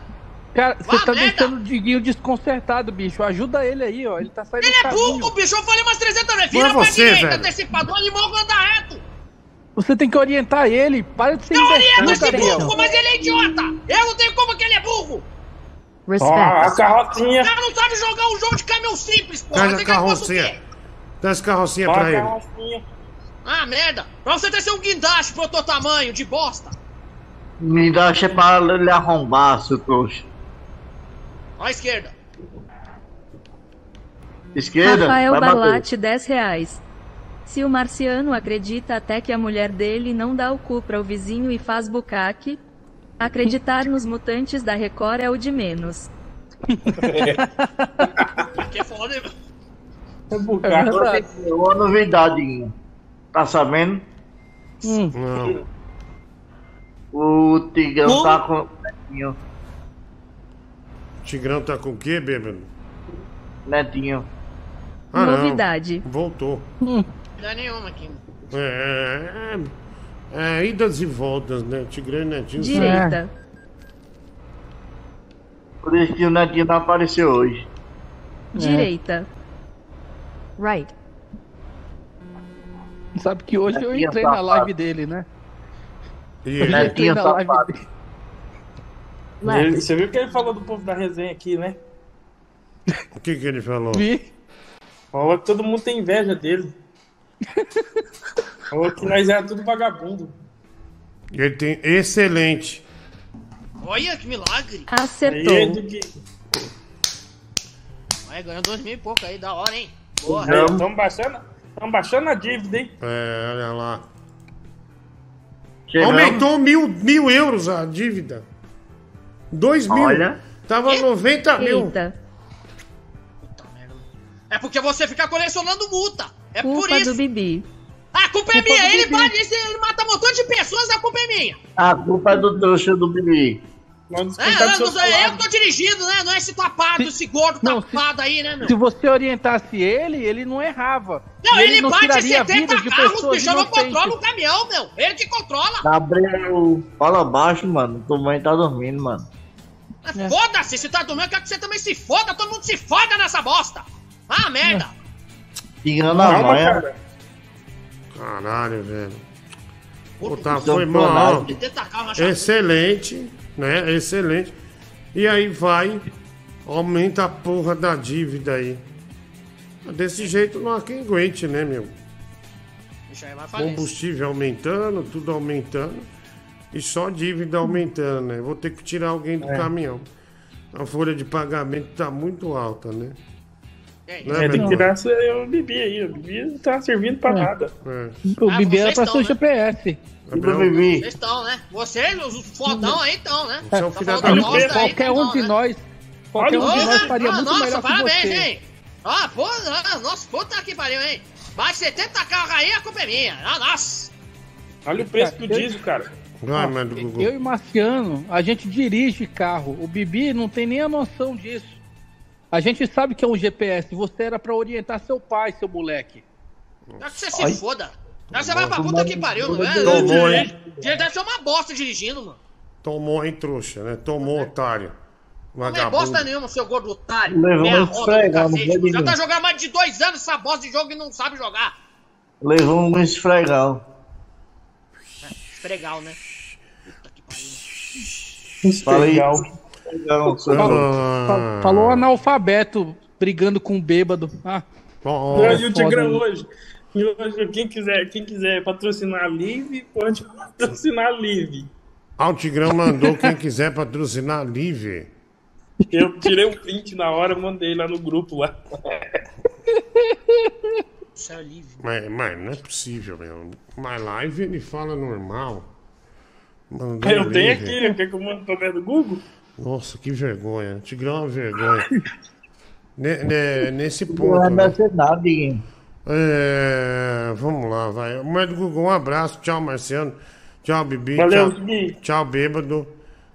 [SPEAKER 76] Cara, você tá
[SPEAKER 1] merda.
[SPEAKER 76] deixando o Diguinho desconcertado, bicho. Ajuda ele aí, ó. Ele tá saindo
[SPEAKER 1] Ele é burro, bicho. Eu falei umas 300 vezes.
[SPEAKER 76] É
[SPEAKER 1] Vira pra
[SPEAKER 76] você,
[SPEAKER 1] direita,
[SPEAKER 76] velho.
[SPEAKER 1] antecipador, limão anda reto.
[SPEAKER 76] Você tem que orientar ele. Para de ser
[SPEAKER 1] Eu oriento esse
[SPEAKER 76] Gabriel.
[SPEAKER 1] burro, mas ele é idiota. Eu não tenho como que ele é burro.
[SPEAKER 88] Ah, a carrocinha.
[SPEAKER 1] O cara não sabe jogar um jogo de caminhão simples, porra.
[SPEAKER 2] Traz a
[SPEAKER 1] eu
[SPEAKER 2] carrocinha. Traz a carrocinha pra
[SPEAKER 88] a
[SPEAKER 2] ele.
[SPEAKER 88] carrocinha.
[SPEAKER 1] Ah, merda. Pra você ter seu guindaste pro teu tamanho, de bosta.
[SPEAKER 89] Dá é pra ele arrombar, seu trouxa.
[SPEAKER 1] Ó a esquerda.
[SPEAKER 89] Esquerda,
[SPEAKER 5] Rafael. Barlate, 10 reais. Se o marciano acredita até que a mulher dele não dá o cu para o vizinho e faz bucaque, acreditar nos mutantes da Record é o de menos.
[SPEAKER 1] Aqui é foda, hein?
[SPEAKER 89] É uma novidade, tá sabendo?
[SPEAKER 2] Não.
[SPEAKER 89] O Tigrão tá com. Netinho.
[SPEAKER 2] Tigrão tá com o quê, bêbado?
[SPEAKER 89] Netinho.
[SPEAKER 2] Ah, não.
[SPEAKER 5] Novidade.
[SPEAKER 2] Voltou.
[SPEAKER 1] Não é nenhuma aqui.
[SPEAKER 2] É, é, é, idas e voltas, né? Tigrão e Netinho.
[SPEAKER 5] Direita.
[SPEAKER 89] Por isso que o Netinho não apareceu hoje.
[SPEAKER 5] Direita.
[SPEAKER 76] Right. Sabe que hoje eu entrei na live dele, né?
[SPEAKER 2] E ele?
[SPEAKER 76] entrei na live dele.
[SPEAKER 88] Ele- Você viu o que ele falou do povo da resenha aqui, né?
[SPEAKER 2] O que que ele falou?
[SPEAKER 76] Vi.
[SPEAKER 88] Falou que todo mundo tem inveja dele. Falou que nós era tudo vagabundo.
[SPEAKER 2] Ele tem excelente.
[SPEAKER 1] Olha que milagre.
[SPEAKER 5] Acertou.
[SPEAKER 88] Aí.
[SPEAKER 1] Aí, ganhou dois mil e pouco aí, da hora, hein? Boa.
[SPEAKER 88] Aí, Tamo baixando, tamo baixando a dívida, hein?
[SPEAKER 2] É, olha lá.
[SPEAKER 89] Chegamos.
[SPEAKER 2] Aumentou mil, mil euros a dívida. Dois mil.
[SPEAKER 89] Olha.
[SPEAKER 2] Tava 90 mil.
[SPEAKER 5] Eita.
[SPEAKER 1] É porque você fica colecionando multa. É por
[SPEAKER 5] Culpa
[SPEAKER 1] isso.
[SPEAKER 5] do Bibi.
[SPEAKER 1] Ah, a culpa é
[SPEAKER 89] Culpa
[SPEAKER 1] minha.
[SPEAKER 89] do
[SPEAKER 1] Ele, bate, ele mata um montão de pessoas, a culpa é minha.
[SPEAKER 89] A culpa é do trouxa do Bibi.
[SPEAKER 1] É, não, não, sou eu que tô dirigindo, né? Não é esse tapado, esse gordo
[SPEAKER 76] Não,
[SPEAKER 1] tapado aí, né, meu?
[SPEAKER 76] Se você orientasse ele, ele não errava.
[SPEAKER 1] Não,
[SPEAKER 76] E
[SPEAKER 1] ele,
[SPEAKER 76] não
[SPEAKER 1] bate
[SPEAKER 76] tiraria
[SPEAKER 1] 70
[SPEAKER 76] vidas de
[SPEAKER 1] carros, bicho, eu não controlo o caminhão, meu. Ele que controla.
[SPEAKER 89] Gabriel, fala baixo, mano. Tua mãe tá dormindo, mano.
[SPEAKER 1] É. Foda-se, se tá dormindo, eu quero que você também se foda, todo mundo se foda nessa bosta. Ah, merda.
[SPEAKER 89] Tirando a manha.
[SPEAKER 88] cara.
[SPEAKER 2] Caralho, velho. Tá,
[SPEAKER 89] Seu
[SPEAKER 2] foi mal.
[SPEAKER 89] personagem.
[SPEAKER 1] 70 carros, acho
[SPEAKER 2] Excelente, né? Excelente. E aí vai, aumenta a porra da dívida aí. Desse jeito não há quem aguente, né, meu?
[SPEAKER 1] Falir.
[SPEAKER 2] Combustível aumentando, tudo aumentando. E só dívida aumentando, né? Vou ter que tirar alguém do caminhão. A folha de pagamento tá muito alta, né?
[SPEAKER 1] É,
[SPEAKER 2] Né,
[SPEAKER 88] É, tem que tirar o Bibi aí. O Bibi não tá servindo pra nada.
[SPEAKER 2] É.
[SPEAKER 76] O
[SPEAKER 1] Ah,
[SPEAKER 76] Bibi era
[SPEAKER 1] vocês
[SPEAKER 76] pra ser o GPS.
[SPEAKER 2] Gabriel.
[SPEAKER 1] Vocês estão, né? Vocês, os fodão aí estão, né?
[SPEAKER 2] É um
[SPEAKER 1] Tá
[SPEAKER 2] filho
[SPEAKER 76] Qualquer um
[SPEAKER 1] então,
[SPEAKER 76] de
[SPEAKER 1] né?
[SPEAKER 76] nós. Qualquer um de nós faria
[SPEAKER 1] ah,
[SPEAKER 76] muito
[SPEAKER 1] nossa,
[SPEAKER 76] melhor que
[SPEAKER 1] parabéns,
[SPEAKER 76] você.
[SPEAKER 1] hein? Ah, pô, ah, nossa, puta que pariu, hein? Bate 70 carros aí, a culpa é minha. Ah, nossa.
[SPEAKER 88] Olha o preço do diesel, cara.
[SPEAKER 2] Gugu.
[SPEAKER 76] Eu e Marciano, a gente dirige carro. O Bibi não tem nem a noção disso. A gente sabe que é um GPS. Você era pra orientar seu pai, seu moleque.
[SPEAKER 1] Quero que você se foda. Que você vai pra puta que pariu, não é?
[SPEAKER 2] Tomou, hein?
[SPEAKER 1] Ele deve ser uma bosta dirigindo, mano.
[SPEAKER 2] Tomou, hein, trouxa, né? Tomou, otário.
[SPEAKER 1] Não é
[SPEAKER 2] Vagabundo.
[SPEAKER 1] bosta nenhuma, seu gordo otário.
[SPEAKER 89] Levou um esfregão,
[SPEAKER 1] Já tá jogando mais de dois anos essa bosta de jogo e não sabe jogar.
[SPEAKER 89] Levou um esfregão.
[SPEAKER 1] Esfregal, né?
[SPEAKER 89] Falei.
[SPEAKER 88] Legal.
[SPEAKER 89] Esfregão, seu
[SPEAKER 76] Falou,
[SPEAKER 2] Ah.
[SPEAKER 76] fa- falou analfabeto brigando com um bêbado. Ah,
[SPEAKER 2] Ó,
[SPEAKER 88] E
[SPEAKER 2] ó,
[SPEAKER 88] o
[SPEAKER 76] foda,
[SPEAKER 88] Tigrão hoje. Quem quiser, quem quiser patrocinar a Live, pode patrocinar a Live.
[SPEAKER 2] Ah, o Tigrão mandou quem quiser patrocinar a Live.
[SPEAKER 88] Eu tirei um print na hora, mandei lá no grupo lá.
[SPEAKER 1] É livre.
[SPEAKER 2] Mas, mas não é possível, meu. My live ele fala normal. Mandou
[SPEAKER 88] Eu tenho aqui, né? Quer que eu mando pra dentro do Google?
[SPEAKER 2] Nossa, que vergonha. Tigrão é uma vergonha. Ne- ne- nesse
[SPEAKER 89] Não
[SPEAKER 2] ponto.
[SPEAKER 89] vai
[SPEAKER 2] né?
[SPEAKER 89] nada, Diguinho.
[SPEAKER 2] É, vamos lá, vai. Mãe do Google, um abraço. Tchau, Marciano. Tchau, Bibi.
[SPEAKER 88] Valeu,
[SPEAKER 2] tchau,
[SPEAKER 88] Gui.
[SPEAKER 2] tchau, bêbado.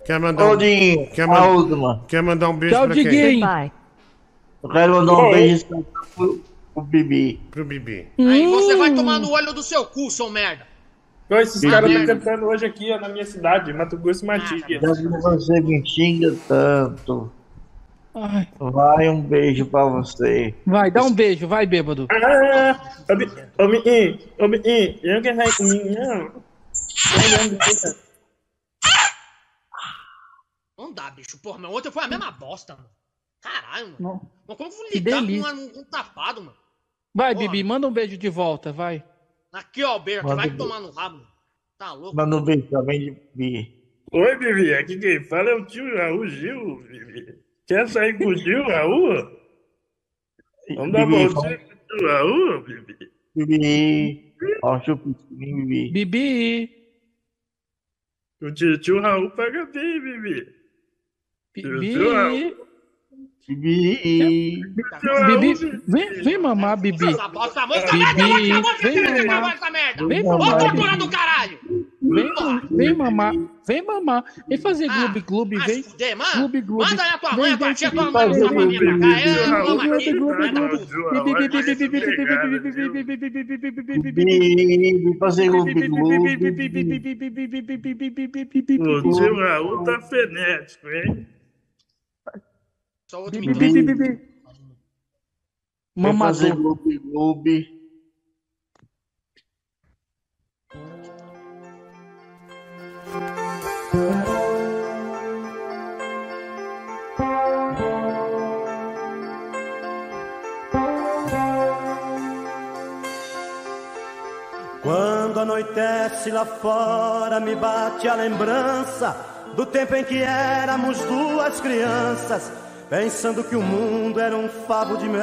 [SPEAKER 2] Quer mandar um,
[SPEAKER 89] Diguinho,
[SPEAKER 2] quer, man-
[SPEAKER 89] última.
[SPEAKER 2] quer mandar um beijo
[SPEAKER 76] Tchau,
[SPEAKER 2] pra quem?
[SPEAKER 76] Diguinho.
[SPEAKER 89] Eu quero mandar um beijo pro, pro Bibi.
[SPEAKER 2] Pro Bibi.
[SPEAKER 1] Aí você
[SPEAKER 76] Hum.
[SPEAKER 1] vai tomar no olho do seu cu, seu merda.
[SPEAKER 88] Ó, esses caras estão cantando hoje aqui, ó, na minha cidade, Mato Grosso e Matias.
[SPEAKER 81] Já que você me xinga tanto.
[SPEAKER 76] Ai.
[SPEAKER 81] Vai um beijo pra você.
[SPEAKER 76] Vai, dá um beijo, vai, bêbado.
[SPEAKER 88] Ah, ô, menino, ô, menino, eu não quero sair comigo, não.
[SPEAKER 1] Não dá, bicho. Porra, meu, ontem foi a mesma bosta, mano. Caralho, mano.
[SPEAKER 76] Não.
[SPEAKER 1] Mas como vou
[SPEAKER 76] delícia.
[SPEAKER 1] com um, um tapado, mano?
[SPEAKER 76] Vai, Bibi, manda um beijo de volta, vai.
[SPEAKER 1] Aqui, ó, o beijo,
[SPEAKER 81] Manda
[SPEAKER 1] vai tomar no rabo. mano. Tá louco?
[SPEAKER 81] Manda um beijo também de mim.
[SPEAKER 88] Oi, Bibi, aqui quem fala é o tio Raul Gil, Bibi. Quer sair com o tio Raul? Vamos dar voltinha com o tio Raul, Bibi?
[SPEAKER 81] Bibi. Ó, um chupisquinho, Bibi.
[SPEAKER 76] Bibi.
[SPEAKER 88] O tio, tio Raul paga bem, Bibi. Tio-
[SPEAKER 76] Bibi.
[SPEAKER 81] Bibi.
[SPEAKER 76] Bibi, vem, vem mamar, Bibi. Bibi, vem mamar. Vem mamar.
[SPEAKER 1] Ô,
[SPEAKER 76] cultura
[SPEAKER 1] do caralho!
[SPEAKER 76] Vem, vem mamar, vem mamar. Vem fazer clube, clube, vem. Clube, clube.
[SPEAKER 1] Manda aí a tua mãe, a
[SPEAKER 76] partir
[SPEAKER 1] tua mãe, essa família pra cá.
[SPEAKER 76] É,
[SPEAKER 1] vamos aqui.
[SPEAKER 81] Fazer clube, clube.
[SPEAKER 88] O Raul tá frenético, hein?
[SPEAKER 1] Só outro
[SPEAKER 81] gloob gloob.
[SPEAKER 91] Quando anoitece lá fora, me bate a lembrança do tempo em que éramos duas crianças, pensando que o mundo era um favo de mel.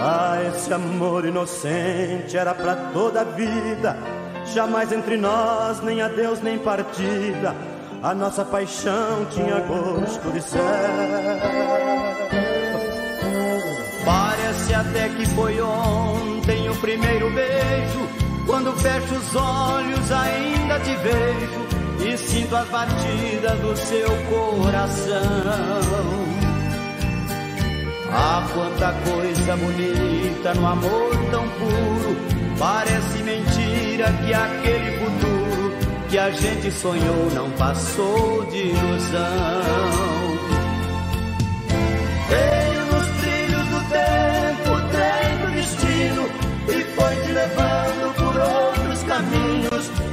[SPEAKER 91] Ah, esse amor inocente era pra toda a vida, jamais entre nós, nem adeus, nem partida. A nossa paixão tinha gosto de céu.
[SPEAKER 24] Parece até que foi ontem o primeiro beijo. Quando fecho os olhos, ainda te vejo e sinto as batidas do seu coração. Ah, quanta coisa bonita no amor tão puro. Parece mentira que aquele futuro que a gente sonhou não passou de ilusão.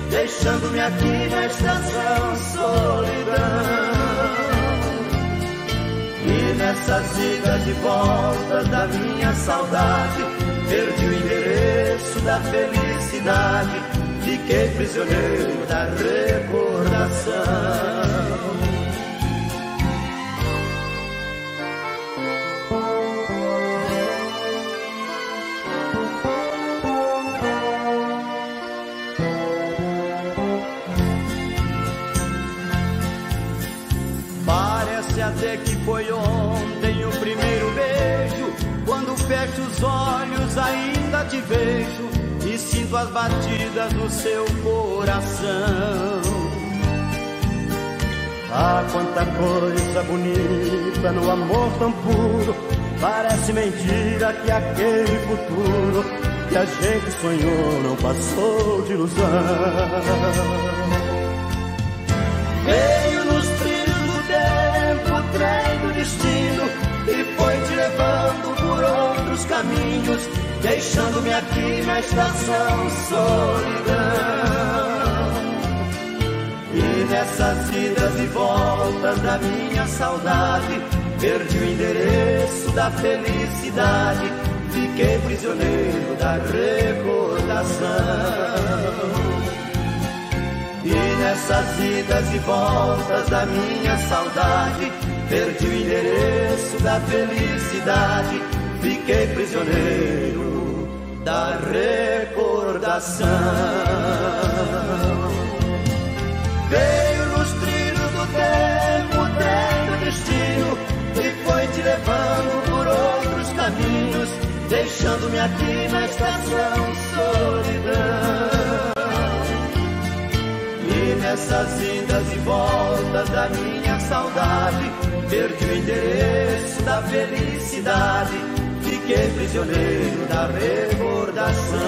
[SPEAKER 24] Deixando-me aqui na estação solidão. E nessas idas e voltas da minha saudade, perdi o endereço da felicidade, fiquei prisioneiro da recordação. Os olhos, ainda te vejo e sinto as batidas do seu coração.
[SPEAKER 91] Ah, quanta coisa bonita no amor tão puro. Parece mentira que aquele futuro que a gente sonhou não passou de ilusão.
[SPEAKER 24] Veio nos trilhos do tempo, o trem do destino e foi te levando por caminhos, deixando-me aqui na estação solidão. E nessas idas e voltas da minha saudade, perdi o endereço da felicidade, fiquei prisioneiro da recordação. E nessas idas e voltas da minha saudade, perdi o endereço da felicidade, fiquei prisioneiro da recordação. Veio nos trilhos do tempo, o do destino, e foi te levando por outros caminhos, deixando-me aqui na estação solidão. E nessas idas e voltas da minha saudade, perdi o endereço da felicidade, fiquei prisioneiro da recordação.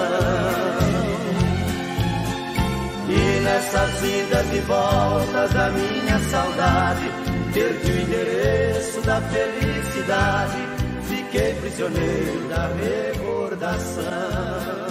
[SPEAKER 24] E nessas idas e voltas da minha saudade, perdi o endereço da felicidade, fiquei prisioneiro da recordação.